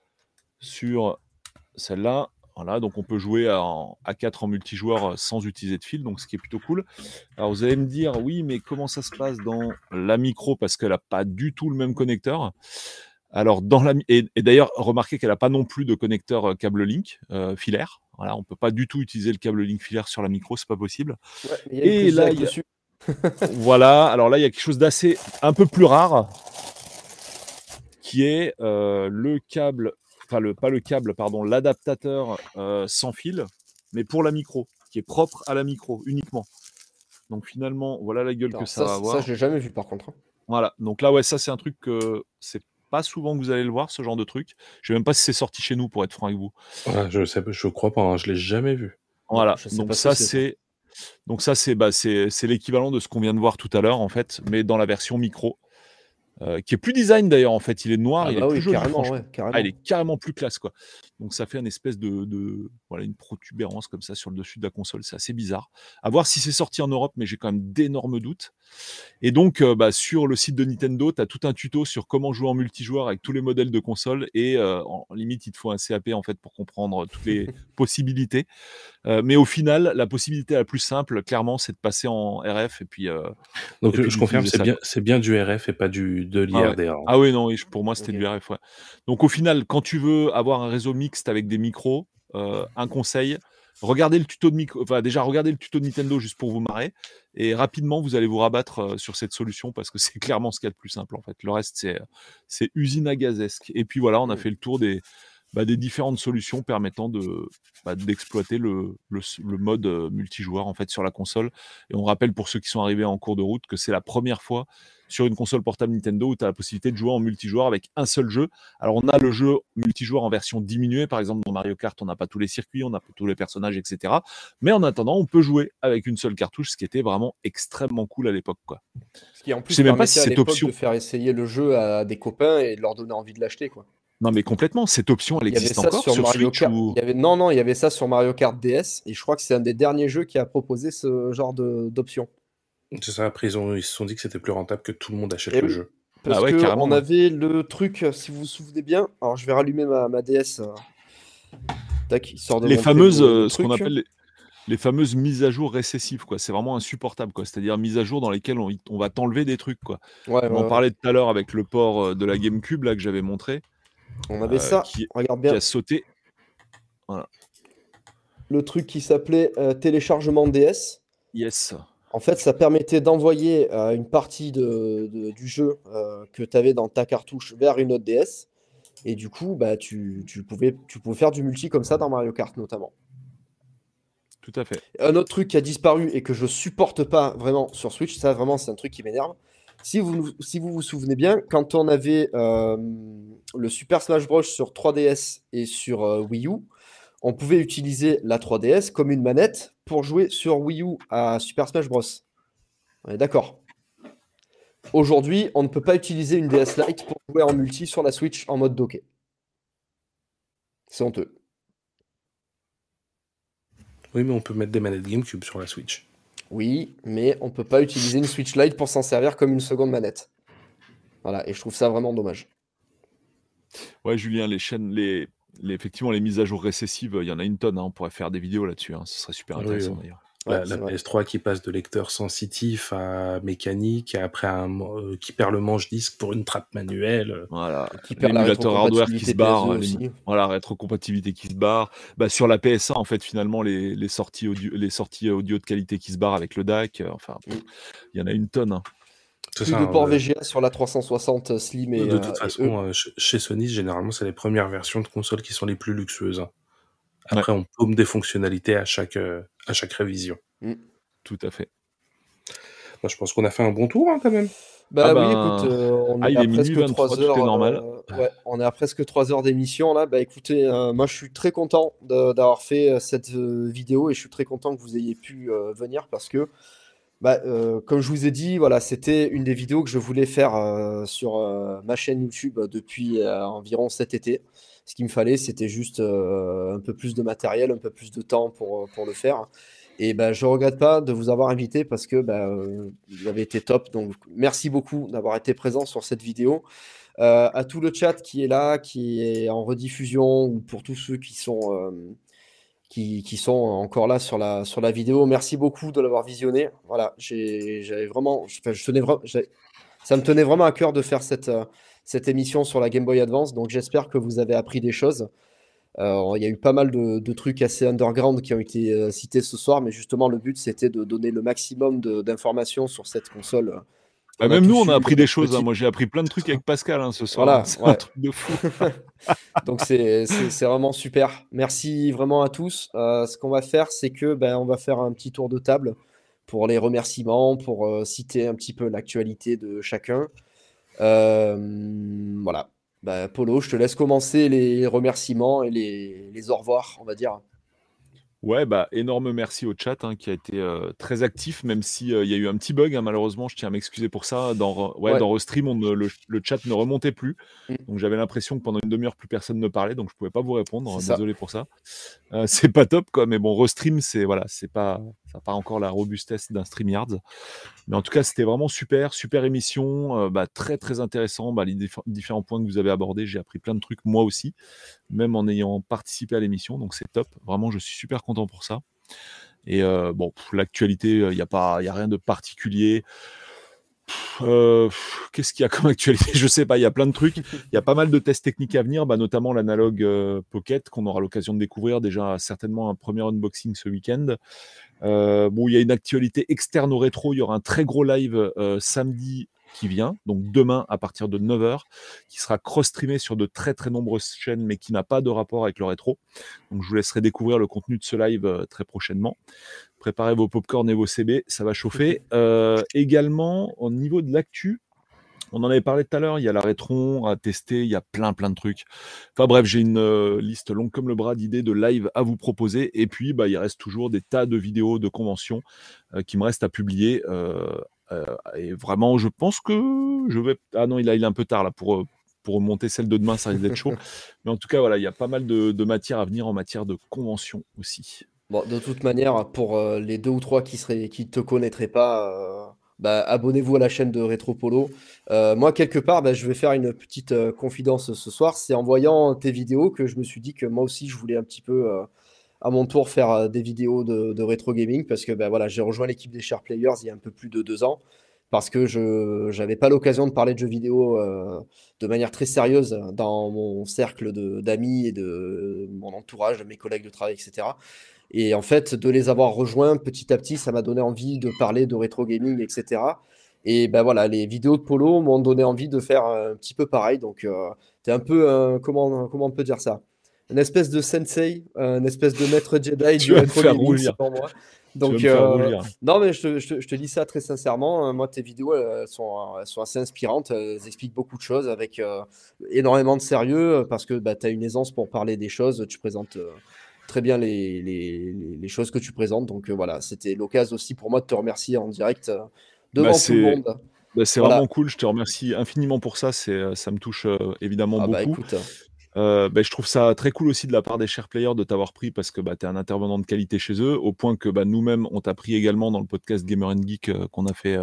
sur celle-là. Voilà, donc on peut jouer en A4 en multijoueur euh, sans utiliser de fil, donc ce qui est plutôt cool. Alors vous allez me dire, oui, mais comment ça se passe dans la micro? Parce qu'elle n'a pas du tout le même connecteur. Alors, dans la, et, d'ailleurs, remarquez qu'elle n'a pas non plus de connecteur euh, câble Link euh, filaire. Voilà, on peut pas du tout utiliser le câble Link filaire sur la micro, c'est pas possible. et là, il y a... voilà. Alors là, il y a quelque chose d'assez un peu plus rare, qui est euh, le câble, enfin le pas le câble, pardon, l'adaptateur sans fil, mais pour la micro, qui est propre à la micro uniquement. Donc finalement, voilà la gueule que ça, va avoir. Ça, je l'ai jamais vu par contre. Hein. Voilà. Donc là, ouais, ça c'est un truc que c'est pas souvent que vous allez le voir, ce genre de truc. Je sais même pas si c'est sorti chez nous, pour être franc avec vous. je sais, je crois pas, hein, je l'ai jamais vu. Voilà, donc ça c'est donc ça c'est bah, c'est l'équivalent de ce qu'on vient de voir tout à l'heure en fait, mais dans la version micro. Euh, qui est plus design d'ailleurs en fait. Il est noir, ah il est bah plus joli, carrément, ah, il est carrément plus classe quoi. Donc ça fait une espèce de, voilà une protubérance comme ça sur le dessus de la console. C'est assez bizarre. À voir si c'est sorti en Europe, mais j'ai quand même d'énormes doutes. Et donc euh, bah, sur le site de Nintendo, tu as tout un tuto sur comment jouer en multijoueur avec tous les modèles de console et euh, en limite il te faut un CAP en fait pour comprendre toutes les possibilités. mais au final, la possibilité la plus simple, clairement, c'est de passer en RF et puis. donc je confirme, c'est bien, c'est bien du RF et pas du de l'IRDA. Ah, ah, oui, non, pour moi, c'était du RF. Donc au final, quand tu veux avoir un réseau mixte avec des micros, euh, un conseil, regardez le tuto de micro, enfin déjà regardez le tuto de Nintendo juste pour vous marrer, et rapidement vous allez vous rabattre euh, sur cette solution parce que c'est clairement ce qu'il y a de plus simple en fait. Le reste c'est c'est usine à gazesque. Et puis voilà, on a fait le tour des bah, des différentes solutions permettant de bah, d'exploiter le, le, mode euh, multijoueur en fait sur la console. Et on rappelle pour ceux qui sont arrivés en cours de route que c'est la première fois sur une console portable Nintendo où tu as la possibilité de jouer en multijoueur avec un seul jeu. Alors, on a le jeu multijoueur en version diminuée. Par exemple, dans Mario Kart, on n'a pas tous les circuits, on n'a pas tous les personnages, etc. Mais en attendant, on peut jouer avec une seule cartouche, ce qui était vraiment extrêmement cool à l'époque. Quoi. Ce qui en plus, même pas si cette option de faire essayer le jeu à des copains et de leur donner envie de l'acheter. quoi. Non, mais complètement, cette option, elle existe encore sur, Mario Switch Kart. Il y avait... Non, non, il y avait ça sur Mario Kart DS, et je crois que c'est un des derniers jeux qui a proposé ce genre d'option. C'est ça, après ils, se sont dit que c'était plus rentable que tout le monde achète le jeu. Parce ah que on avait le truc, si vous vous souvenez bien, alors je vais rallumer ma, ma DS. Euh, tac, il sort de les fameuses, euh, ce qu'on appelle les, fameuses mises à jour récessives, quoi. C'est vraiment insupportable, quoi. C'est-à-dire mises à jour dans lesquelles on, on va t'enlever des trucs, quoi. on en parlait tout à l'heure avec le port euh, de la GameCube là que j'avais montré. On avait ça, qui, regarde bien. Qui a sauté. Voilà. Le truc qui s'appelait téléchargement DS. Yes. En fait, ça permettait d'envoyer euh, une partie du jeu euh, que tu avais dans ta cartouche vers une autre DS. Et du coup, bah, tu, pouvais, tu pouvais faire du multi comme ça dans Mario Kart notamment. Tout à fait. Un autre truc qui a disparu et que je supporte pas vraiment sur Switch, ça vraiment c'est un truc qui m'énerve. Si vous, si vous vous souvenez bien, quand on avait euh, le Super Smash Bros sur 3DS et sur Wii U, on pouvait utiliser la 3DS comme une manette pour jouer sur Wii U à Super Smash Bros. On est d'accord. Aujourd'hui, on ne peut pas utiliser une DS Lite pour jouer en multi sur la Switch en mode docké. C'est honteux. Oui, mais on peut mettre des manettes GameCube sur la Switch. Oui, mais on ne peut pas utiliser une Switch Lite pour s'en servir comme une seconde manette. Voilà, et je trouve ça vraiment dommage. Ouais, Julien, les chaînes, les, effectivement, les mises à jour récessives, il y en a une tonne. Hein, on pourrait faire des vidéos là-dessus. Hein, ce serait super intéressant d'ailleurs. la, PS3 qui passe de lecteur sensitif à mécanique, et après un, euh, qui perd le manche disque pour une trappe manuelle. Voilà. Qui perd l'émulateur hardware qui se barre. voilà, rétrocompatibilité qui se barre. Bah, sur la PSA, en fait, finalement, les, les, sorties audio, les sorties audio de qualité qui se barrent avec le DAC. Euh, enfin, mm. il y en a une tonne. Hein. Plus de port VGA sur la 360 Slim et. De toute euh, façon, euh, chez Sony, généralement, c'est les premières versions de consoles qui sont les plus luxueuses. Hein. Après, on paume des fonctionnalités à chaque, euh, à chaque révision. Mm. Tout à fait. Moi, je pense qu'on a fait un bon tour hein, quand même. Bah ah oui, ben, écoute, on ah, est, à presque 3 heures. normal. ouais, on est à presque 3 heures d'émission là. Bah écoutez, moi je suis très content d'avoir fait cette vidéo et je suis très content que vous ayez pu venir parce que bah, euh, comme je vous ai dit, voilà, c'était une des vidéos que je voulais faire euh, sur euh, ma chaîne YouTube depuis environ cet été. Ce qu'il me fallait, c'était juste un peu plus de matériel, un peu plus de temps pour, pour le faire. Et bah, je ne regrette pas de vous avoir invité parce que bah, vous avez été top. Donc, merci beaucoup d'avoir été présent sur cette vidéo. à tout le chat qui est là, qui est en rediffusion, ou pour tous ceux qui sont qui, sont encore là sur la, sur la vidéo. Merci beaucoup de l'avoir visionné. Voilà, j'avais vraiment, je, tenais ça me tenait vraiment à cœur de faire cette, cette émission sur la Game Boy Advance. Donc j'espère que vous avez appris des choses. Euh, il y a eu pas mal de, trucs assez underground qui ont été euh, cités ce soir, mais justement le but c'était de donner le maximum d'informations sur cette console. Bah, même nous, on a appris des choses. Hein. Moi, j'ai appris plein de trucs avec Pascal hein, ce soir. Voilà, c'est un truc de fou. Donc, c'est vraiment super. Merci vraiment à tous. Euh, ce qu'on va faire, c'est que ben, on va faire un petit tour de table pour les remerciements, pour citer un petit peu l'actualité de chacun. voilà. Bah, Polo, je te laisse commencer les remerciements et les, les au revoir, on va dire. Ouais, bah, énorme merci au chat hein, qui a été euh, très actif, même s'il il y a eu un petit bug, hein, malheureusement, je tiens à m'excuser pour ça. Dans, ouais, dans Restream, on le, chat ne remontait plus. Mm. Donc j'avais l'impression que pendant une demi-heure, plus personne ne parlait, donc je ne pouvais pas vous répondre. Désolé pour ça. Euh, c'est pas top, quoi, mais bon, Restream, c'est voilà, c'est pas, pas encore la robustesse d'un StreamYard. Mais en tout cas, c'était vraiment super, super émission, euh, bah, très très intéressant. Bah, les différents points que vous avez abordés, j'ai appris plein de trucs moi aussi, même en ayant participé à l'émission, donc c'est top. Vraiment, je suis super content pour ça. Et euh, bon, l'actualité, il n'y a, pas, y a rien de particulier. Euh, qu'est-ce qu'il y a comme actualité? Je sais pas, il y a plein de trucs. Il y a pas mal de tests techniques à venir, bah, notamment l'analogue Pocket qu'on aura l'occasion de découvrir. Déjà, certainement un premier unboxing ce week-end. Euh, bon, il y a une actualité externe au rétro. Il y aura un très gros live euh, samedi qui vient, donc demain à partir de 9h, qui sera cross-streamé sur de très très nombreuses chaînes, mais qui n'a pas de rapport avec le rétro. Donc je vous laisserai découvrir le contenu de ce live euh, très prochainement. Préparez vos popcorn et vos CB, ça va chauffer. également, au niveau de l'actu, on en avait parlé tout à l'heure, il y a la Rétron à tester, il y a plein plein de trucs. Enfin bref, j'ai une euh, liste longue comme le bras d'idées de live à vous proposer. Et puis, bah, il reste toujours des tas de vidéos, de conventions euh, qui me restent à publier. Euh, et vraiment, je pense que je vais... Ah non, il, a, il est un peu tard là pour, pour monter celle de demain, ça risque d'être chaud. Mais en tout cas, voilà, il y a pas mal de, de matière à venir en matière de conventions aussi. Bon, de toute manière, pour les deux ou trois qui ne qui te connaîtraient pas bah, abonnez-vous à la chaîne de Retropolo. Euh, moi, quelque part, bah, je vais faire une petite euh, confidence ce soir. C'est en voyant tes vidéos que je me suis dit que moi aussi, je voulais un petit peu, euh, à mon tour, faire des vidéos de, rétro gaming parce que bah, voilà, j'ai rejoint l'équipe des Sharp Players il y a un peu plus de deux ans parce que je n'avais pas l'occasion de parler de jeux vidéo de manière très sérieuse dans mon cercle d'amis et de mon entourage, de mes collègues de travail, etc. Et en fait, de les avoir rejoints petit à petit, ça m'a donné envie de parler de rétro gaming, etc. Et ben voilà, les vidéos de Polo m'ont donné envie de faire un petit peu pareil. Donc, euh, tu es un peu, comment, comment on peut dire ça? Une espèce de sensei, une espèce de maître Jedi du rétro gaming, pour moi. Donc, euh, non, mais je te, je, te, dis ça très sincèrement. Moi, tes vidéos, elles sont, elles sont assez inspirantes. Elles expliquent beaucoup de choses avec euh, énormément de sérieux parce que bah, tu as une aisance pour parler des choses. Tu présentes très bien les, les, choses que tu présentes. Donc euh, voilà, c'était l'occasion aussi pour moi de te remercier en direct euh, devant bah, tout le monde. Bah, c'est vraiment cool, je te remercie infiniment pour ça, euh, ça me touche évidemment ah, bah, beaucoup. je trouve ça très cool aussi de la part des chers players de t'avoir pris parce que bah, tu es un intervenant de qualité chez eux, au point que bah, nous-mêmes, on t'a pris également dans le podcast Gamer and Geek qu'on a fait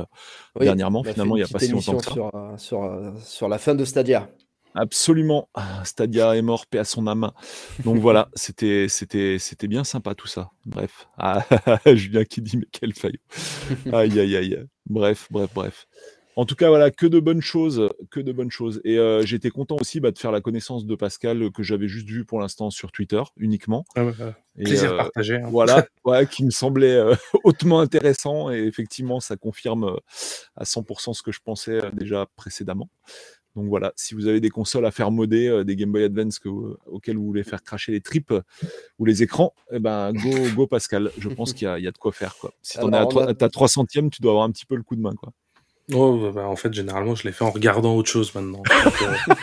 dernièrement. Finalement, il n'y a pas si longtemps que ça. Sur, sur, sur, la fin de Stadia. Absolument. Ah, Stadia est mort, paix à son âme. Donc voilà, c'était bien sympa tout ça. Bref. Ah, Julien qui dit, mais quel faillot. Aïe, aïe, aïe. Bref, bref, bref. En tout cas, voilà, que de bonnes choses, que de bonnes choses. Et euh, j'étais content aussi bah, de faire la connaissance de Pascal, que j'avais juste vu pour l'instant sur Twitter uniquement. Ah plaisir euh, partagé. Hein. Voilà, ouais, qui me semblait euh, hautement intéressant. Et effectivement, ça confirme à 100% ce que je pensais déjà précédemment. Donc voilà, si vous avez des consoles à faire modder, euh, des Game Boy Advance que, euh, auxquelles vous voulez faire cracher les tripes euh, ou les écrans, eh ben go, go Pascal. Je pense qu'il y, a de quoi faire. Quoi. Si tu as ta 3 centièmes, tu dois avoir un petit peu le coup de main. Quoi. Oh, bah, bah, en fait, généralement, je l'ai fait en regardant autre chose maintenant.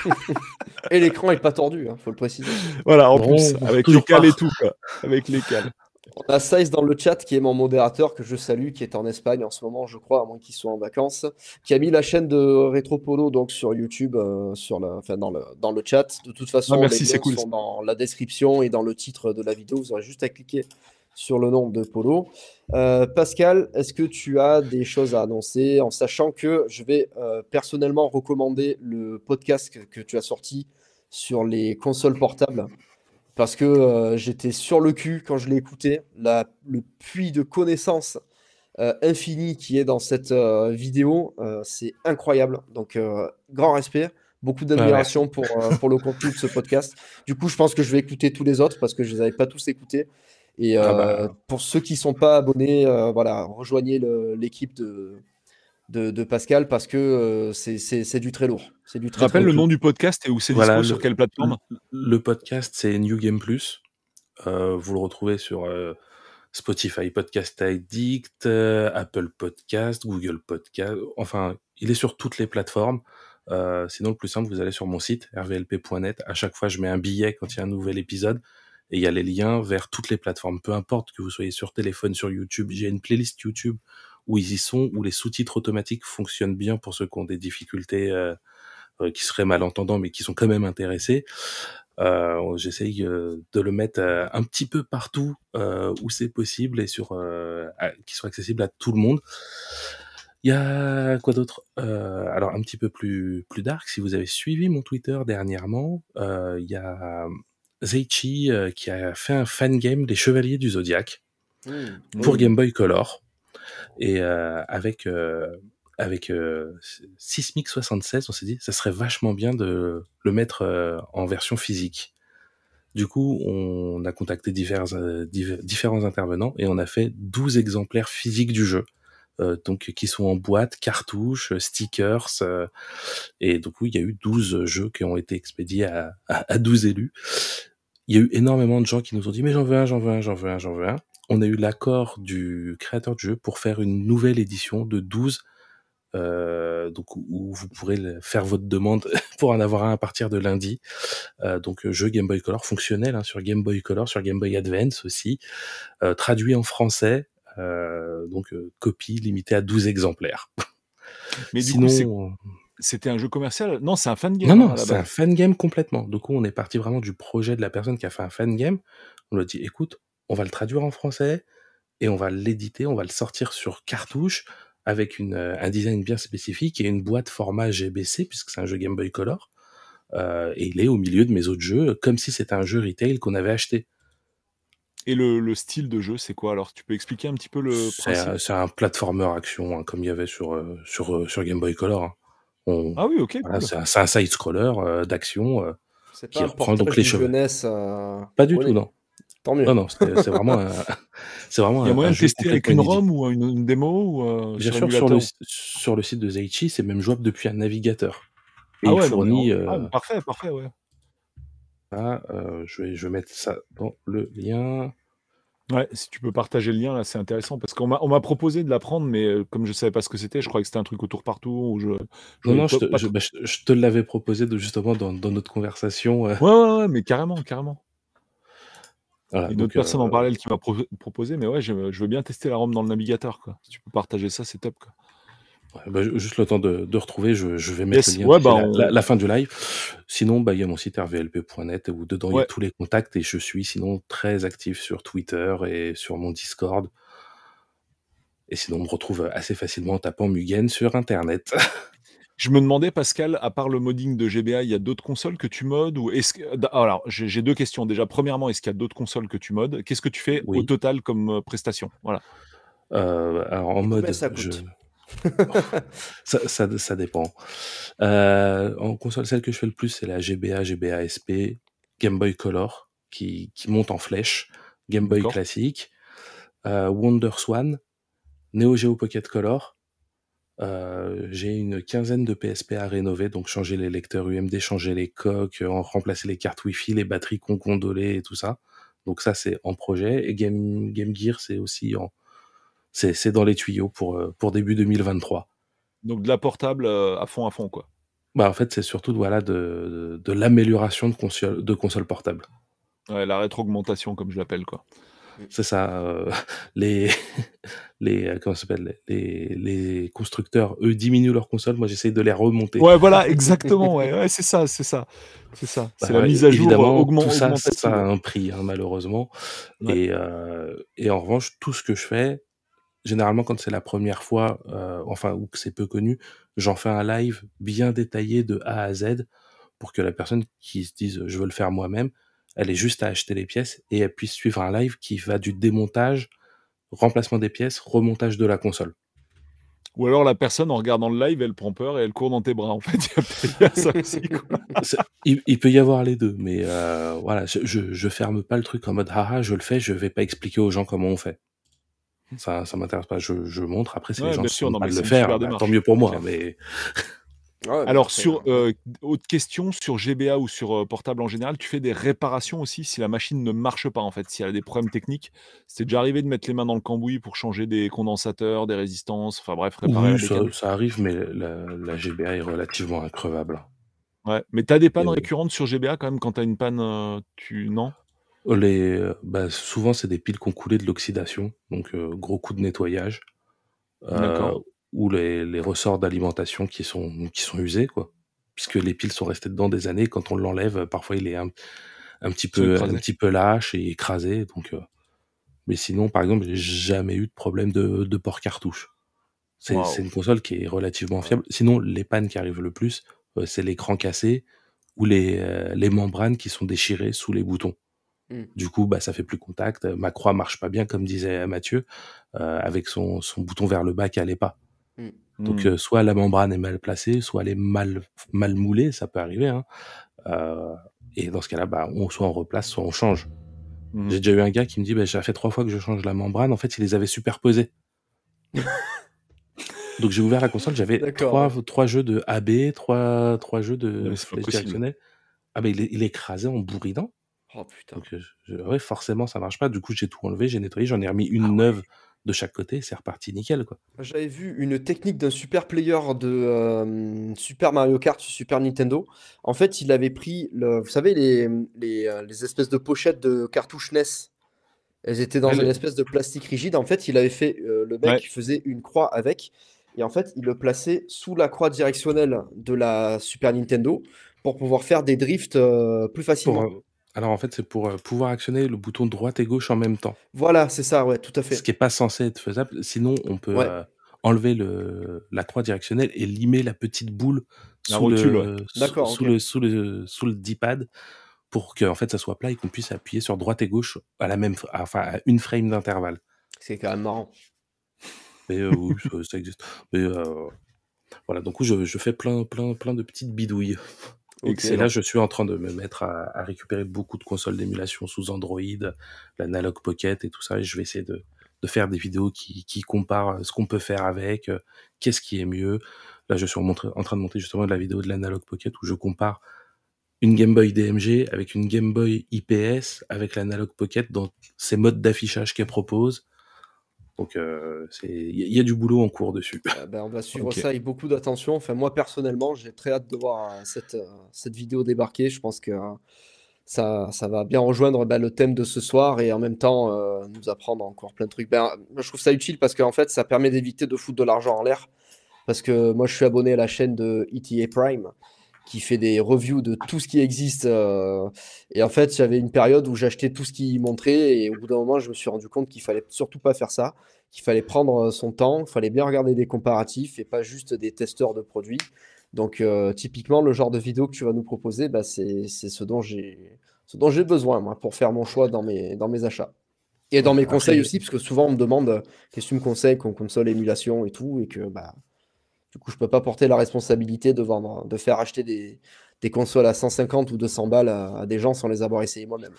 et l'écran est pas tordu, il hein, faut le préciser. Voilà, en plus, avec les cales et tout. Quoi. Avec les cales. On a Size dans le chat qui est mon modérateur que je salue, qui est en Espagne en ce moment, je crois, à moins qu'il soit en vacances, qui a mis la chaîne de Retropolo donc sur YouTube, euh, sur la, enfin, dans, le, dans le chat. De toute façon, ah, merci, les liens sont dans la description et dans le titre de la vidéo. Vous aurez juste à cliquer sur le nom de Polo. Euh, Pascal, est-ce que tu as des choses à annoncer en sachant que je vais euh, personnellement recommander le podcast que tu as sorti sur les consoles portables? Parce que euh, j'étais sur le cul quand je l'ai écouté. La, le puits de connaissances infini qui est dans cette vidéo, c'est incroyable. Donc, grand respect. beaucoup d'admiration pour, pour le contenu de ce podcast. Du coup, je pense que je vais écouter tous les autres parce que je les avais pas tous écoutés. Et ah bah. pour ceux qui sont pas abonnés, voilà, rejoignez l'équipe de, de, Pascal parce que c'est du très lourd. C'est du très, Rappelle le nom du podcast et où c'est voilà, sur quelle plateforme? Le podcast, c'est New Game Plus. vous le retrouvez sur Spotify Podcast Addict, euh, Apple Podcast, Google Podcast, enfin, il est sur toutes les plateformes. Euh, sinon, le plus simple, vous allez sur mon site rvlp.net. À chaque fois, je mets un billet quand il y a un nouvel épisode et il y a les liens vers toutes les plateformes. Peu importe que vous soyez sur téléphone, sur YouTube, j'ai une playlist YouTube où ils y sont, où les sous-titres automatiques fonctionnent bien pour ceux qui ont des difficultés, euh, qui seraient malentendants mais qui sont quand même intéressés. Euh, J'essaye euh, de le mettre euh, un petit peu partout euh, où c'est possible et sur qui soit accessible à tout le monde. Il y a quoi d'autre? Alors un petit peu plus plus dark. Si vous avez suivi mon Twitter dernièrement, il y a Zeichi qui a fait un fan game des Chevaliers du Zodiaque mmh. pour Game Boy Color et avec avec euh, Sismic 76, on s'est dit ça serait vachement bien de le mettre euh, en version physique. Du coup, on a contacté divers, euh, différents intervenants et on a fait 12 exemplaires physiques du jeu. Euh, donc qui sont en boîte, cartouches, stickers, et du coup il y a eu 12 jeux qui ont été expédiés à, à, à 12 élus. Il y a eu énormément de gens qui nous ont dit mais j'en veux un, j'en veux un, j'en veux un, j'en veux un. On a eu l'accord du créateur du jeu pour faire une nouvelle édition de 12 euh, donc où vous pourrez faire votre demande pour en avoir un à partir de lundi. Euh, donc jeu Game Boy Color fonctionnel hein, sur Game Boy Color, sur Game Boy Advance aussi, euh, traduit en français, euh, donc euh, copie limitée à 12 exemplaires. Mais du Sinon, c'était un jeu commercial? Non, c'est un fan game. Non, non, hein, c'est un fan game complètement. Du coup, on est parti vraiment du projet de la personne qui a fait un fan game. On lui a dit, écoute, on va le traduire en français et on va l'éditer, on va le sortir sur cartouche avec une, euh, un design bien spécifique et une boîte format GBC, puisque c'est un jeu Game Boy Color. Euh, et il est au milieu de mes autres jeux, comme si c'était un jeu retail qu'on avait acheté. Et le, le, style de jeu, c'est quoi? Alors Tu peux expliquer un petit peu le principe? C'est un platformer action, hein, comme il y avait sur, euh, sur, sur Game Boy Color. Hein. On, ah oui, ok. Voilà, C'est un, un side-scroller euh, d'action euh, qui reprend donc les cheveux. Jeunesse, Pas du tout, non. Tant mieux. Non, non, c'est vraiment, un, c'est vraiment. Il y a moyen de tester avec une ROM ou une, une démo ou euh, Bien sûr, sur le, sur le site de Zaichi, c'est même jouable depuis un navigateur. Et ah ouais, fournit, euh... ah, parfait, parfait, ouais. Ah, euh, je, vais, je vais mettre ça dans le lien. Ouais, si tu peux partager le lien, là, c'est intéressant parce qu'on m'a, proposé de l'apprendre, mais euh, comme je savais pas ce que c'était, je croyais que c'était un truc autour partout. Où je, je non, non, je te, je, bah, je te, l'avais proposé de, justement dans, dans notre conversation. Euh. Ouais, ouais, ouais, mais carrément, carrément. Voilà, une autre personne en euh, parallèle qui m'a proposé, mais ouais, je, veux bien tester la ROM dans le navigateur. Quoi. Si tu peux partager ça, c'est top. Quoi. Bah, juste le temps de, de retrouver, je, je, vais mettre le lien ouais, bah, on... la, la, fin du live. Sinon, bah, il y a mon site rvlp.net où dedans il y a tous les contacts et je suis sinon très actif sur Twitter et sur mon Discord. Et sinon, on me retrouve assez facilement en tapant Mugen sur Internet. Je me demandais, Pascal, à part le modding de GBA, il y a d'autres consoles que tu modes ou est-ce que... Alors, j'ai deux questions. Déjà, premièrement, est-ce qu'il y a d'autres consoles que tu modes Qu'est-ce que tu fais oui. au total comme euh, prestation? Voilà. Euh, alors, en mode. Ça, je... ça, ça, ça, dépend. Euh, en console, celle que je fais le plus, c'est la GBA, GBA SP, Game Boy Color, qui, qui monte en flèche, Game Boy classique, euh, Wonder Swan, Neo Geo Pocket Color, euh, j'ai une quinzaine de PSP à rénover, donc changer les lecteurs UMD, changer les coques, remplacer les cartes Wi-Fi, les batteries qu'on condolées et tout ça. Donc ça, c'est en projet. Et Game, Game Gear, c'est aussi en, c'est, dans les tuyaux pour, euh, pour début 2023. Donc de la portable à fond à fond, quoi. Bah, en fait, c'est surtout voilà, de, de, l'amélioration de console, de console portable. Ouais, la rétro-augmentation, comme je l'appelle, quoi. C'est ça. Euh, les, les, euh, comment s'appelle les, les constructeurs, eux, diminuent leurs consoles. Moi, j'essaye de les remonter. Ouais, voilà, exactement. Ouais, ouais c'est ça, c'est ça, c'est ça. C'est bah, la mise à jour. Évidemment, augment, tout ça, ça a un prix, hein, malheureusement. Ouais. Et, euh, et en revanche, tout ce que je fais, généralement, quand c'est la première fois, euh, enfin, ou que c'est peu connu, j'en fais un live bien détaillé de A à Z pour que la personne qui se dise je veux le faire moi-même elle est juste à acheter les pièces et elle puisse suivre un live qui va du démontage, remplacement des pièces, remontage de la console. Ou alors la personne en regardant le live, elle prend peur et elle court dans tes bras. En fait, il y a, ça aussi. Il, peut y avoir les deux, mais euh, voilà, je, je, ferme pas le truc en mode haha, je le fais, je vais pas expliquer aux gens comment on fait. Ça, ça m'intéresse pas. Je, je montre. Après, c'est les gens qui sont pas le faire, bah, tant mieux pour moi. Mais Alors, sur euh, autre question, sur GBA ou sur euh, portable en général, tu fais des réparations aussi si la machine ne marche pas en fait, si elle a des problèmes techniques. C'est déjà arrivé de mettre les mains dans le cambouis pour changer des condensateurs, des résistances, enfin bref, réparer. Oui, ça, arrive, mais la, GBA est relativement increvable. Ouais, mais tu as des pannes récurrentes sur GBA quand même quand tu as une panne, euh, tu non? Les, bah, souvent c'est des piles qui ont coulé de l'oxydation, donc gros coup de nettoyage. D'accord ou les, les ressorts d'alimentation qui sont, qui sont usés, quoi. Puisque les piles sont restées dedans des années. Quand on l'enlève, parfois il est un, un petit peu, un petit peu lâche et écrasé. Donc, euh. mais sinon, par exemple, j'ai jamais eu de problème de, de port cartouche. C'est une console qui est relativement fiable. Sinon, les pannes qui arrivent le plus, euh, c'est l'écran cassé ou les, euh, les membranes qui sont déchirées sous les boutons. Mmh. Du coup, bah, ça fait plus contact. Ma croix marche pas bien, comme disait Mathieu, avec son, son bouton vers le bas qui allait pas. Mm. Donc, mm. Euh, soit la membrane est mal placée, soit elle est mal, mal moulée, ça peut arriver. Hein. Euh, et dans ce cas-là, bah, on, soit on replace, soit on change. Mm. J'ai déjà eu un gars qui me dit, bah, j'ai fait trois fois que je change la membrane. En fait, il les avait superposées. Donc j'ai ouvert la console, j'avais trois, trois, jeux de AB, trois, trois jeux de directionnel. Ah bah il est, il est écrasé en bourrinant. Oh putain. Donc, ouais, forcément ça marche pas. Du coup j'ai tout enlevé, j'ai nettoyé, j'en ai remis une ah neuve de chaque côté, c'est reparti nickel. quoi. J'avais vu une technique d'un super player de euh, Super Mario Kart sur Super Nintendo. En fait, il avait pris, le, vous savez, les, les, euh, les espèces de pochettes de cartouches NES. Elles étaient dans une espèce de plastique rigide. En fait, il avait fait, euh, le mec faisait une croix avec. Et en fait, il le plaçait sous la croix directionnelle de la Super Nintendo pour pouvoir faire des drifts plus facilement. Alors en fait, c'est pour pouvoir actionner le bouton droite et gauche en même temps. Voilà, c'est ça, ouais, tout à fait. Ce qui n'est pas censé être faisable. Sinon, on peut enlever le, la croix directionnelle et limer la petite boule sous, le, sous, le, sous, le, sous le D-pad pour que en fait, ça soit plat et qu'on puisse appuyer sur droite et gauche à la même, enfin, à une frame d'intervalle. C'est quand même marrant. Mais oui, ça, existe. Mais voilà, donc je, je fais plein, plein, plein de petites bidouilles. Et là, je suis en train de me mettre à, à récupérer beaucoup de consoles d'émulation sous Android, l'Analog Pocket et tout ça. Et je vais essayer de, de faire des vidéos qui, qui comparent ce qu'on peut faire avec, euh, qu'est-ce qui est mieux. Là, je suis en, en, train de monter justement de la vidéo de l'Analog Pocket où je compare une Game Boy DMG avec une Game Boy IPS avec l'Analog Pocket dans ces modes d'affichage qu'elle propose donc euh, il y, a du boulot en cours dessus. Ah ben, on va suivre ça avec beaucoup d'attention. Enfin, moi personnellement, j'ai très hâte de voir euh, cette, euh, cette vidéo débarquer. Je pense que ça, ça va bien rejoindre ben, le thème de ce soir et en même temps nous apprendre encore plein de trucs. Ben, je trouve ça utile parce qu'en fait, ça permet d'éviter de foutre de l'argent en l'air. Parce que moi, je suis abonné à la chaîne de ETA Prime qui fait des reviews de tout ce qui existe. et en fait, j'avais une période où j'achetais tout ce qui montrait et au bout d'un moment, je me suis rendu compte qu'il fallait surtout pas faire ça qu'il fallait prendre son temps, il fallait bien regarder des comparatifs et pas juste des testeurs de produits. Donc, euh, typiquement, le genre de vidéo que tu vas nous proposer, bah, c'est ce dont j'ai besoin moi, pour faire mon choix dans mes, dans mes achats. Et dans mes conseils aussi, parce que souvent on me demande qu'est-ce que tu me conseilles comme console émulation et tout, et que bah, du coup, je peux pas porter la responsabilité de, vendre, de faire acheter des, des consoles à 150 ou 200 balles à des gens sans les avoir essayées moi-même.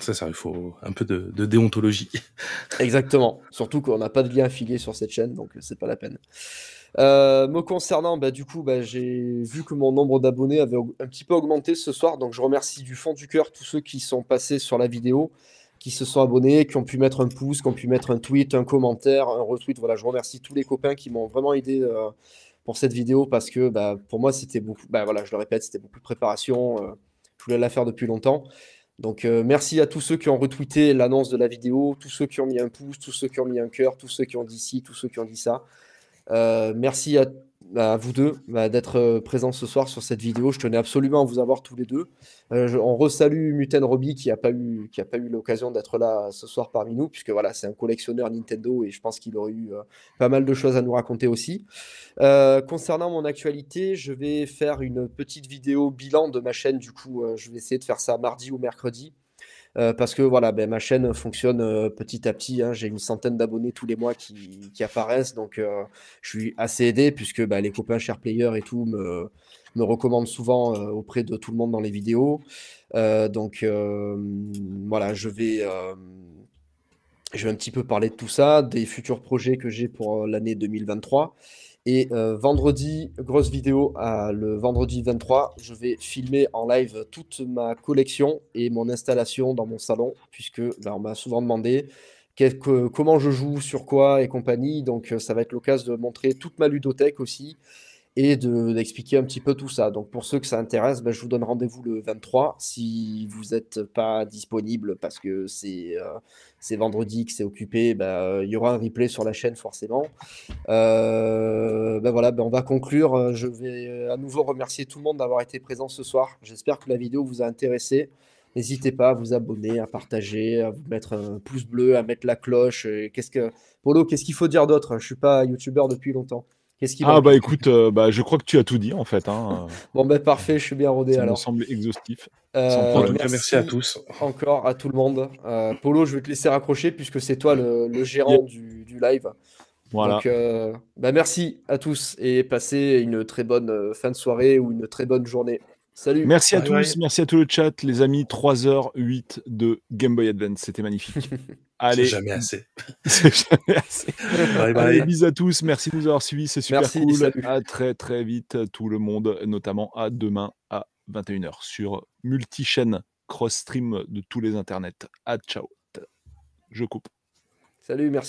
C'est ça, il faut un peu de, déontologie. Exactement. Surtout qu'on n'a pas de lien affilié sur cette chaîne, donc c'est pas la peine. Euh, me concernant, bah, du coup, bah, j'ai vu que mon nombre d'abonnés avait un petit peu augmenté ce soir, donc je remercie du fond du cœur tous ceux qui sont passés sur la vidéo, qui se sont abonnés, qui ont pu mettre un pouce, qui ont pu mettre un tweet, un commentaire, un retweet. Voilà, je remercie tous les copains qui m'ont vraiment aidé euh, pour cette vidéo parce que bah, pour moi, c'était beaucoup, bah, voilà, je le répète, c'était beaucoup de préparation. Euh, je voulais la faire depuis longtemps. Donc euh, merci à tous ceux qui ont retweeté l'annonce de la vidéo, tous ceux qui ont mis un pouce, tous ceux qui ont mis un cœur, tous ceux qui ont dit ci, tous ceux qui ont dit ça. Merci à à vous deux bah, d'être euh, présents ce soir sur cette vidéo. Je tenais absolument à vous avoir tous les deux. Euh, on resalue Muten Roby qui n'a pas eu l'occasion d'être là ce soir parmi nous, puisque voilà, c'est un collectionneur Nintendo et je pense qu'il aurait eu euh, pas mal de choses à nous raconter aussi. concernant mon actualité, je vais faire une petite vidéo bilan de ma chaîne. Du coup, je vais essayer de faire ça mardi ou mercredi. Euh, parce que voilà, ben, ma chaîne fonctionne euh, petit à petit. hein. J'ai une centaine d'abonnés tous les mois qui, apparaissent, donc euh, je suis assez aidé puisque bah, les copains share player et tout me, me recommandent souvent auprès de tout le monde dans les vidéos. Donc voilà, je vais, je vais un petit peu parler de tout ça, des futurs projets que j'ai pour l'année 2023. Et euh, vendredi, grosse vidéo, à le vendredi 23, je vais filmer en live toute ma collection et mon installation dans mon salon, puisque ben, on m'a souvent demandé comment je joue, sur quoi et compagnie. Donc euh, ça va être l'occasion de montrer toute ma ludothèque aussi et de- d'expliquer un petit peu tout ça. Donc pour ceux que ça intéresse, ben, je vous donne rendez-vous le 23 si vous n'êtes pas disponible parce que c'est euh, vendredi que c'est occupé, ben, euh, il y aura un replay sur la chaîne forcément. Euh, ben voilà, ben on va conclure. Je vais euh, à nouveau remercier tout le monde d'avoir été présent ce soir. J'espère que la vidéo vous a intéressé. N'hésitez pas à vous abonner, à partager, à vous mettre un pouce bleu, à mettre la cloche. Qu'est-ce que Polo, qu'est-ce qu'il faut dire d'autre? Je suis pas youtubeur depuis longtemps. Qu'est-ce qui Ah bah écoute, euh, bah, je crois que tu as tout dit en fait. Hein. Bon ben parfait, je suis bien rodé Ça me alors. semble exhaustif. Euh, cas, merci à tous. encore à tout le monde. Euh, Polo, je vais te laisser raccrocher puisque c'est toi le, le gérant du, du live. Voilà. Donc, euh, bah merci à tous et passez une très bonne fin de soirée ou une très bonne journée. Salut. Merci à Bye tous, merci à tout le chat, les amis. 3h08 de Game Boy Advance, c'était magnifique. C'est Allez, jamais assez. c'est jamais assez. Bye Allez, bye. bisous à tous, merci de nous avoir suivis, c'est super Merci, cool. salut. À très très vite, tout le monde, notamment à demain à 21h sur multi-chaîne cross-stream de tous les internets. À ciao. Je coupe. Salut, merci.